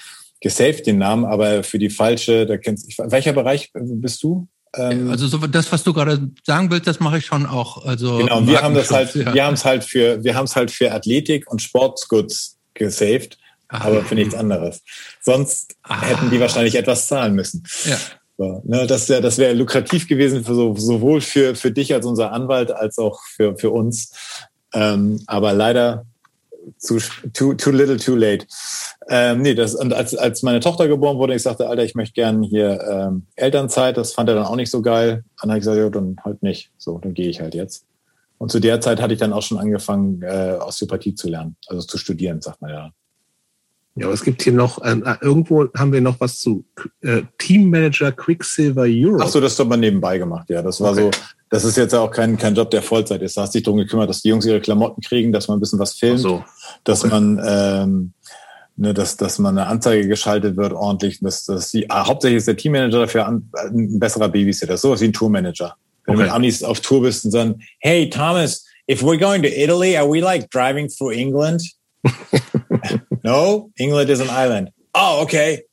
gesaved, den Namen, aber für die falsche, da kennst welcher Bereich bist du? Ähm,
Also so, das, was du gerade sagen willst, das mache ich schon auch. Also
genau, wir haben das halt,
ja.
wir haben es halt für, wir haben es halt für Athletik und Sportsgoods gesaved,
Ah.
aber für nichts anderes. Sonst
Ah.
hätten die wahrscheinlich etwas zahlen müssen.
Ja.
So, ne, das wäre das wäre lukrativ gewesen für so, sowohl für, für dich als unser Anwalt als auch für, für uns. Ähm, aber leider zu, too, too little, too late. Ähm, nee, das, und als, als meine Tochter geboren wurde, ich sagte, Alter, ich möchte gern hier ähm, Elternzeit, das fand er dann auch nicht so geil. Dann habe ich gesagt, ja, dann halt nicht. So, dann gehe ich halt jetzt. Und zu der Zeit hatte ich dann auch schon angefangen, äh, Osteopathie zu lernen, also zu studieren, sagt man ja.
Ja, aber es gibt hier noch, äh, irgendwo haben wir noch was zu äh, Teammanager Quicksilver Europe.
Ach so, das hat man nebenbei gemacht, ja. Das war
Okay.
so, das ist jetzt ja auch kein, kein Job, der Vollzeit ist. Da hast du dich darum gekümmert, dass die Jungs ihre Klamotten kriegen, dass man ein bisschen was filmt,
so.
dass
okay.
man, ähm, ne, dass, dass man eine Anzeige geschaltet wird ordentlich, dass, dass die, ah, hauptsächlich ist der Teammanager dafür an, ein besserer Babysitter, sowas wie ein Tourmanager. Wenn du
Okay.
mit Amis auf Tour bist und sagen, hey Thomas, if we're going to Italy, are we like driving through England? <laughs> no, England is an island. Oh, okay.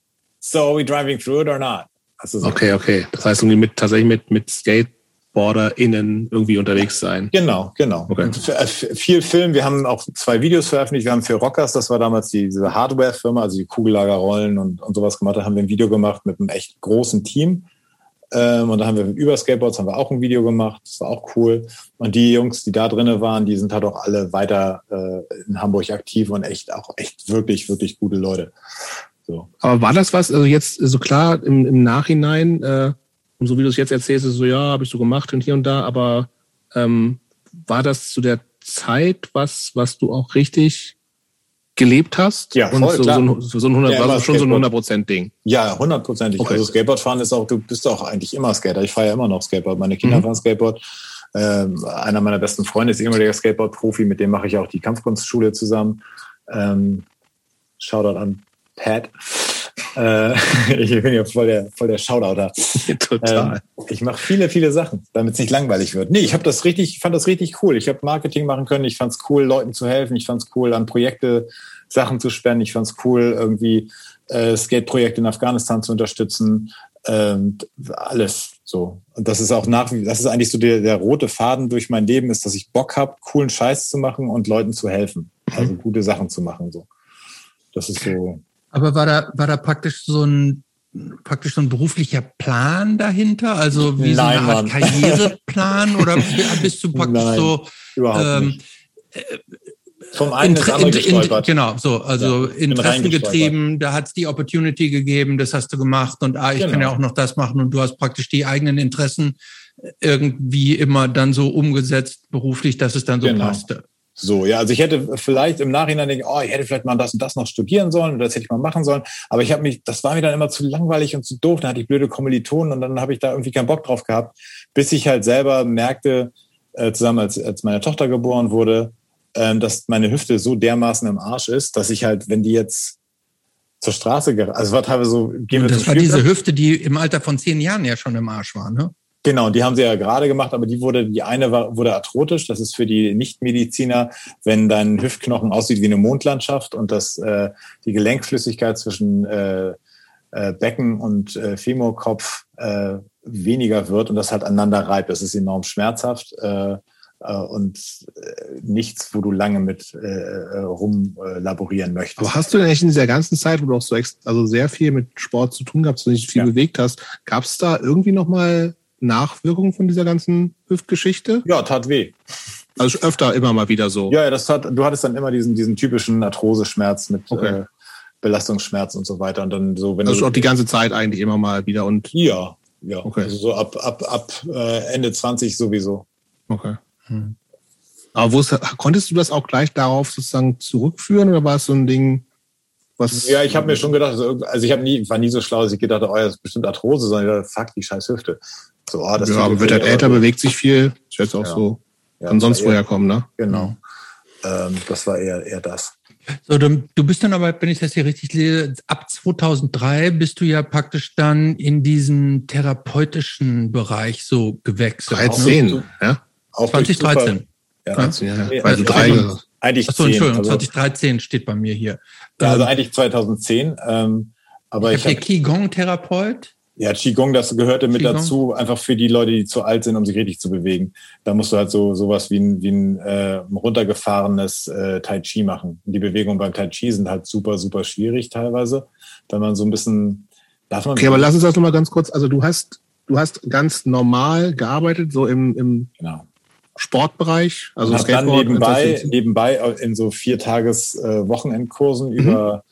So are we driving through it or not? So.
Okay, okay. Das heißt, irgendwie mit, tatsächlich mit, mit SkateboarderInnen irgendwie unterwegs sein.
Genau, genau.
Okay.
Viel Film. Wir haben auch zwei Videos veröffentlicht. Wir haben für Rockers, das war damals die, diese Hardware-Firma, also die Kugellagerrollen und, und sowas gemacht. Da haben wir ein Video gemacht mit einem echt großen Team. Ähm, und da haben wir über Skateboards haben wir auch ein Video gemacht. Das war auch cool. Und die Jungs, die da drinnen waren, die sind halt auch alle weiter äh, in Hamburg aktiv und echt auch echt wirklich, wirklich gute Leute. So.
Aber war das was, also jetzt so klar im, im Nachhinein, äh, und so wie du es jetzt erzählst, ist so, ja, habe ich so gemacht und hier und da, aber ähm, war das zu der Zeit was, was du auch richtig gelebt hast?
Ja,
und
voll,
so,
klar.
so, so ein 100,
Ja,
war schon so ein
Skateboard.
100% Ding.
Ja, hundertprozentig.
Okay.
Also Skateboardfahren ist auch, du bist auch eigentlich immer Skater. Ich fahre ja immer noch Skateboard. Meine Kinder
Mhm.
fahren Skateboard. Ähm, einer meiner besten Freunde ist ehemaliger Skateboard-Profi, mit dem mache ich auch die Kampfkunstschule zusammen. Ähm, Shoutout an Pat. Äh, <laughs> ich bin ja voll der, voll der Shoutouter. <laughs> Total. Ähm, ich mache viele, viele Sachen, damit es nicht langweilig wird. Nee, ich habe das richtig, fand das richtig cool. Ich habe Marketing machen können. Ich fand es cool, Leuten zu helfen. Ich fand es cool, an Projekte Sachen zu spenden. Ich fand es cool, irgendwie äh, Skate-Projekte in Afghanistan zu unterstützen. Ähm, alles so. Und das ist auch nach, das ist eigentlich so der, der rote Faden durch mein Leben, ist, dass ich Bock habe, coolen Scheiß zu machen und Leuten zu helfen. Also mhm. gute Sachen zu machen. So. Das ist so.
Aber war da, war da praktisch so ein praktisch so ein beruflicher Plan dahinter? Also wie Nein, so eine Art Mann. Karriereplan oder <laughs> bist du praktisch Nein, so ähm,
vom einen ins andere gestolpert.
genau, so, also ja, Interessen getrieben, da hat es die Opportunity gegeben, das hast du gemacht und ah, ich genau. kann ja auch noch das machen und du hast praktisch die eigenen Interessen irgendwie immer dann so umgesetzt beruflich, dass es dann so genau. passte.
So, ja, also ich hätte vielleicht im Nachhinein denken, oh, ich hätte vielleicht mal das und das noch studieren sollen oder das hätte ich mal machen sollen. Aber ich habe mich, das war mir dann immer zu langweilig und zu doof. Dann hatte ich blöde Kommilitonen und dann habe ich da irgendwie keinen Bock drauf gehabt, bis ich halt selber merkte, äh, zusammen als, als meine Tochter geboren wurde, äh, dass meine Hüfte so dermaßen im Arsch ist, dass ich halt, wenn die jetzt zur Straße, also war teilweise so,
gehen wir Das war diese Hüfte, die im Alter von zehn Jahren ja schon im Arsch war, ne?
Genau, die haben sie ja gerade gemacht, aber die wurde, die eine war, wurde arthrotisch. Das ist für die Nichtmediziner, wenn dein Hüftknochen aussieht wie eine Mondlandschaft und das äh, die Gelenkflüssigkeit zwischen äh, äh, Becken und äh, Femurkopf äh, weniger wird und das halt aneinander reibt. Das ist enorm schmerzhaft äh, äh, und äh, nichts, wo du lange mit äh, äh rumlaborieren möchtest.
Aber hast du denn echt in dieser ganzen Zeit, wo du auch so also sehr viel mit Sport zu tun gehabt, so nicht viel ja. bewegt hast, gab es da irgendwie noch mal Nachwirkungen von dieser ganzen Hüftgeschichte?
Ja, tat weh.
Also öfter immer mal wieder so.
Ja, ja das tat, du hattest dann immer diesen, diesen typischen Arthroseschmerz mit okay. äh, Belastungsschmerz und so weiter. Und dann so,
wenn also du, auch die ganze Zeit eigentlich immer mal wieder und.
Ja, ja. Okay. Also so ab, ab, ab äh, Ende 20 sowieso.
Okay. Hm. Aber wo konntest du das auch gleich darauf sozusagen zurückführen oder war es so ein Ding,
was? Ja, ich habe mir schon gedacht, also, also ich habe nie, war nie so schlau, dass ich gedacht habe, oh, das ist bestimmt Arthrose, sondern ich dachte, fuck, die scheiß Hüfte.
So, oh, das ja, aber wird halt älter, bewegt sich viel. Ich jetzt auch ja. so ja, kann sonst woher kommen, ne?
Genau. Ähm, das war eher, eher das.
So, du, du bist dann aber, wenn ich das hier richtig lese, ab 2003 bist du ja praktisch dann in diesen therapeutischen Bereich so gewechselt.
13, ne? ja?
Auch 2013.
Ja, 13, ja. ja. Weil du drei,
also, eigentlich Achso, Entschuldigung, also, 2013 steht bei mir hier.
Ja, also ähm, eigentlich 2010. Ähm, aber
ich, ich habe hier Qigong-Therapeut.
Ja, Qigong, das gehörte mit Qigong. dazu, einfach für die Leute, die zu alt sind, um sich richtig zu bewegen. Da musst du halt so sowas wie ein, wie ein äh, runtergefahrenes äh, Tai Chi machen. Und die Bewegungen beim Tai Chi sind halt super, super schwierig teilweise, wenn man so ein bisschen.
Darf man okay, aber lass uns das nochmal ganz kurz. Also du hast, du hast ganz normal gearbeitet, so im, im genau. Sportbereich,
also und dann nebenbei, nebenbei in so vier Tages äh, Wochenendkursen mhm. über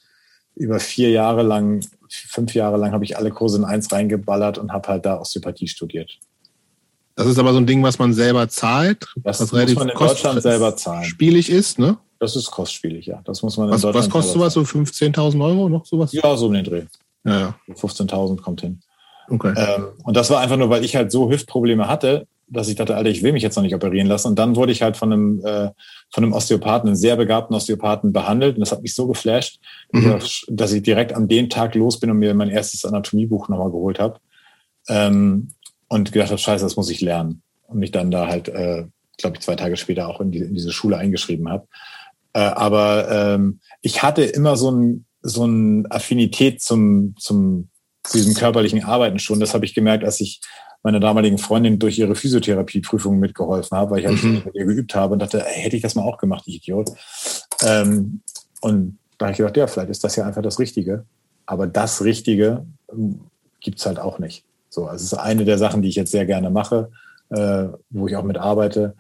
über vier Jahre lang fünf Jahre lang habe ich alle Kurse in eins reingeballert und habe halt da Osteopathie studiert.
Das ist aber so ein Ding, was man selber zahlt.
Das was muss man in Deutschland selber zahlen.
Spielig ist, ne?
Das ist kostspielig, ja. Das muss man
was, in Deutschland Was kostet sowas? So 15.000 Euro noch sowas?
Ja, so um den Dreh.
Ja, ja.
15.000 kommt hin. Okay. Ähm, und das war einfach nur, weil ich halt so Hüftprobleme hatte, dass ich dachte, Alter, ich will mich jetzt noch nicht operieren lassen. Und dann wurde ich halt von einem, äh, von einem Osteopathen, einem sehr begabten Osteopathen behandelt. Und das hat mich so geflasht, mhm. dass ich direkt an dem Tag los bin und mir mein erstes Anatomiebuch nochmal geholt habe. Ähm, und gedacht habe, scheiße, das muss ich lernen. Und mich dann da halt, äh, glaube ich, zwei Tage später auch in, die, in diese Schule eingeschrieben habe. Äh, aber ähm, ich hatte immer so ein so ein Affinität zum, zum, zu diesem körperlichen Arbeiten schon. Das habe ich gemerkt, als ich meiner damaligen Freundin durch ihre Physiotherapieprüfung mitgeholfen habe, weil ich halt mhm. mit ihr geübt habe und dachte, ey, hätte ich das mal auch gemacht, ich Idiot. Ähm, und da habe ich gedacht, ja, vielleicht ist das ja einfach das Richtige. Aber das Richtige ähm, gibt's halt auch nicht. So, also es ist eine der Sachen, die ich jetzt sehr gerne mache, äh, wo ich auch mit arbeite.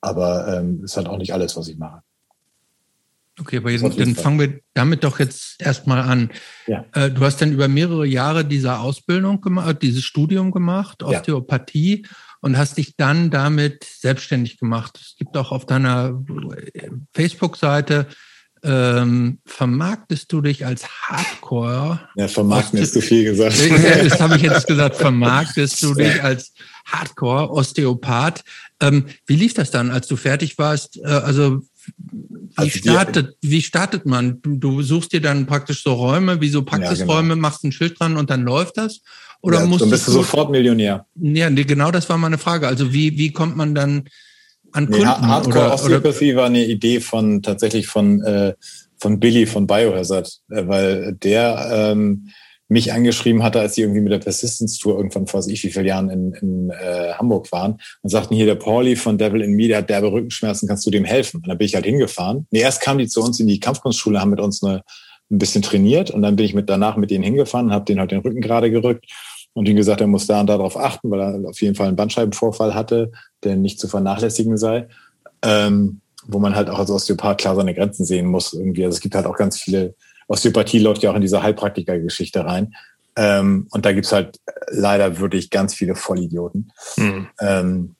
Aber ähm, ist halt auch nicht alles, was ich mache.
Okay, aber jetzt, dann fangen wir damit doch jetzt erstmal an. Ja. Äh, du hast dann über mehrere Jahre diese Ausbildung gemacht, dieses Studium gemacht, Osteopathie, ja. und hast dich dann damit selbstständig gemacht. Es gibt auch auf deiner Facebook-Seite, ähm, vermarktest du dich als Hardcore?
Ja, vermarkten ist zu viel gesagt. <laughs>
das habe ich jetzt gesagt, <laughs> vermarktest du dich als Hardcore-Osteopath. Ähm, wie lief das dann, als du fertig warst? Äh, also Wie, also startet, wie startet man? Du, suchst dir dann praktisch so Räume, wie so Praxisräume, ja, genau. machst ein Schild dran und dann läuft das?
Oder ja, musst dann bist du sofort Millionär.
Ja, genau das war meine Frage. Also wie, wie kommt man dann an Kunden? Nee,
Hardcore Osteopathie war eine Idee von tatsächlich von, äh, von Billy von Biohazard, äh, weil der ähm, mich angeschrieben hatte, als sie irgendwie mit der Persistence Tour irgendwann vor ich wie vielen Jahren in, in äh, Hamburg waren und sagten, hier der Pauli von Devil in Me, der hat derbe Rückenschmerzen, kannst du dem helfen? Und dann bin ich halt hingefahren. Nee, erst kamen die zu uns in die Kampfkunstschule, haben mit uns eine, ein bisschen trainiert und dann bin ich mit danach mit denen hingefahren, habe denen halt den Rücken gerade gerückt und ihm gesagt, er muss da und da drauf achten, weil er auf jeden Fall einen Bandscheibenvorfall hatte, der nicht zu vernachlässigen sei. Ähm, wo man halt auch als Osteopath klar seine Grenzen sehen muss irgendwie. Also es gibt halt auch ganz viele Osteopathie läuft ja auch in diese Heilpraktiker-Geschichte rein. Ähm, und da gibt's halt leider wirklich ganz viele Vollidioten.
Mhm. Ähm,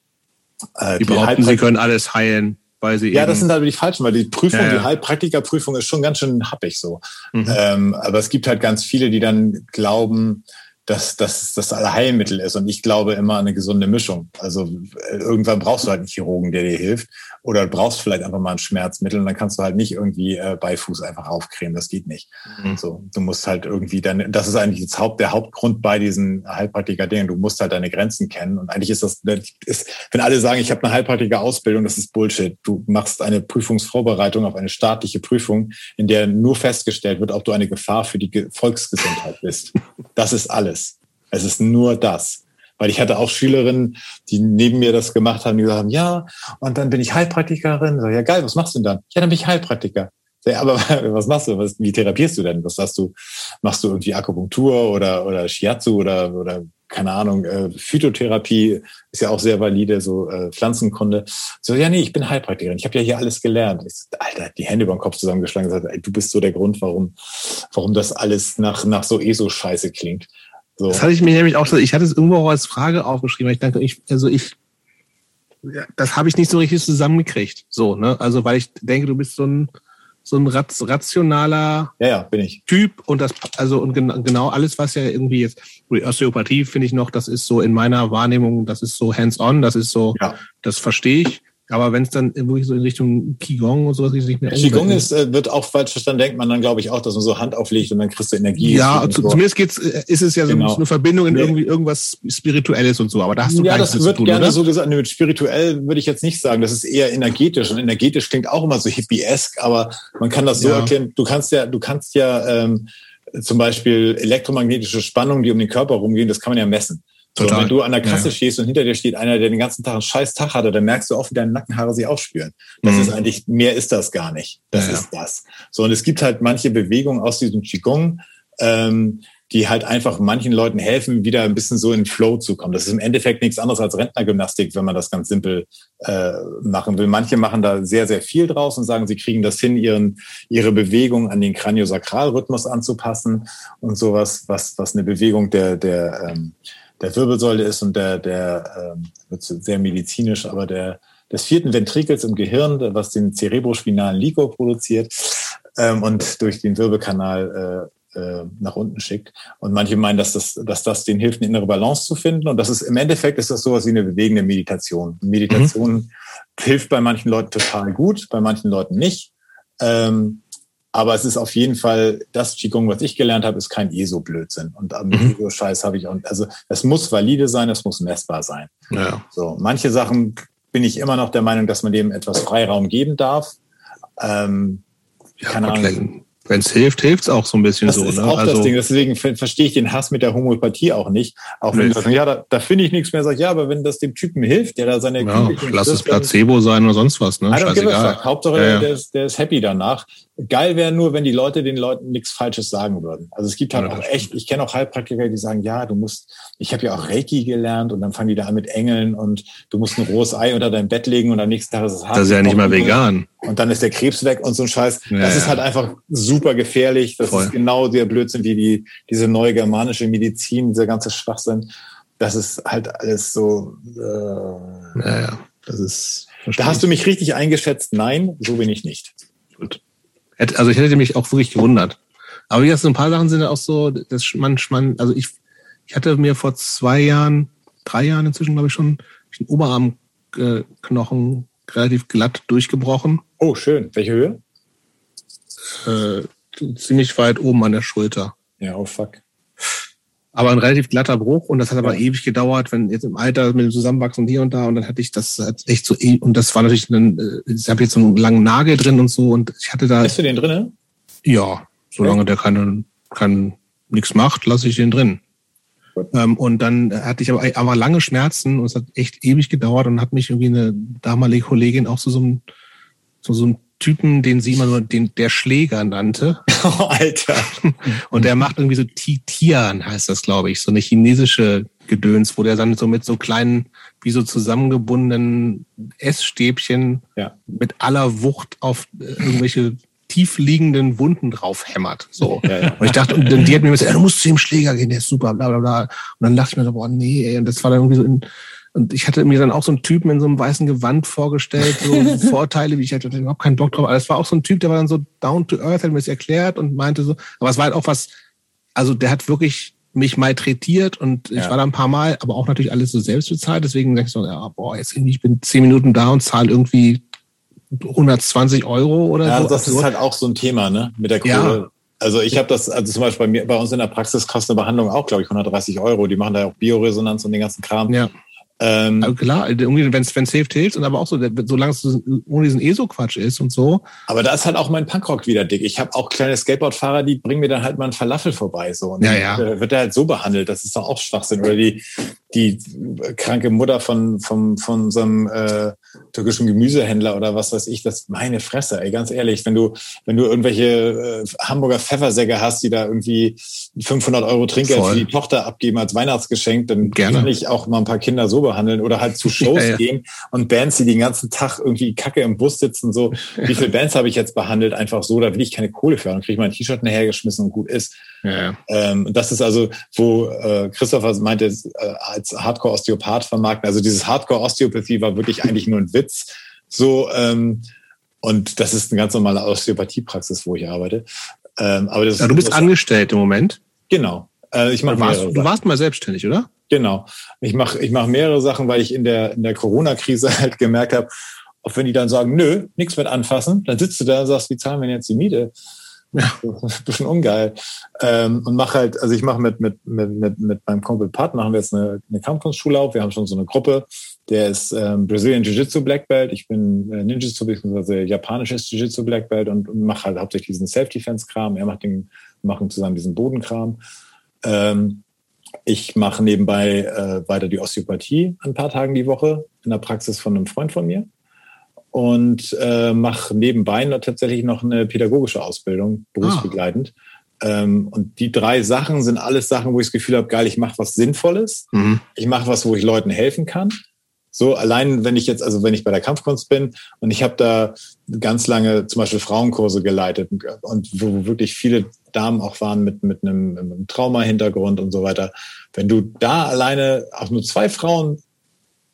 äh, die, die behaupten, sie können alles heilen, weil sie
Ja, das sind halt die falschen, weil die Prüfung, ja, ja. die Heilpraktikerprüfung ist schon ganz schön happig so. Mhm. Ähm, aber es gibt halt ganz viele, die dann glauben, dass, dass das Allerheilmittel ist. Und ich glaube immer an eine gesunde Mischung. Also äh, irgendwann brauchst du halt einen Chirurgen, der dir hilft. Oder du brauchst vielleicht einfach mal ein Schmerzmittel und dann kannst du halt nicht irgendwie äh, Beifuß einfach aufcremen. Das geht nicht. Mhm. So, du musst halt irgendwie dann, das ist eigentlich das Haupt, der Hauptgrund bei diesen Heilpraktiker-Dingen. Du musst halt deine Grenzen kennen. Und eigentlich ist das, ist, wenn alle sagen, ich habe eine Heilpraktiker-Ausbildung, das ist Bullshit. Du machst eine Prüfungsvorbereitung auf eine staatliche Prüfung, in der nur festgestellt wird, ob du eine Gefahr für die Volksgesundheit bist. <laughs> Das ist alles. Es ist nur das. Weil ich hatte auch Schülerinnen, die neben mir das gemacht haben, die gesagt haben, ja, und dann bin ich Heilpraktikerin. So, ja, geil, was machst du denn dann? Ja, dann bin ich Heilpraktiker. So, ja, aber <laughs> was machst du? Was, wie therapierst du denn? Was hast du? Machst du irgendwie Akupunktur oder, oder Shiatsu oder, oder keine Ahnung, äh, Phytotherapie ist ja auch sehr valide, so äh, Pflanzenkunde. So, ja, nee, ich bin Heilpraktikerin. Ich habe ja hier alles gelernt. Ich Alter, die Hände über den Kopf zusammengeschlagen und gesagt, ey, du bist so der Grund, warum, warum das alles nach, nach so ESO-Scheiße klingt.
So. Das hatte ich mir nämlich auch, ich hatte es irgendwo auch als Frage aufgeschrieben, weil ich dachte, ich, also ich, das habe ich nicht so richtig zusammengekriegt. So, ne? Also, weil ich denke, du bist so ein, so ein rationaler
ja, ja, bin ich.
Typ und das, also und genau alles, was ja irgendwie jetzt, Osteopathie finde ich noch, das ist so in meiner Wahrnehmung, das ist so hands-on, das ist so, ja. das verstehe ich. Aber wenn es dann wirklich so in Richtung Qigong und sowas nicht mehr
Qigong ist, äh, wird auch falsch verstanden, denkt man dann, glaube ich, auch, dass man so Hand auflegt und dann kriegst du Energie.
Ja, zu, so. zumindest geht's, äh, ist es ja so genau. eine Verbindung in nee. irgendwie irgendwas Spirituelles und so, aber da hast du
Ja, das wird tun, gerne oder? so gesagt. mit spirituell würde ich jetzt nicht sagen. Das ist eher energetisch. Und energetisch klingt auch immer so hippiesk, aber man kann das so ja. erklären. Du kannst ja, du kannst ja ähm, zum Beispiel elektromagnetische Spannungen, die um den Körper rumgehen, das kann man ja messen. Total. So, wenn du an der Kasse ja. stehst und hinter dir steht einer, der den ganzen Tag einen scheiß Tag hatte, dann merkst du auch, wie deine Nackenhaare sich aufspüren. Das mhm. ist eigentlich, mehr ist das gar nicht. Das ja, ist das. So, und es gibt halt manche Bewegungen aus diesem Qigong, ähm, die halt einfach manchen Leuten helfen, wieder ein bisschen so in Flow zu kommen. Das ist im Endeffekt nichts anderes als Rentnergymnastik, wenn man das ganz simpel äh, machen will. Manche machen da sehr, sehr viel draus und sagen, sie kriegen das hin, ihren, ihre Bewegung an den Kraniosakralrhythmus anzupassen und sowas, was, was eine Bewegung der, der ähm, der Wirbelsäule ist und der, der ähm, wird sehr medizinisch, aber der des vierten Ventrikels im Gehirn, was den cerebrospinalen Liquor produziert ähm, und durch den Wirbelkanal äh, äh, nach unten schickt. Und manche meinen, dass das, dass das den hilft, eine innere Balance zu finden. Und das ist im Endeffekt ist das sowas wie eine bewegende Meditation. Meditation mhm. hilft bei manchen Leuten total gut, bei manchen Leuten nicht. Ähm, aber es ist auf jeden Fall, das Qigong, was ich gelernt habe, ist kein ESO-Blödsinn. Und am mhm. ESO-Scheiß habe ich auch, also es muss valide sein, es muss messbar sein.
Ja.
So, manche Sachen bin ich immer noch der Meinung, dass man dem etwas Freiraum geben darf. Ähm,
ja, keine Ahnung. Wenn es hilft, hilft es auch so ein bisschen
das
so.
Das ist ne? auch also, das Ding. Deswegen verstehe ich den Hass mit der Homöopathie auch nicht. Auch wenn sagen, ja, da, da finde ich nichts mehr. Sag ich, ja, aber wenn das dem Typen hilft, der da seine
ja, lass es Placebo sein oder sonst was. Ne?
Scheißegal. Hauptsache, ja, ja. Der, ist, der ist happy danach. Geil wäre nur, wenn die Leute den Leuten nichts Falsches sagen würden. Also es gibt halt ja, auch echt, ich kenne auch Heilpraktiker, die sagen, ja, du musst, ich habe ja auch Reiki gelernt und dann fangen die da an mit Engeln und du musst ein rohes Ei unter dein Bett legen und am nächsten Tag ist es
hart. Das ist ja nicht mal vegan.
Und dann ist der Krebs weg und so ein Scheiß. Ja, das ist halt einfach super gefährlich. Das Voll. ist genau der Blödsinn wie die, diese neue germanische Medizin, dieser ganze Schwachsinn. Das ist halt alles so.
Äh, ja, ja. Das ist.
Da hast du mich richtig eingeschätzt. Nein, so bin ich nicht.
Gut. Also ich hätte mich auch wirklich gewundert. Aber wie gesagt, so ein paar Sachen sind auch so, dass man, man also ich, ich hatte mir vor zwei Jahren, drei Jahren inzwischen, glaube ich, schon den Oberarmknochen relativ glatt durchgebrochen.
Oh, schön. Welche Höhe?
äh, ziemlich weit oben an der Schulter.
Ja, oh fuck.
Aber ein relativ glatter Bruch und das hat aber ja. ewig gedauert, wenn jetzt im Alter mit dem Zusammenwachsen hier und da und dann hatte ich das echt so e und das war natürlich ein, äh, ich habe jetzt so einen langen Nagel drin und so und ich hatte da.
Hast du den drin?
Ja, solange ja. der keine, kein nichts macht, lasse ich den drin. Ähm, und dann hatte ich aber einfach lange Schmerzen und es hat echt ewig gedauert und hat mich irgendwie eine damalige Kollegin auch zu so einem, zu so einem Typen, den sie immer nur den, der Schläger nannte. <laughs>
Oh, Alter.
Und der macht irgendwie so Tian, heißt das, glaube ich, so eine chinesische Gedöns, wo der dann so mit so kleinen, wie so zusammengebundenen Essstäbchen ja. mit aller Wucht auf äh, irgendwelche tief liegenden Wunden drauf hämmert. So. Ja, ja. Und ich dachte, und die hat mir gesagt, ja, du musst zu dem Schläger gehen, der ist super, bla bla bla. Und dann dachte ich mir so, boah, nee, ey. Und das war dann irgendwie so in, und ich hatte mir dann auch so einen Typen in so einem weißen Gewand vorgestellt, so <laughs> Vorteile, wie ich hatte überhaupt keinen Bock drauf. Aber es war auch so ein Typ, der war dann so down to earth, hat mir das erklärt und meinte so, aber es war halt auch was, also der hat wirklich mich malträtiert und ich ja. war da ein paar Mal, aber auch natürlich alles so selbst bezahlt. Deswegen denke ich so, ja, boah, jetzt irgendwie, ich bin zehn Minuten da und zahle irgendwie 120 Euro oder
ja,
so.
Ja, das ist halt auch so ein Thema, ne? Mit der Kohle. Ja. Also ich habe das, also zum Beispiel bei mir, bei uns in der Praxis kostet eine Behandlung auch, glaube ich, 130 Euro. Die machen da ja auch Bioresonanz und den ganzen Kram.
Ja. Ähm, also klar, wenn es safe hilft und aber auch so, solange es ohne diesen ESO-Quatsch ist und so.
Aber da ist halt auch mein Punkrock wieder dick. Ich habe auch kleine Skateboardfahrer, die bringen mir dann halt mal einen Falafel vorbei. So. Und
ja, ja.
Wird er halt so behandelt. Das ist doch auch Schwachsinn. Oder die, die kranke Mutter von, von, von so einem äh, türkischen Gemüsehändler oder was weiß ich, das meine Fresse, ey, ganz ehrlich, wenn du, wenn du irgendwelche äh, Hamburger Pfeffersäcke hast, die da irgendwie 500 Euro Trinkgeld Voll. für die Tochter abgeben als Weihnachtsgeschenk, dann
Gerne.
kann ich auch mal ein paar Kinder so behandeln oder halt zu <laughs> Shows ja, ja. gehen und Bands, die den ganzen Tag irgendwie Kacke im Bus sitzen, so, wie <laughs> viele Bands habe ich jetzt behandelt, einfach so, da will ich keine Kohle für, dann kriege ich mein T-Shirt nachhergeschmissen und gut ist.
Ja,
ähm, das ist also, wo äh, Christopher meinte, äh, als Hardcore-Osteopath vermarkten. Also dieses Hardcore-Osteopathie war wirklich eigentlich nur ein Witz. So, ähm, und das ist eine ganz normale Osteopathiepraxis, wo ich arbeite. Ähm, aber das
ja, du bist angestellt im Moment.
Genau. Äh, ich mach
du, warst, du warst mal selbstständig, oder?
Genau. Ich mache ich mach mehrere Sachen, weil ich in der, in der Corona-Krise <laughs> halt gemerkt habe, auch wenn die dann sagen, nö, nichts mit anfassen, dann sitzt du da und sagst, wie zahlen wir jetzt die Miete? Ja. <laughs> bisschen ungeil. Ähm, und mache halt, also ich mache mit, mit, mit, mit, mit meinem Kumpel Pat, machen wir jetzt eine, eine Kampfkunstschule auf. Wir haben schon so eine Gruppe. Der ist ähm, Brazilian Jiu-Jitsu Black Belt. Ich bin äh, Ninjutsu bzw. japanisches Jiu-Jitsu Black Belt und, und mache halt hauptsächlich diesen Self-Defense-Kram. Er macht den, machen zusammen diesen Bodenkram. Ähm, ich mache nebenbei äh, weiter die Osteopathie ein paar Tagen die Woche in der Praxis von einem Freund von mir und äh, mache nebenbei noch tatsächlich noch eine pädagogische Ausbildung, berufsbegleitend. Ah. Ähm, und die drei Sachen sind alles Sachen, wo ich das Gefühl habe, geil, ich mache was Sinnvolles. Mhm. Ich mache was, wo ich Leuten helfen kann. So, allein wenn ich jetzt, also wenn ich bei der Kampfkunst bin und ich habe da ganz lange zum Beispiel Frauenkurse geleitet und wo wirklich viele Damen auch waren mit, mit einem, mit einem Trauma-Hintergrund und so weiter. Wenn du da alleine auch nur zwei Frauen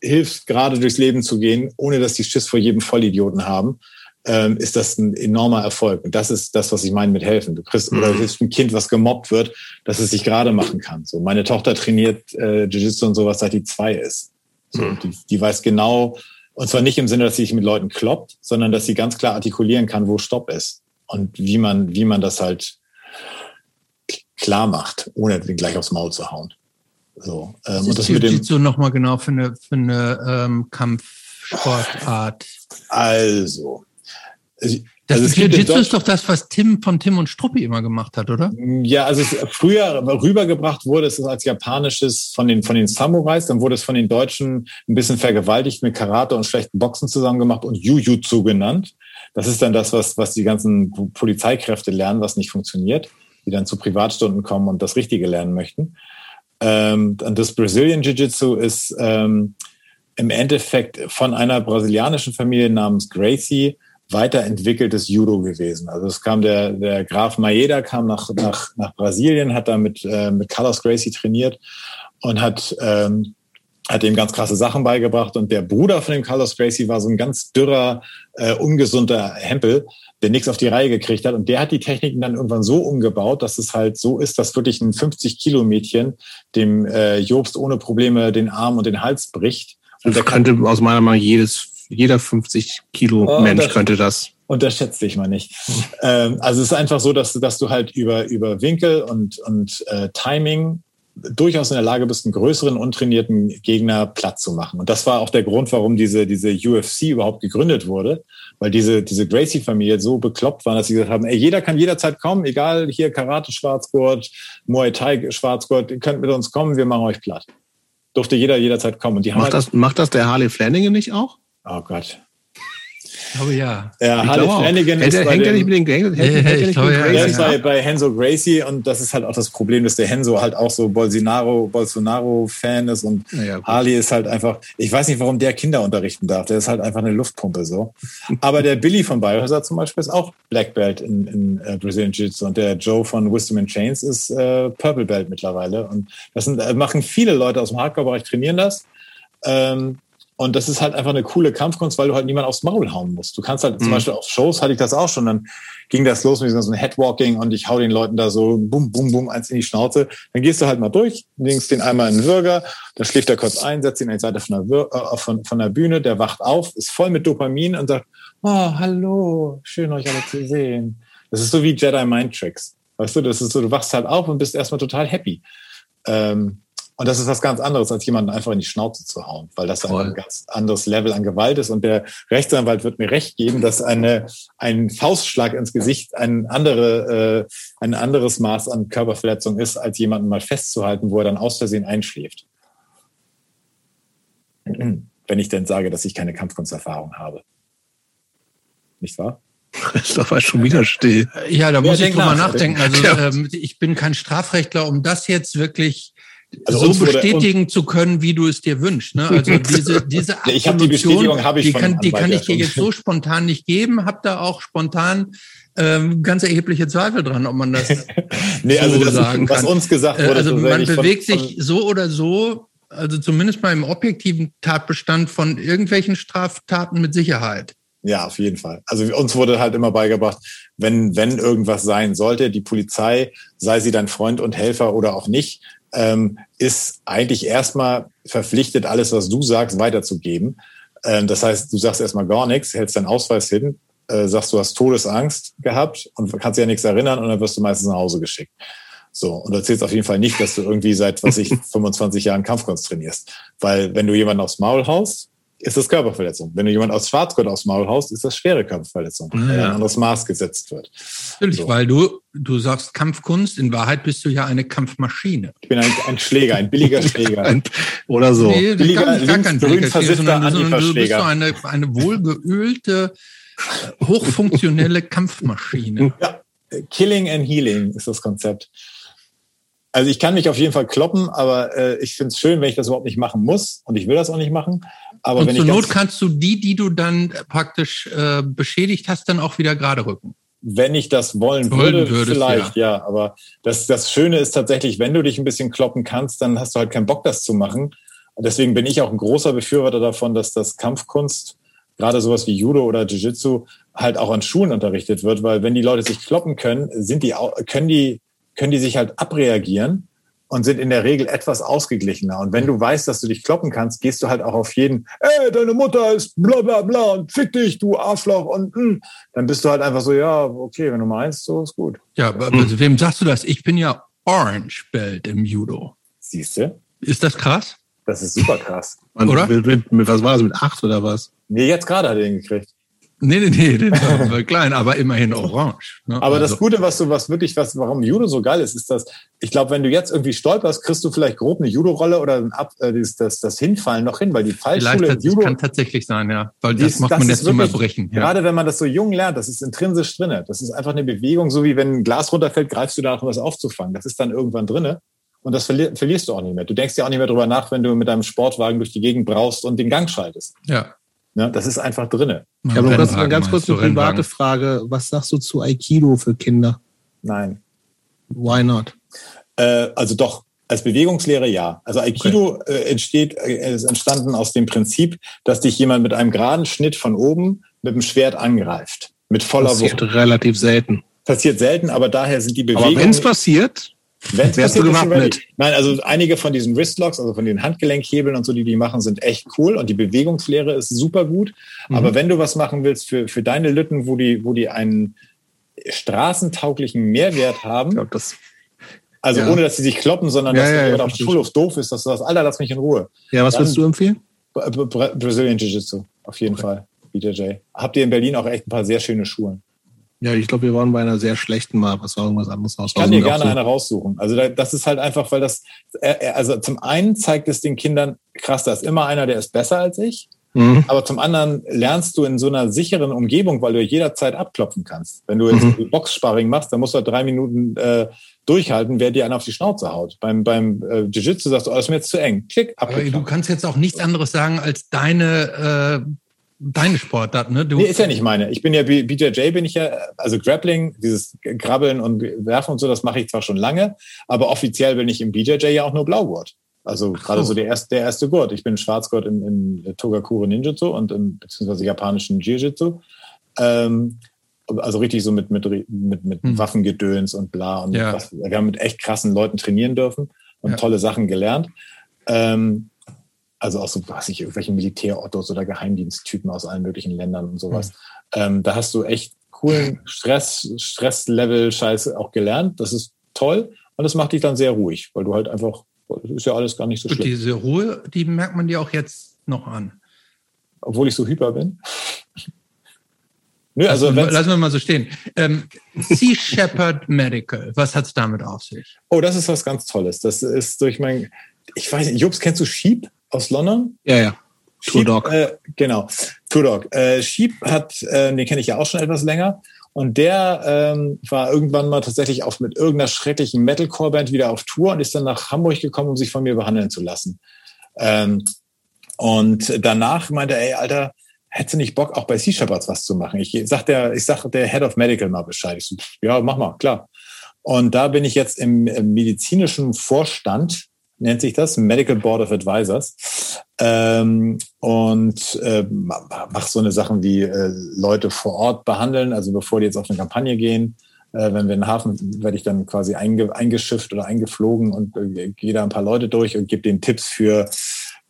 hilft, gerade durchs Leben zu gehen, ohne dass die Schiss vor jedem Vollidioten haben, ähm, ist das ein enormer Erfolg. Und das ist das, was ich meine mit helfen. Du kriegst mhm. oder du hilfst ein Kind, was gemobbt wird, dass es sich gerade machen kann. So, meine Tochter trainiert äh, Jiu-Jitsu und sowas, seit die zwei ist. So, mhm. die, die weiß genau, und zwar nicht im Sinne, dass sie sich mit Leuten kloppt, sondern dass sie ganz klar artikulieren kann, wo Stopp ist und wie man, wie man das halt klar macht, ohne den gleich aufs Maul zu hauen.
So, ähm, das mit dem so nochmal genau für eine, für eine ähm, Kampfsportart.
Also,
also das also Jiu-Jitsu ist doch das, was Tim von Tim und Struppi immer gemacht hat, oder?
Ja, also früher rübergebracht wurde es als japanisches von den von den Samurais, dann wurde es von den Deutschen ein bisschen vergewaltigt mit Karate und schlechten Boxen zusammen gemacht und Jujutsu genannt. Das ist dann das, was was die ganzen Polizeikräfte lernen, was nicht funktioniert, die dann zu Privatstunden kommen und das Richtige lernen möchten. Ähm, das Brazilian Jiu-Jitsu ist ähm, im Endeffekt von einer brasilianischen Familie namens Gracie weiterentwickeltes Judo gewesen. Also es kam der, der Graf Maeda kam nach, nach, nach Brasilien, hat da mit, äh, mit Carlos Gracie trainiert und hat, ähm, hat ihm ganz krasse Sachen beigebracht. Und der Bruder von dem Carlos Gracie war so ein ganz dürrer, äh, ungesunder Hempel, der nichts auf die Reihe gekriegt hat. Und der hat die Techniken dann irgendwann so umgebaut, dass es halt so ist, dass wirklich ein 50-Kilo-Mädchen dem äh, Jobst ohne Probleme den Arm und den Hals bricht.
Und
der
könnte aus meiner Meinung jedes, jeder 50 Kilo oh, Mensch das, könnte das.
Unterschätzt dich mal nicht. ähm, also es ist einfach so, dass, dass du halt über, über Winkel und, und äh, Timing durchaus in der Lage bist, einen größeren, untrainierten Gegner platt zu machen. Und das war auch der Grund, warum diese, diese UFC überhaupt gegründet wurde, weil diese, diese Gracie-Familie so bekloppt war, dass sie gesagt haben, ey, jeder kann jederzeit kommen, egal hier Karate-Schwarzgurt, Muay Thai-Schwarzgurt, ihr könnt mit uns kommen, wir machen euch platt. Durfte jeder jederzeit kommen. Und die
macht,
haben
halt, das, macht das der Harley Flanagan nicht auch?
Oh Gott.
Oh ja.
Ja, Harley Flanagan
ist hängt, hängt er nicht mit den, hängt,
ja,
hängt
ja, ich glaube, ja,
der ist bei, bei Henzo Gracie und das ist halt auch das Problem, dass der Henzo halt auch so Bolsonaro, Bolsonaro-Fan ist und
Ja.
Harley ist halt einfach, ich weiß nicht, warum der Kinder unterrichten darf. Der ist halt einfach eine Luftpumpe so. Aber der Billy von Biohazard zum Beispiel ist auch Black Belt in, in äh, Brazilian Jiu-Jitsu und der Joe von Wisdom and Chains ist äh, Purple Belt mittlerweile. Und das sind, äh, machen viele Leute aus dem Hardcore-Bereich trainieren das. Ähm, und das ist halt einfach eine coole Kampfkunst, weil du halt niemand aufs Maul hauen musst. Du kannst halt zum
Mhm.
Beispiel auf Shows hatte ich das auch schon, dann ging das los mit so einem Headwalking und ich hau den Leuten da so bum, bum, bum, eins in die Schnauze. Dann gehst du halt mal durch, legst den einmal in den Würger, dann schläft er kurz ein, setzt ihn an die Seite von der, äh, von, von der Bühne, der wacht auf, ist voll mit Dopamin und sagt, oh, hallo, schön euch alle zu sehen. Das ist so wie Jedi Mind Tricks. Weißt du, das ist so, du wachst halt auf und bist erstmal total happy. Ähm, und das ist was ganz anderes, als jemanden einfach in die Schnauze zu hauen, weil das
Voll.
ein ganz anderes Level an Gewalt ist. Und der Rechtsanwalt wird mir recht geben, dass eine, ein Faustschlag ins Gesicht ein, andere, äh, ein anderes Maß an Körperverletzung ist, als jemanden mal festzuhalten, wo er dann aus Versehen einschläft. <clears throat> Wenn ich denn sage, dass ich keine Kampfkunsterfahrung habe. Nicht wahr? <laughs>
Christoph war schon wieder still.
Ja, da muss ich drüber
nach?
nachdenken. Also
Ja.
ähm, ich bin kein Strafrechtler, um das jetzt wirklich
Also
so bestätigen zu können, wie du es dir wünschst. Ne? Also <laughs> diese, diese
ich hab die Bestätigung habe ich
die kann, die kann ich dir jetzt so spontan nicht geben. Hab da auch spontan ähm, ganz erhebliche Zweifel dran, ob man das <laughs>
Nee, also
so
das,
sagen
was
kann.
uns gesagt
Äh,
wurde,
Also man bewegt
von-
sich so oder so, also zumindest mal im objektiven Tatbestand von irgendwelchen Straftaten mit Sicherheit.
Ja, auf jeden Fall. Also uns wurde halt immer beigebracht, wenn, wenn irgendwas sein sollte, die Polizei, sei sie dein Freund und Helfer oder auch nicht, ähm, ist eigentlich erstmal verpflichtet, alles, was du sagst, weiterzugeben. Ähm, das heißt, du sagst erstmal gar nichts, hältst deinen Ausweis hin, äh, sagst, du hast Todesangst gehabt und kannst dich an nichts erinnern und dann wirst du meistens nach Hause geschickt. So, und erzählst auf jeden Fall nicht, dass du irgendwie seit, was ich, <laughs> 25 Jahren Kampfkunst trainierst. Weil wenn du jemanden aufs Maul haust, ist das Körperverletzung. Wenn du jemanden aus Schwarzgurt aufs Maul haust, ist das schwere Körperverletzung, weil
Ja.
ein anderes Maß gesetzt wird.
Natürlich,
So.
weil du, du sagst Kampfkunst, in Wahrheit bist du ja eine Kampfmaschine.
Ich bin ein, ein Schläger, ein billiger <laughs> Schläger.
Ein, oder so.
Nee,
Billiger,
gar,
links
kein
berühmt versiffter
du bist so eine, eine wohlgeölte, hochfunktionelle Kampfmaschine. <laughs>
Ja, Killing and Healing ist das Konzept. Also ich kann mich auf jeden Fall kloppen, aber äh, ich finde es schön, wenn ich das überhaupt nicht machen muss und ich will das auch nicht machen. Aber
Und
wenn
zur
ich
Not kannst du die, die du dann praktisch äh, beschädigt hast, dann auch wieder gerade rücken.
wenn ich das wollen würde,
würdest,
vielleicht, ja. Aber das, das Schöne ist tatsächlich, wenn du dich ein bisschen kloppen kannst, dann hast du halt keinen Bock, das zu machen. Und deswegen bin ich auch ein großer Befürworter davon, dass das Kampfkunst, gerade sowas wie Judo oder Jiu-Jitsu, halt auch an Schulen unterrichtet wird, weil wenn die Leute sich kloppen können, sind die, können die, können die sich halt abreagieren und sind in der Regel etwas ausgeglichener. Und wenn du weißt, dass du dich kloppen kannst, gehst du halt auch auf jeden, ey, deine Mutter ist bla bla bla und fick dich, du Arschloch und mm. dann bist du halt einfach so, ja, okay, wenn du meinst, so ist gut.
Ja, aber also wem sagst du das? Ich bin ja Orange Belt im Judo.
Siehst du?
Ist das krass?
Das ist super krass.
Und
Oder?
Mit, mit, mit, was war das, mit acht oder was?
Nee, jetzt gerade hat er den gekriegt.
Nee, nee, nee, den war klein, aber immerhin orange. Ne?
Aber
Also,
das Gute, was du, was wirklich, was, warum Judo so geil ist, ist, dass ich glaube, wenn du jetzt irgendwie stolperst, kriegst du vielleicht grob eine Judo-Rolle oder ein Ab, äh, das, das, das Hinfallen noch hin, weil die Fallschule im
das
Judo,
kann tatsächlich sein, ja. Weil das
ist-
macht
das
man jetzt immer brechen. Ja.
gerade wenn man das so jung lernt, das ist intrinsisch drinne. Das ist einfach eine Bewegung, so wie wenn ein Glas runterfällt, greifst du danach, um das aufzufangen. Das ist dann irgendwann drinne. Und das verli verlierst du auch nicht mehr. Du denkst ja auch nicht mehr drüber nach, wenn du mit deinem Sportwagen durch die Gegend brauchst und den Gang schaltest.
ja.
Ne? Das ist einfach drinne.
Ich habe noch ganz, ganz kurz eine private. Frage. Was sagst du zu Aikido für Kinder?
Nein.
Why not?
Äh, also doch, als Bewegungslehre ja. Also Aikido äh, entsteht, äh, ist entstanden aus dem Prinzip, dass dich jemand mit einem geraden Schnitt von oben mit dem Schwert angreift. Mit voller
Passiert
Wucht.
relativ selten.
Passiert selten, aber daher sind die
Aber
Bewegungen.
wenn es passiert,
Wenn's
Wärst du gewappnet?
Nein, also einige von diesen Wristlocks, also von den Handgelenkhebeln und so, die die machen, sind echt cool und die Bewegungslehre ist super gut.
Mhm.
Aber wenn du was machen willst für, für deine Lütten, wo die, wo die einen straßentauglichen Mehrwert
Ich
haben,
glaube, das.
also
Ja.
ohne dass sie sich kloppen, sondern
Ja,
dass
ja,
wenn
ja,
jemand auf dem Schulhof doof ist, dass du sagst, Alter, lass mich in Ruhe.
Ja, was
Dann-
würdest du empfehlen?
Bra- Bra- Brazilian Jiu-Jitsu, auf jeden Fall. BJJ. Habt ihr in Berlin auch echt ein paar sehr schöne Schulen?
Ja, ich glaube, wir waren bei einer sehr schlechten mal, was war irgendwas anderes.
Ich kann dir gerne eine raussuchen. Also da, das ist halt einfach, weil das, äh, äh, also zum einen zeigt es den Kindern, krass, da ist immer einer, der ist besser als ich.
Mhm.
Aber zum anderen lernst du in so einer sicheren Umgebung, weil du jederzeit abklopfen kannst. Wenn du jetzt
Mhm.
Boxsparring machst, dann musst du halt drei Minuten äh, durchhalten, wer dir einen auf die Schnauze haut. Beim, beim äh, Jiu-Jitsu sagst du, oh, das ist mir jetzt zu eng. Klick,
Aber du kannst jetzt auch nichts anderes sagen als deine, äh, deine Sportart, ne? Du,
Nee, ist ja nicht meine. Ich bin ja BJJ, bin ich ja, also Grappling, dieses Grabbeln und Werfen und so, das mache ich zwar schon lange, aber offiziell bin ich im BJJ ja auch nur Blaugurt. Also gerade so der erste, der erste Gurt. Ich bin Schwarzgurt im, im Togakure Ninjutsu und im beziehungsweise japanischen Jiu-Jitsu. Ähm, also richtig so mit, mit, mit, mit
Hm.
Waffengedöns und bla. Und
Ja.
was, wir haben mit echt krassen Leuten trainieren dürfen und
Ja.
tolle Sachen gelernt. Ähm, also auch so, was ich, irgendwelche Militärottos oder Geheimdiensttypen aus allen möglichen Ländern und sowas. Ähm, da hast du echt coolen Stress, Stresslevel-Scheiße auch gelernt. Das ist toll. Und das macht dich dann sehr ruhig, weil du halt einfach, das ist ja alles gar nicht so
und
schlimm.
diese Ruhe, die merkt man dir auch jetzt noch an.
Obwohl ich so hyper bin. Nö, also
lassen wir mal so stehen. Ähm, sea Shepherd Medical, was hat's damit auf sich?
oh, das ist was ganz Tolles. Das ist durch mein, ich weiß nicht, Jobs, kennst du Sheep aus London?
Ja, ja. Tour
Sheep,
Dog.
Äh, genau, Tour Dog. Äh, Sheep hat, äh, den kenne ich ja auch schon etwas länger. Und der ähm, war irgendwann mal tatsächlich auf mit irgendeiner schrecklichen Metalcore-Band wieder auf Tour und ist dann nach Hamburg gekommen, um sich von mir behandeln zu lassen. Ähm, und danach meinte er, ey, Alter, hättest du nicht Bock, auch bei Sea Shepherds was zu machen? Ich sag der, ich sag der Head of Medical mal Bescheid. Ich so, ja, mach mal, klar. Und da bin ich jetzt im, im medizinischen Vorstand, nennt sich das, Medical Board of Advisors. Ähm, und äh, mach so eine Sachen wie äh, Leute vor Ort behandeln, also bevor die jetzt auf eine Kampagne gehen. Äh, wenn wir in den Hafen, werde ich dann quasi einge, eingeschifft oder eingeflogen und äh, gehe da ein paar Leute durch und gebe denen Tipps für,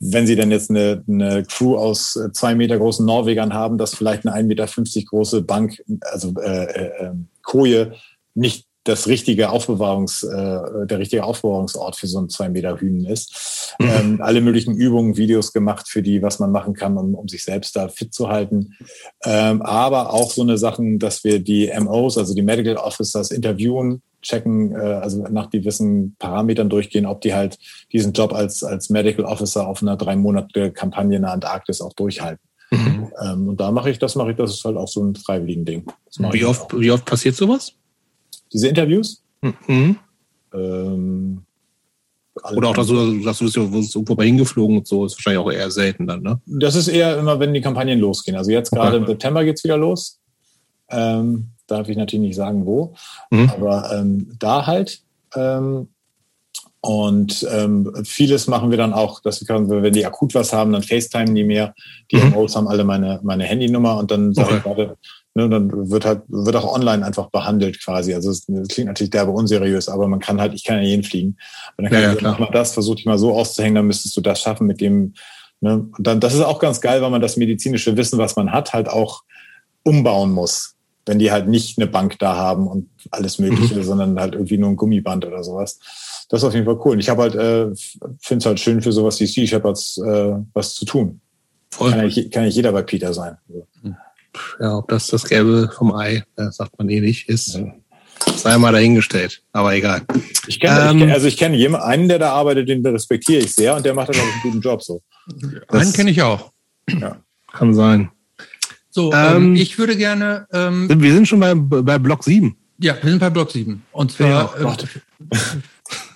wenn sie denn jetzt eine, eine Crew aus äh, zwei Meter großen Norwegern haben, dass vielleicht eine 1,50 Meter große Bank, also äh, äh, Koje, nicht das richtige Aufbewahrungs, äh, der richtige Aufbewahrungsort für so ein zwei Meter Hühnen ist. Mhm. Ähm, alle möglichen Übungen, Videos gemacht für die, was man machen kann, um, um sich selbst da fit zu halten. Ähm, aber auch so eine Sachen, dass wir die MOs, also die Medical Officers, interviewen, checken, äh, also nach gewissen Parametern durchgehen, ob die halt diesen Job als, als Medical Officer auf einer drei Monate Kampagne in der Antarktis auch durchhalten. Mhm. Ähm, und da mache ich, das mache ich, das ist halt auch so ein freiwilligen Ding.
Wie oft, wie oft passiert sowas?
Diese Interviews?
Mhm.
Ähm,
Oder auch, dass du, dass du bist ja irgendwo mal hingeflogen und so, ist wahrscheinlich auch eher selten dann, ne?
Das ist eher immer, wenn die Kampagnen losgehen. Also jetzt gerade okay. im September geht's wieder los. Ähm, darf ich natürlich nicht sagen, wo. Mhm. Aber ähm, da halt. Ähm, und ähm, vieles machen wir dann auch, dass wir, können, wenn die akut was haben, dann FaceTime die mehr. Die mhm. Haben alle meine, meine Handynummer und dann sage okay. ich gerade, ne, dann wird halt, wird auch online einfach behandelt quasi. Also es, das klingt natürlich derbe unseriös, aber man kann halt, ich kann ja jeden fliegen. Und dann kann ja, ich ja, mach mal das, versuche ich mal so auszuhängen, dann müsstest du das schaffen mit dem, ne? Und dann, das ist auch ganz geil, weil man das medizinische Wissen, was man hat, halt auch umbauen muss. Wenn die halt nicht eine Bank da haben und alles Mögliche, mhm. sondern halt irgendwie nur ein Gummiband oder sowas. Das ist auf jeden Fall cool. Und ich habe halt, äh, finde es halt schön für sowas wie Sea Shepherds äh, was zu tun. Voll. Kann ja, kann ja jeder bei Peter sein.
Ja, ob das das Gelbe vom Ei, das sagt man eh nicht, ist, sei mal dahingestellt. Aber egal.
Ich kenne, ähm, ich, also ich kenne jemanden, einen, der da arbeitet, den respektiere ich sehr und der macht da, glaube ich, einen guten Job so.
einen kenne ich auch.
Ja. Kann sein.
So, ähm, ich würde gerne. Ähm,
wir sind schon bei, bei Block 7.
Ja, wir sind bei Block 7. Und zwar. Ja, äh, <laughs>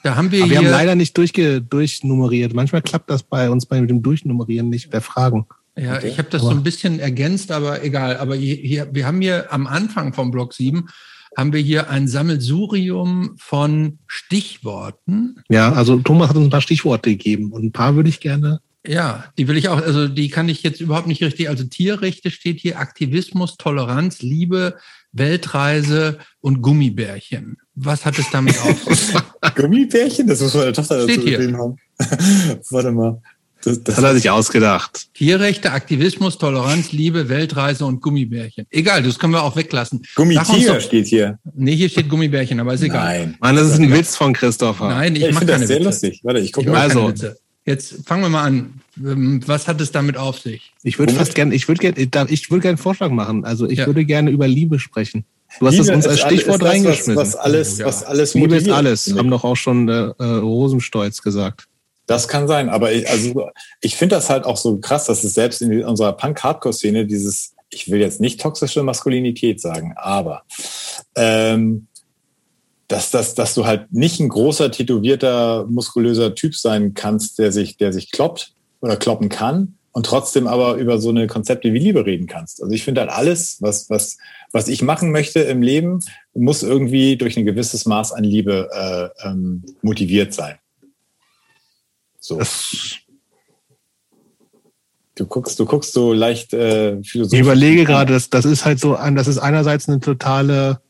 da haben wir
Aber. Wir haben leider nicht durchge, durchnummeriert. Manchmal klappt das bei uns bei dem Durchnummerieren nicht bei Fragen.
Ja, okay. ich habe das aber. so ein bisschen ergänzt, aber egal. Aber hier, wir haben hier am Anfang vom Block 7 haben wir hier ein Sammelsurium von Stichworten.
Ja, also Thomas hat uns ein paar Stichworte gegeben und ein paar würde ich gerne
ja, die will ich auch, also die kann ich jetzt überhaupt nicht richtig. Also Tierrechte steht hier, Aktivismus, Toleranz, Liebe, Weltreise und Gummibärchen. Was hat es damit auf sich? <laughs>
Gummibärchen? Das muss meine Tochter dazu geschrieben haben. <laughs> Warte mal. Das,
Das hat er sich ausgedacht.
Tierrechte, Aktivismus, Toleranz, Liebe, Weltreise und Gummibärchen. Egal, das können wir auch weglassen. Doch-
steht hier.
Nee, hier steht Gummibärchen, aber ist egal.
Nein.
Mann, das ist ein Witz von Christopher.
Nein, ich,
Ich,
mach
finde
keine
das sehr
Witze.
lustig. Warte, ich
Ich
gucke mal.
Also.
Jetzt fangen wir mal an. Ähm, Was hat es damit auf sich?
Ich würde fast gerne, ich würde gerne, ich würde gerne einen Vorschlag machen. Also ich
Ja.
würde gerne über Liebe sprechen. Du hast es
Liebe
uns als
alles-
Stichwort
das,
reingeschmissen.
Was, was alles,
Oh, ja.
was alles
Liebe ist alles, haben doch auch schon äh, äh, Rosenstolz gesagt.
Das kann sein, aber ich, also ich finde das halt auch so krass, dass es selbst in unserer Punk-Hardcore-Szene dieses, ich will jetzt nicht toxische Maskulinität sagen, aber ähm, dass, dass, dass du halt nicht ein großer, tätowierter, muskulöser Typ sein kannst, der sich, der sich kloppt oder kloppen kann und trotzdem aber über so eine Konzepte wie Liebe reden kannst. Also ich finde halt alles, was, was, was ich machen möchte im Leben, muss irgendwie durch ein gewisses Maß an Liebe äh, ähm, motiviert sein. So.
Das,
Du guckst, du guckst so leicht äh,
ich
philosophisch.
überlege gerade, das, das ist halt so ein, das ist einerseits eine totale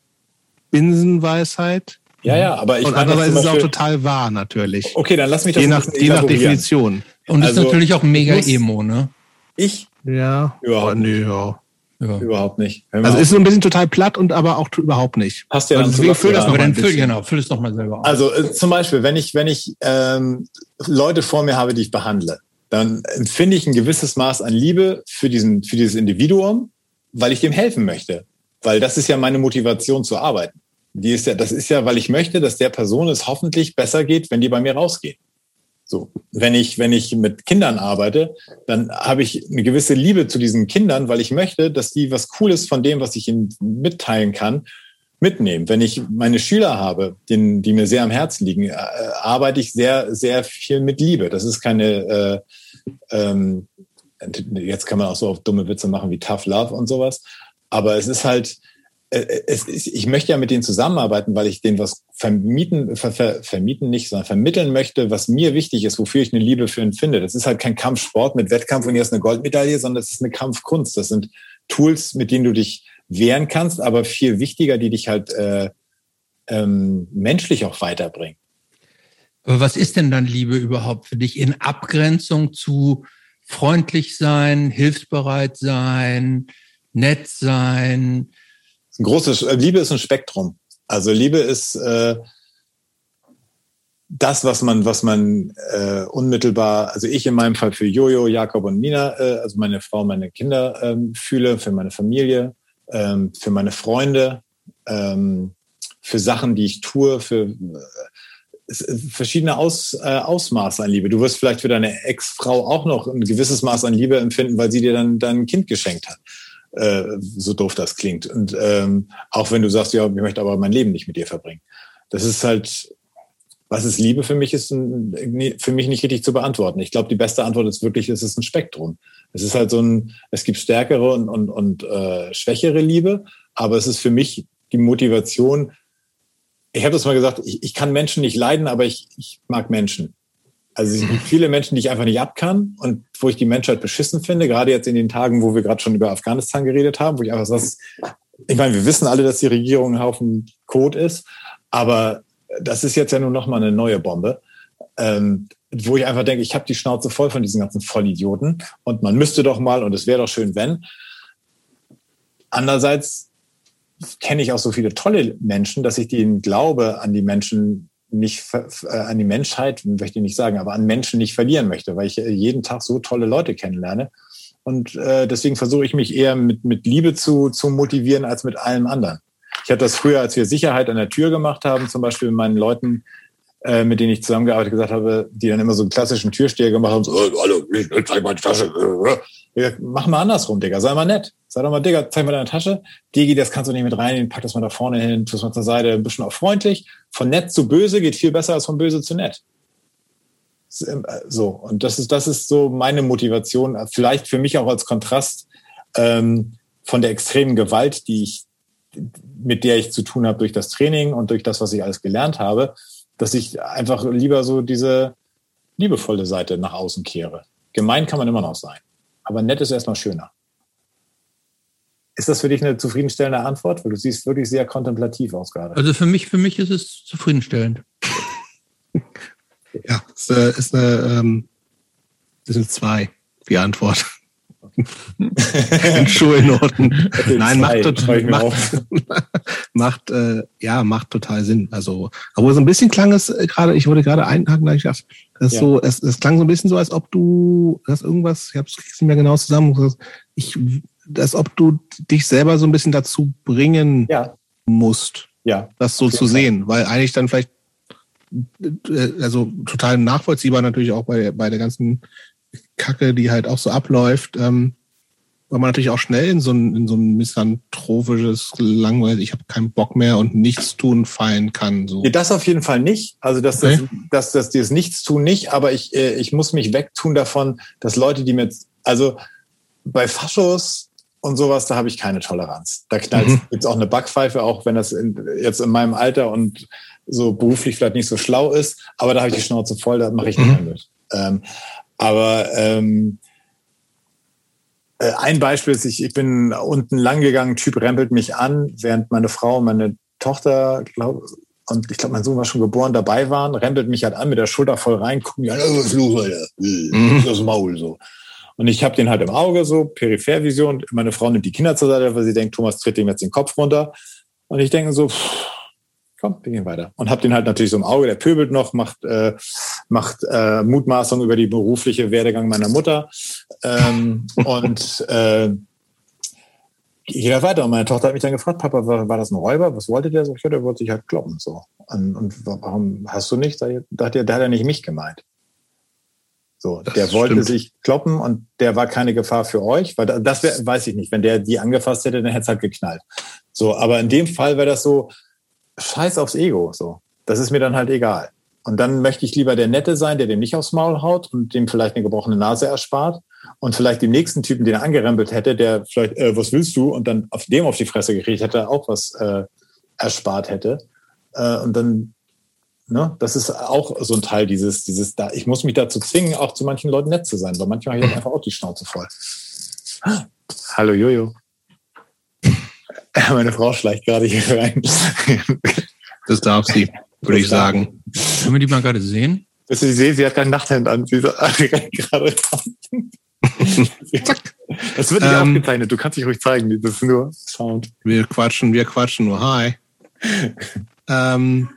Binsenweisheit
Ja, ja, aber ich
und andererseits ist es auch total wahr natürlich.
Okay, dann lass mich das
Je nach, je nach. Definition.
Und ist
Also,
natürlich auch mega Emo, ne?
Ich
Ja.
Überhaupt
Oh, nee, ja.
Ja.
überhaupt nicht.
Also
auf.
ist so ein bisschen total platt und aber auch überhaupt nicht.
Passt ja
also
dann
deswegen füll das
haben.
noch
Aber
mal
dann
ein
füll, genau, füll es selber aus.
Also äh, zum Beispiel, wenn ich, wenn ich ähm, Leute vor mir habe, die ich behandle, dann empfinde ich ein gewisses Maß an Liebe für, diesen, für dieses Individuum, weil ich dem helfen möchte. Weil das ist ja meine Motivation zu arbeiten. Die ist ja, das ist ja, weil ich möchte, dass der Person es hoffentlich besser geht, wenn die bei mir rausgehen. So, wenn ich, wenn ich mit Kindern arbeite, dann habe ich eine gewisse Liebe zu diesen Kindern, weil ich möchte, dass die was Cooles von dem, was ich ihnen mitteilen kann, mitnehmen. Wenn ich meine Schüler habe, den, die mir sehr am Herzen liegen, äh, arbeite ich sehr, sehr viel mit Liebe. Das ist keine, äh, ähm, jetzt kann man auch so auf dumme Witze machen wie Tough Love und sowas. Aber es ist halt, es ist, ich möchte ja mit denen zusammenarbeiten, weil ich denen was vermieten, ver, ver, vermieten nicht, sondern vermitteln möchte, was mir wichtig ist, wofür ich eine Liebe für ihn finde. Das ist halt kein Kampfsport mit Wettkampf und hier ist eine Goldmedaille, sondern es ist eine Kampfkunst. Das sind Tools, mit denen du dich wehren kannst, aber viel wichtiger, die dich halt äh, ähm, menschlich auch weiterbringen.
Aber was ist denn dann Liebe überhaupt für dich in Abgrenzung zu freundlich sein, hilfsbereit sein, nett sein?
Ein großes, äh, Liebe ist ein Spektrum. Also Liebe ist äh, das, was man, was man äh, unmittelbar, also ich in meinem Fall für Jojo, Jakob und Nina, äh, also meine Frau, meine Kinder ähm, fühle, für meine Familie, ähm, für meine Freunde, ähm, für Sachen, die ich tue, für äh, verschiedene Aus, äh, Ausmaße an Liebe. Du wirst vielleicht für deine Ex-Frau auch noch ein gewisses Maß an Liebe empfinden, weil sie dir dann dein Kind geschenkt hat. Äh, so doof das klingt. Und ähm, auch wenn du sagst, ja, ich möchte aber mein Leben nicht mit dir verbringen. Das ist halt, was ist Liebe für mich, ist für mich nicht richtig zu beantworten. Ich glaube, die beste Antwort ist wirklich, es ist ein Spektrum. Es ist halt so ein, es gibt stärkere und, und, und äh, schwächere Liebe, aber es ist für mich die Motivation. Ich habe das mal gesagt, ich, ich kann Menschen nicht leiden, aber ich, ich mag Menschen. Also es gibt viele Menschen, die ich einfach nicht ab kann und wo ich die Menschheit beschissen finde, gerade jetzt in den Tagen, wo wir gerade schon über Afghanistan geredet haben, wo ich einfach sage, ich meine, wir wissen alle, dass die Regierung ein Haufen Kot ist, aber das ist jetzt ja nur noch mal eine neue Bombe, ähm, wo ich einfach denke, ich habe die Schnauze voll von diesen ganzen Vollidioten und man müsste doch mal und es wäre doch schön, wenn. Andererseits kenne ich auch so viele tolle Menschen, dass ich den Glaube an die Menschen nicht, äh, an die Menschheit, möchte ich nicht sagen, aber an Menschen nicht verlieren möchte, weil ich äh, jeden Tag so tolle Leute kennenlerne. Und äh, deswegen versuche ich mich eher mit, mit Liebe zu, zu motivieren als mit allem anderen. Ich hatte das früher, als wir Sicherheit an der Tür gemacht haben, zum Beispiel mit meinen Leuten, äh, mit denen ich zusammengearbeitet gesagt habe, die dann immer so einen klassischen Türsteher gemacht haben, so, hallo, ich zeig die Tasche. Äh, äh. Sag, Mach mal andersrum, Digga, sei mal nett. Sag doch mal, Digga, zeig mal deine Tasche. Digi, das kannst du nicht mit rein, pack das mal da vorne hin, tu es mal zur Seite, ein bisschen auch freundlich. Von nett zu böse geht viel besser als von böse zu nett. So, und das ist, das ist so meine Motivation, vielleicht für mich auch als Kontrast ähm, von der extremen Gewalt, die ich, mit der ich zu tun habe durch das Training und durch das, was ich alles gelernt habe, dass ich einfach lieber so diese liebevolle Seite nach außen kehre. Gemein kann man immer noch sein, aber nett ist erstmal schöner. Ist das für dich eine zufriedenstellende Antwort? Weil du siehst wirklich sehr kontemplativ aus gerade.
Also für mich, für mich ist es zufriedenstellend. <laughs>
ja, ist, äh, ist eine, ähm, das sind zwei, die Antwort. In Schulnoten. <laughs> Nein, macht, total, macht, <laughs> macht äh, ja, macht total Sinn. Also, aber so ein bisschen klang es äh, gerade, ich wollte gerade einhaken, da ich dachte, das ja. so, es, es klang so ein bisschen so, als ob du, das irgendwas, ich habe es nicht mehr genau zusammen, ich, als ob du dich selber so ein bisschen dazu bringen ja. musst,
ja.
das so zu sehen, weil eigentlich dann vielleicht, äh, also total nachvollziehbar natürlich auch bei, bei der ganzen Kacke, die halt auch so abläuft, ähm, weil man natürlich auch schnell in so ein, in so ein misanthropisches, langweilig, ich habe keinen Bock mehr und nichts tun fallen kann. So.
Ja, das auf jeden Fall nicht. Also dass okay. das, dass, dass dieses Nichtstun nicht, aber ich, äh, ich muss mich wegtun davon, dass Leute, die mit, also bei Faschos und sowas, da habe ich keine Toleranz. Da knallt mhm. gibt's auch eine Backpfeife, auch wenn das in, jetzt in meinem Alter und so beruflich vielleicht nicht so schlau ist, aber da habe ich die Schnauze voll, da mache ich nicht mhm. mehr mit. Ähm, aber ähm, äh, ein Beispiel ist, ich, ich bin unten lang gegangen, Typ rempelt mich an, während meine Frau und meine Tochter, glaub, und ich glaube, mein Sohn war schon geboren, dabei waren, rempelt mich halt an mit der Schulter voll rein, gucken die an, oh, was los, Alter? Mhm. Das Maul so. Und ich habe den halt im Auge so, Periphervision. Meine Frau nimmt die Kinder zur Seite, weil sie denkt, Thomas tritt ihm jetzt den Kopf runter. Und ich denke so, pff, komm, wir gehen weiter. Und hab den halt natürlich so im Auge, der pöbelt noch, macht, äh, macht äh, Mutmaßung über die berufliche Werdegang meiner Mutter. Ähm, <laughs> und äh, geht weiter. Und meine Tochter hat mich dann gefragt, Papa, war, war das ein Räuber? Was wollte der? So, ich, der wollte sich halt kloppen. So. Und, und warum hast du nicht? Da, da, hat er, da hat er nicht mich gemeint. So, das der wollte stimmt. sich kloppen und der war keine Gefahr für euch, weil das wär, weiß ich nicht. Wenn der die angefasst hätte, dann hätte es halt geknallt. So, aber in dem Fall wäre das so, scheiß aufs Ego. So. Das ist mir dann halt egal. Und dann möchte ich lieber der Nette sein, der dem nicht aufs Maul haut und dem vielleicht eine gebrochene Nase erspart. Und vielleicht dem nächsten Typen, den er angerempelt hätte, der vielleicht, äh, was willst du? Und dann auf dem auf die Fresse gekriegt hätte, auch was äh, erspart hätte. Äh, und dann, ne, das ist auch so ein Teil dieses, dieses, da, ich muss mich dazu zwingen, auch zu manchen Leuten nett zu sein, weil manchmal habe ich einfach auch die Schnauze voll. Hallo Jojo. <laughs> Meine Frau schleicht gerade hier rein.
Das darf sie, würde ich sagen.
Können wir die mal gerade sehen?
Willst du sie sehen? Sie hat kein Nachthemd an. Sie <laughs> rennt gerade Zack. Das <laughs> wird nicht ähm, aufgezeichnet. Du kannst dich ruhig zeigen. Das ist nur Sound.
Wir quatschen, wir quatschen nur. Hi. <laughs> ähm,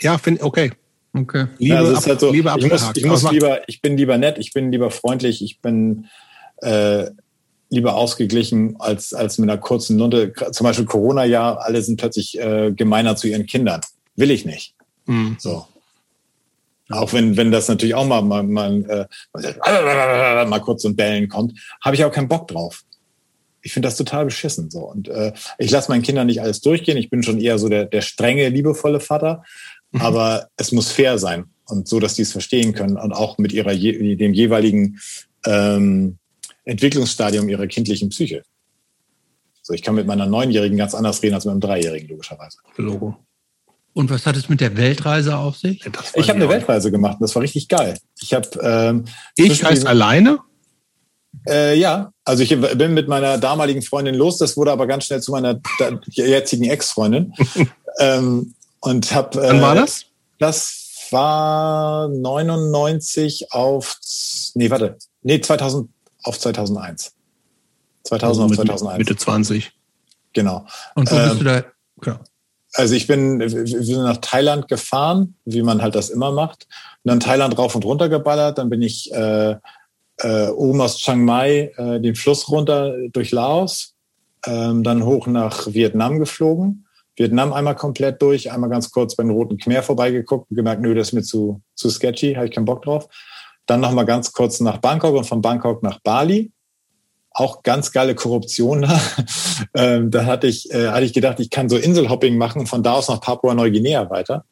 ja, finde okay.
Okay.
Liebe, ja, ab, halt so, Liebe ich, muss, ich, muss lieber, ich bin lieber nett, ich bin lieber freundlich, ich bin äh, lieber ausgeglichen als, als mit einer kurzen Lunte. Zum Beispiel Corona-Jahr, alle sind plötzlich äh, gemeiner zu ihren Kindern. Will ich nicht. Mhm. So. Auch wenn, wenn das natürlich auch mal, mal, mal, äh, mal kurz so Bellen kommt, habe ich auch keinen Bock drauf. Ich finde das total beschissen. So. Und äh, ich lasse meinen Kindern nicht alles durchgehen. Ich bin schon eher so der, der strenge, liebevolle Vater. Mhm. Aber es muss fair sein und so, dass die es verstehen können und auch mit ihrer dem jeweiligen ähm, Entwicklungsstadium ihrer kindlichen Psyche. So, ich kann mit meiner Neunjährigen ganz anders reden als mit einem Dreijährigen, logischerweise.
Logo. Und was hat es mit der Weltreise auf sich?
Ich habe eine Weltreise gemacht und das war richtig geil. Ich habe ähm,
ich heißt alleine?
Äh, ja, also ich bin mit meiner damaligen Freundin los. Das wurde aber ganz schnell zu meiner jetzigen Ex-Freundin. <laughs> ähm, und habe.
Äh, Wann war das?
Das war 99 auf. Nee, warte. Nee, 2000 auf 2001. 2000 also auf 2001.
Mitte 20.
Genau.
Und wo ähm, bist du da?
Genau. Also ich bin, wir sind nach Thailand gefahren, wie man halt das immer macht. Und dann Thailand rauf und runter geballert. Dann bin ich äh, äh, oben aus Chiang Mai äh, den Fluss runter durch Laos, ähm, dann hoch nach Vietnam geflogen. Vietnam einmal komplett durch, einmal ganz kurz beim Roten Khmer vorbeigeguckt und gemerkt, nö, das ist mir zu, zu sketchy, habe ich keinen Bock drauf. Dann noch mal ganz kurz nach Bangkok und von Bangkok nach Bali. Auch ganz geile Korruption da. <laughs> ähm, da hatte ich, äh, hatte ich gedacht, ich kann so Inselhopping machen und von da aus nach Papua-Neuguinea weiter.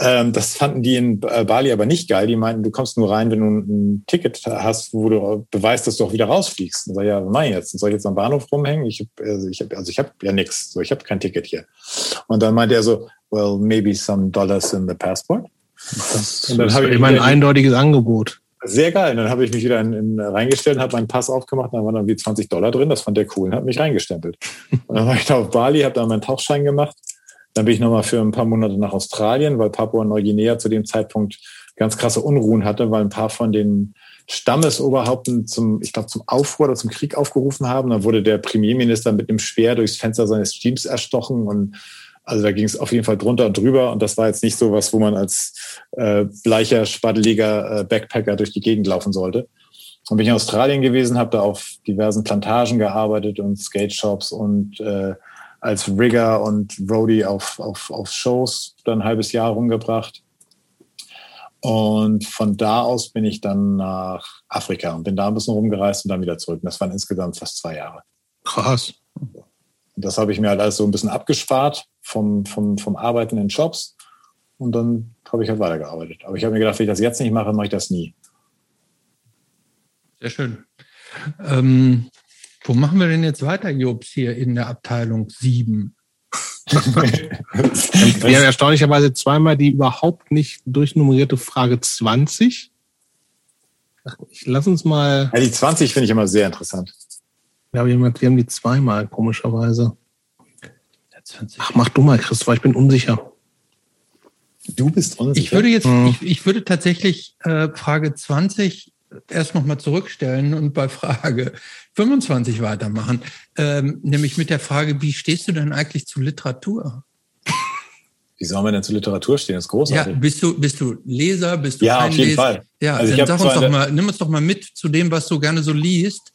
Ähm, das fanden die in äh, Bali aber nicht geil. Die meinten, du kommst nur rein, wenn du ein Ticket hast, wo du beweist, dass du auch wieder rausfliegst. Und sag, ja, was mach ich jetzt? soll ich jetzt am Bahnhof rumhängen? Ich hab, also ich habe also ich hab ja nichts. So, ich habe kein Ticket hier. Und dann meinte er so, well, maybe some dollars in the passport.
Das, und dann das ist ich ein eindeutiges Angebot.
Sehr geil. Dann habe ich mich wieder in, in, reingestellt, habe meinen Pass aufgemacht, da waren dann wie 20 Dollar drin. Das fand der cool und hat mich reingestempelt. <laughs> Und dann war ich da auf Bali, habe da meinen Tauchschein gemacht. Dann bin ich nochmal für ein paar Monate nach Australien, weil Papua-Neuguinea zu dem Zeitpunkt ganz krasse Unruhen hatte, weil ein paar von den Stammesoberhaupten zum, ich glaube, zum Aufruhr oder zum Krieg aufgerufen haben. Dann wurde der Premierminister mit einem Speer durchs Fenster seines Jeeps erstochen und also da ging es auf jeden Fall drunter und drüber und das war jetzt nicht so was, wo man als äh, bleicher, spaddeliger äh, Backpacker durch die Gegend laufen sollte. Dann bin ich in Australien gewesen, habe da auf diversen Plantagen gearbeitet und Skate Shops und äh, als Rigger und Roadie auf, auf, auf Shows dann ein halbes Jahr rumgebracht. Und von da aus bin ich dann nach Afrika und bin da ein bisschen rumgereist und dann wieder zurück. Und das waren insgesamt fast zwei Jahre.
Krass.
Das habe ich mir halt alles so ein bisschen abgespart vom, vom, vom Arbeiten in Jobs. Und dann habe ich halt weitergearbeitet. Aber ich habe mir gedacht, wenn ich das jetzt nicht mache, mache ich das nie.
Sehr schön. Ähm, wo machen wir denn jetzt weiter, Jobs, hier in der Abteilung 7?
wir haben erstaunlicherweise zweimal die überhaupt nicht durchnummerierte Frage 20. Ich lass uns mal.
Ja, die 20 finde ich immer sehr interessant.
Ja, wir haben die zweimal, komischerweise. Ach, mach du mal, Christoph, ich bin unsicher.
Du bist unsicher.
Ich würde jetzt, hm. ich, ich würde tatsächlich äh, Frage 20 erst nochmal zurückstellen und bei Frage 25 weitermachen. Ähm, nämlich mit der Frage, wie stehst du denn eigentlich zu Literatur?
Wie soll man denn zu Literatur stehen? Das ist großartig.
Ja, bist du, bist du Leser? Bist du
ja, auf jeden
Leser?
Fall.
Ja, also dann sag uns doch mal, nimm uns doch mal mit zu dem, was du gerne so liest.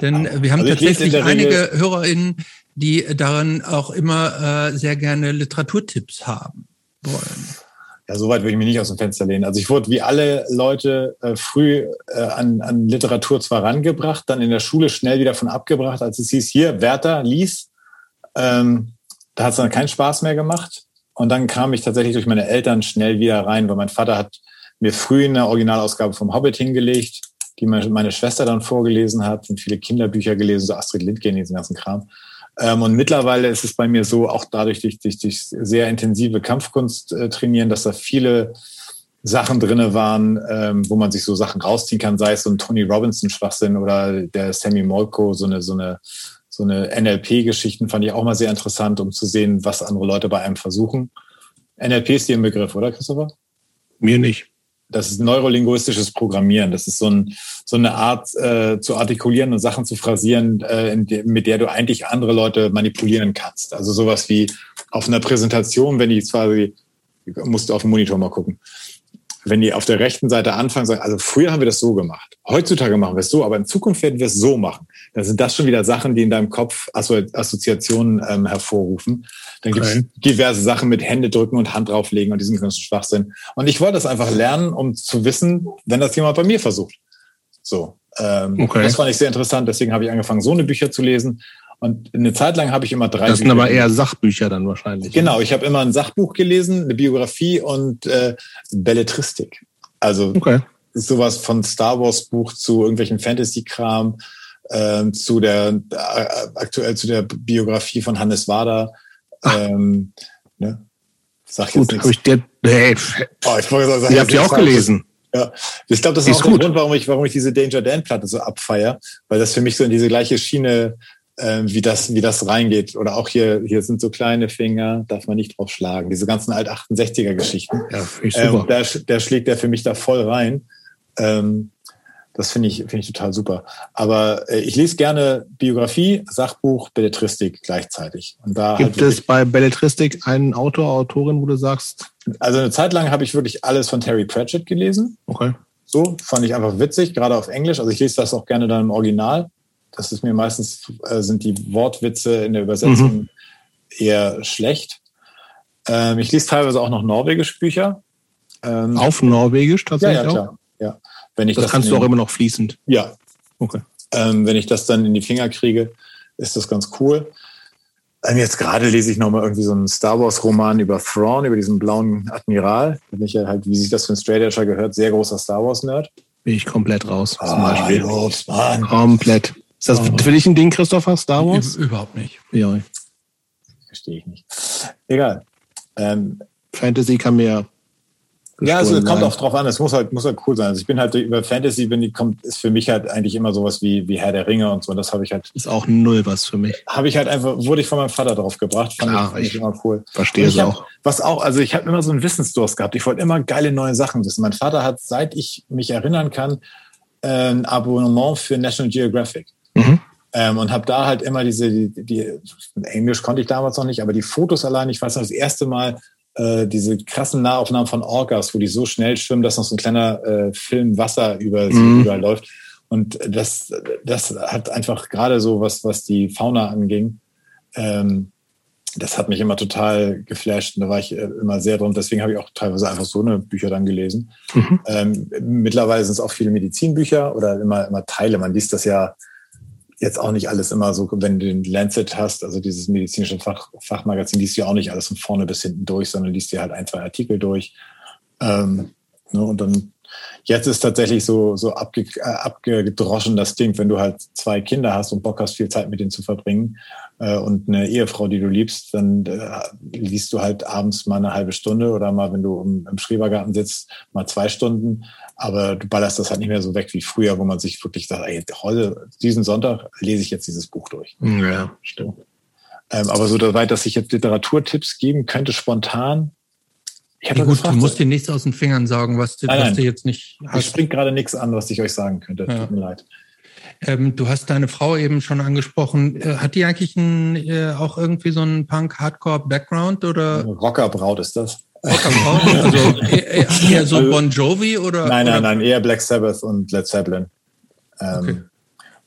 Denn wir haben also tatsächlich einige HörerInnen, die daran auch immer äh, sehr gerne Literaturtipps haben wollen.
Ja, soweit würde ich mich nicht aus dem Fenster lehnen. Also ich wurde wie alle Leute äh, früh äh, an, an Literatur zwar rangebracht, dann in der Schule schnell wieder von abgebracht, als es hieß, hier, Werther, lies. Ähm, da hat es dann keinen Spaß mehr gemacht. Und dann kam ich tatsächlich durch meine Eltern schnell wieder rein, weil mein Vater hat mir früh eine Originalausgabe vom Hobbit hingelegt die meine Schwester dann vorgelesen hat und viele Kinderbücher gelesen, so Astrid Lindgren, diesen ganzen Kram. Ähm, und mittlerweile ist es bei mir so, auch dadurch, durch, durch, durch sehr intensive Kampfkunst äh, trainieren, dass da viele Sachen drinne waren, ähm, wo man sich so Sachen rausziehen kann, sei es so ein Tony Robinson Schwachsinn oder der Sammy Molko, so eine, so eine, so eine NLP-Geschichten fand ich auch mal sehr interessant, um zu sehen, was andere Leute bei einem versuchen. NLP ist dir im Begriff, oder Christopher?
Mir nicht
das ist neurolinguistisches Programmieren. Das ist so, ein, so eine Art äh, zu artikulieren und Sachen zu phrasieren, äh, de, mit der du eigentlich andere Leute manipulieren kannst. Also sowas wie auf einer Präsentation, wenn die quasi, musst du auf den Monitor mal gucken, wenn die auf der rechten Seite anfangen, sagen, also früher haben wir das so gemacht, heutzutage machen wir es so, aber in Zukunft werden wir es so machen. Dann sind das schon wieder Sachen, die in deinem Kopf Assoziationen ähm, hervorrufen. Dann gibt es okay. diverse Sachen mit Hände drücken und Hand drauflegen und diesen ganzen Schwachsinn. Und ich wollte das einfach lernen, um zu wissen, wenn das jemand bei mir versucht. So. Ähm, okay. Das fand ich sehr interessant. Deswegen habe ich angefangen, so eine Bücher zu lesen. Und eine Zeit lang habe ich immer drei.
Das sind Bücher aber eher Sachbücher dann wahrscheinlich.
Genau, ich habe immer ein Sachbuch gelesen, eine Biografie und äh, Belletristik. Also okay. sowas von Star Wars Buch zu irgendwelchen Fantasy-Kram, äh, zu der äh, aktuell zu der Biografie von Hannes Wader. <laughs> Ähm, ne?
Sag jetzt Gut, habe ich dir. Hey, oh, ich sagen, die habt ihr auch gelesen.
Ja, ich glaube, das ist, ist auch der Grund, warum ich, warum ich diese Danger Dan Platte so abfeier, weil das für mich so in diese gleiche Schiene äh, wie das, wie das reingeht. Oder auch hier, hier sind so kleine Finger, darf man nicht drauf schlagen. Diese ganzen alt 68er Geschichten. Ja, ich super. Ähm, der, der schlägt der für mich da voll rein. Ähm, das finde ich, finde ich total super. Aber äh, ich lese gerne Biografie, Sachbuch, Belletristik gleichzeitig.
Und da Gibt es bei Belletristik einen Autor, Autorin, wo du sagst?
Also eine Zeit lang habe ich wirklich alles von Terry Pratchett gelesen.
Okay.
So, fand ich einfach witzig, gerade auf Englisch. Also ich lese das auch gerne dann im Original. Das ist mir meistens, äh, sind die Wortwitze in der Übersetzung mhm. eher schlecht. Ähm, ich lese teilweise auch noch norwegische Bücher.
Ähm, Auf Norwegisch tatsächlich
ja, ja, klar.
auch?
Ja.
Wenn ich das, das kannst du auch immer noch fließend.
Ja. Okay. Ähm, wenn ich das dann in die Finger kriege, ist das ganz cool. Ähm, jetzt gerade lese ich nochmal irgendwie so einen Star Wars Roman über Thrawn, über diesen blauen Admiral. Bin ich ja halt, wie sich das für ein Straight Edger gehört, sehr großer Star Wars Nerd.
Bin ich komplett raus,
zum ah, Beispiel. Los, Mann.
Komplett. Ist das oh. für dich ein Ding, Christopher, Star Wars?
Überhaupt nicht.
Ja.
Verstehe ich nicht. Egal.
Ähm, Fantasy kann mir
Ja, also es kommt auch drauf an, es muss halt, muss halt cool sein. Also ich bin halt über Fantasy, bin die, kommt, ist für mich halt eigentlich immer sowas wie, wie Herr der Ringe und so. Und das habe ich halt.
Ist auch null was für mich.
Habe ich halt einfach, wurde ich von meinem Vater drauf gebracht.
Fand Klar, ich,
ich immer cool.
Verstehe es auch.
Was auch, also ich habe immer so einen Wissensdurst gehabt. Ich wollte immer geile neue Sachen wissen. Mein Vater hat, seit ich mich erinnern kann, ein Abonnement für National Geographic. Mhm. Ähm, und habe da halt immer diese, die, die, Englisch konnte ich damals noch nicht, aber die Fotos allein, ich weiß noch, das erste Mal äh, diese krassen Nahaufnahmen von Orcas, wo die so schnell schwimmen, dass noch so ein kleiner äh, Film Wasser über sie mhm. überläuft. Und das, das hat einfach gerade so was, was die Fauna anging, ähm, das hat mich immer total geflasht und da war ich äh, immer sehr drin. Deswegen habe ich auch teilweise einfach so eine Bücher dann gelesen. Mhm. Ähm, mittlerweile sind es auch viele Medizinbücher oder immer, immer Teile. Man liest das ja jetzt auch nicht alles immer so, wenn du den Lancet hast, also dieses medizinische Fach, Fachmagazin, liest du ja auch nicht alles von vorne bis hinten durch, sondern liest dir halt ein, zwei Artikel durch. Ähm, ne, und dann jetzt ist tatsächlich so, so abge, äh, abgedroschen das Ding, wenn du halt zwei Kinder hast und Bock hast, viel Zeit mit denen zu verbringen äh, und eine Ehefrau, die du liebst, dann äh, liest du halt abends mal eine halbe Stunde oder mal, wenn du im, im Schrebergarten sitzt, mal zwei Stunden. Aber du ballerst das halt nicht mehr so weg wie früher, wo man sich wirklich sagt, ey, heute, diesen Sonntag lese ich jetzt dieses Buch durch.
Ja, stimmt.
Ähm, aber so weit, dass ich jetzt Literaturtipps geben könnte, spontan.
Ich ja, gut, gefragt, du musst dir nichts aus den Fingern sagen, was,
nein, was
du jetzt nicht
hast. Ich springt gerade nichts an, was ich euch sagen könnte. Ja. Tut mir leid.
Ähm, du hast deine Frau eben schon angesprochen. Äh, hat die eigentlich ein, äh, auch irgendwie so einen Punk-Hardcore-Background oder?
Rockerbraut ist das.
Rockerbraut? <laughs> also eher, eher, so Bon Jovi oder?
Nein, nein,
oder?
nein, eher Black Sabbath und Led Zeppelin. Ähm, okay.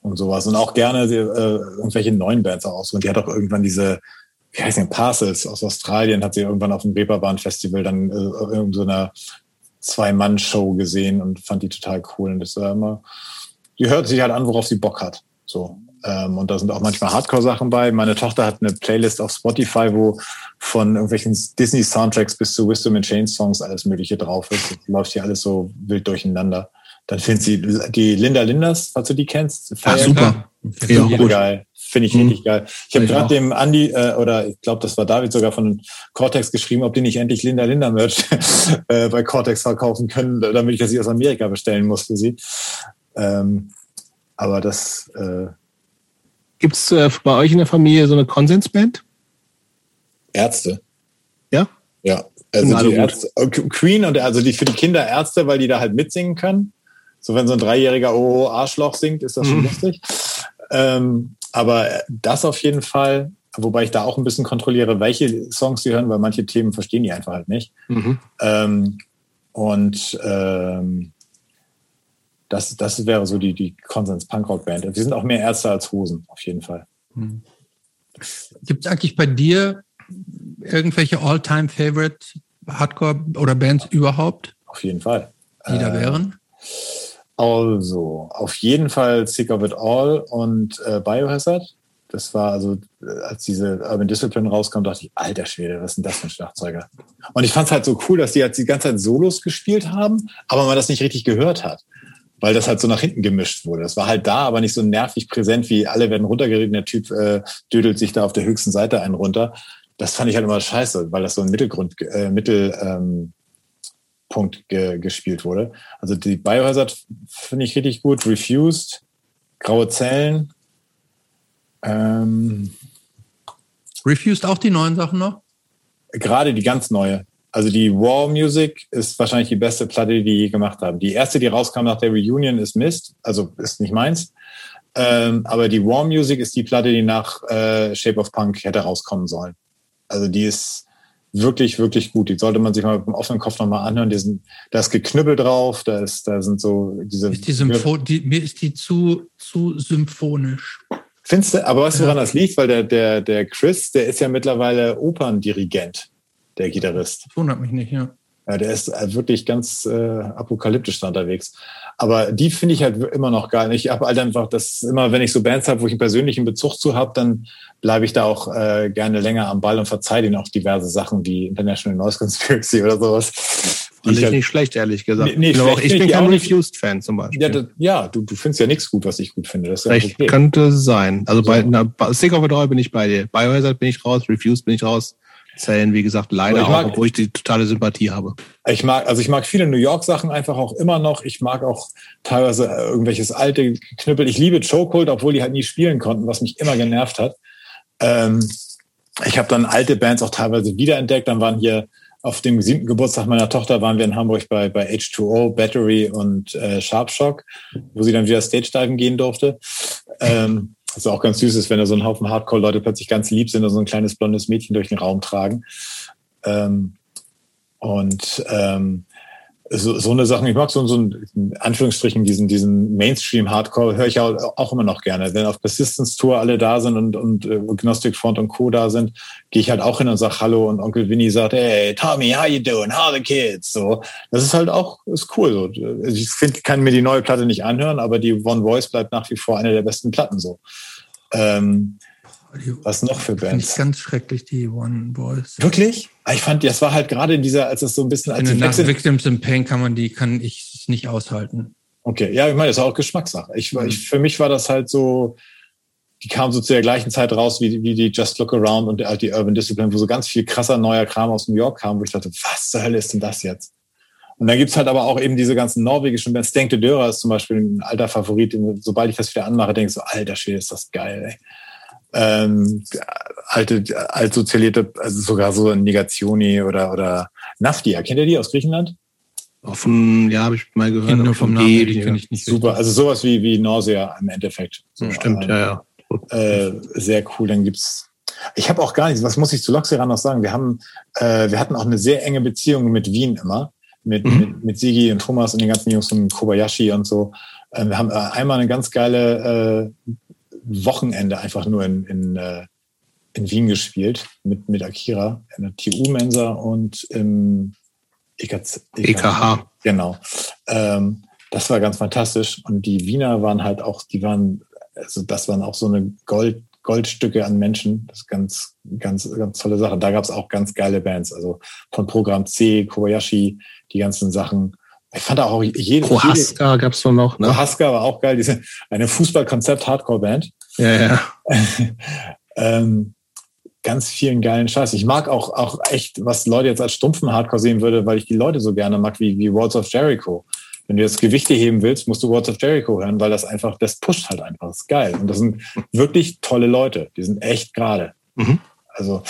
Und sowas. Und auch gerne äh, irgendwelche neuen Bands auch aussuchen. Die hat auch irgendwann diese, wie heißt denn, Parcels aus Australien, hat sie irgendwann auf dem Reeperbahn-Festival dann äh, irgend so einer Zwei-Mann-Show gesehen und fand die total cool. Und das war immer, die hört sich halt an, worauf sie Bock hat. So. Ähm, und da sind auch manchmal Hardcore-Sachen bei. Meine Tochter hat eine Playlist auf Spotify, wo von irgendwelchen Disney-Soundtracks bis zu Wisdom and Change Songs alles Mögliche drauf ist. Das läuft hier alles so wild durcheinander. Dann findet sie die Linda Linders, falls du die kennst.
Ach, super.
Ich geil. Finde ich mhm. richtig geil. Ich habe gerade dem Andi, äh, oder ich glaube, das war David sogar von Cortex geschrieben, ob die nicht endlich Linda Linda Merch <laughs> äh, bei Cortex verkaufen können, damit ich das aus Amerika bestellen muss für sie. Ähm, aber das. Äh,
Gibt es äh, bei euch in der Familie so eine Konsensband?
Ärzte.
Ja?
Ja. Also die Ärzte, äh, Queen und also die für die Kinder Ärzte, weil die da halt mitsingen können. So wenn so ein dreijähriger Oh Arschloch singt, ist das schon mhm. lustig. Ähm, aber das auf jeden Fall, wobei ich da auch ein bisschen kontrolliere, welche Songs sie hören, weil manche Themen verstehen die einfach halt nicht. Mhm. Ähm, und ähm, das, das wäre so die, die Konsens Punkrock Band. Wir sind auch mehr Ärzte als Hosen, auf jeden Fall. Hm.
Gibt es eigentlich bei dir irgendwelche All-Time Favorite Hardcore oder Bands überhaupt?
Auf jeden Fall.
Die da äh, wären?
Also, auf jeden Fall Sick of It All und äh, Biohazard. Das war also, äh, als diese Urban Discipline rauskam, dachte ich, alter Schwede, was ist denn das für ein Schlagzeuger? Und ich fand es halt so cool, dass die halt die ganze Zeit Solos gespielt haben, aber man das nicht richtig gehört hat weil das halt so nach hinten gemischt wurde. Das war halt da, aber nicht so nervig präsent, wie alle werden runtergeredet, der Typ äh, dödelt sich da auf der höchsten Seite einen runter. Das fand ich halt immer scheiße, weil das so ein Mittelgrund, äh, Mittel, ähm, Punkt ge gespielt wurde. Also die Biohazard finde ich richtig gut. Refused, Graue Zellen. Ähm,
Refused auch die neuen Sachen noch?
Gerade die ganz neue. Also die War Music ist wahrscheinlich die beste Platte, die die je gemacht haben. Die erste, die rauskam nach der Reunion, ist Mist, also ist nicht meins. Ähm, aber die War Music ist die Platte, die nach äh, Shape of Punk hätte rauskommen sollen. Also die ist wirklich, wirklich gut. Die sollte man sich mal mit dem offenen Kopf nochmal anhören. Die sind, da ist Geknüppel drauf, da ist, da sind so diese.
Ist die Sympho die, mir ist die zu, zu symphonisch.
Findest du, aber weißt du, woran das liegt? Weil der, der, der Chris, der ist ja mittlerweile Operndirigent der Gitarrist.
Das wundert mich nicht, ja.
Ja, der ist äh, wirklich ganz äh, apokalyptisch da unterwegs. Aber die finde ich halt immer noch geil. Ich habe halt einfach, das immer, wenn ich so Bands habe, wo ich einen persönlichen Bezug zu habe, dann bleibe ich da auch äh, gerne länger am Ball und verzeihe ihnen auch diverse Sachen wie International Noise Conspiracy oder sowas.
Fand ich halt, nicht schlecht, ehrlich gesagt. Nee, ich, ich bin kein Refused-Fan zum Beispiel.
Ja, das, ja du, du findest ja nichts gut, was ich gut finde. Das
ist Vielleicht okay. könnte sein. Also so. bei na, Stick of a Doll bin ich bei dir. Biohazard bin ich raus, Refused bin ich raus. Zählen, wie gesagt, leider
mag,
auch, obwohl ich die totale Sympathie habe.
Ich mag, also ich mag viele New York Sachen einfach auch immer noch. Ich mag auch teilweise irgendwelches alte Knüppel. Ich liebe Chokehold, obwohl die halt nie spielen konnten, was mich immer genervt hat. Ähm, ich habe dann alte Bands auch teilweise wiederentdeckt. Dann waren hier auf dem siebten Geburtstag meiner Tochter waren wir in Hamburg bei, bei H2O, Battery und äh, Sharp Shock, wo sie dann wieder Stage-Diven gehen durfte. Ähm, was auch ganz süß ist, wenn da so ein Haufen Hardcore-Leute plötzlich ganz lieb sind und so ein kleines blondes Mädchen durch den Raum tragen. Ähm, und ähm, so, so eine Sache, ich mag so, so ein, in Anführungsstrichen diesen, diesen Mainstream-Hardcore, höre ich auch, auch immer noch gerne. Wenn auf Persistence Tour alle da sind und, und äh, Gnostic Front und Co. da sind, gehe ich halt auch hin und sag Hallo und Onkel Vinny sagt, hey, Tommy, how you doing? How the kids? So, das ist halt auch, ist cool. So. Also ich find, kann mir die neue Platte nicht anhören, aber die One Voice bleibt nach wie vor eine der besten Platten so. Ähm, was noch für Bands?
Finde ich ganz schrecklich, die One Voice.
Wirklich? Ah, ich fand, das war halt gerade in dieser, als es so ein bisschen als
nach Victims in Pain kann man die, kann ich nicht aushalten.
Okay, ja, ich meine, das ist auch Geschmackssache. Ich, mhm. ich, für mich war das halt so, die kamen so zu der gleichen Zeit raus wie, wie die Just Look Around und die, die Urban Discipline, wo so ganz viel krasser neuer Kram aus New York kam, wo ich dachte, was zur Hölle ist denn das jetzt? Und dann gibt's halt aber auch eben diese ganzen norwegischen Bands. Stenk de Dörer ist zum Beispiel ein alter Favorit. Sobald ich das wieder anmache, denke ich so, alter Schwede, ist das geil, ey ähm, alte, altsozialierte, also sogar so Negationi oder, oder Naftia. Kennt ihr die aus Griechenland?
Offen, ja, habe ich mal gehört.
Nur vom Namen, die kenne ich nicht.
Super, richtig. also sowas wie, wie Nausea im Endeffekt. So,
Stimmt, ähm, ja, ja.
Äh, sehr cool. Dann gibt's ich habe auch gar nichts, was muss ich zu Loxiran noch sagen? Wir haben, äh, wir hatten auch eine sehr enge Beziehung mit Wien immer, mit, mhm. mit, mit Sigi und Thomas und den ganzen Jungs von Kobayashi und so. Ähm, wir haben äh, einmal eine ganz geile äh, Wochenende einfach nur in, in, äh, in Wien gespielt mit, mit Akira in der TU-Mensa und im EKH. EKH. Genau. Ähm, das war ganz fantastisch. Und die Wiener waren halt auch, die waren, also das waren auch so eine Gold, Goldstücke an Menschen. Das ist ganz, ganz, ganz tolle Sache. Da gab es auch ganz geile Bands. Also von Programm C, Kobayashi, die ganzen Sachen. Ich fand auch jede.
Prohaska gab es noch,
ne? Prohaska war auch geil. Diese, eine Fußballkonzept-Hardcore-Band.
Ja, ja. <laughs>
ähm, ganz vielen geilen Scheiß. Ich mag auch, auch echt, was Leute jetzt als stumpfen Hardcore sehen würde, weil ich die Leute so gerne mag, wie, wie Words of Jericho. Wenn du jetzt Gewichte heben willst, musst du Words of Jericho hören, weil das einfach, das pusht halt einfach. Das ist geil. Und das sind wirklich tolle Leute. Die sind echt gerade. Mhm. Also,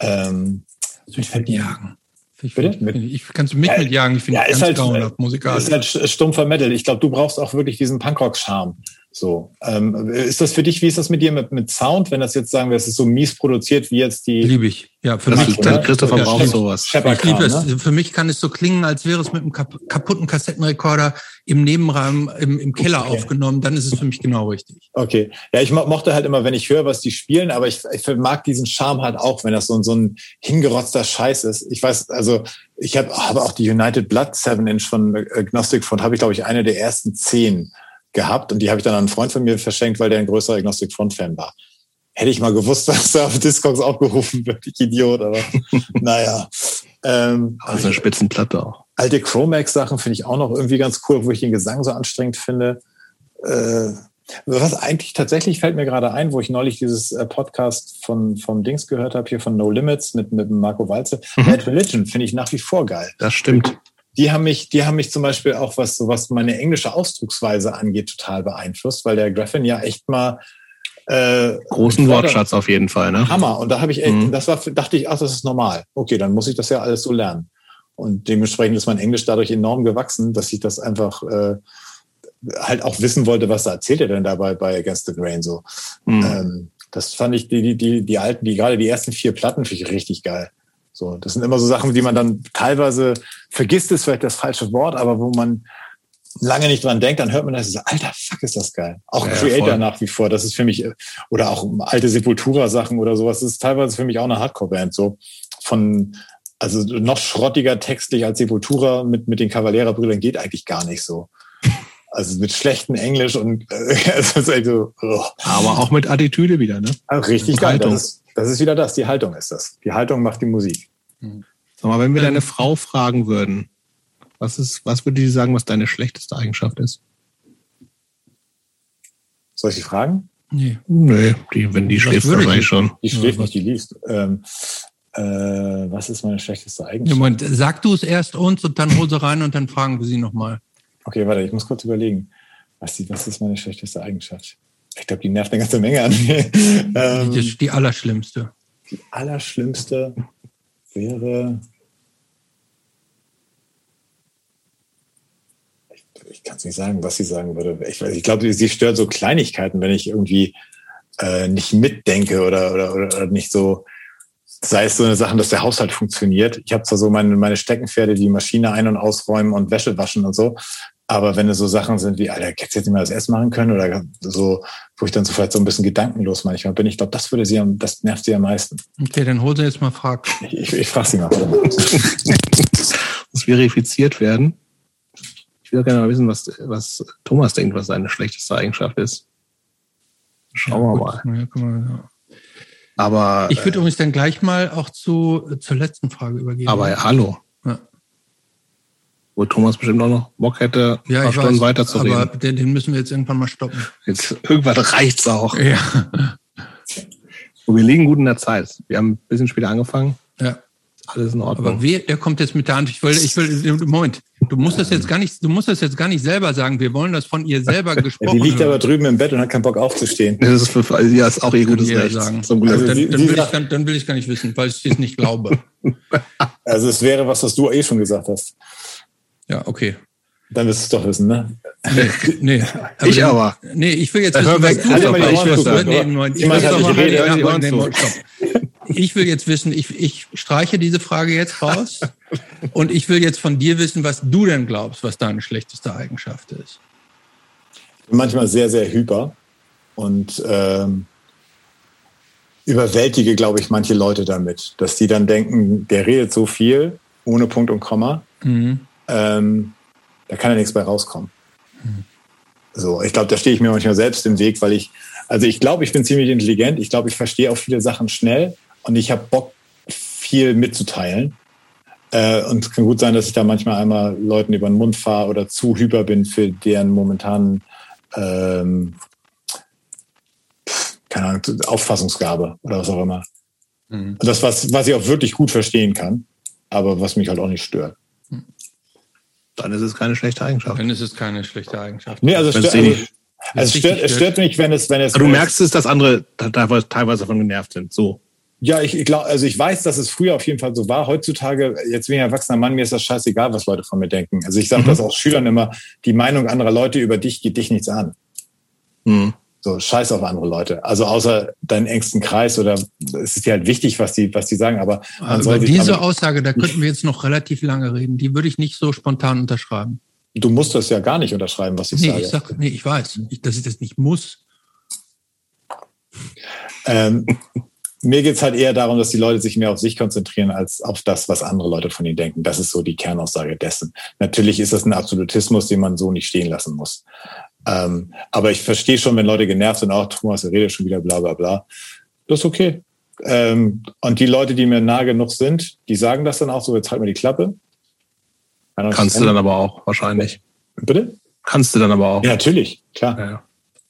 ähm,
ich finde jagen. Ich? Find, ich kannst du mich ja, mitjagen. Ich finde
ja, ganz halt, grauenhaft musikalisch. Ist halt stumpfer Metal. Ich glaube, du brauchst auch wirklich diesen Punkrock-Charme. So, ähm, ist das für dich, wie ist das mit dir mit, mit Sound, wenn das jetzt sagen wir, es ist so mies produziert wie jetzt die.
Liebe ich. Ja,
für das mich. Dann Christopher ja, braucht sowas.
Ich liebe es. Ne? Für mich kann es so klingen, als wäre es mit einem kaputten Kassettenrekorder im Nebenraum, im, im Keller okay. aufgenommen. Dann ist es für mich genau richtig.
Okay. Ja, ich mochte halt immer, wenn ich höre, was die spielen, aber ich, ich mag diesen Charme halt auch, wenn das so, so ein hingerotzter Scheiß ist. Ich weiß, also ich habe hab auch die United Blood 7 Inch von Agnostic Front, habe ich glaube ich eine der ersten zehn gehabt und die habe ich dann an einen Freund von mir verschenkt, weil der ein größerer Agnostic Front Fan war. Hätte ich mal gewusst, <laughs> dass er auf Discogs aufgerufen wird, ich Idiot, aber <laughs> naja. Ähm,
also eine Spitzenplatte auch.
Alte Chromax-Sachen finde ich auch noch irgendwie ganz cool, wo ich den Gesang so anstrengend finde. Äh, was eigentlich tatsächlich fällt mir gerade ein, wo ich neulich dieses äh, Podcast von vom Dings gehört habe, hier von No Limits mit, mit Marco Walze. Mhm. Bad Religion finde ich nach wie vor geil.
Das stimmt
die haben mich, die haben mich zum Beispiel auch, was so was meine englische Ausdrucksweise angeht, total beeinflusst, weil der Graffin ja echt mal
äh, großen Wortschatz auf jeden Fall, ne?
Hammer. Und da habe ich echt, mhm. das war, dachte ich, ach, das ist normal. Okay, dann muss ich das ja alles so lernen. Und dementsprechend ist mein Englisch dadurch enorm gewachsen, dass ich das einfach äh, halt auch wissen wollte, was da erzählt er denn dabei bei Against the Grain so. Mhm. Ähm, das fand ich die, die, die, die alten, die gerade die ersten vier Platten finde ich richtig geil. So, das sind immer so Sachen, die man dann teilweise vergisst, ist vielleicht das falsche Wort, aber wo man lange nicht dran denkt, dann hört man das, so, alter Fuck, ist das geil. Auch ja, Creator voll. nach wie vor, das ist für mich, oder auch alte Sepultura-Sachen oder sowas, das ist teilweise für mich auch eine Hardcore-Band, so von, also noch schrottiger textlich als Sepultura mit, mit den Cavalera-Brüdern geht eigentlich gar nicht so. <laughs> Also mit schlechtem Englisch und äh, <laughs> es ist echt so,
oh. Aber auch mit Attitüde wieder, ne?
Also richtig geil. Das, das ist wieder das, die Haltung ist das. Die Haltung macht die Musik.
Sag mal, wenn wir deine Frau fragen würden, was ist, was würde sie sagen, was deine schlechteste Eigenschaft ist?
Soll ich sie fragen?
Nee. Nee, die, wenn die schläft, wahrscheinlich schon.
Die schläft nicht, die liest. Ähm, Äh, was ist meine schlechteste Eigenschaft?
Moment, sag du es erst uns und dann hol sie rein und dann fragen wir sie nochmal.
Okay, warte, ich muss kurz überlegen. Was, die, was ist meine schlechteste Eigenschaft? Ich glaube, die nervt eine ganze Menge an mir. <laughs>
ähm, die, die allerschlimmste.
Die allerschlimmste wäre. Ich, ich kann es nicht sagen, was sie sagen würde. Ich, ich glaube, sie stört so Kleinigkeiten, wenn ich irgendwie äh, nicht mitdenke oder, oder, oder nicht so sei es so eine Sache, dass der Haushalt funktioniert. Ich habe zwar so meine, meine Steckenpferde, die Maschine ein- und ausräumen und Wäsche waschen und so, aber wenn es so Sachen sind wie, Alter, hättest jetzt nicht mal das Essen machen können oder so, wo ich dann so vielleicht so ein bisschen gedankenlos manchmal bin, ich glaube, das würde sie am, das nervt sie am meisten.
Okay, dann hol sie jetzt mal Frag.
Ich, ich, ich frage sie mal.
Muss verifiziert werden. Ich will gerne mal wissen, was, was Thomas denkt, was seine schlechteste Eigenschaft ist. Schauen wir mal. Ja, mal ja. Aber
ich würde äh, übrigens dann gleich mal auch zu zur letzten Frage übergehen.
Aber ja, hallo. Ja. Wo Thomas bestimmt auch noch Bock hätte,
ja, ein paar Stunden weiß, weiterzureden. Aber den, den, müssen wir jetzt irgendwann mal stoppen.
Jetzt irgendwann reicht's auch. Ja. Und wir liegen gut in der Zeit. Wir haben ein bisschen später angefangen.
Ja
alles in Ordnung.
Aber wer, der kommt jetzt mit der Antwort. Ich will, ich will, Moment, du musst das jetzt gar nicht, du musst das jetzt gar nicht selber sagen. Wir wollen das von ihr selber <laughs> gesprochen.
Ja, die liegt hören. aber drüben im Bett und hat keinen Bock aufzustehen.
Das ist, für, also, ja, ist auch ihr gutes Recht.
Sagen. Zum Also dann, dann, will ich, dann, dann will ich gar nicht wissen, weil ich es nicht glaube. <laughs>
Also es wäre was, was du eh schon gesagt hast.
Ja, okay.
Dann wirst du es doch wissen, ne?
Nee, nee. <laughs>
Aber ich aber.
Nee, ich will jetzt wissen, was du
doch, ich will,
nee, nee, ich will jetzt wissen, ich, ich streiche diese Frage jetzt raus <laughs> und ich will jetzt von dir wissen, was du denn glaubst, was deine schlechteste Eigenschaft ist.
Ich bin manchmal sehr, sehr hyper und ähm, überwältige, glaube ich, manche Leute damit, dass die dann denken, der redet so viel ohne Punkt und Komma, mhm. Ähm, da kann ja nichts bei rauskommen. So, ich glaube, da stehe ich mir manchmal selbst im Weg, weil ich, also ich glaube, ich bin ziemlich intelligent, ich glaube, ich verstehe auch viele Sachen schnell, und ich habe Bock, viel mitzuteilen. Äh, und es kann gut sein, dass ich da manchmal einmal Leuten über den Mund fahre oder zu hyper bin für deren momentanen ähm, keine Ahnung, Auffassungsgabe oder was auch immer. Mhm. Das, was, was ich auch wirklich gut verstehen kann, aber was mich halt auch nicht stört.
Dann ist es keine schlechte Eigenschaft.
Dann ist es keine schlechte Eigenschaft.
Nee, also, es stört, also, also es, stört, es stört mich, wenn es, wenn es.
Aber du merkst es, dass andere teilweise, teilweise davon genervt sind. So.
Ja, ich, ich glaube, also ich weiß, dass es früher auf jeden Fall so war. Heutzutage, jetzt bin ich ein erwachsener Mann, mir ist das scheißegal, was Leute von mir denken. Also ich sage mhm. das auch Schülern immer, die Meinung anderer Leute über dich geht dich nichts an. Mhm. So, scheiß auf andere Leute. Also außer deinen engsten Kreis oder es ist dir halt wichtig, was die, was die sagen, aber
man Über diese Aussage, da könnten wir jetzt noch relativ lange reden. Die würde ich nicht so spontan unterschreiben.
Du musst das ja gar nicht unterschreiben, was ich
nee,
sage.
Ich sag, nee, ich weiß, dass ich das nicht muss.
Ähm, <laughs> mir geht's halt eher darum, dass die Leute sich mehr auf sich konzentrieren als auf das, was andere Leute von ihnen denken. Das ist so die Kernaussage dessen. Natürlich ist das ein Absolutismus, den man so nicht stehen lassen muss. Ähm, aber ich verstehe schon, wenn Leute genervt sind, auch Thomas, der redet schon wieder bla bla bla. Das ist okay. Ähm, und die Leute, die mir nah genug sind, die sagen das dann auch so, jetzt halt mal die Klappe.
Kannst du dann aber auch, wahrscheinlich.
Bitte?
Kannst du dann aber auch.
Ja, natürlich, klar. Ja, ja.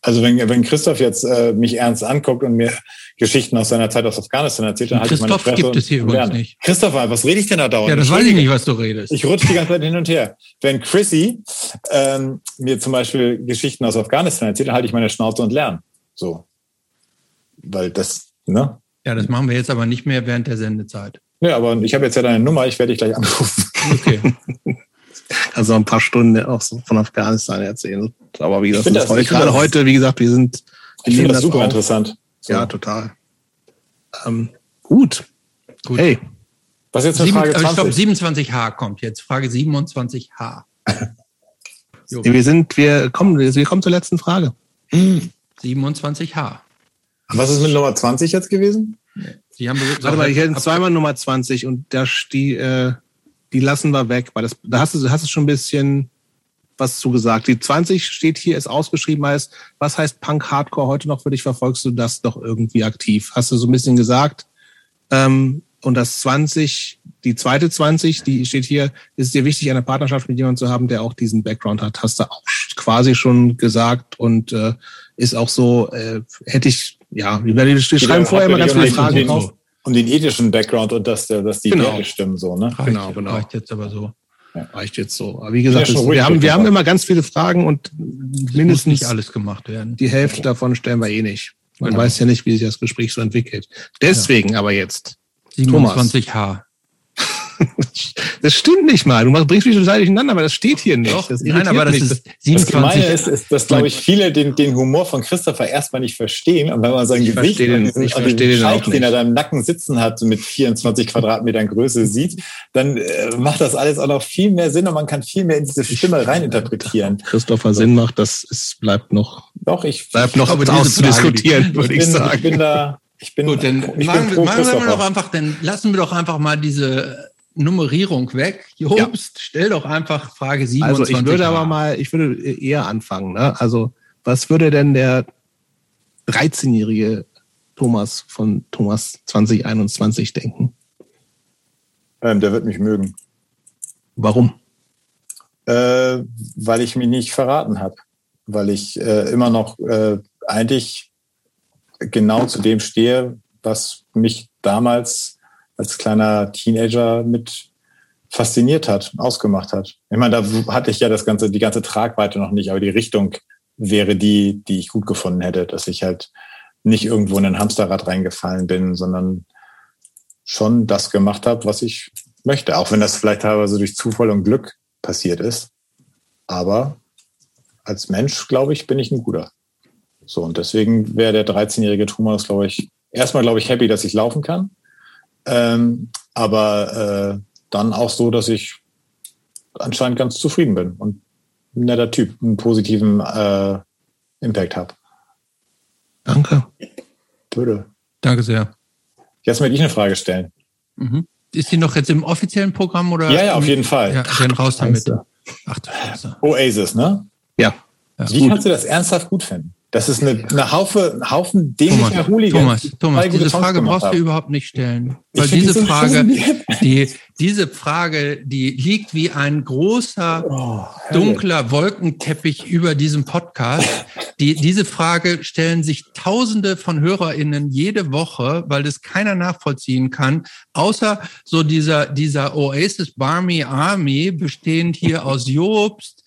Also wenn, wenn Christoph jetzt äh, mich ernst anguckt und mir Geschichten aus seiner Zeit aus Afghanistan erzählt, dann halte ich meine
Fresse gibt es hier übrigens nicht.
Christopher, was rede ich denn da dauernd?
Ja, das weiß ich nicht, was du redest.
Ich rutsche die ganze Zeit hin und her. Wenn Chrissy ähm, mir zum Beispiel Geschichten aus Afghanistan erzählt, dann halte ich meine Schnauze und lerne. So. Weil das, ne?
Ja, das machen wir jetzt aber nicht mehr während der Sendezeit.
Ja, aber ich habe jetzt ja deine Nummer, ich werde dich gleich anrufen. Okay. <laughs>
also ein paar Stunden auch so von Afghanistan erzählen. Aber wie gesagt, das, das gerade das, heute, wie gesagt, wir sind.
Ich finde das super auf. interessant.
So. Ja, total. Ähm, gut. gut. Hey.
Was jetzt eine Frage
20? Ich glaube, 27H kommt jetzt. Frage 27H. <laughs>
wir sind, wir kommen, wir kommen zur letzten Frage.
27H.
Was ist mit Nummer 20 jetzt gewesen?
Sie haben Warte mal, ich hätte zweimal Nummer 20 und da die, äh, die lassen wir weg, weil das, da hast du, hast du schon ein bisschen was zugesagt. Die 20 steht hier, ist ausgeschrieben heißt, was heißt Punk Hardcore heute noch für dich? Verfolgst du das doch irgendwie aktiv? Hast du so ein bisschen gesagt. Ähm, und das 20, die zweite 20, die steht hier, ist dir wichtig, eine Partnerschaft mit jemandem zu haben, der auch diesen Background hat. Hast du auch quasi schon gesagt und äh, ist auch so, äh, hätte ich, ja, wir schreiben vorher immer ganz viele Fragen drauf.
Um den ethischen Background und dass, dass die
Genau.
Werte stimmen, so, ne?
Reicht,
Genau, genau.
Reicht jetzt aber so.
Reicht jetzt so. Aber wie gesagt,
Ja, ruhig,
wir, haben, wir haben immer ganz viele Fragen und mindestens
nicht alles gemacht werden.
die Hälfte davon stellen wir eh nicht. Man
Genau.
weiß ja nicht, wie sich das Gespräch so entwickelt. Deswegen aber jetzt.
27H. <laughs>
Das stimmt nicht mal. Du machst- bringst mich total durcheinander, aber das steht hier nicht.
Doch,
das
nein, aber das
mich.
ist
Das Gemeine
27.
ist, ist dass, glaube ich, viele den, den Humor von Christopher erstmal nicht verstehen. Und wenn man sein
Ich
Gesicht
den-
und
ich
den
nicht.
er da im Nacken sitzen hat, mit 24 Quadratmetern Größe sieht, dann äh, macht das alles auch noch viel mehr Sinn und man kann viel mehr in diese Stimme reininterpretieren.
Christopher Sinn macht, das ist, bleibt noch,
Doch, ich,
bleibt noch
diese
auszudiskutieren,
ich,
würde
bin,
ich
ich
sagen.
bin da, ich bin,
Gut, dann
ich bin
machen, wir- machen doch einfach, dann lassen wir doch einfach mal diese Nummerierung weg. Jobst, stell doch einfach Frage 27.
Also ich würde aber mal, ich würde eher anfangen. Ne? Also was würde denn der 13-jährige Thomas von Thomas 2021 denken?
ähm, der wird mich mögen.
Warum?
äh, weil ich mich nicht verraten habe, weil ich äh, immer noch äh, eigentlich genau zu dem stehe, was mich damals als kleiner Teenager mit fasziniert hat, ausgemacht hat. Ich meine, da hatte ich ja das ganze, die ganze Tragweite noch nicht, aber die Richtung wäre die, die ich gut gefunden hätte, dass ich halt nicht irgendwo in ein Hamsterrad reingefallen bin, sondern schon das gemacht habe, was ich möchte, auch wenn das vielleicht teilweise durch Zufall und Glück passiert ist. Aber als Mensch, glaube ich, bin ich ein guter. So, und deswegen wäre der 13-jährige Thomas, glaube ich, erstmal, glaube ich, happy, dass ich laufen kann. Ähm, aber äh, dann auch so, dass ich anscheinend ganz zufrieden bin und ein netter Typ, einen positiven äh, Impact habe.
Danke.
Würde.
Danke sehr.
Jetzt möchte ich eine Frage stellen.
Mhm. Ist die noch jetzt im offiziellen Programm oder?
Ja, ja, auf jeden Fall.
Ja, dann raus damit. Ach.
Oasis, ne?
Ja.
Ja.
Wie kannst du das ernsthaft gut finden? Das ist eine, eine Haufe, Haufen dämlicher
Thomas,
Hooligans.
Thomas,
die
Thomas, diese
Songs
Frage brauchst du
haben.
überhaupt nicht stellen. Weil diese
so
Frage, die, diese Frage, die liegt wie ein großer,
Oh,
dunkler Wolkenteppich über diesem Podcast. Die, diese Frage stellen sich Tausende von HörerInnen jede Woche, weil das keiner nachvollziehen kann, außer so dieser, dieser Oasis Barmy Army, bestehend hier <laughs> aus Jobst,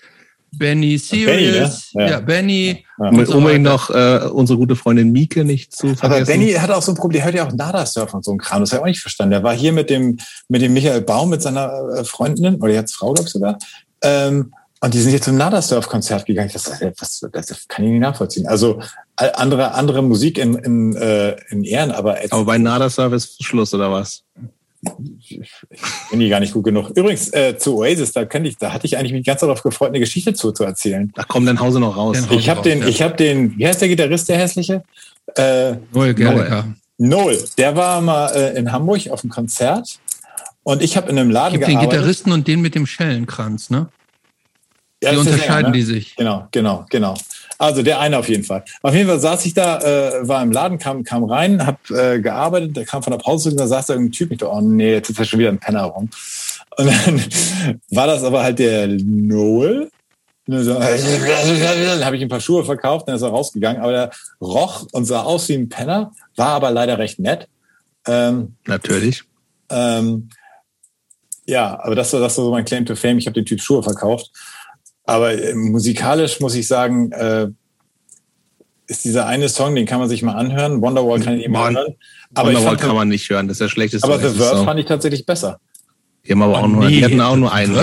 Benny Sirius,
ne? Ja.
ja. Benny,
Ja.
Um
und so
unbedingt noch äh, unsere gute Freundin Mieke nicht zu
Aber
vergessen.
Benny hat auch so ein Problem, der hört ja auch Nada Surf und so ein Kram. Das habe ich auch nicht verstanden. Der war hier mit dem, mit dem Michael Baum, mit seiner äh, Freundin, oder jetzt Frau, glaube ich sogar. Ähm, und die sind jetzt zum Nada Surf Konzert gegangen. Das, das, das, kann ich nicht nachvollziehen. Also andere, andere Musik in, in, äh, in Ehren, aber
Aber bei Nada Service Schluss oder was?
Bin ich gar nicht gut genug. Übrigens, äh, zu Oasis, da könnte ich, da hatte ich eigentlich mich ganz darauf gefreut, eine Geschichte zu, zu erzählen.
Da kommt dann Hause noch raus.
Ich habe den,
ja.
ich habe den, wie heißt der Gitarrist, der hässliche? Äh,
Noel Gallagher.
Noel, der war mal äh, in Hamburg auf einem Konzert und ich habe in einem Laden
Gibt den
gearbeitet.
Gitarristen und den mit dem Schellenkranz, ne?
Ja,
Die unterscheiden
länger,
die
ne?
sich.
Genau, genau, genau. Also der eine auf jeden Fall. Auf jeden Fall saß ich da, äh, war im Laden, kam, kam rein, hab äh, gearbeitet, der kam von der Pause zurück, da saß da irgendein Typ, ich dachte, oh nee, jetzt ist ja schon wieder ein Penner rum. Und dann <laughs> war das aber halt der Noel. Und so, <laughs> Dann habe ich ein paar Schuhe verkauft, dann ist er rausgegangen, aber der roch und sah aus wie ein Penner, war aber leider recht nett. Ähm,
Natürlich.
ähm, ja, aber das war, das war so mein Claim to Fame. Ich habe den Typ Schuhe verkauft. Aber äh, musikalisch muss ich sagen, äh, ist dieser eine Song, den kann man sich mal anhören. Wonderwall kann ich immer anhören. Aber,
Wonderwall kann man nicht hören. Das ist der schlechteste.
aber The Verve fand ich tatsächlich besser.
Die haben aber auch nur,
nee.
die hatten auch nur einen.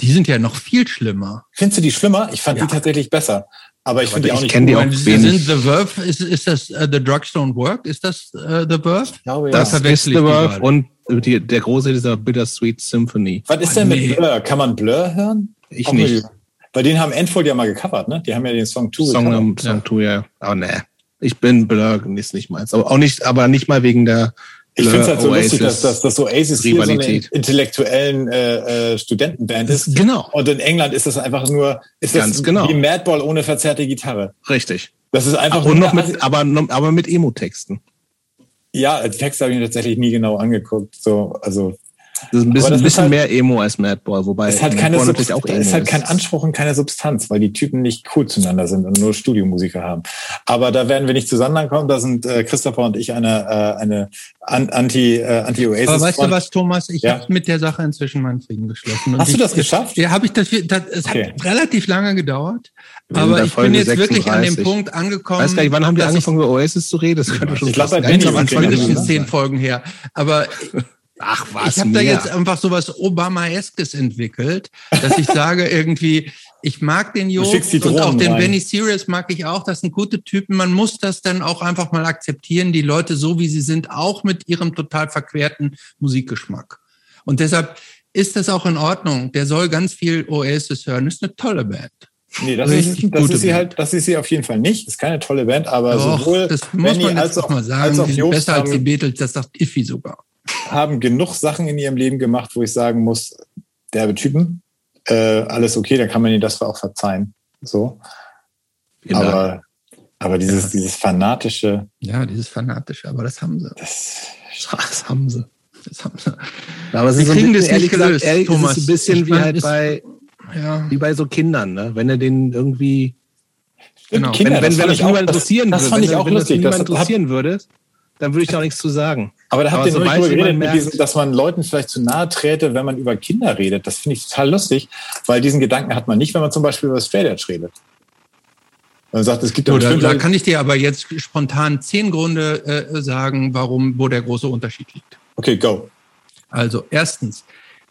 Die sind ja noch viel schlimmer.
Findest du die schlimmer? Ich fand
Ja.
die tatsächlich besser. Aber ich finde die
ich
auch nicht
kenn die auch
Sind
wenig.
The Verve, ist, ist das uh, The Drugs Don't Work? Ist das uh, The Verve?
Ich glaube,
Das
ja.
ist The Verve und die, der große dieser Bittersweet Symphony.
Was ist
Oh,
denn
nee.
mit Blur? Kann man Blur hören?
Ich
Auch
nicht.
Mit- Weil den haben Enfold ja mal gecovert, ne? Die haben ja den Song 2
Song,
gecovert.
um, Song 2, ja. Aber ne. Ich bin Blur, ist nicht meins. Aber auch nicht, aber nicht mal wegen der
Ich finde es halt so
Blur
lustig, dass, dass, dass Oasis hier so eine
Rivalität.
intellektuellen äh, äh, Studentenband ist.
Genau.
Und in England ist das einfach nur, ist
Ganz
das
genau.
wie Madball ohne verzerrte Gitarre.
Richtig.
Das ist einfach
Und
nur
noch mit, aber, aber mit Emo-Texten.
Ja, die Texte habe ich mir tatsächlich nie genau angeguckt. So, also
Das ist ein bisschen, bisschen halt, mehr Emo als Madball, wobei
es hat keine Substanz, auch Emo es hat keinen Anspruch und keine Substanz, weil die Typen nicht cool zueinander sind und nur Studiomusiker haben. Aber da werden wir nicht zusammenkommen. Da sind äh, Christopher und ich eine, äh, eine Anti, äh, Anti-Oasis.
Aber weißt du was, Thomas? Ich ja? habe mit der Sache inzwischen meinen Frieden geschlossen.
Und Hast
ich,
du das geschafft?
Ja, habe ich das. das es okay. hat relativ lange gedauert. Aber ich bin jetzt 36. wirklich an dem Punkt angekommen.
Weiß gar nicht, wann haben die angefangen, über Oasis zu reden? Das könnte schon
ich glaube, mindestens zehn Folgen her. Aber <laughs> Ach was. Ich habe da jetzt einfach so was Obama-eskes entwickelt, dass ich sage irgendwie, ich mag den Jo und auch den rein. Benny Sirius mag ich auch. Das sind gute Typen. Man muss das dann auch einfach mal akzeptieren, die Leute so wie sie sind, auch mit ihrem total verquerten Musikgeschmack. Und deshalb ist das auch in Ordnung. Der soll ganz viel Oasis hören. Ist eine tolle Band.
Nee, das, ist, das ist, sie halt, das ist sie auf jeden Fall nicht. Ist keine tolle Band, aber Doch, sowohl
das muss Benny man als auch, mal sagen, als auch Jobst besser als die Beatles, das sagt Iffy sogar
haben genug Sachen in ihrem Leben gemacht, wo ich sagen muss, derbe Typen, äh, alles okay, dann kann man ihnen das auch verzeihen. So. Genau. Aber, aber dieses, ja. dieses fanatische.
Ja, dieses fanatische, aber das haben sie.
Das, <laughs> das haben sie. Das haben sie.
Aber sie kriegen das nicht gelöst, gesagt, ehrlich, Thomas. ist ein bisschen wie halt bei, ja. wie bei so Kindern, ne? Wenn er den irgendwie Genau. Kinder, wenn, wenn, wenn das, das niemand interessieren
das,
würde,
das fand ich auch
wenn,
lustig.
Wenn das niemand interessieren würde, dann würde ich da auch nichts zu sagen.
Aber da habt ihr so drüber geredet, diesem, dass man Leuten vielleicht zu nahe träte, wenn man über Kinder redet. Das finde ich total lustig, weil diesen Gedanken hat man nicht, wenn man zum Beispiel über Straight Edge redet.
Man sagt, es gibt so, da, da kann ich dir aber jetzt spontan zehn Gründe äh, sagen, warum, wo der große Unterschied liegt.
Okay, go.
Also erstens,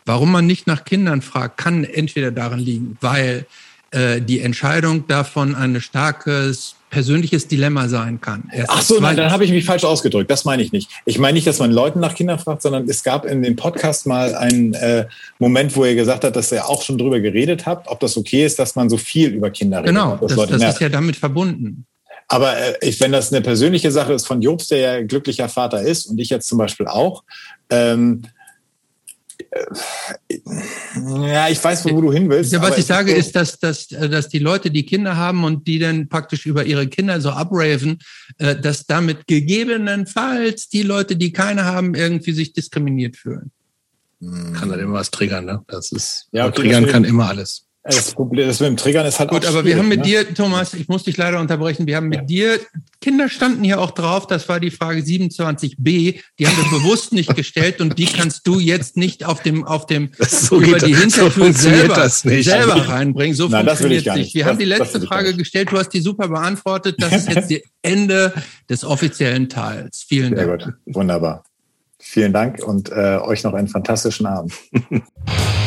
warum man nicht nach Kindern fragt, kann entweder darin liegen, weil äh, die Entscheidung davon ein starkes persönliches Dilemma sein kann.
Erst Ach so, nein, dann habe ich mich falsch ausgedrückt. Das meine ich nicht. Ich meine nicht, dass man Leuten nach Kindern fragt, sondern es gab in dem Podcast mal einen äh, Moment, wo er gesagt hat, dass er auch schon drüber geredet hat, ob das okay ist, dass man so viel über Kinder redet.
Genau, das, das, das ist ja damit verbunden.
Aber äh, ich, wenn das eine persönliche Sache ist von Jobs, der ja glücklicher Vater ist und ich jetzt zum Beispiel auch, ähm, äh, ja, ich weiß, wo du hin willst.
Ja, was ich sage, ist, dass, dass, dass die Leute, die Kinder haben und die dann praktisch über ihre Kinder so abraven, äh, dass damit gegebenenfalls die Leute, die keine haben, irgendwie sich diskriminiert fühlen.
Kann dann immer was triggern, ne? Das ist, ja, okay, triggern kann immer alles.
Das Problem, das mit dem Triggern ist halt
Gut, aber wir haben mit ne? dir, Thomas, ich muss dich leider unterbrechen, wir haben mit ja. dir, Kinder standen hier auch drauf, das war die Frage 27b, die haben wir bewusst nicht gestellt und die kannst du jetzt nicht auf dem, auf dem,
so über die Hintertür so selber,
selber reinbringen. So
Nein, funktioniert es
nicht. Wir das, haben die letzte Frage gestellt, du hast die super beantwortet, das ist jetzt <laughs> die Ende des offiziellen Teils. Vielen Sehr Dank.
Sehr gut, wunderbar. Vielen Dank und äh, euch noch einen fantastischen Abend. <laughs>